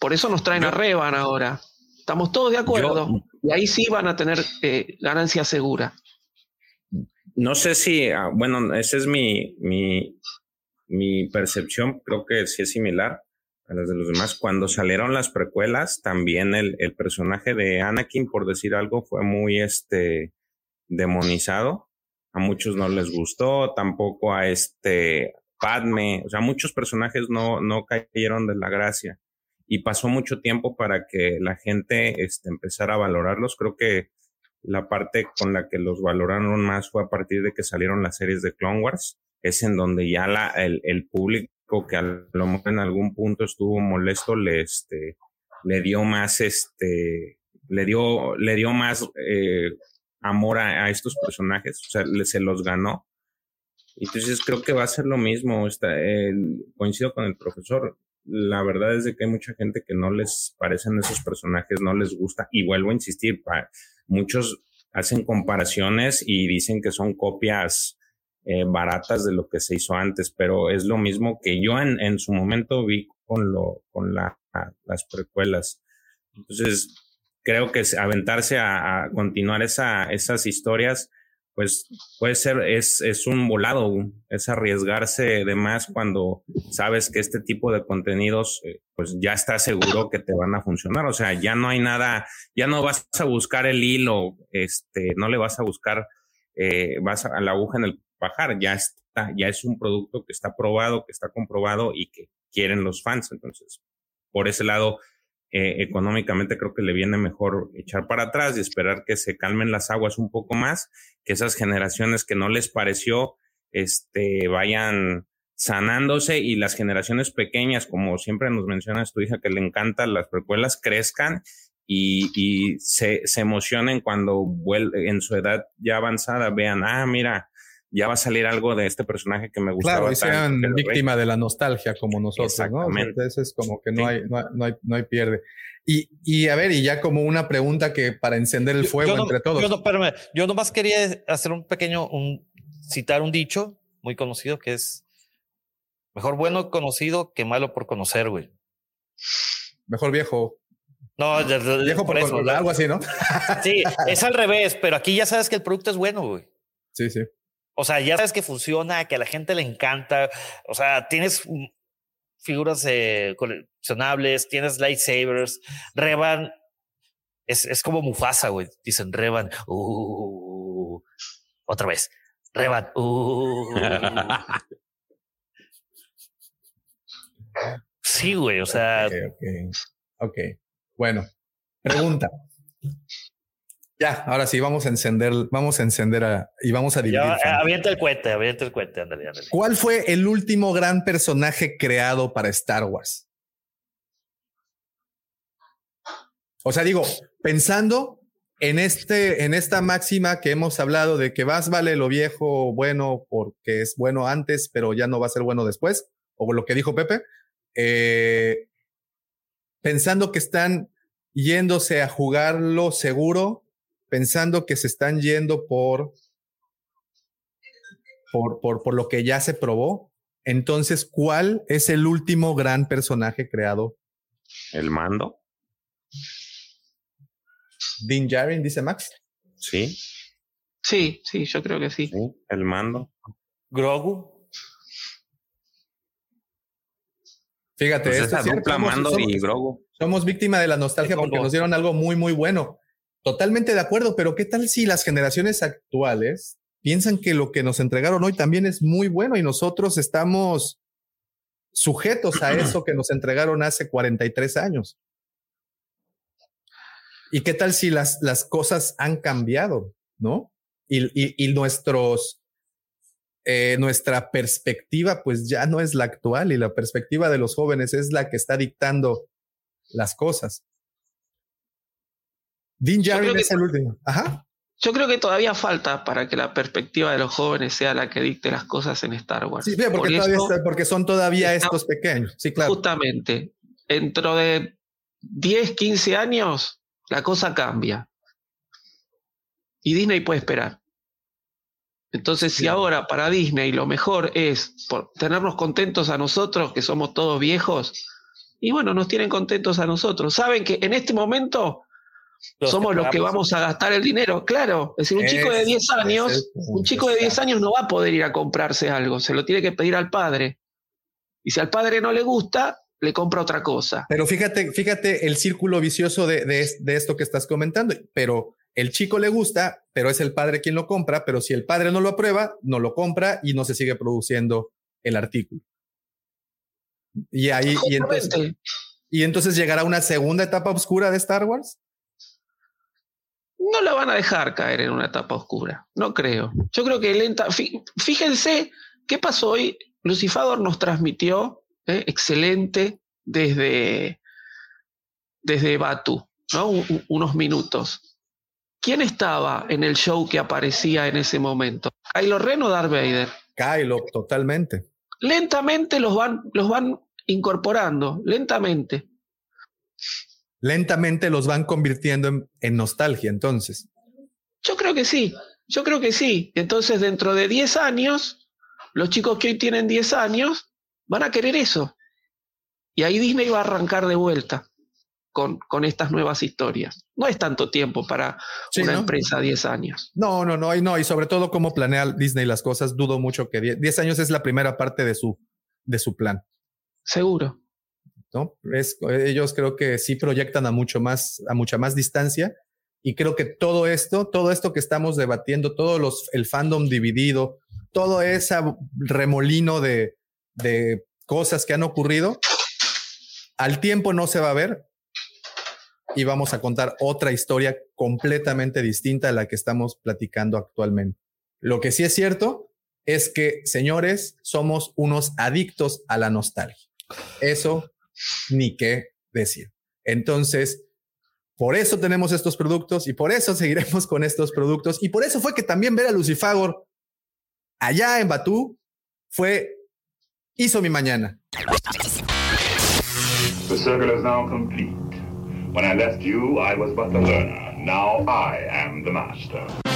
Por eso nos traen a Revan ahora. Estamos todos de acuerdo. Yo, y ahí sí van a tener eh, ganancia segura. No sé si, ah, bueno, esa es mi, mi, mi percepción, creo que sí es similar a las de los demás. Cuando salieron las precuelas, también el, el personaje de Anakin, por decir algo, fue muy este demonizado. A muchos no les gustó, tampoco a este Padme, o sea, muchos personajes no, no cayeron de la gracia y pasó mucho tiempo para que la gente este, empezara a valorarlos. Creo que la parte con la que los valoraron más fue a partir de que salieron las series de Clone Wars, es en donde ya la, el, el público que a lo mejor en algún punto estuvo molesto le, este, le dio más, este, le dio, le dio más eh, amor a, a, estos personajes, o sea, le, se los ganó. Entonces creo que va a ser lo mismo. Está, coincido con el profesor. La verdad es de que hay mucha gente que no les parecen esos personajes, no les gusta. Y vuelvo a insistir, muchos hacen comparaciones y dicen que son copias eh, baratas de lo que se hizo antes, pero es lo mismo que yo en, su momento vi con lo, con la, las precuelas. Entonces, creo que aventarse a, continuar esa, esas historias, pues puede ser, es, es un volado, es arriesgarse de más cuando sabes que este tipo de contenidos, eh, pues ya está seguro que te van a funcionar. O sea, ya no hay nada, ya no vas a buscar el hilo, este, no le vas a buscar, eh, vas a la aguja en el pajar, ya está, ya es un producto que está probado, que está comprobado y que quieren los fans. Entonces, por ese lado, eh, económicamente creo que le viene mejor echar para atrás y esperar que se calmen las aguas un poco más, que esas generaciones que no les pareció, este, vayan sanándose y las generaciones pequeñas, como siempre nos mencionas tu hija que le encantan las precuelas, crezcan y, y se, se emocionen cuando vuelve, en su edad ya avanzada vean, ah, mira, ya va a salir algo de este personaje que me gustaba. Claro, y sean tanto, víctima de la nostalgia como nosotros, Exactamente. ¿no? Entonces es como que no, sí. hay, no, no, hay, no hay pierde. Y, y, a ver, y ya como una pregunta que para encender el fuego yo, entre todos. Yo, no, espérame, yo nomás quería hacer un pequeño, un, citar un dicho muy conocido que es mejor bueno conocido que malo por conocer, güey. Mejor viejo. No, viejo por, por eso, conocer, algo así, ¿no? sí, *laughs* es al revés, pero aquí ya sabes que el producto es bueno, güey. Sí, sí. O sea, ya sabes que funciona, que a la gente le encanta. O sea, tienes figuras eh, coleccionables, tienes lightsabers. Revan es, es como Mufasa, güey. Dicen Revan. Uh, otra vez. Revan. Uh. sí, güey. O sea. Ok, ok. okay. Bueno, pregunta. Ya, ahora sí, vamos a encender, vamos a encender a, y vamos a dividir. Ya, avienta el cohete, avienta el cohete, ándale, ándale. ¿Cuál fue el último gran personaje creado para Star Wars? O sea, digo, pensando en este, en esta máxima que hemos hablado de que vas vale lo viejo bueno porque es bueno antes, pero ya no va a ser bueno después, o lo que dijo Pepe, eh, pensando que están yéndose a jugarlo seguro pensando que se están yendo por, por, por, por lo que ya se probó. Entonces, ¿cuál es el último gran personaje creado? El mando. Din Djarin, dice Max. Sí. Sí, sí, yo creo que sí. sí el mando. Grogu. Fíjate, pues esa dupla somos, mando somos, y Grogu. Somos víctima de la nostalgia porque nos dieron algo muy, muy bueno. Totalmente de acuerdo, pero ¿qué tal si las generaciones actuales piensan que lo que nos entregaron hoy también es muy bueno y nosotros estamos sujetos a *clears throat* eso que nos entregaron hace 43 años? ¿Y qué tal si las, las cosas han cambiado, no? Y, y, y nuestros, eh, nuestra perspectiva pues ya no es la actual y la perspectiva de los jóvenes es la que está dictando las cosas. Dean Djarin es el último. Ajá. Yo creo que todavía falta para que la perspectiva de los jóvenes sea la que dicte las cosas en Star Wars. Sí, porque, Por todavía está, porque son todavía está, estos pequeños. Sí, claro. Justamente. Dentro de 10, 15 años, la cosa cambia. Y Disney puede esperar. Entonces, si ahora para Disney lo mejor es por tenernos contentos a nosotros, que somos todos viejos, y bueno, nos tienen contentos a nosotros. Saben que en este momento Los Somos los que vamos a gastar el dinero, claro. Es decir, un chico de Ese 10 es el años, un chico de 10 exacto. años no va a poder ir a comprarse algo, se lo tiene que pedir al padre. Y si al padre no le gusta, le compra otra cosa. Pero fíjate, fíjate el círculo vicioso de, de, de esto que estás comentando. Pero el chico le gusta, pero es el padre quien lo compra. Pero si el padre no lo aprueba, no lo compra y no se sigue produciendo el artículo. Y ahí, y entonces, Justamente. y entonces llegará una segunda etapa oscura de Star Wars. No la van a dejar caer en una etapa oscura. No creo. Yo creo que lenta. fí- Fíjense qué pasó hoy. Lucifador nos transmitió eh, excelente desde, desde Batu, ¿no? Unos minutos. ¿Quién estaba en el show que aparecía en ese momento? Kylo Ren o Darth Vader. Kylo, totalmente. Lentamente los van, los van incorporando, lentamente. Lentamente los van convirtiendo en, en nostalgia. Entonces, Yo creo que sí, yo creo que sí. Entonces, dentro de 10 años, los chicos que hoy tienen 10 años van a querer eso. Y ahí Disney va a arrancar de vuelta con, con estas nuevas historias. No es tanto tiempo para Sí, una ¿no? empresa 10 años. no, no, no, y no, y sobre todo cómo planea Disney las cosas, dudo mucho que 10 10 años es la primera parte de su, de su plan. Seguro. ¿No? Es, ellos creo que sí proyectan a mucho más, a mucha más distancia. Y creo que todo esto, todo esto que estamos debatiendo, todo los, el fandom dividido, todo ese remolino de, de cosas que han ocurrido, al tiempo no se va a ver y vamos a contar otra historia completamente distinta a la que estamos platicando actualmente. Lo que sí es cierto es que, señores, somos unos adictos a la nostalgia. Eso ni qué decir. Entonces, por eso tenemos estos productos y por eso seguiremos con estos productos. Y por eso fue que también ver a Lucifagor allá en Batú fue, hizo mi mañana. The circle is now complete. When I left you, I was but the learner. Now I am the master.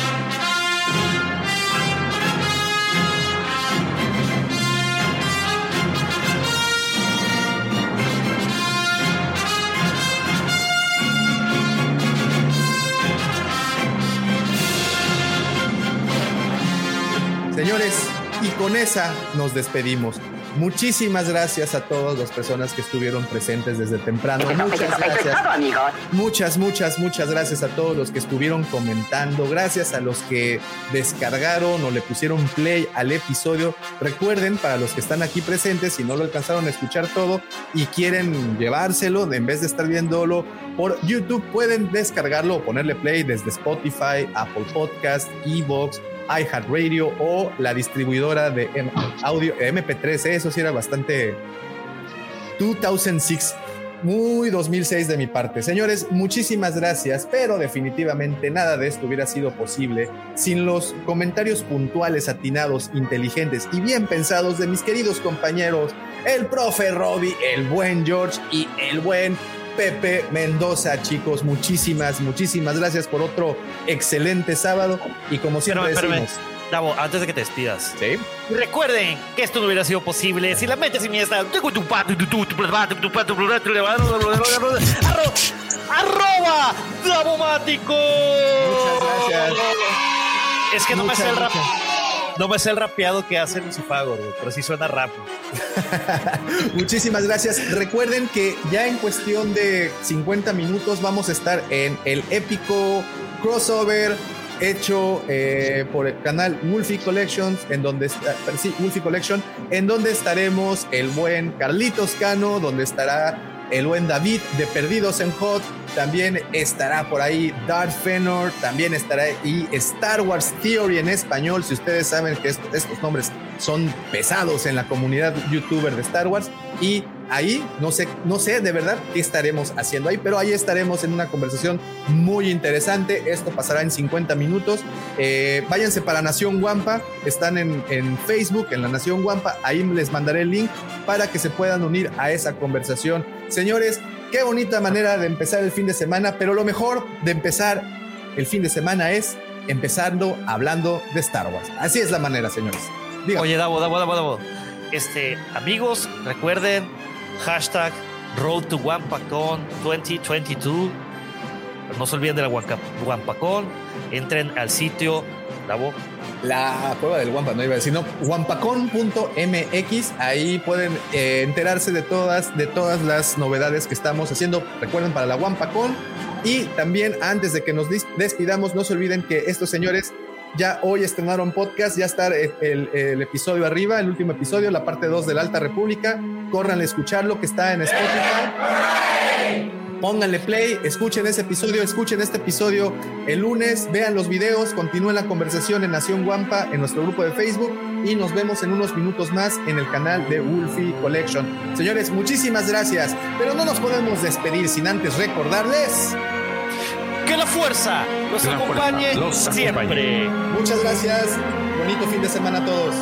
Señores, y con esa nos despedimos. Muchísimas gracias a todas las personas que estuvieron presentes desde temprano. Muchas gracias. Muchas, muchas, muchas gracias a todos los que estuvieron comentando. Gracias a los que descargaron o le pusieron play al episodio. Recuerden, para los que están aquí presentes, si no lo alcanzaron a escuchar todo y quieren llevárselo, en vez de estar viéndolo por YouTube, pueden descargarlo o ponerle play desde Spotify, Apple Podcast, Evox, iHeartRadio o la distribuidora de audio MP3. Eso sí era bastante 2006. Muy 2006 de mi parte. Señores, muchísimas gracias, pero definitivamente nada de esto hubiera sido posible sin los comentarios puntuales, atinados, inteligentes y bien pensados de mis queridos compañeros, el profe Robbie, el buen George y el buen Pepe Mendoza, chicos. Muchísimas, muchísimas gracias por otro excelente sábado. Y como siempre espérame. decimos, Davo, antes de que te despidas. ¿sí? Recuerden que esto no hubiera sido posible si la mente siniestra. Arro- Arroba Davomático. Muchas gracias. Es que no me Muchas, sé el rap. muchas. No me sé el rapeado que hace Lucifagor, güey, pero sí suena rap. *laughs* Muchísimas gracias. Recuerden que ya en cuestión de 50 minutos vamos a estar en el épico crossover hecho eh, por el canal Wolfie Collections, en donde está, sí, Wolfie Collection, en donde estaremos el buen Carlitos Cano, donde estará el buen David de Perdidos en Hot, también estará por ahí Darth Fenor, también estará y Star Wars Theory en español, si ustedes saben que est- estos nombres son pesados en la comunidad youtuber de Star Wars y ahí no sé, no sé de verdad qué estaremos haciendo ahí, pero ahí estaremos en una conversación muy interesante. Esto pasará en 50 minutos. Eh, váyanse para Nación Guampa, están en, en Facebook, en la Nación Guampa, ahí les mandaré el link para que se puedan unir a esa conversación. Señores, qué bonita manera de empezar el fin de semana, pero lo mejor de empezar el fin de semana es empezando hablando de Star Wars. Así es la manera, señores. Diga. Oye, Davo, Davo, Davo, Davo. Este, amigos, recuerden hashtag Road to WampaCon 2022. No se olviden de la Huampacón. Entren al sitio. La voz. La cueva del Wampa, no iba a decir, no, wampacon.mx, ahí pueden eh, enterarse de todas, de todas las novedades que estamos haciendo, recuerden, para la Wampacon. Y también, antes de que nos despidamos, no se olviden que estos señores ya hoy estrenaron podcast, ya está el, episodio arriba, el último episodio, la parte 2 de la Alta República. Corran a escucharlo, que está en Spotify. Pónganle play, escuchen ese episodio, escuchen este episodio el lunes, vean los videos, continúen la conversación en Nación Guampa, en nuestro grupo de Facebook y nos vemos en unos minutos más en el canal de Wolfie Collection. Señores, muchísimas gracias, pero no nos podemos despedir sin antes recordarles que la fuerza los Que la fuerza acompañe los siempre. Muchas gracias, bonito fin de semana a todos.